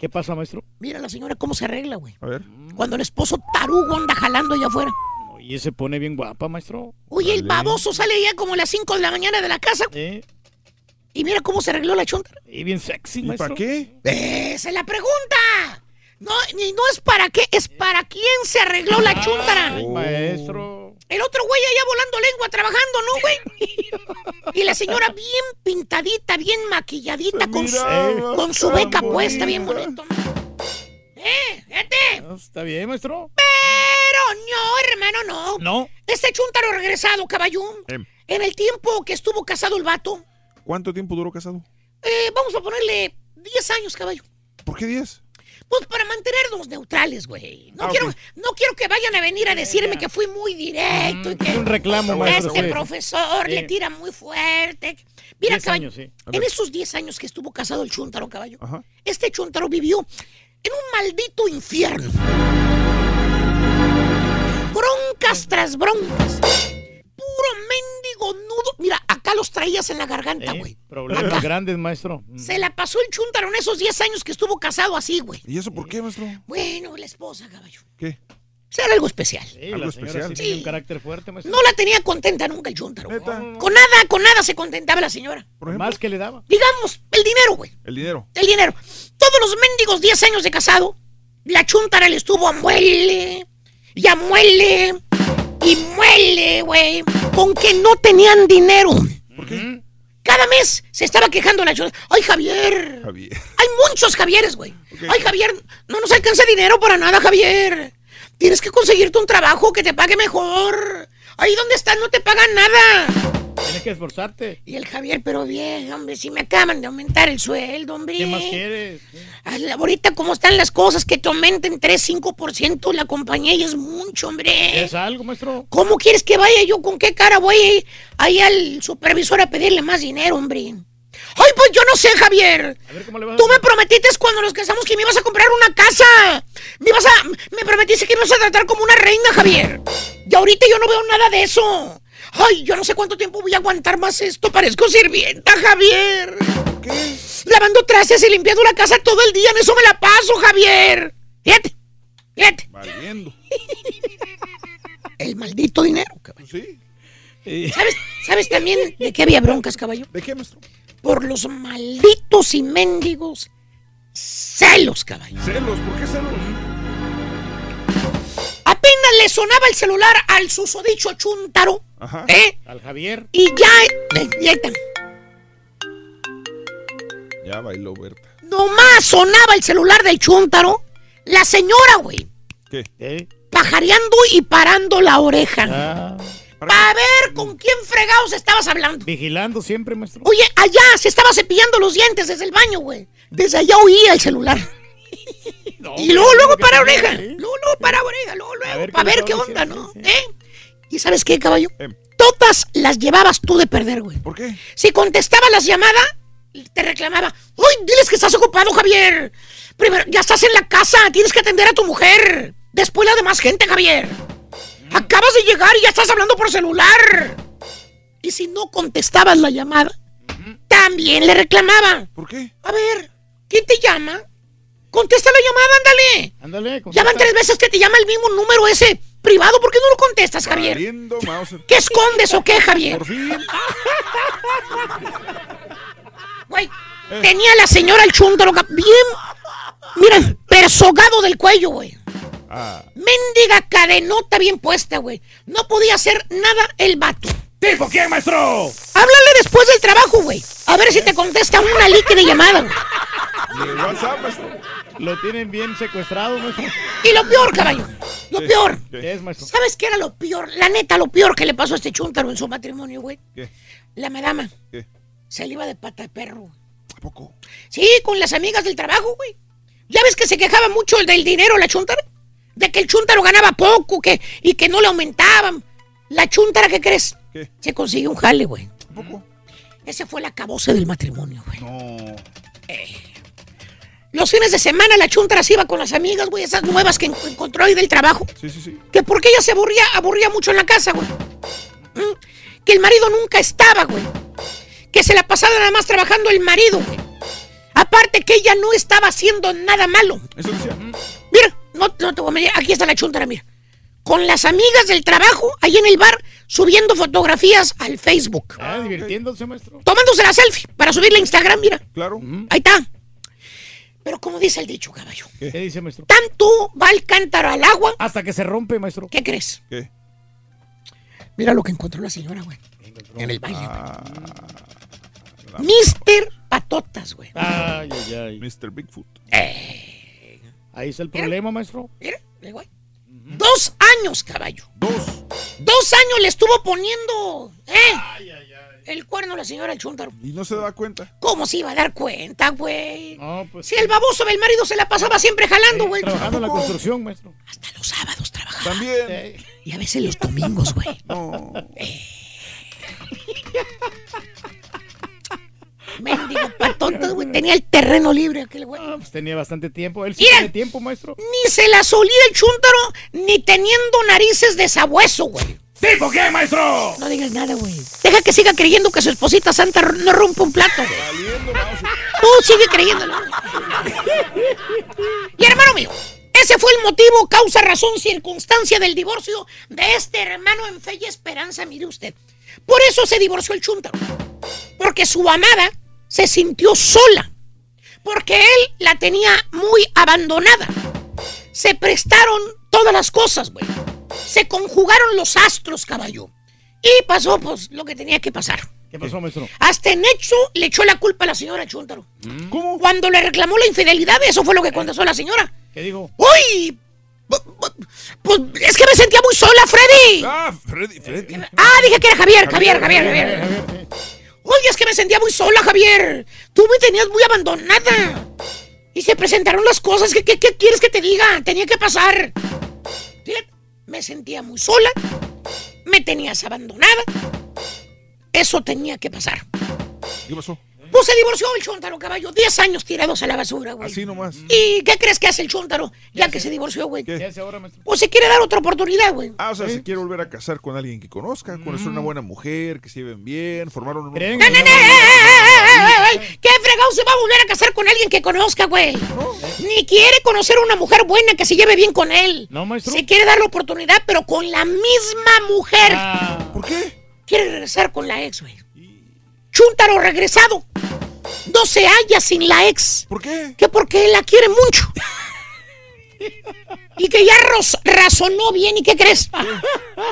¿Qué pasa, maestro?
Mira la señora cómo se arregla, güey.
a ver.
Cuando el esposo tarugo anda jalando allá afuera.
Oye, se pone bien guapa, maestro.
Oye, el baboso sale ya como a las 5 de la mañana de la casa.
¿Eh?
Y mira cómo se arregló la chonta.
Y bien sexy,
¿Y
maestro.
para qué?
Esa es la pregunta. No, ni no es para qué, es para quién se arregló la chuntara.
Ay, maestro.
El otro güey allá volando lengua trabajando, ¿no, güey? Y la señora bien pintadita, bien maquilladita, con su, con su beca
bonita.
puesta, bien bonito. ¡Eh!
Ah, Está bien, maestro.
Pero no, hermano, no.
No.
Este chuntaro regresado, caballón.
Eh,
En el tiempo que estuvo casado el vato,
¿Cuánto tiempo duró casado?
eh, vamos a ponerle 10 años, caballo.
¿Por qué 10?
Pues para mantenernos neutrales, güey. No,
Ah,
quiero, no quiero que vayan a venir a decirme que fui muy directo y que
Es un reclamo, maestro.
este profesor
Sí.
le tira muy fuerte. Mira,
Diez
caballo,
años, sí. A
en esos 10 años que estuvo casado el Chuntaro, caballo,
Ajá.
este Chuntaro vivió en un maldito infierno. Broncas tras broncas. Acá los traías en la garganta, güey.
Problemas grandes, maestro.
Se la pasó el Chuntaro en esos 10 años que estuvo casado así, güey.
¿Y eso por qué, maestro?
Bueno, la esposa, caballo.
¿Qué?
Era algo especial.
Sí,
Algo
la señora
especial.
sí tiene un carácter fuerte, maestro.
No la tenía contenta nunca el Chuntaro.
¿Neta?
Con nada, con nada se contentaba la señora.
Por ejemplo,
Más que le daba.
Digamos, el dinero, güey.
el dinero.
El dinero. Todos los mendigos 10 años de casado, la chuntara le estuvo a muele, y a muele, y muele, güey, con que no tenían dinero.
¿Por qué?
Cada mes se estaba quejando la chuntara. Ay, Javier.
Javier.
Hay muchos Javieres, güey. Ay, Javier, no nos alcanza dinero para nada, Javier. Tienes que conseguirte un trabajo que te pague mejor. Ahí donde estás no te pagan nada.
Tienes que esforzarte.
Y el Javier, pero bien, hombre, si me acaban de aumentar el sueldo, hombre.
¿Qué más quieres?
Ahorita como están las cosas, que te aumenten 3, 5% la compañía y es mucho, hombre.
¿Es algo, maestro?
¿Cómo quieres que vaya yo? ¿Con qué cara voy ahí al supervisor a pedirle más dinero, hombre? Ay, pues yo no sé, Javier.
A ver cómo le vas a
Tú me prometiste cuando nos casamos que me ibas a comprar una casa. Me ibas a, me prometiste que me ibas a tratar como una reina, Javier. Y ahorita yo no veo nada de eso. Ay, yo no sé cuánto tiempo voy a aguantar más esto. Parezco sirvienta, Javier.
¿Qué?
Lavando trastes y limpiando la casa todo el día. En eso me la paso, Javier. Fíjate, fíjate.
Valiendo.
El maldito dinero, caballo.
Sí.
¿Sabes, ¿Sabes también de qué había broncas, caballo?
¿De qué, maestro?
Por los malditos y mendigos celos, caballo.
Celos, ¿por qué celos?
Apenas le sonaba el celular al susodicho Chuntaro,
Ajá.
¿eh?
Al Javier.
Y ya, eh, está.
Ya bailó Berta.
nomás sonaba el celular del Chuntaro, la señora, güey,
¿Qué?
¿Eh?
pajareando y parando la oreja.
Ah,
Para ver con quién fregados estabas hablando.
vigilando siempre, maestro.
Oye, allá se estaba cepillando los dientes desde el baño, güey. Desde allá oía el celular.
No,
y luego, luego para oreja.
¿eh?
Luego, luego para oreja. Luego,
A
luego.
ver
para
qué le
ver qué onda, ¿no?
sí, sí.
¿Eh? ¿Y sabes qué, caballo?
Eh.
Todas las llevabas tú de perder, güey.
¿Por qué?
Si contestaba las llamadas, te reclamaba. ¡Uy, diles que estás ocupado, Javier! Primero, ya estás en la casa, tienes que atender a tu mujer. Después la demás gente, Javier. Acabas de llegar y ya estás hablando por celular. Y si no contestabas la llamada, también le reclamaba.
¿Por qué?
A ver, ¿quién te llama? Contesta la llamada, ándale.
Ándale.
Ya van
contesta.
tres veces que te llama el mismo número ese privado. ¿Por qué no lo contestas, Javier?
Valiendo.
¿Qué escondes o qué, Javier?
Por fin.
Güey, tenía la señora el chuntaro cap- bien, mira, persogado del cuello, güey.
Ah,
Mendiga cadenota bien puesta, güey. No podía hacer nada el vato.
¿Tipo quién, maestro?
Háblale después del trabajo, güey. A ver si te contesta una líquida llamada, güey.
WhatsApp, maestro.
Lo tienen bien secuestrado, maestro.
Y lo peor, caballo, lo
¿Qué?
peor.
¿Qué?
¿Qué es, maestro?
¿Sabes qué era lo peor? La neta, lo peor que le pasó a este chúntaro en su matrimonio, güey.
¿Qué?
La madama
¿Qué?
se le iba de pata de perro. güey.
¿A poco?
Sí, con las amigas del trabajo, güey. ¿Ya ves que se quejaba mucho el del dinero la chuntara? De que el chuntaro ganaba poco que, y que no le aumentaban. La chuntara, ¿qué crees?
¿Qué?
Se consiguió un jale, güey.
¿A poco?
Ese fue el acabose del matrimonio, güey.
No.
Los fines de semana la chuntara se iba con las amigas, güey, esas nuevas que en- encontró ahí del trabajo.
Sí, sí, sí.
Que porque ella se aburría, aburría mucho en la casa, güey. ¿Mm? Que el marido nunca estaba, güey. Que se la pasaba nada más trabajando el marido, güey. Aparte que ella no estaba haciendo nada malo.
Eso decía.
Mira, no, no te voy a mentir, aquí está la chuntara, mira. Con las amigas del trabajo, ahí en el bar, subiendo fotografías al Facebook.
Ah, divirtiéndose, maestro.
Tomándose la selfie para subirla a Instagram, mira.
Claro.
Ahí está. Pero como dice el dicho, caballo,
¿Qué dice, maestro?
tanto va el cántaro al agua,
Hasta que se rompe, maestro.
¿qué crees?
¿Qué?
Mira lo que encontró la señora, güey. En el baile, güey.
Ah,
Mister Patotas, güey.
Ay, ay, ay.
Mr. Bigfoot.
Ahí está el problema, maestro.
Mira, mira, güey. Dos años, caballo.
Dos.
Dos años le estuvo poniendo, ¿eh? El cuerno a la señora el chúntaro.
Y no se daba cuenta.
¿Cómo se iba a dar cuenta, güey?
No, pues.
Si el baboso del marido se la pasaba siempre jalando, güey.
Trabajando en la construcción, maestro.
Hasta los sábados trabajaba.
También.
Y a veces los domingos, güey.
No.
Mendigo patonto, güey. Tenía el terreno libre aquel güey.
Pues tenía bastante tiempo. Él sí tiene tiempo, maestro.
Ni se la solía el chúntaro, ni teniendo narices de sabueso, güey.
¿Tipo qué, maestro?
No digas nada, güey. Deja que siga creyendo que su esposita santa no rompe un plato, güey. Tú sigue creyéndolo. y hermano mío, ese fue el motivo, causa, razón, circunstancia del divorcio de este hermano en fe y esperanza, mire usted. Por eso se divorció el chúntaro. Porque su amada se sintió sola. Porque él la tenía muy abandonada. Se prestaron todas las cosas, güey. Se conjugaron los astros, caballo. Y pasó, pues, lo que tenía que pasar.
¿Qué pasó, maestro?
Hasta en hecho le echó la culpa a la señora Chuntaro.
¿Cómo?
Cuando le reclamó la infidelidad, eso fue lo que contestó la señora.
¿Qué digo?
¡Uy! Pues es que me sentía muy sola, Freddy.
Ah, Freddy, Freddy.
Ah, dije que era Javier, Javier, Javier, Javier. Oye, es que me sentía muy sola, Javier. Tú me tenías muy abandonada. Y se presentaron las cosas. ¿Qué, qué, qué quieres que te diga? Tenía que pasar. Fíjate, me sentía muy sola. Me tenías abandonada. Eso tenía que pasar.
¿Qué pasó?
Pues se divorció el Chontaro, caballo. Diez años tirados a la basura, güey.
Así nomás.
¿Y qué crees que hace el Chontaro ya que se divorció, güey?
¿Qué hace ahora, maestro?
Pues se quiere dar otra oportunidad, güey.
Ah, o sea, se quiere volver a casar con alguien que conozca, conocer una buena mujer, que se lleven bien, formaron un...
¡Ay, ay, ay! ¿Qué fregado se va a volver a casar con alguien que conozca, güey? Ni quiere conocer a una mujer buena que se lleve bien con él.
No, maestro.
Se quiere dar la oportunidad, pero con la misma mujer.
¿Por qué?
Quiere regresar con la ex, güey. Chúntaro regresado. No se halla sin la ex.
¿Por qué?
Que porque él la quiere mucho. Y que ya razonó bien. ¿Y qué crees?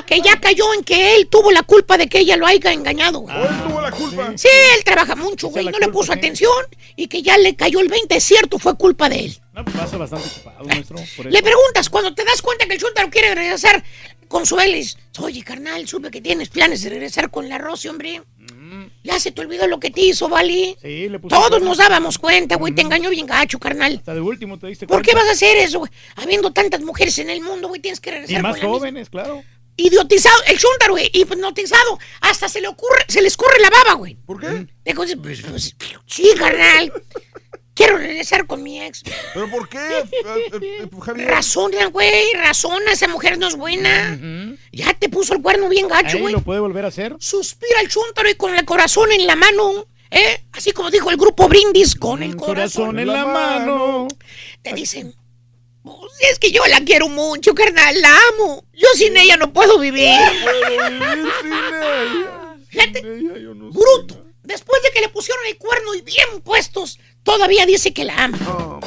Que ya cayó en que él tuvo la culpa de que ella lo haya engañado.
¿O él tuvo la culpa?
Sí, él trabaja mucho, güey. No le puso atención y que ya le cayó el 20. Es cierto, fue culpa de él.
No, pues pasa bastante ocupado, maestro. Por eso.
Le preguntas, cuando te das cuenta que el chúntaro quiere regresar con su Elis, oye, carnal, supe que tienes planes de regresar con la Rosy, hombre. Ya se te olvidó lo que te hizo, ¿vale?
Sí, le puso
Todos nos dábamos cuenta, güey. Te engañó bien gacho, carnal.
Hasta de último te diste
¿Por qué
cuenta.
vas a hacer eso, güey? Habiendo tantas mujeres en el mundo, güey, tienes que regresar
Y más
con
jóvenes, claro.
Idiotizado, el chúntaro, güey, hipnotizado. Hasta se le ocurre, se le escurre la baba, güey.
¿Por qué?
De cosas, pues, pues, sí, carnal. Quiero regresar con mi ex.
¿Pero por qué, eh, eh, eh, Javier?
Razona, güey, razona, esa mujer no es buena. Ya te puso el cuerno bien gacho, güey.
lo puede volver a hacer.
Suspira el chúntaro y con el corazón en la mano, ¿eh? Así como dijo el grupo Brindis, con el corazón,
Corazón en la mano.
Te dicen, "Pues, es que yo la quiero mucho, carnal, la amo. Yo sin ella no puedo vivir. Bruto. Después de que le pusieron el cuerno y bien puestos, todavía dice que la ama.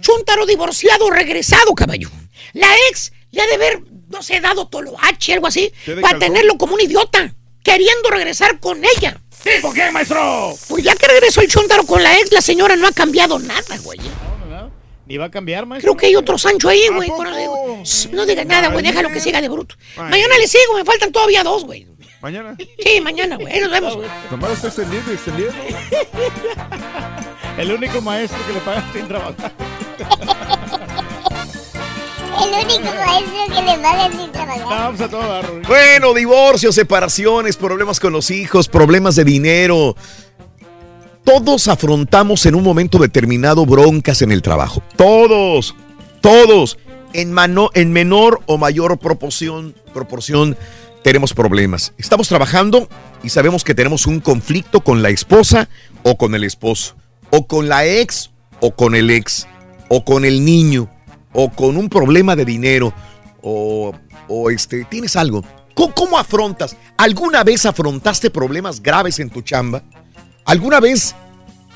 Chuntaro divorciado, regresado, caballo. La ex le ha de haber, no sé, dado toloache, algo así,
¿Qué de
para
calzón?
tenerlo como un idiota, queriendo regresar con ella.
¿Por qué, maestro?
Pues ya que regresó el Chuntaro con la ex, la señora no ha cambiado nada, güey.
No, no, no. Ni va a cambiar, maestro.
Creo que hay otro Sancho ahí, güey. güey. No digas nada, güey. Déjalo que siga de bruto.
Ay.
Mañana le sigo, me faltan todavía dos, güey.
¿Mañana?
Sí, mañana, güey. Nos vemos.
Nomás lo está extendiendo y extendiendo.
El único maestro que le pagan sin trabajar.
El único maestro que le pagan sin trabajar.
Vamos a todo dar, Rui.
Bueno, divorcios, separaciones, problemas con los hijos, problemas de dinero. Todos afrontamos en un momento determinado broncas en el trabajo. Todos, todos. En, mano- en menor o mayor proporción, proporción tenemos problemas. Estamos trabajando y sabemos que tenemos un conflicto con la esposa o con el esposo, o con la ex o con el ex, o con el niño, o con un problema de dinero, o, o este, tienes algo. ¿Cómo, cómo afrontas? ¿Alguna vez afrontaste problemas graves en tu chamba? ¿Alguna vez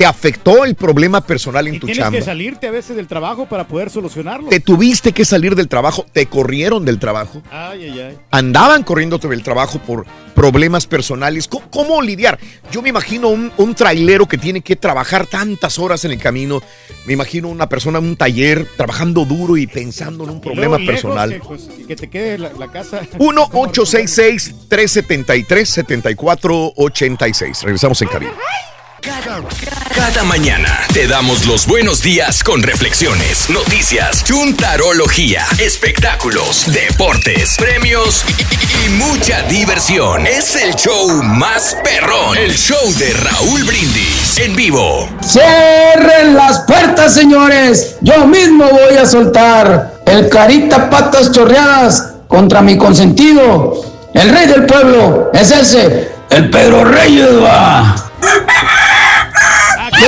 ¿Te afectó el problema personal en
Y
tu
tienes
chamba?
que salirte a veces del trabajo para poder solucionarlo.
¿Te tuviste que salir del trabajo? ¿Te corrieron del trabajo?
Ay, ay, ay.
andaban corriéndote del trabajo por problemas personales. ¿Cómo, cómo lidiar? Yo me imagino un, un trailero que tiene que trabajar tantas horas en el camino. Me imagino una persona en un taller trabajando duro y pensando en un problema personal.
Que, pues, que te quede la, la casa.
1-866-373-7486. Regresamos en cabina.
Cada mañana te damos los buenos días con reflexiones, noticias, chuntarología, espectáculos, deportes, premios y, y mucha diversión. Es el show más perrón, el show de Raúl Brindis en vivo.
Cierren las puertas, señores. Yo mismo voy a soltar el carita patas chorreadas contra mi consentido. El rey del pueblo es ese, el Pedro Reyes, va.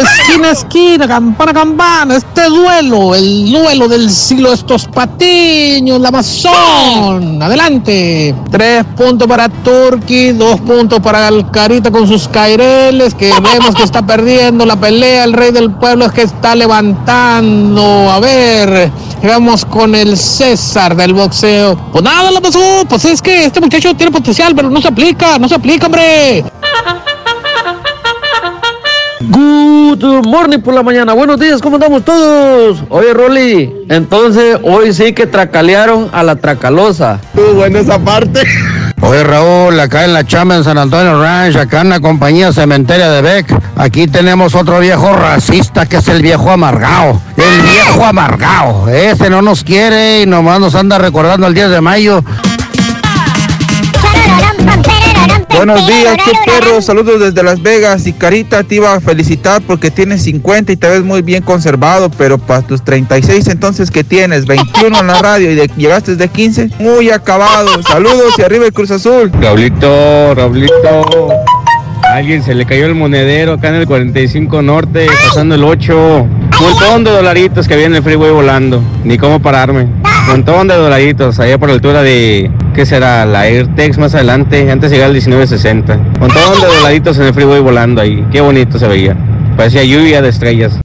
Esquina esquina, campana campana, este duelo, el duelo del siglo estos patiños, la Amazon. Adelante. Tres puntos para Turki, dos puntos para Alcarita con sus caireles, que vemos que está perdiendo la pelea. El rey del pueblo es que está levantando. A ver, vamos con el César del boxeo. Pues nada, la pasó. Pues es que este muchacho tiene potencial, pero no se aplica, no se aplica, hombre.
Good morning por la mañana. Buenos días, ¿cómo andamos todos? Oye, Rolly, entonces hoy sí que tracalearon a la tracalosa.
Estuvo buena esa parte. Oye Raúl, acá en la chamba en San Antonio Ranch, acá en la compañía cementeria de Beck, aquí tenemos otro viejo racista que es el viejo amargado. El viejo amargado. Ese no nos quiere y nomás nos anda recordando el 10 de mayo.
Buenos días, qué perro, saludos desde Las Vegas y Carita te iba a felicitar porque tienes 50 y te ves muy bien conservado, pero para tus 36 entonces que tienes 21 en la radio y de- llegaste de 15, muy acabado. Saludos y arriba el Cruz Azul.
Raulito, Raulito. A alguien se le cayó el monedero acá en el 45 Norte, pasando el 8. Un montón de dolaritos que en el freeway volando. Ni cómo pararme. Un montón de dolaritos allá por la altura de. ¿Qué será? La AirTex más adelante. Antes de llegar al 1960. Un montón de dolaritos en el freeway volando ahí. Qué bonito se veía. Parecía lluvia de estrellas.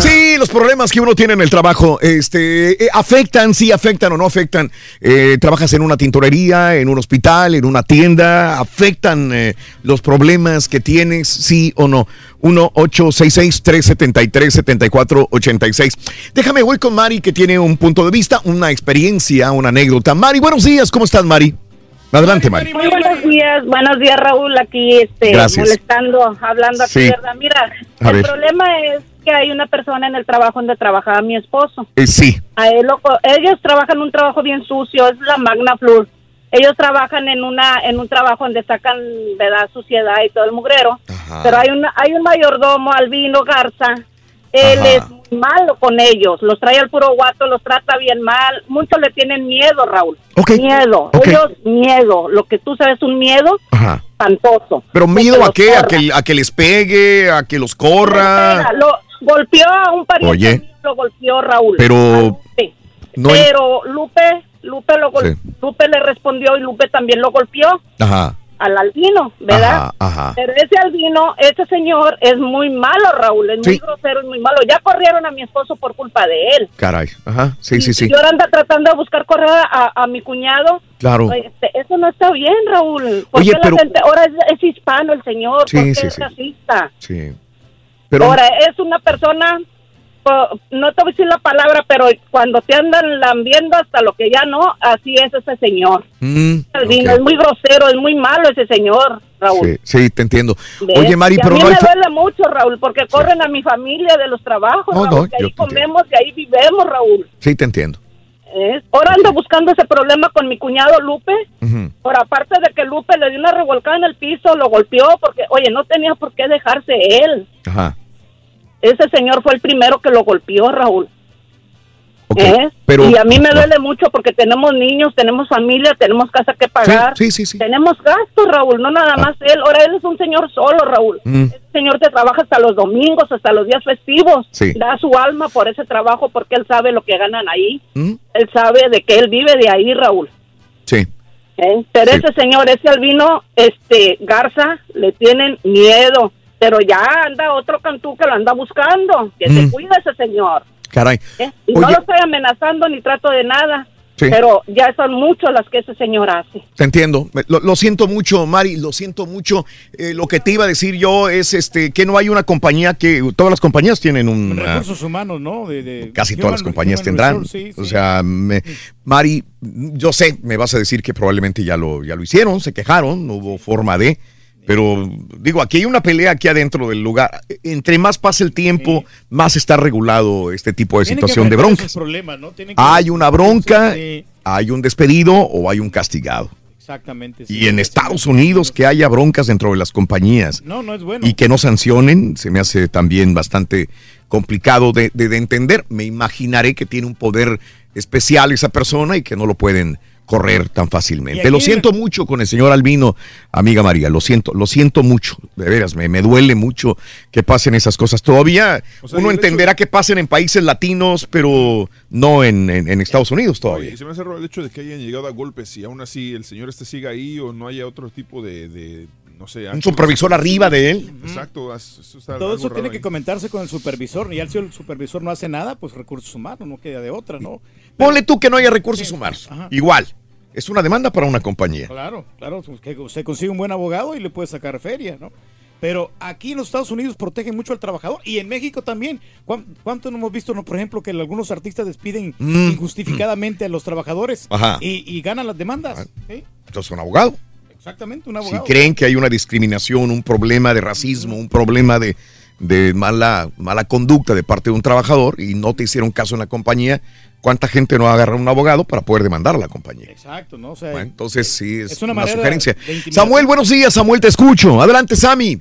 Sí, los problemas que uno tiene en el trabajo, este, eh, afectan, sí afectan o no afectan. Eh, trabajas en una tintorería, en un hospital, en una tienda, afectan eh, los problemas que tienes, sí o no. 1-866-373-7486. Déjame, voy con Mari, que tiene un punto de vista, una experiencia, una anécdota. Mari, buenos días, ¿cómo estás, Mari? Adelante, Mari.
Muy buenos días, buenos días Raúl, aquí este,
Gracias.
molestando, hablando aquí,
Sí.
¿verdad? Mira,
A
el
ver.
problema es que hay una persona en el trabajo donde trabajaba mi esposo.
Eh, sí.
A él lo ellos trabajan un trabajo bien sucio, es la Magna Flor. Ellos trabajan en una en un trabajo donde sacan verdad suciedad y todo el mugrero. Pero hay un hay un mayordomo Albino Garza. Él
Ajá.
es muy malo con ellos, los trae al puro guato, los trata bien mal. Muchos le tienen miedo, Raúl. Miedo. Ellos miedo, lo que tú sabes un miedo
Ajá.
espantoso.
¿Pero miedo a qué? ¿A que, ¿A que les pegue? ¿A que los corra?
Lo golpeó a un pariente
Oye.
lo golpeó Raúl.
Pero no hay-
Pero Lupe, Lupe lo gol- Lupe le respondió y Lupe también lo golpeó
Ajá.
al albino, ¿verdad?
Ajá, ajá.
Pero ese albino, ese señor es muy malo, Raúl, es muy grosero, es muy malo. Ya corrieron a mi esposo por culpa de él.
Caray. Ajá. Sí, sí, sí.
Y ahora anda tratando de buscar correr a, a mi cuñado.
Claro.
Este, eso no está bien, Raúl. ¿Por
Oye, pero-
la gente ahora es, es hispano el señor?
Sí,
¿Por qué
sí,
es
sí.
racista?
Sí. Pero
Ahora, es una persona, no te voy a decir la palabra, pero cuando te andan lambiendo hasta lo que ya no, así es ese señor.
Mm.
Es muy grosero, es muy malo ese señor, Raúl.
Sí, sí, te entiendo.
¿Ves?
Oye, Mari,
Y
pero
a mí
no
me duele mucho, Raúl, porque corren a mi familia de los trabajos,
No, no,
que ahí comemos, que ahí vivemos, Raúl.
Sí, te entiendo.
Ahora ando buscando ese problema con mi cuñado Lupe.
Ujú.
Por aparte de que Lupe le dio una revolcada en el piso, lo golpeó, porque, oye, no tenía por qué dejarse él.
Ajá.
Ese señor fue el primero que lo golpeó, Raúl.
Ok,
¿Eh?
pero-
y a mí me duele mucho porque tenemos niños, tenemos familia, tenemos casa que pagar.
Sí, sí, sí.
Tenemos gastos, Raúl, no nada más él. Ahora él es un señor solo, Raúl.
Mm.
Ese señor te trabaja hasta los domingos, hasta los días festivos.
Sí.
Da su alma por ese trabajo porque él sabe lo que ganan ahí.
Mm.
Él sabe de que él vive de ahí, Raúl.
Sí.
¿eh? Pero ese señor, ese albino, este, Garza, le tienen miedo. Pero ya anda otro cantú que lo anda buscando. Que se
Mm.
cuida ese señor.
Caray.
¿eh? Y no lo estoy amenazando ni trato de nada.
Sí.
Pero ya son muchos las que ese señor hace.
Te entiendo. Me- Lo, lo siento mucho, Mari, lo siento mucho. Eh, lo que te iba a decir yo es este que no hay una compañía que todas las compañías tienen un
Recursos humanos, ¿no? De, de-
casi
Human-
todas las compañías tendrán.
Resource, sí,
O
sí.
sea, me- Mari, yo sé, me vas a decir que probablemente ya lo ya lo hicieron, se quejaron, no hubo forma de pero digo, aquí hay una pelea aquí adentro del lugar. Entre más pasa el tiempo, más está regulado este tipo de situación de
que-
Hay una bronca, hay un despedido o hay un castigado.
exactamente. sí.
Y en Estados Unidos que haya broncas dentro de las compañías
No, no es bueno.
y que no sancionen, se me hace también bastante complicado de, de- de entender. Me imaginaré que tiene un poder especial esa persona y que no lo pueden correr tan fácilmente. Lo siento mucho con el señor Albino, amiga María, lo siento, lo siento mucho, de veras, me, me duele mucho que pasen esas cosas. Todavía
O sea, y
uno
hecho-
entenderá que pasen en países latinos, pero no en, en- en Estados Unidos todavía.
Oye, se me hace raro el hecho de que hayan llegado a golpes y aún así el señor este siga ahí o no haya otro tipo de, de, no sé...
Un supervisor arriba de él.
Exacto, eso está
Todo eso tiene
ahí.
que comentarse con el supervisor. Y al si el supervisor no hace nada, pues recursos humanos, no queda de otra, ¿no?
Ponle tú que no haya recursos humanos.
Ajá.
Igual, es una demanda para una compañía.
Claro, claro, pues, que usted consigue un buen abogado y le puede sacar feria, ¿no? Pero aquí en los Estados Unidos protegen mucho al trabajador y en México también. ¿Cuán- ¿Cuánto no hemos visto, no, por ejemplo, que algunos artistas despiden
Mm.
injustificadamente a los trabajadores y, y ganan las demandas? ¿sí?
Entonces, un abogado.
Exactamente, un
Si
abogado.
creen que hay una discriminación, un problema de racismo, un problema de, de mala, mala conducta de parte de un trabajador y no te hicieron caso en la compañía, ¿cuánta gente no agarra un abogado para poder demandar a la compañía?
Exacto, ¿no? O sea,
Bueno, entonces sí, es,
es una
una, sugerencia. Samuel, buenos días, Samuel, te escucho. Adelante, Sammy.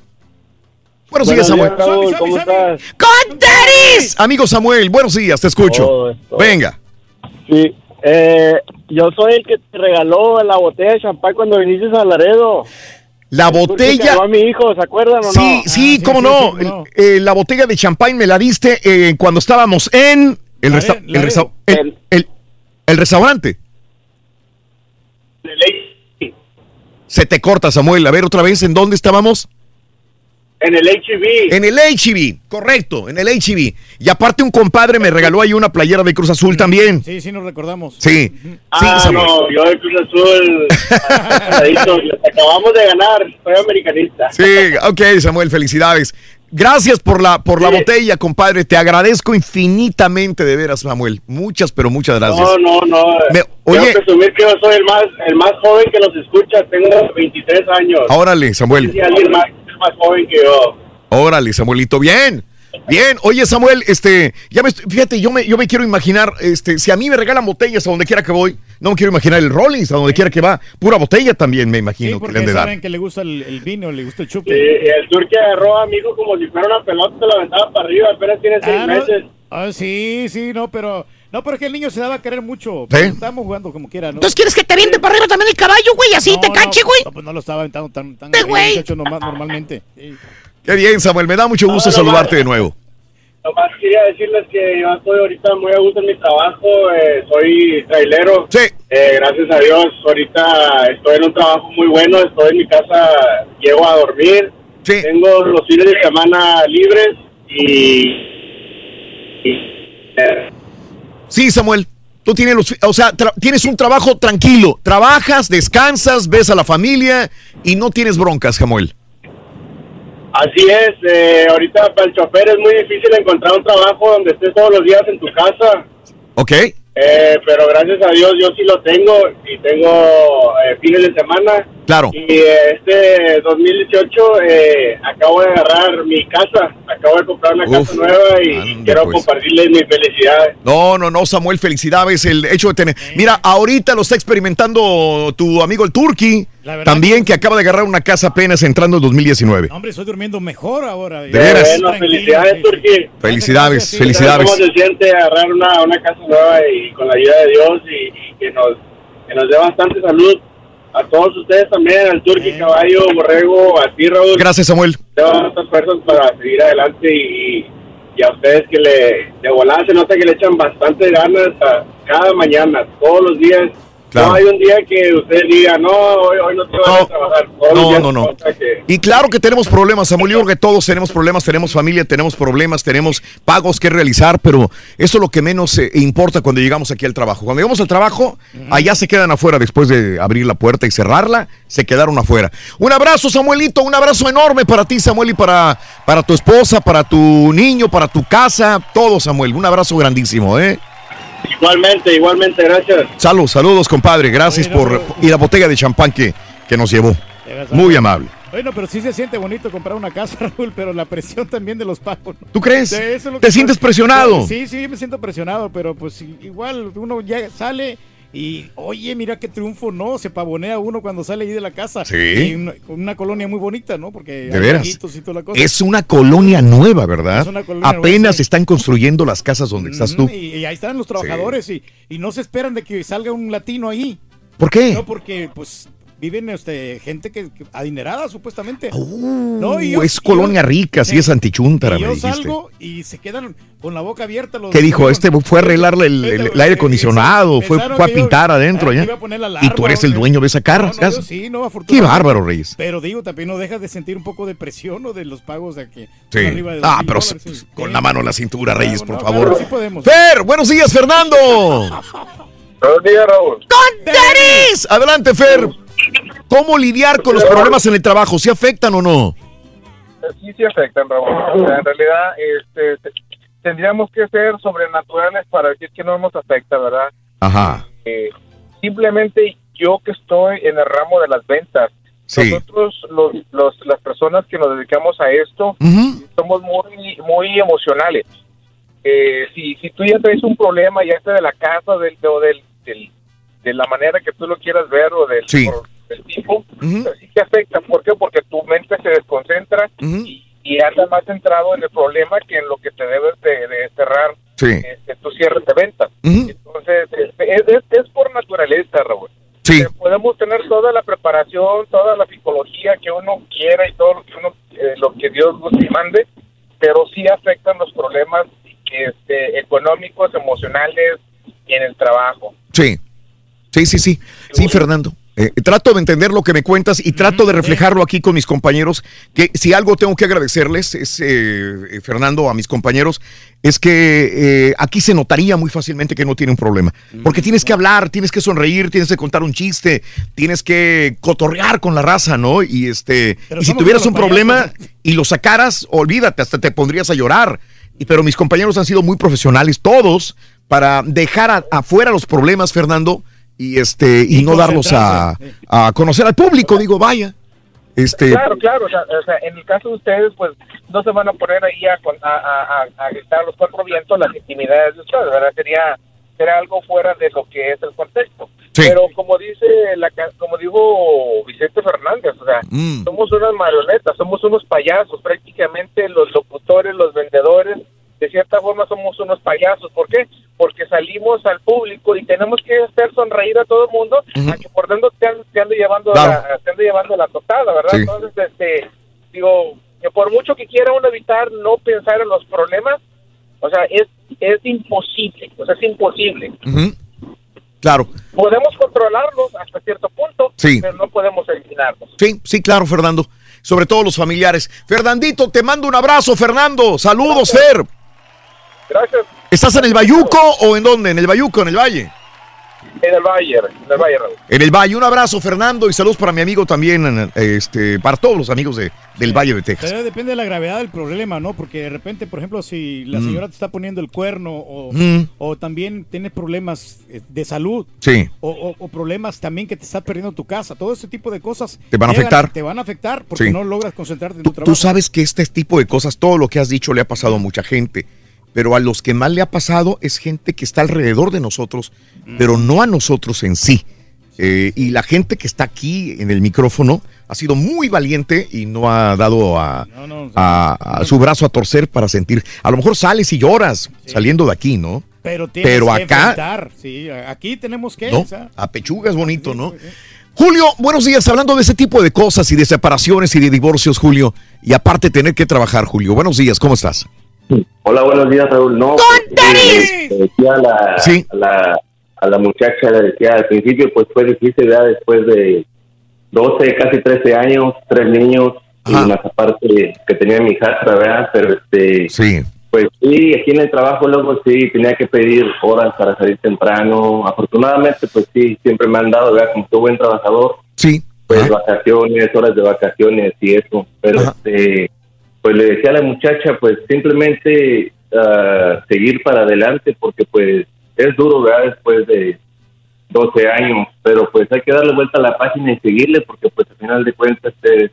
Buenos, días, Samuel.
Raúl, ¿cómo estás?
¡Con tenis! Amigo Samuel, buenos días, te escucho. Venga.
Sí, eh, yo soy el que te regaló la botella de champán cuando viniste a Laredo.
La botella.
a mi hijo, ¿se acuerdan o no?
Sí, sí, cómo no. Eh, la botella de champán me la diste eh, cuando estábamos en el, resta- el, resta- el- el- el restaurante. Se te corta, Samuel. A ver, otra vez, ¿en dónde estábamos?
En el HB.
En el HB, correcto, en el HB. Y aparte un compadre me regaló ahí una playera de Cruz Azul también.
Sí, sí, nos recordamos.
Sí, sí,
Ah,
Samuel.
no, yo de Cruz Azul. acabamos de ganar, soy americanista.
Sí, ok, Samuel, felicidades. Gracias por la, por la botella, compadre. Te agradezco infinitamente, de veras, Samuel. Muchas, pero muchas gracias.
No, no, no.
Me-
Quiero
oye,
presumir que yo soy el más, el más joven que los escucha. Tengo 23 años.
órale, Samuel.
Y alguien más, más joven que yo.
Órale, Samuelito, bien. Bien, oye Samuel, este, ya me estoy- fíjate, yo me, yo me quiero imaginar, este, si a mí me regalan botellas a donde quiera que voy, no me quiero imaginar el Rollins a donde quiera que va, pura botella también me imagino que le
Porque
han de dar.
saben que le gusta el, el vino, le gusta el chupe.
Sí, el turque agarró a mi hijo como si fuera una pelota, se la aventaba para arriba, apenas tiene seis
Ah, no.
meses.
Ah, sí, sí, no, pero no, pero es que el niño se daba a querer mucho.
¿Sí?
Estamos jugando como quiera, ¿no?
Entonces, ¿quieres que te aviente para arriba también el caballo, güey? Así
No,
te
no,
cache, güey.
No, pues no lo estaba aventando tan, tan
Sí, güey.
muchacho, normal- normalmente. Sí.
Qué bien, Samuel, me da mucho gusto
No, no,
saludarte
no.
de nuevo.
Nomás quería decirles que yo estoy ahorita muy a gusto en mi trabajo, eh, soy trailero.
Sí.
Eh, gracias a Dios, ahorita estoy en un trabajo muy bueno, estoy en mi casa, llego a dormir. Tengo los fines de semana libres y... y, eh,
Sí, Samuel, tú tienes los, o sea, tienes un trabajo tranquilo, trabajas, descansas, ves a la familia y no tienes broncas, Samuel.
Así es, eh, ahorita para el chofer es muy difícil encontrar un trabajo donde estés todos los días en tu casa.
¿Ok?
Eh, pero gracias a Dios yo sí lo tengo y tengo eh, fines de semana.
Claro.
Y eh, este 2018 eh, acabo de agarrar mi casa, acabo de comprar una
Uf,
casa nueva y
ande,
quiero
pues.
compartirles mi felicidad.
No, no, no, Samuel, felicidades. El hecho de tener. Mira, ahorita lo está experimentando tu amigo el Turqui. También que acaba de agarrar una casa apenas entrando en 2019.
Hombre, estoy durmiendo mejor ahora.
De veras.
Bueno, felicidades, Turquí.
Felicidades,
¿Cómo
felicidades.
se siente agarrar una, una casa nueva y con la ayuda de Dios y, y que nos que nos dé bastante salud a todos ustedes también, al Turqui, Caballo, Borrego, a ti, Raúl.
Gracias, Samuel.
Te muchas fuerzas para seguir adelante y, y a ustedes que le de volada se nota que le echan bastante ganas a cada mañana, todos los días.
Claro.
No hay un día que usted diga, no, hoy, hoy no te vas a trabajar. Todos
No, no, no.
que-
Y claro que tenemos problemas, Samuel. Yo creo que todos tenemos problemas, tenemos familia, tenemos problemas, tenemos pagos que realizar, pero eso es lo que menos eh, importa cuando llegamos aquí al trabajo. Cuando llegamos al trabajo, allá se quedan afuera después de abrir la puerta y cerrarla, se quedaron afuera. Un abrazo, Samuelito, un abrazo enorme para ti, Samuel, y para, para tu esposa, para tu niño, para tu casa, todo, Samuel. Un abrazo grandísimo, ¿eh?
Igualmente, igualmente, gracias.
Saludos, saludos, compadre. Gracias por y la botella de champán que, que nos llevó. Muy amable.
Bueno, pero sí se siente bonito comprar una casa, Raúl, pero la presión también de los pagos. ¿no?
¿Tú crees?
De eso es lo
¿Te
que
sientes
pasa.
presionado?
Sí, sí, me siento presionado, pero pues igual uno ya sale y, oye, mira qué triunfo, ¿no? Se pavonea uno cuando sale ahí de la casa.
Sí.
Y una, con una colonia muy bonita, ¿no? Porque
De veras.
y toda la cosa.
Es una colonia nueva, ¿verdad?
Es una colonia nueva,
Apenas
sí.
están construyendo las casas donde estás tú.
Mm, Y, y ahí están los trabajadores y, y no se esperan de que salga un latino ahí.
¿Por qué?
No, porque pues viven este, gente que, que adinerada supuestamente. no, y yo-
Uh, es
y yo-
colonia rica, sí, es antichuntara, me
yo
dijiste.
salgo y se quedan con la boca abierta los
¿Qué dijo?
los-
Este fue a arreglarle el, el- el aire acondicionado, fue,
pensaron
fue a
yo-
pintar adentro
ah, que
allá.
iba a poner la
Y tú eres el dueño de esa cara,
No, no,
casa.
yo sí, no,
Qué bárbaro, Reyes.
Pero digo, también no dejas de sentir un poco de presión o de los pagos de que
Sí.
arriba de
Ah,
2,000
pero
dólares,
s-
sí.
con la mano en la cintura, Reyes, por
no,
favor.
claro, sí podemos.
Fer, buenos días, Fernando.
Buenos días, Raúl.
¡Con tenis! Adelante, Fer. ¿Cómo lidiar con los problemas en el trabajo? ¿Se afectan o no?
sí se afectan, Raúl. O sea, en realidad, este, te- tendríamos que ser sobrenaturales para decir que no nos afecta, ¿verdad?
Ajá.
Eh, simplemente yo que estoy en el ramo de las ventas,
Sí.
nosotros, los, los- las personas que nos dedicamos a esto, somos muy, muy emocionales. Eh, si, si tú ya traes un problema, ya sea de la casa del, o del, del- de la manera que tú lo quieras ver o del,
Sí.
o del tipo, pues sí te afecta. ¿Por qué? Porque tu mente se desconcentra y, y anda más centrado en el problema que en lo que te debes de, de cerrar
Sí.
este, tu cierre de ventas. Entonces, este, es, es, es por naturaleza, Raúl.
Sí.
Eh, podemos tener toda la preparación, toda la psicología que uno quiera y todo lo que uno, eh, lo que Dios nos mande, pero sí afectan los problemas este, económicos, emocionales en el trabajo.
Sí. Sí, sí, sí. Sí, Fernando. Eh, trato de entender lo que me cuentas y trato de reflejarlo aquí con mis compañeros, que si algo tengo que agradecerles, es, eh, eh, Fernando, a mis compañeros, es que eh, aquí se notaría muy fácilmente que no tiene un problema. Porque tienes que hablar, tienes que sonreír, tienes que contar un chiste, tienes que cotorrear con la raza, ¿no? Y este, y si tuvieras un problema y lo sacaras, olvídate, hasta te pondrías a llorar. Y, pero mis compañeros han sido muy profesionales, todos, para dejar a- afuera los problemas, Fernando, y este y, no darlos a, a conocer al público. Digo, vaya. Este,
Claro, claro, o sea, o sea, en el caso de ustedes, pues no se van a poner ahí a, con- a, a- a- a gritar a los cuatro vientos las intimidades de ustedes, ¿verdad? Sería, sería algo fuera de lo que es el contexto. Pero como dice, la, como dijo Vicente Fernández, o sea,
Mm.
somos unas marionetas, somos unos payasos, prácticamente los locutores, los vendedores, de cierta forma somos unos payasos. ¿Por qué? Porque salimos al público y tenemos que hacer sonreír a todo el mundo, a que por dentro te, llevando
Claro.
la, te ande llevando la totada, ¿verdad?
Sí.
Entonces, este, digo, que por mucho que quiera uno evitar no pensar en los problemas, o sea, es, es imposible, o sea, es imposible.
Claro.
Podemos controlarlos hasta cierto punto,
Sí.
pero no podemos eliminarlos.
Sí, sí, claro, Fernando. Sobre todo los familiares. Fernandito, te mando un abrazo, Fernando. Saludos, Fer.
Gracias.
¿Estás en el Bayuco o en dónde? En el Bayuco, en el Valle.
En el Valle, en el Valle, Raúl.
En el Valle. Un abrazo, Fernando, y saludos para mi amigo también, este, para todos los amigos de, del Valle de Texas.
Pero depende de la gravedad del problema, ¿no? Porque de repente, por ejemplo, si la
Mm.
señora te está poniendo el cuerno o,
Mm.
o también tienes problemas eh, de salud
Sí.
o, o- o problemas también que te está perdiendo tu casa, todo ese tipo de cosas
Te van a
llegan-
afectar.
Te van a afectar porque
Sí.
no logras concentrarte en tu
Tú
trabajo.
sabes que este tipo de cosas, todo lo que has dicho le ha pasado a mucha gente, pero a los que más le ha pasado es gente que está alrededor de nosotros, pero no a nosotros en sí. Eh, y la gente que está aquí en el micrófono ha sido muy valiente y no ha dado a, a- a su brazo a torcer para sentir. A lo mejor sales y lloras saliendo de aquí, ¿no?
Pero, tienes
Pero
que
acá-
enfrentar, sí, aquí tenemos que... O sea,
A pechuga es bonito, ¿no? Julio, buenos días. Hablando de ese tipo de cosas y de separaciones y de divorcios, Julio. Y aparte tener que trabajar, Julio. Buenos días, ¿cómo estás?
Hola, buenos días, Raúl. No, pues, eh, eh, decía la,
Sí.
la, a la muchacha le decía al principio, pues fue difícil, ¿verdad? Después de 12, casi 13 años, tres niños, y más aparte que tenía mi hija, ¿verdad? Pero este.
Sí.
Pues sí, aquí en el trabajo luego sí, tenía que pedir horas para salir temprano. Afortunadamente, pues sí, siempre me han dado, ¿verdad? Como soy buen trabajador.
Sí.
Pues vacaciones, horas de vacaciones y eso. Pero este, pues le decía a la muchacha, pues simplemente ah, seguir para adelante, porque pues es duro, ¿verdad? Después de 12 años, pero pues hay que darle vuelta a la página y seguirle, porque pues al final de cuentas es,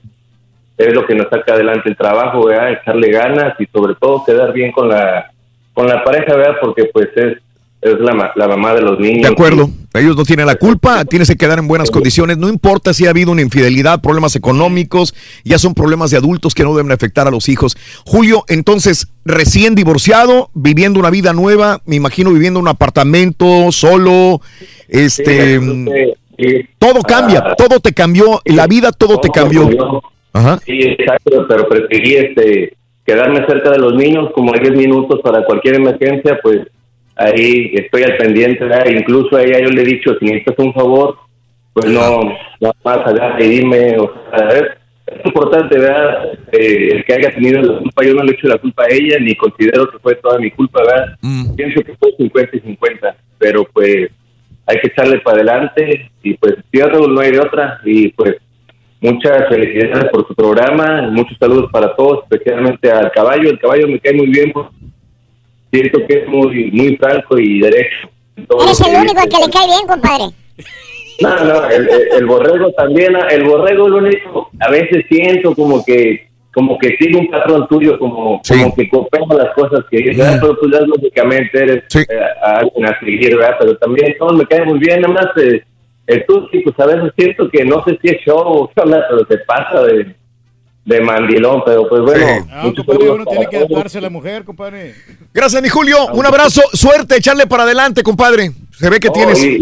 es lo que nos saca adelante el trabajo, ¿verdad? Echarle ganas y sobre todo quedar bien con la con la pareja, ¿verdad? Porque pues es, es la, la mamá de los niños.
De acuerdo. Ellos no tienen la culpa, tienes que quedar en buenas condiciones. No importa si ha habido una infidelidad, problemas económicos, ya son problemas de adultos que no deben afectar a los hijos. Julio, entonces, recién divorciado, viviendo una vida nueva, me imagino viviendo en un apartamento, solo, este, todo cambia, todo te cambió, la vida todo te cambió. Ajá.
Sí, exacto, pero preferí este, quedarme cerca de los niños como 10 minutos para cualquier emergencia, pues ahí estoy al pendiente, ¿verdad? incluso a ella yo le he dicho, si necesitas un favor, pues no, nada más y dime, o sea, es, es importante, ¿verdad? Eh, el que haya tenido la culpa, yo no le echo la culpa a ella, ni considero que fue toda mi culpa, ¿verdad? Pienso que fue 50 y 50, pero pues hay que echarle para adelante y pues cierro, no hay de otra y pues muchas felicidades por su programa, muchos saludos para todos, especialmente al caballo, el caballo me cae muy bien, pues, siento que es muy muy franco y derecho. todo
Eres el único que le cae bien, compadre.
No, no, el, borrego también, el borrego lo único, a veces siento como que como que sigue un patrón tuyo, como, como que copia las cosas que dices, ¿verdad? pero tú ya lógicamente eres eh, a alguien a seguir, ¿verdad? Pero también todos me cae muy bien, nada más eh, el Tuski, pues a veces siento que no sé si es show o qué onda, pero se pasa de, de mandilón, pero pues bueno.
Ah,
muchos
compadre,
saludos
uno tiene que adaptarse a la mujer, compadre.
Gracias, mi Julio. Un abrazo, suerte, echarle para adelante, compadre. Se ve que
Oh,
tienes
y-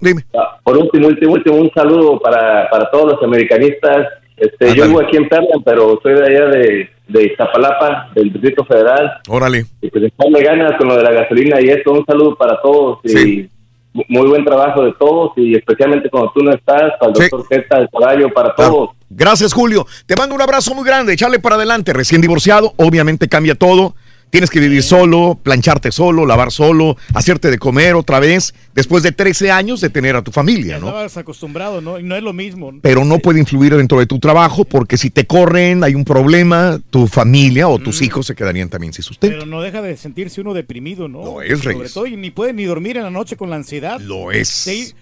Dime.
ah, Por último, último, último, un saludo para, para todos los americanistas. Este, yo vivo aquí en Perla, pero soy de allá de, de Iztapalapa, del Distrito Federal.
Órale.
Y pues echarle ganas con lo de la gasolina y esto. Un saludo para todos y mu- muy buen trabajo de todos y especialmente cuando tú no estás, para el doctor Zeta, el caballo, para todos.
Gracias, Julio. Te mando un abrazo muy grande. Echarle para adelante. Recién divorciado, obviamente cambia todo. Tienes que vivir solo, plancharte solo, lavar solo, hacerte de comer otra vez, después de 13 años de tener a tu familia, ¿no?
Estabas acostumbrado, ¿no? Y no es lo mismo.
Pero no puede influir dentro de tu trabajo porque si te corren, hay un problema, tu familia o tus hijos se quedarían también sin sustento.
Pero no deja de sentirse uno deprimido, ¿no? Lo
es,
Sobre
Reyes.
todo, y ni puede ni dormir en la noche con la ansiedad.
Lo es.
Sí,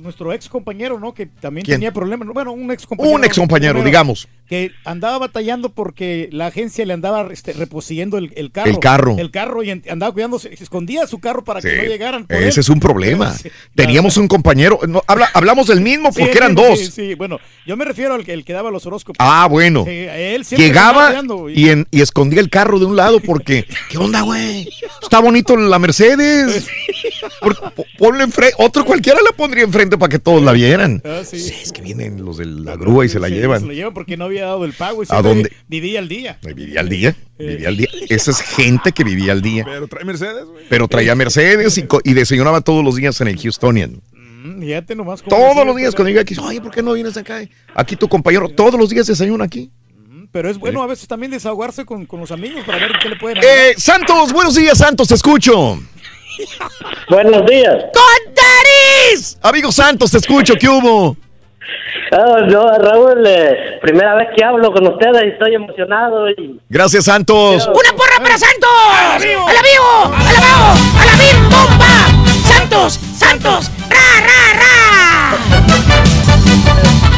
nuestro ex compañero, ¿no? Que también
¿Quién?
tenía problemas. ¿no? Bueno, un ex compañero.
Un ex compañero, digamos.
Que andaba batallando porque la agencia le andaba este, reposeyendo el, el carro.
El carro.
El carro y andaba cuidándose, escondía su carro para que no llegaran. por
Ese
él.
es un problema.
Sí,
Teníamos un compañero, no, habla- hablamos del mismo porque eran dos.
Sí, sí, bueno, yo me refiero al que, el que daba los horóscopos.
Ah, bueno.
Él
Llegaba y, en- y escondía el carro de un lado porque, ¿qué onda, güey? Está bonito la Mercedes. Ponle enfrente, otro cualquiera la pondría enfrente para que todos la vieran.
Ah, sí.
Es que vienen los de la grúa y se la llevan.
Se lo llevan porque no había dado el pago y
¿A dónde?
vivía al día.
Vivía al día, vivía al día. Esa es gente que vivía al día.
Pero trae Mercedes, güey.
Pero traía Mercedes y, y desayunaba todos los días en el Houstonian.
Mm, Fíjate nomás
Todos los días cuando llega aquí, oye, ¿por qué no vienes acá? Aquí tu compañero, todos los días desayuna aquí.
Pero es bueno a veces también desahogarse con, con los amigos para ver qué le pueden
Eh, Santos, buenos días, Santos, te escucho.
Buenos días.
¡Con Taris! Amigo Santos, te escucho, ¿qué hubo?
Ah, no, Raúl, eh, primera vez que hablo con ustedes y estoy emocionado. Y...
Gracias, Santos.
¡Una porra para Santos! ¡A la vivo! ¡A la vivo! ¡A la vil bomba! ¡Santos! ¡Santos! ¡Ra, ra, ra!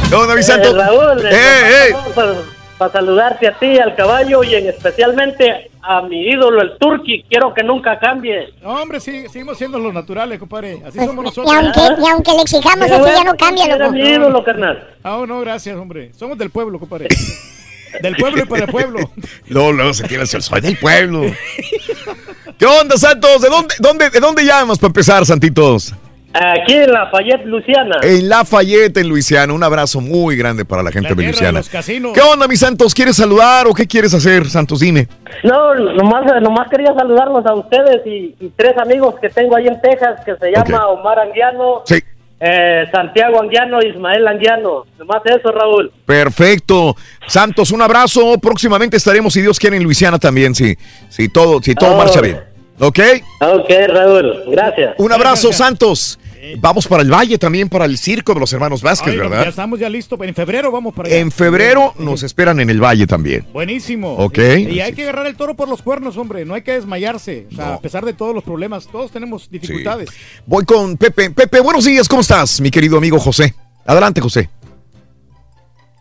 ¿Qué onda, mi Santos?
Eh, Raúl,
¡Eh,
eh,
eh!
Para, saludarte a ti, al caballo y en especialmente a mi ídolo, el Turqui. Quiero que nunca cambie.
No, hombre, sí, seguimos siendo los naturales, compadre. Así
Pues,
somos
y
nosotros.
aunque, y aunque le exijamos, eso ya no cambia,
era
loco.
mi ídolo, carnal.
Ah, no, gracias, hombre. Somos del pueblo, compadre. del pueblo y para el pueblo.
Luego, luego se tiene el soy del pueblo. ¿Qué onda, Santos? ¿De dónde, dónde, ¿De dónde llamas para empezar, Santitos?
Aquí en Lafayette, Luciana.
En Lafayette, en Luisiana. Un abrazo muy grande para la gente de
tierra de
Luisiana.
los.
¿Qué onda, mi Santos? ¿Quieres saludar o qué quieres hacer, Santos? Dime.
No, nomás, nomás quería saludarlos a ustedes y, y tres amigos que tengo ahí en Texas que se llama Omar Anguiano,
Sí.
eh, Santiago Anguiano, Ismael Anguiano. Nomás eso, Raúl.
Perfecto. Santos, un abrazo. Próximamente estaremos, si Dios quiere, en Luisiana también, si, si todo, si todo
Oh.
marcha bien. ¿Ok?
Ok, Raúl, gracias.
Un abrazo, Santos. Vamos para el Valle también, para el circo de los hermanos Vázquez,
Ay, Ya
¿verdad?
estamos ya listos. En febrero vamos para allá.
En febrero nos esperan en el Valle también.
Buenísimo.
Ok.
Y hay que agarrar el toro por los cuernos, hombre. No hay que desmayarse. O sea,
No.
a pesar de todos los problemas, todos tenemos dificultades.
Voy con Pepe. Pepe, buenos días, ¿cómo estás, mi querido amigo José? Adelante, José.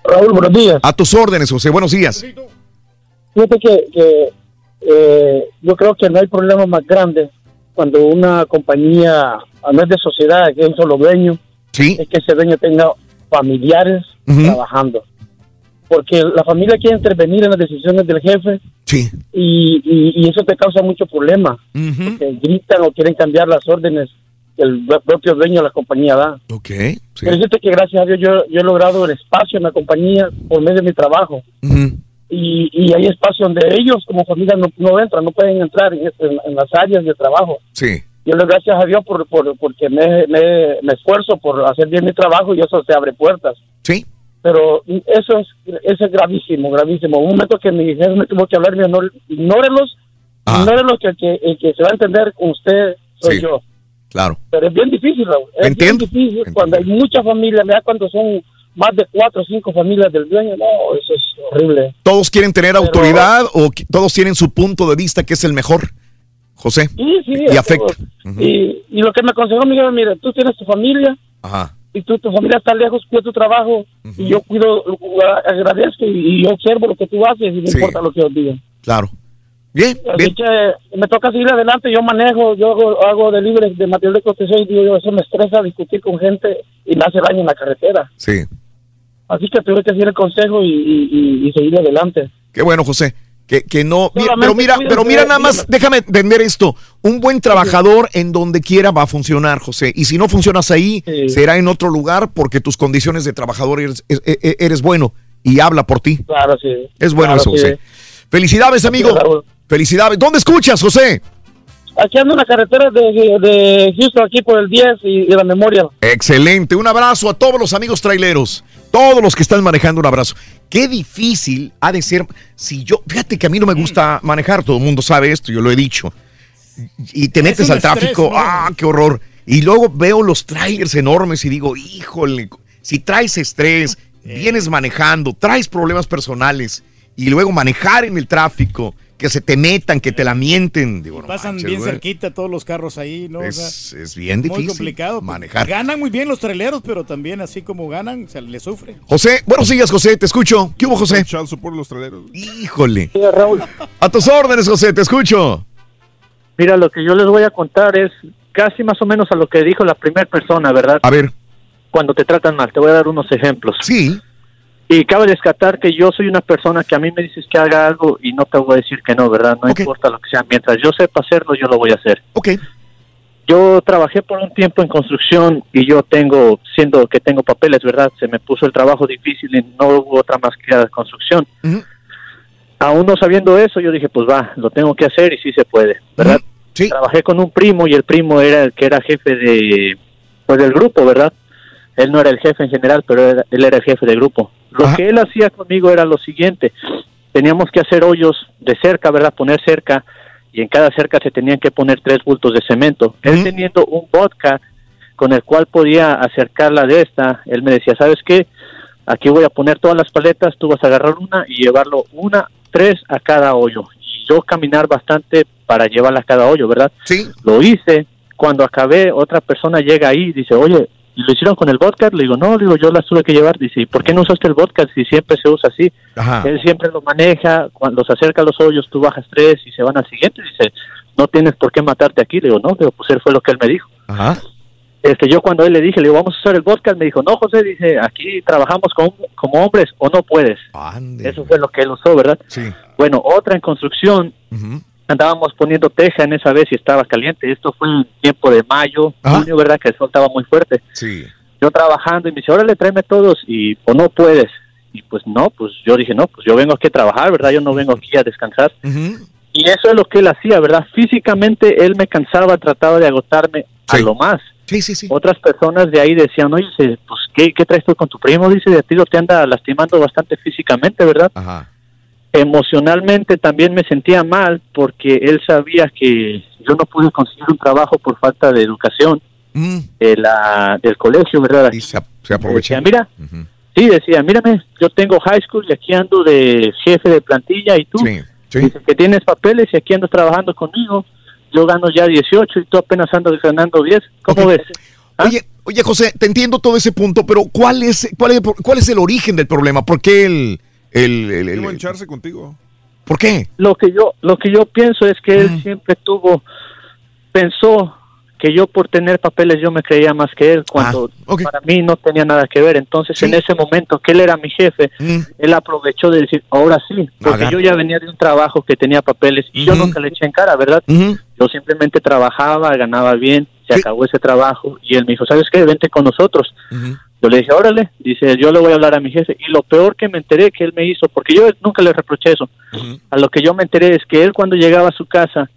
Raúl, buenos días.
A tus órdenes, José, buenos días.
Fíjate que, que, eh, yo creo que no hay problema más grande cuando una compañía, no es de sociedad, que es un solo dueño, es que ese dueño tenga familiares trabajando. Porque la familia quiere intervenir en las decisiones del jefe y, y- y eso te causa mucho problema. Porque gritan o quieren cambiar las órdenes que el propio dueño de la compañía da.
Ok.
Pero fíjate que gracias a Dios yo, yo he logrado el espacio en la compañía por medio de mi trabajo. y, y hay espacio donde ellos como familia no, no entran, no pueden entrar en, en- en las áreas de trabajo.
Sí.
Yo le doy gracias a Dios por, por- porque me, me, me esfuerzo por hacer bien mi trabajo y eso te abre puertas.
Sí.
Pero eso es, eso es gravísimo, gravísimo. Un momento que mi jefe me tuvo que hablar, me dijo, no, ignórelos, ignórelos que el que, el que se va a entender con usted soy
Sí.
yo.
Claro.
Pero es bien difícil, Raúl. Es
Entiendo.
bien difícil cuando hay muchas familias, mira cuando son más de cuatro o cinco familias del dueño, no, eso es horrible.
¿Todos quieren tener autoridad o todos tienen su punto de vista que es el mejor? José.
Sí, sí.
Y afecta.
y, y lo que me aconsejó mi jefe, mira, tú tienes tu familia
Ajá.
y tú, tu familia está lejos, cuida tu trabajo y yo cuido, agradezco y, yo observo lo que tú haces y no
Sí.
importa lo que os digan.
Claro. Bien,
que me toca seguir adelante, yo manejo, yo hago, hago delivery de material de construcción y digo, yo, eso me estresa discutir con gente y me hace daño en la carretera.
Sí.
Así que tuve que seguir el consejo y, y- y- y seguir adelante.
Qué bueno, José. Que, que no. mira, pero mira, pero mira nada más, déjame entender esto. Un buen trabajador en donde quiera va a funcionar, José. Y si no funcionas ahí, será en otro lugar porque tus condiciones de trabajador eres, e- e- eres bueno y habla por ti.
Claro, sí.
Es bueno
Claro,
eso,
sí.
José. Felicidades, amigo. Felicidades. ¿Dónde escuchas, José?
Aquí ando en la carretera de, de Houston, aquí por el 10 y, y la memoria.
Excelente. Un abrazo a todos los amigos traileros. Todos los que están manejando, un abrazo. Qué difícil ha de ser. Si yo, fíjate que a mí no me gusta manejar, todo el mundo sabe esto, yo lo he dicho. Y te metes al tráfico. ¡ah, qué horror! Y luego veo los trailers enormes y digo, híjole, si traes estrés, vienes manejando, traes problemas personales y luego manejar en el tráfico, que se te metan, que te la mienten. Digo, no
Pasan
manches,
bien
güey.
cerquita todos los carros ahí, ¿no? O
Es,
sea,
es bien
Muy
difícil
complicado.
manejar.
Ganan muy bien los traileros, pero también así como ganan, se les sufre.
José, buenos días, José, te escucho. ¿Qué hubo, José?
por los traileros.
Híjole.
Raúl.
A tus órdenes, José, te escucho.
Mira, lo que yo les voy a contar es casi más o menos a lo que dijo la primera persona, ¿verdad?
A ver.
Cuando te tratan mal, te voy a dar unos ejemplos.
Sí.
Y cabe descartar que yo soy una persona que a mí me dices que haga algo y no te voy a decir que no, ¿verdad? No importa lo que sea. Mientras yo sepa hacerlo, yo lo voy a hacer.
Ok.
Yo trabajé por un tiempo en construcción y yo tengo, siendo que tengo papeles, ¿verdad? Se me puso el trabajo difícil y no hubo otra más que la construcción. Aún no sabiendo eso, yo dije, pues va, lo tengo que hacer y sí se puede, ¿verdad? Trabajé con un primo y el primo era el que era jefe de, pues del grupo, ¿verdad? Él no era el jefe en general, pero era- él era el jefe del grupo. Lo que él hacía conmigo era lo siguiente, teníamos que hacer hoyos de cerca, ¿verdad? Poner cerca y en cada cerca se tenían que poner tres bultos de cemento. Él teniendo un vodka con el cual podía acercarla de esta, él me decía, ¿sabes qué? Aquí voy a poner todas las paletas, tú vas a agarrar una y llevarlo una, tres a cada hoyo. Y yo caminar bastante para llevarla a cada hoyo, ¿verdad?
Sí.
Lo hice. Cuando acabé, otra persona llega ahí y dice, oye, ¿y ¿lo hicieron con el vodka? Le digo, no, le digo, yo las tuve que llevar. Dice, ¿y por qué no usaste el vodka si siempre se usa así?
Ajá.
Él siempre lo maneja, cuando se acerca a los hoyos tú bajas tres y se van al siguiente. Dice, no tienes por qué matarte aquí. Le digo, no, le digo, pues él fue lo que él me dijo.
Ajá.
Este, yo cuando él le dije, le digo, vamos a usar el vodka, me dijo, no, José, dice, aquí trabajamos como, como hombres o no puedes. Eso fue lo que él usó, ¿verdad?
Sí.
Bueno, otra en construcción, andábamos poniendo teja en esa vez y estaba caliente. Esto fue en tiempo de mayo, junio, ¿verdad? Que el sol estaba muy fuerte.
Sí.
Yo trabajando y me dice, órale, tráeme todos y o no puedes. Y pues no, pues yo dije, no, pues yo vengo aquí a trabajar, ¿verdad? Yo no vengo aquí a descansar. Y eso es lo que él hacía, ¿verdad? Físicamente él me cansaba, trataba de agotarme a lo más.
Sí, sí, sí.
Otras personas de ahí decían, oye, pues, ¿qué, ¿qué traes tú con tu primo? Dice, de ti lo te anda lastimando bastante físicamente, ¿verdad?
Ajá.
Emocionalmente también me sentía mal porque él sabía que yo no pude conseguir un trabajo por falta de educación de la, del colegio, ¿verdad?
Y se, se.
Decía, mira, sí, decía, mírame, yo tengo high school y aquí ando de jefe de plantilla y tú dices que tienes papeles y aquí andas trabajando conmigo. Yo gano ya 18 y tú apenas andas ganando 10. ¿Cómo ves? ¿Ah?
Oye, oye, José, te entiendo todo ese punto, pero ¿cuál es, cuál es, cuál es el origen del problema? ¿Por qué el... el, el- el-
mancharse contigo.
¿Por qué?
Lo que yo lo que yo pienso es que él siempre tuvo pensó que yo por tener papeles yo me creía más que él cuando para mí no tenía nada que ver. Entonces en ese momento que él era mi jefe, él aprovechó de decir, ahora sí, porque
Agarra.
yo ya venía de un trabajo que tenía papeles y yo nunca le eché en cara, ¿verdad? Yo simplemente trabajaba, ganaba bien, se acabó ese trabajo y él me dijo, ¿sabes qué? Vente con nosotros. Yo le dije, órale, dice, yo le voy a hablar a mi jefe. Y lo peor que me enteré que él me hizo, porque yo nunca le reproché eso, a lo que yo me enteré es que él cuando llegaba a su casa,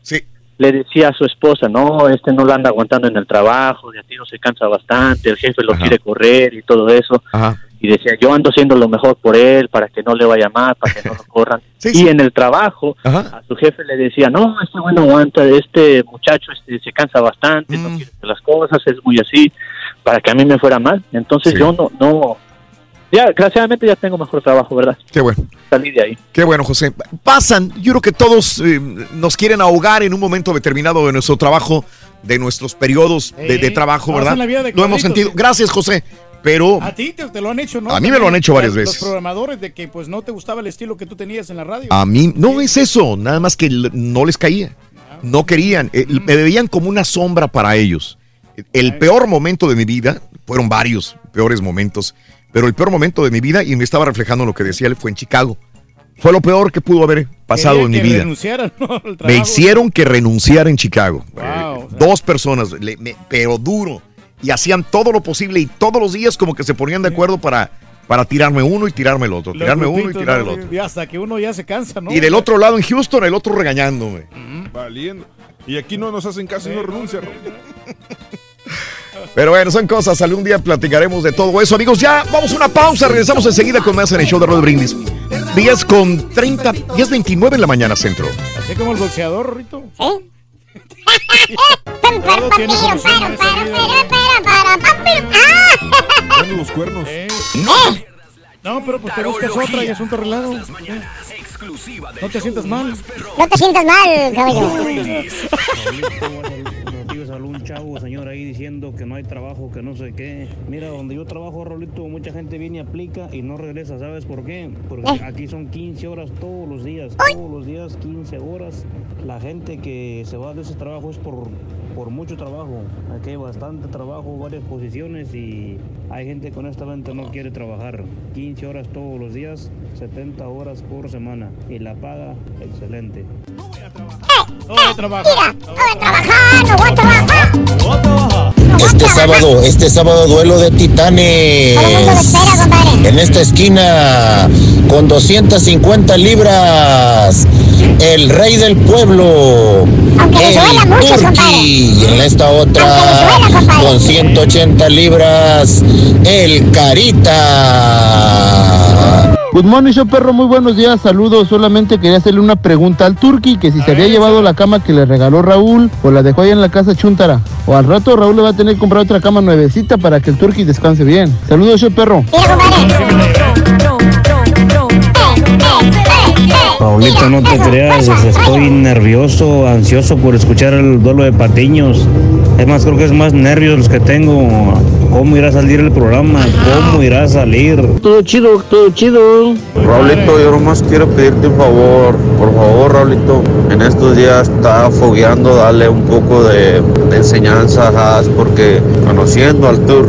le decía a su esposa, no, este no la anda aguantando en el trabajo, de a tiro se cansa bastante, el jefe lo quiere correr y todo eso. Y decía, yo ando haciendo lo mejor por él, para que no le vaya mal, para que no lo corran. y en el trabajo, a su jefe le decía, no, este bueno aguanta, este muchacho este, se cansa bastante, no quiere hacer las cosas, es muy así, para que a mí me fuera mal. Entonces yo no, no, ya, desgraciadamente ya tengo mejor trabajo, ¿verdad?
Qué bueno.
Salí de ahí.
Qué bueno, José. Pasan, yo creo que todos eh, nos quieren ahogar en un momento determinado de nuestro trabajo, de nuestros periodos de, de
Eh,
trabajo, ¿verdad?
la vida de
Lo hemos sentido.
sí.
Gracias, José. Pero
A ti te, te lo han hecho, ¿no?
A mí me lo han hecho varias
Los-
veces.
Los programadores de que pues no te gustaba el estilo que tú tenías en la radio.
a mí no es eso, nada más que no les caía. No querían, eh, me veían como una sombra para ellos. El peor momento de mi vida, fueron varios peores momentos, pero el peor momento de mi vida, y me estaba reflejando en lo que decía él, fue en Chicago. Fue lo peor que pudo haber pasado
Querían
en mi
que
vida.
renunciaran, ¿no?
Me hicieron que renunciara en Chicago.
Wow.
Eh, Dos personas, le- me- pero duro. Y hacían todo lo posible y todos los días como que se ponían de acuerdo para, para tirarme uno y tirarme el otro.
Los
Tirarme uno y tirar el otro.
Y hasta que uno ya se cansa, ¿no?
Y del otro lado en Houston, el otro regañándome.
Valiendo. Y aquí no nos hacen caso y no renuncian.
Pero bueno, son cosas. Algún día platicaremos de todo eso. Amigos, ya vamos a una pausa. Regresamos enseguida con más en el show de Rod Brindis. 10 con 30, 10 29 en la mañana centro.
Así como el boxeador, Rito.
Dando los cuernos.
No. No, pero pues te buscas otra y asunto arreglado. No te sientas mal.
No te sientas mal, caballo.
Salió un chavo, señor, ahí diciendo que no hay trabajo, que no sé qué. Mira, donde yo trabajo, Rolito, mucha gente viene y aplica y no regresa. ¿Sabes por qué? Porque
Eh.
aquí son 15 horas todos los días. Todos los días, 15 horas. La gente que se va de ese trabajo es por, por mucho trabajo. Aquí hay bastante trabajo, varias posiciones y hay gente que honestamente no quiere trabajar. 15 horas todos los días, 70 horas por semana. Y la paga, excelente.
No voy a trabajar.
No voy a trabajar, no voy a trabajar.
Este sábado, este sábado duelo de titanes. En esta esquina, con 250 libras, el rey del pueblo, el Turqui. Y en esta otra, con 180 libras, el Carita.
Good morning, show perro, muy buenos días, saludos. Solamente quería hacerle una pregunta al Turqui, que si se había llevado la cama que le regaló Raúl o la dejó ahí en la casa Chuntara. O al rato Raúl le va a tener que comprar otra cama nuevecita para que el Turqui descanse bien. Saludos, show perro.
Paulito, no te creas, estoy nervioso, ansioso por escuchar el duelo de Patiños. Es más, creo que es más nervios los que tengo. ¿Cómo irá a salir el programa? ¿Cómo irá a salir?
Todo chido, todo chido. Raulito, yo nomás quiero pedirte un favor. Por favor, Raulito, en estos días está fogueando, dale un poco de, de enseñanza a Haas, porque conociendo al tour,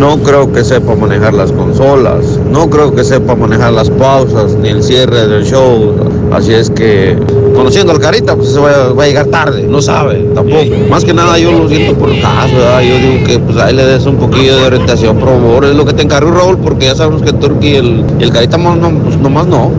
no creo que sepa manejar las consolas, no creo que sepa manejar las pausas ni el cierre del show. Así es que, conociendo al Carita, pues se va, a- va a llegar tarde, no sabe tampoco. Más que nada yo lo siento por caso, ¿verdad? yo digo que pues ahí le des un poquillo de orientación, por favor, es lo que te encargo Raúl, porque ya sabemos que el Turqui y el, y el Carita no, no, pues nomás no.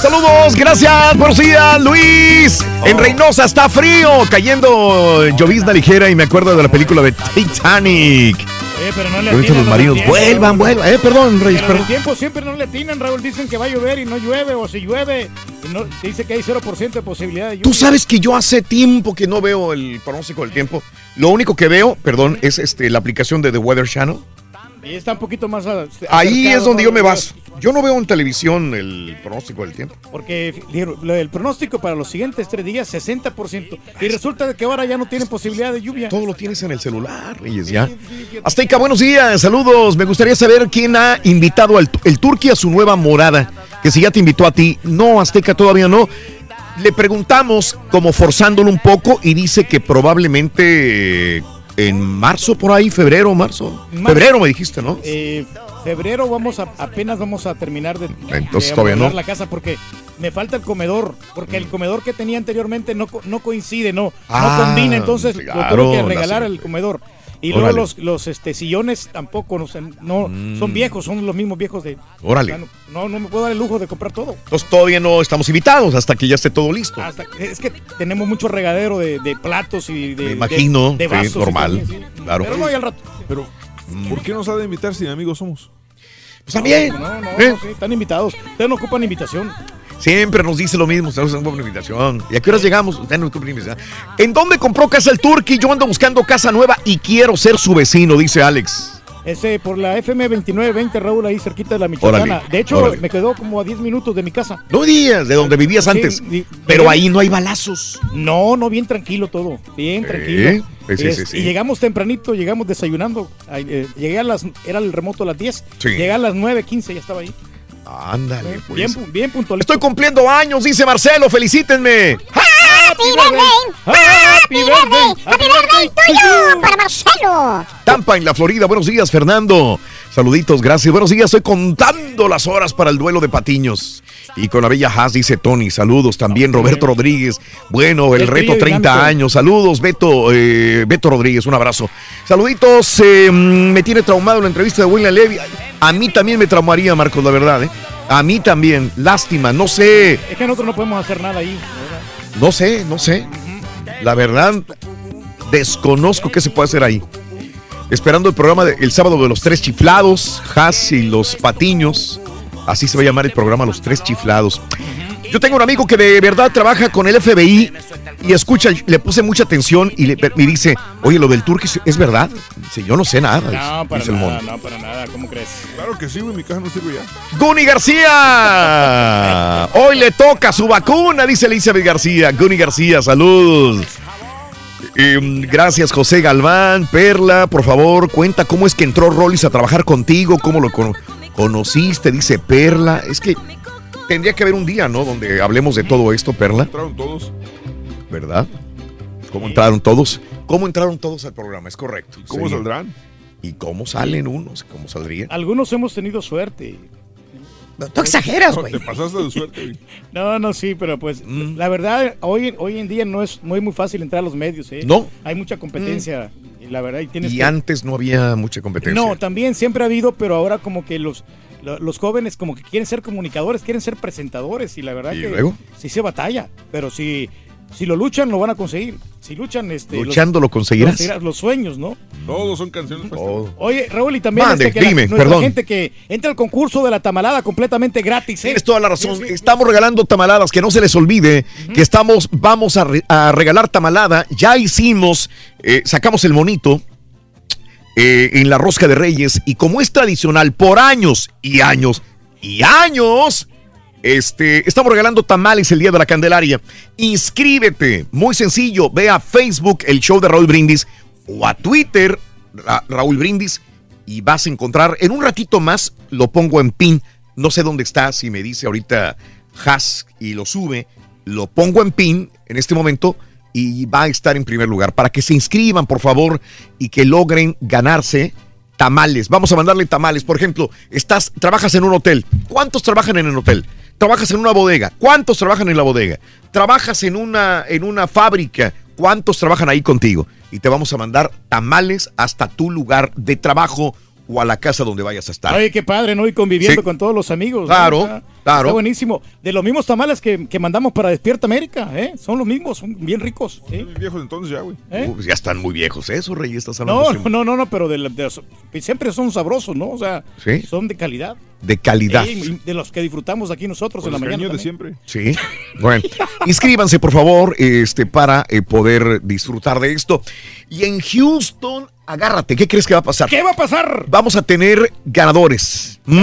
Saludos, gracias, buenos días, Luis. En Reynosa está frío, cayendo llovizna ligera y me acuerdo de la película de Titanic.
Oye, pero no le atinan
los
tiempo,
vuelvan, vuelvan. Eh, perdón, Reyes, perdón.
el tiempo siempre no le atinan, Raúl. Dicen que va a llover y no llueve, o si llueve, no, dice que hay 0% de posibilidad de lluvia.
Tú sabes que yo hace tiempo que no veo el pronóstico del tiempo. Lo único que veo, perdón, es este la aplicación de The Weather Channel.
Y está un poquito más.
Ahí es donde yo me baso. Yo no veo en televisión el pronóstico del tiempo.
Porque del pronóstico para los siguientes tres días, 60%. Y resulta que ahora ya no tienen posibilidad de lluvia.
Todo lo tienes en el celular, Reyes, ya. Azteca, buenos días, saludos. Me gustaría saber quién ha invitado al el Turqui a su nueva morada. Que si ya te invitó a ti. No, Azteca todavía no. Le preguntamos, como forzándolo un poco, y dice que probablemente en marzo, por ahí, febrero, marzo. Febrero me dijiste, ¿no?
Eh, febrero vamos a, apenas vamos a terminar de,
Entonces
de
todavía no.
la casa porque me falta el comedor, porque el comedor que tenía anteriormente no, no coincide, no,
Ah,
no combina, entonces lo
claro,
tuve que
la
regalar el comedor. Y
Órale.
luego los, los este, sillones tampoco, no, sé, no son viejos, son los mismos viejos de...
Órale.
O sea, No, no me puedo dar el lujo de comprar todo.
Entonces todavía no estamos invitados hasta que ya esté todo listo.
Hasta, es que tenemos mucho regadero de, de platos y de...
Me imagino,
de, de
sí,
vasos y
normal,
también, sí.
claro.
Pero no, y al rato.
Pero, ¿por qué nos ha de invitar si amigos somos?
Pues también.
No, no,
¿Eh?
sí, están invitados. Ustedes no ocupan invitación.
Siempre nos dice lo mismo, estamos en una invitación. ¿Y a qué horas llegamos? Usted no ocupa invitación. ¿En dónde compró casa el Turqui? Yo ando buscando casa nueva y quiero ser su vecino, dice Alex.
Ese por la FM 2920, Raúl, ahí cerquita de la Michoacana.
Órale,
de hecho,
órale.
me quedó como a 10 minutos de mi casa.
No días de donde vivías
Sí,
antes.
di-
Pero ahí no hay balazos.
No, no, bien tranquilo todo. Bien tranquilo.
sí, sí,
Es-
sí.
Y llegamos tempranito, llegamos desayunando. Ay, eh, llegué a las. Era el remoto a las 10.
Sí.
Llegué a las 9.15, ya estaba ahí.
Ándale, pues.
Bien, bien puntual.
Estoy cumpliendo años, dice Marcelo, felicítenme.
Happy birthday. Happy birthday.
¡Happy birthday tuyo para Marcelo!
Tampa, en la Florida. Buenos días, Fernando. Saluditos, gracias. Buenos días, estoy contando las horas para el duelo de Patiños. Y con la bella Haas, dice Tony. Saludos también, Roberto Rodríguez. Bueno, el reto
trío
30
dinámico.
años. Saludos, Beto, eh, Beto Rodríguez, un abrazo. Saluditos, eh, mm, me tiene traumado la entrevista de William Levy. A mí también me traumaría, Marcos, la verdad, ¿eh? A mí también, lástima, no sé,
Es que nosotros no podemos hacer nada ahí. ¿verdad?
no sé, no sé. La verdad, desconozco qué se puede hacer ahí. Esperando el programa de- el sábado de los tres chiflados, Haas y los patiños. Así se va a llamar el programa Los Tres Chiflados. Yo tengo un amigo que de verdad trabaja con el FBI y escucha, le puse mucha atención y le, me dice, oye, lo del turco es verdad. Dice, yo no sé nada.
No, para
dice el
nada,
mono.
no, para nada. ¿Cómo crees?
Claro que sí, güey, mi caja no sirve ya.
Guni García. Hoy le toca su vacuna, dice Elizabeth García. Guni García, salud. Em, gracias, José Galván. Perla, por favor, cuenta cómo es que entró Rollis a trabajar contigo, cómo lo cono- conociste, dice Perla. Es que tendría que haber un día, ¿no? Donde hablemos de todo esto, Perla.
Entraron todos.
¿Verdad? ¿Cómo entraron todos? ¿Cómo entraron todos al programa? Es correcto.
¿Cómo
Sí.
saldrán?
¿Y cómo salen unos? ¿Cómo saldrían?
Algunos hemos tenido suerte.
Tú exageras,
No,
güey.
te pasaste de suerte, güey.
No, no, sí, pero pues
Mm.
la verdad, hoy, hoy en día no es muy, muy fácil entrar a los medios. ¿eh?
No.
Hay mucha competencia. Y la verdad, y tienes
Y
que-
antes no había mucha competencia.
No, también siempre ha habido, pero ahora como que los, lo- los jóvenes como que quieren ser comunicadores, quieren ser presentadores y la verdad
¿Y
que
luego?
sí se batalla, pero si, si lo luchan lo van a conseguir. Si luchan, este, los-
Luchando lo conseguirás.
conseguirás los sueños, ¿no?
Todos son canciones. pues.
Oye, Raúl, y también
Mande,
este, que la-
dime,
nuestra
perdón.
gente que entra al concurso de la tamalada completamente gratis. ¿eh?
Tienes toda la razón.
Sí, sí.
Estamos regalando tamaladas, que no se les olvide que estamos, vamos a, re- a regalar tamalada. Ya hicimos, eh, sacamos el monito eh, en la rosca de Reyes y como es tradicional por años y años y años, este, estamos regalando tamales el día de la Candelaria. Inscríbete, muy sencillo, ve a Facebook el show de Raúl Brindis o a Twitter Ra- Raúl Brindis y vas a encontrar en un ratito más lo pongo en pin. No sé dónde está, si me dice ahorita Has y lo sube, lo pongo en pin en este momento y va a estar en primer lugar. Para que se inscriban, por favor, y que logren ganarse tamales. Vamos a mandarle tamales. Por ejemplo, estás, trabajas en un hotel. ¿Cuántos trabajan en el hotel? Trabajas en una bodega. ¿Cuántos trabajan en la bodega? Trabajas en una, en una fábrica. ¿Cuántos trabajan ahí contigo? Y te vamos a mandar tamales hasta tu lugar de trabajo o a la casa donde vayas a estar.
Ay, qué padre, ¿no? Y conviviendo
Sí.
con todos los amigos.
Claro, claro.
Está buenísimo. De los mismos tamales que, que mandamos para Despierta América, ¿eh? Son los mismos, son bien ricos. ¿sí?
Viejos entonces ya, güey.
¿Eh?
Uh, pues ya están muy viejos esos, Rey. Estás hablando
No, no, no, no, pero de, los- siempre son sabrosos, ¿no? O sea,
Sí.
son de calidad.
de calidad.
De los que disfrutamos aquí nosotros
Con
en la mañana.
de siempre.
Sí. Bueno, inscríbanse por favor este, para eh, poder disfrutar de esto. Y en Houston, agárrate, ¿qué crees que va a pasar?
¿Qué va a pasar?
Vamos a tener ganadores. ¿Mm?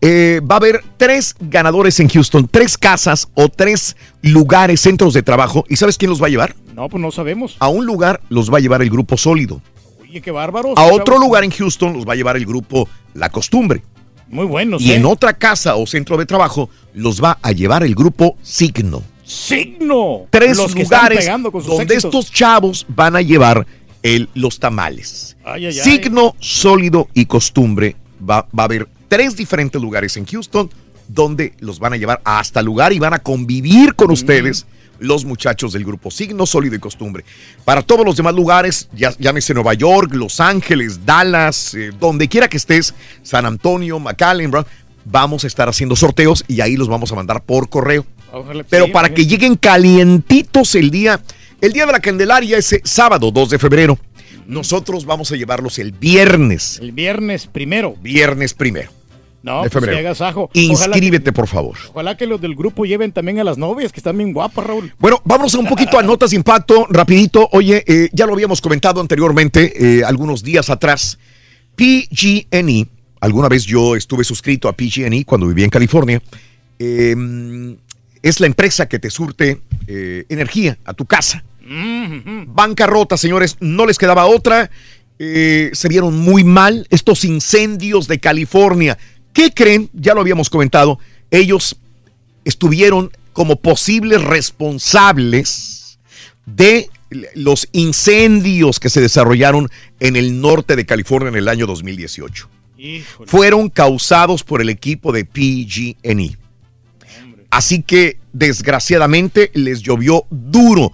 Eh, va a haber tres ganadores en Houston, tres casas o tres lugares, centros de trabajo. ¿Y sabes quién los va a llevar?
No, pues no sabemos.
A un lugar los va a llevar el grupo sólido.
Oye, qué bárbaro.
A otro lugar en Houston los va a llevar el grupo La Costumbre.
Muy buenos,
Y
¿eh?
en otra casa o centro de trabajo los va a llevar el grupo Signo.
¡Signo!
Tres
Los
lugares donde
éxitos.
estos chavos van a llevar el, los tamales.
Ay, ay, ay.
Signo, sólido y costumbre. Va, va a haber tres diferentes lugares en Houston donde los van a llevar hasta el lugar y van a convivir
Mm.
con ustedes los muchachos del grupo Signo, Sólido y Costumbre. Para todos los demás lugares, ya, llámese Nueva York, Los Ángeles, Dallas, eh, donde quiera que estés, San Antonio, McAllen, Brown, vamos a estar haciendo sorteos y ahí los vamos a mandar por correo.
Ojalá-
Pero
sí,
para que lleguen calientitos el día, el día de la Candelaria es sábado 2 de febrero. Nosotros vamos a llevarlos el viernes,
El viernes primero.
viernes primero
No,
de
pues
febrero.
que-
Inscríbete, por favor.
Ojalá que los del grupo lleven también a las novias, que están bien guapas, Raúl.
Bueno, vámonos un poquito a notas de impacto, rapidito. Oye, eh, ya lo habíamos comentado anteriormente, eh, algunos días atrás. PG&E, alguna vez yo estuve suscrito a PG&E cuando vivía en California. Eh, es la empresa que te surte eh, energía a tu casa. Bancarrota, señores, no les quedaba otra. Se vieron muy mal estos incendios de California. ¿Qué creen? Ya lo habíamos comentado. Ellos estuvieron como posibles responsables de los incendios que se desarrollaron en el norte de California en el año 2018. Fueron causados por el equipo de PG&E. Así que desgraciadamente les llovió duro.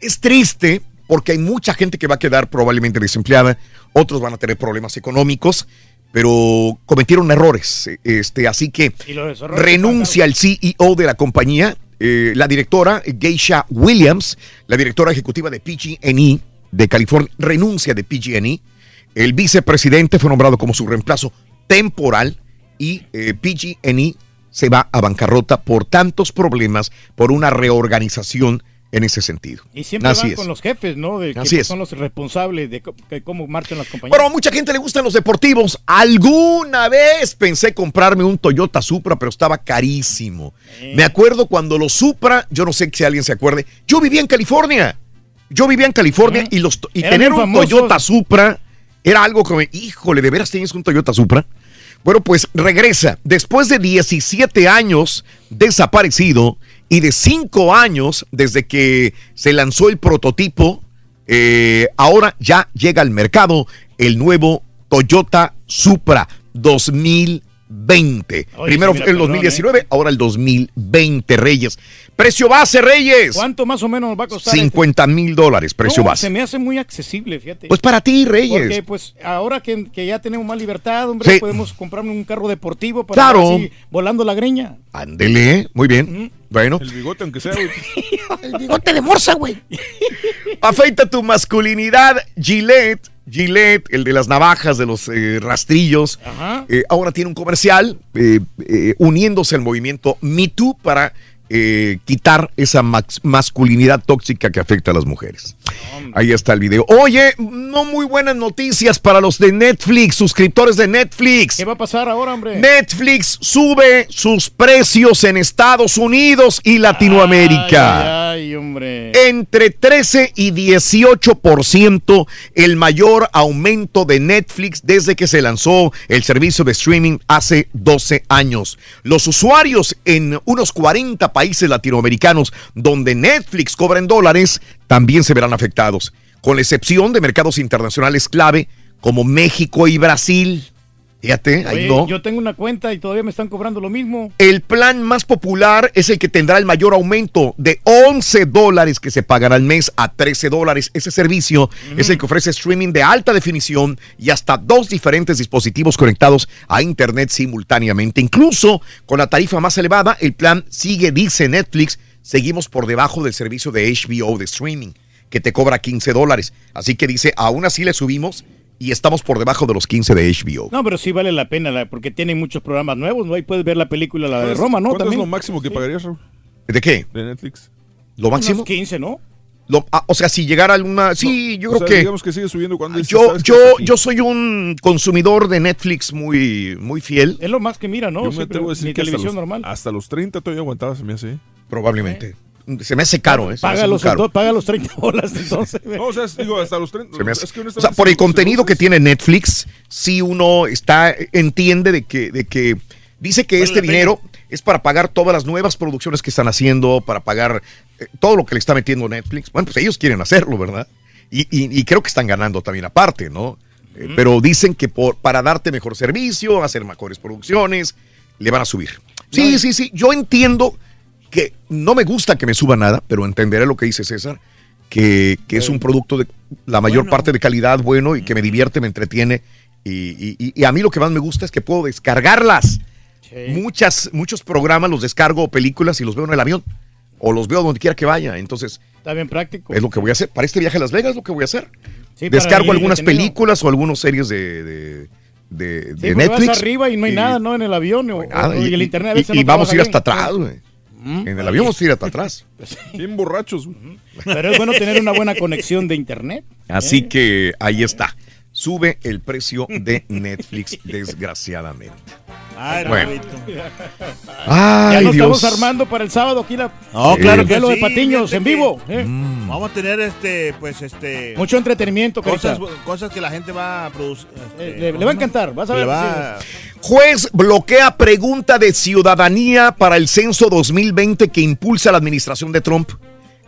Es triste porque hay mucha gente que va a quedar probablemente desempleada, otros van a tener problemas económicos, pero cometieron errores. Este, así que renuncia el CEO de la compañía, eh, la directora Geisha Williams, la directora ejecutiva de PG&E de California, renuncia de PG&E. El vicepresidente fue nombrado como su reemplazo temporal y eh, PG&E se va a bancarrota por tantos problemas, por una reorganización en ese sentido.
Y siempre
Así
van
es.
con los jefes, ¿no? De que
Así es.
son los responsables de cómo marchan las compañías.
Bueno, a mucha gente le gustan los deportivos. Alguna vez pensé comprarme un Toyota Supra, pero estaba carísimo. Me acuerdo cuando los Supra, yo no sé si alguien se acuerde, yo vivía en California. Yo vivía en California y, los, y
Eran
tener un. Toyota Supra era algo como, híjole, ¿de veras tienes un Toyota Supra? Bueno, pues regresa. Después de 17 años desaparecido y de 5 años desde que se lanzó el prototipo, eh, ahora ya llega al mercado el nuevo Toyota Supra 2020.
Oye,
Primero el
perdón,
2019, ahora el 2020, Reyes. Precio base, Reyes.
¿Cuánto más o menos nos va a costar?
50 mil dólares,
este?
precio
No,
base.
Se me hace muy accesible, fíjate.
Pues para ti, Reyes.
Porque pues ahora que, que ya tenemos más libertad, hombre,
Sí.
podemos comprarme un carro deportivo para
Claro.
así volando la greña.
Ándele, muy bien. Bueno.
El bigote, aunque sea, güey.
El bigote de morsa, güey.
Afeita tu masculinidad, Gillette. Gillette, el de las navajas, de los eh, rastrillos.
Ajá.
Eh, ahora tiene un comercial eh, eh, uniéndose al movimiento Me Too para eh, quitar esa masculinidad tóxica que afecta a las mujeres. Ahí está el video. Oye, no muy buenas noticias para los de Netflix, suscriptores de Netflix.
¿Qué va a pasar ahora, hombre?
Netflix sube sus precios en Estados Unidos y Latinoamérica.
Ay, ay, hombre.
Entre 13 y 18% el mayor aumento de Netflix desde que se lanzó el servicio de streaming hace 12 años. Los usuarios en unos 40 países latinoamericanos donde Netflix cobra en dólares también se verán afectados, con la excepción de mercados internacionales clave como México y Brasil. Fíjate, ahí no.
Yo tengo una cuenta y todavía me están cobrando lo mismo.
El plan más popular es el que tendrá el mayor aumento de 11 dólares que se pagará al mes a 13 dólares. Ese servicio es el que ofrece streaming de alta definición y hasta dos diferentes dispositivos conectados a Internet simultáneamente. Incluso con la tarifa más elevada, el plan sigue, dice Netflix, seguimos por debajo del servicio de HBO de streaming, que te cobra 15 dólares. Así que dice, aún así le subimos y estamos por debajo de los 15 de HBO.
No, pero sí vale la pena la- porque tienen muchos programas nuevos, ¿no? Ahí puedes ver la película, la de Roma, ¿no?
¿Cuánto
También.
es lo máximo que pagarías, Raúl?
¿De qué?
De Netflix.
¿Lo máximo?
Unos 15, ¿no?
Lo- ah, o sea, si llegara alguna... Sí, yo
O
creo
sea,
que...
digamos que sigue subiendo cuando
Yo, yo, yo soy un consumidor de Netflix muy, muy fiel.
Es lo más que mira, ¿no?
Yo me
Siempre
a decir que hasta los,
normal.
hasta los 30 todavía aguantaba, se me hace. ¿eh?
Se me hace caro, ¿eh?
Paga los,
caro.
paga los 30 bolas entonces.
No, o sea, digo, hasta los 30.
Se me hace-
es que
o sea, por el contenido que tiene Netflix, sí uno está, entiende de que, de que dice que este dinero es para pagar todas las nuevas producciones que están haciendo, para pagar eh, todo lo que le está metiendo Netflix. Bueno, pues ellos quieren hacerlo, ¿verdad? Y, y- y creo que están ganando también aparte, ¿no? Eh, Pero dicen que por, para darte mejor servicio, hacer mejores producciones, le van a subir. Sí, sí, sí. Yo entiendo que no me gusta que me suba nada, pero entenderé lo que dice César, que, que es un producto de la mayor parte de calidad, bueno, y que me divierte, me entretiene. Y, y- y- a mí lo que más me gusta es que puedo descargarlas. Muchas, muchos programas los descargo o películas y los veo en el avión. O los veo donde quiera que vaya. Entonces,
Está bien práctico.
es lo que voy a hacer. Para este viaje a Las Vegas es lo que voy a hacer.
Sí,
Descargo algunas películas o algunas series de, de, de-
Sí,
de
porque
Netflix.
vas arriba y no hay nada, ¿no? En el avión o,
Nada,
o- y, el internet a veces
y
no
vamos a ir hasta atrás, güey. En el avión vamos a ir hasta atrás.
Bien borrachos.
Pero es bueno tener una buena conexión de internet.
Así que ahí está. Sube el precio de Netflix, desgraciadamente.
Ay,
Bueno. Ay,
ya nos
Dios.
estamos armando para el sábado aquí la.
No,
Sí.
claro que
Duelo de
sí,
Patiños en vivo. ¿eh?
Vamos a tener este, pues este.
Mucho entretenimiento,
cosas,
Carita.
cosas que la gente va a producir.
Eh, le, le va a encantar, vas a ver.
Va-
Juez bloquea pregunta de ciudadanía para el censo 2020 que impulsa la administración de Trump.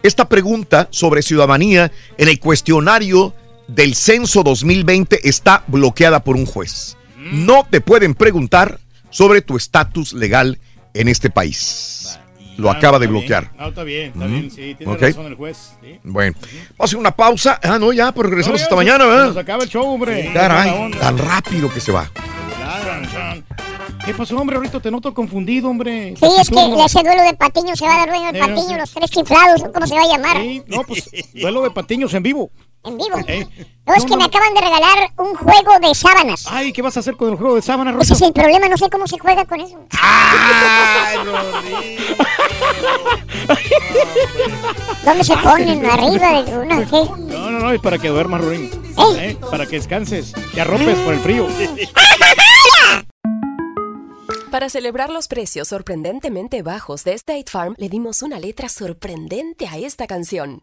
Esta pregunta sobre ciudadanía en el cuestionario del censo 2020 está bloqueada por un juez. No te pueden preguntar sobre tu estatus legal en este país. Lo
Ah,
acaba de
está bien.
bloquear.
Ah, está bien, está
Mm.
bien. Sí, tiene
Ok.
razón el juez. sí.
Bueno, vamos a hacer una pausa. Ah, no, ya, pero regresamos
No, ya
hasta
se-
mañana,
se
¿verdad?
Nos acaba el show, hombre. Buena
Caray, tan rápido que se va.
¿Qué pasó, hombre? Ahorita te noto confundido, hombre.
Sí, es que ese duelo de patiños se va a dar dueño de
Eh,
patiños,
sí.
los tres chiflados, ¿cómo se va a llamar?
Sí, no, pues duelo de patiños en vivo.
En vivo.
Eh,
No, es que me acaban de regalar un juego de sábanas.
Ay, ¿qué vas a hacer con el juego de sábanas,
Ese
Rito?
es el problema, no sé cómo se juega con eso. ¿Dónde se ponen? ¿Arriba de una? ¿Qué?
No, no, no, es para que duermas, Ruin. Eh, Para que descanses. Te arropes por el frío.
Para celebrar los precios sorprendentemente bajos de State Farm, le dimos una letra sorprendente a esta canción.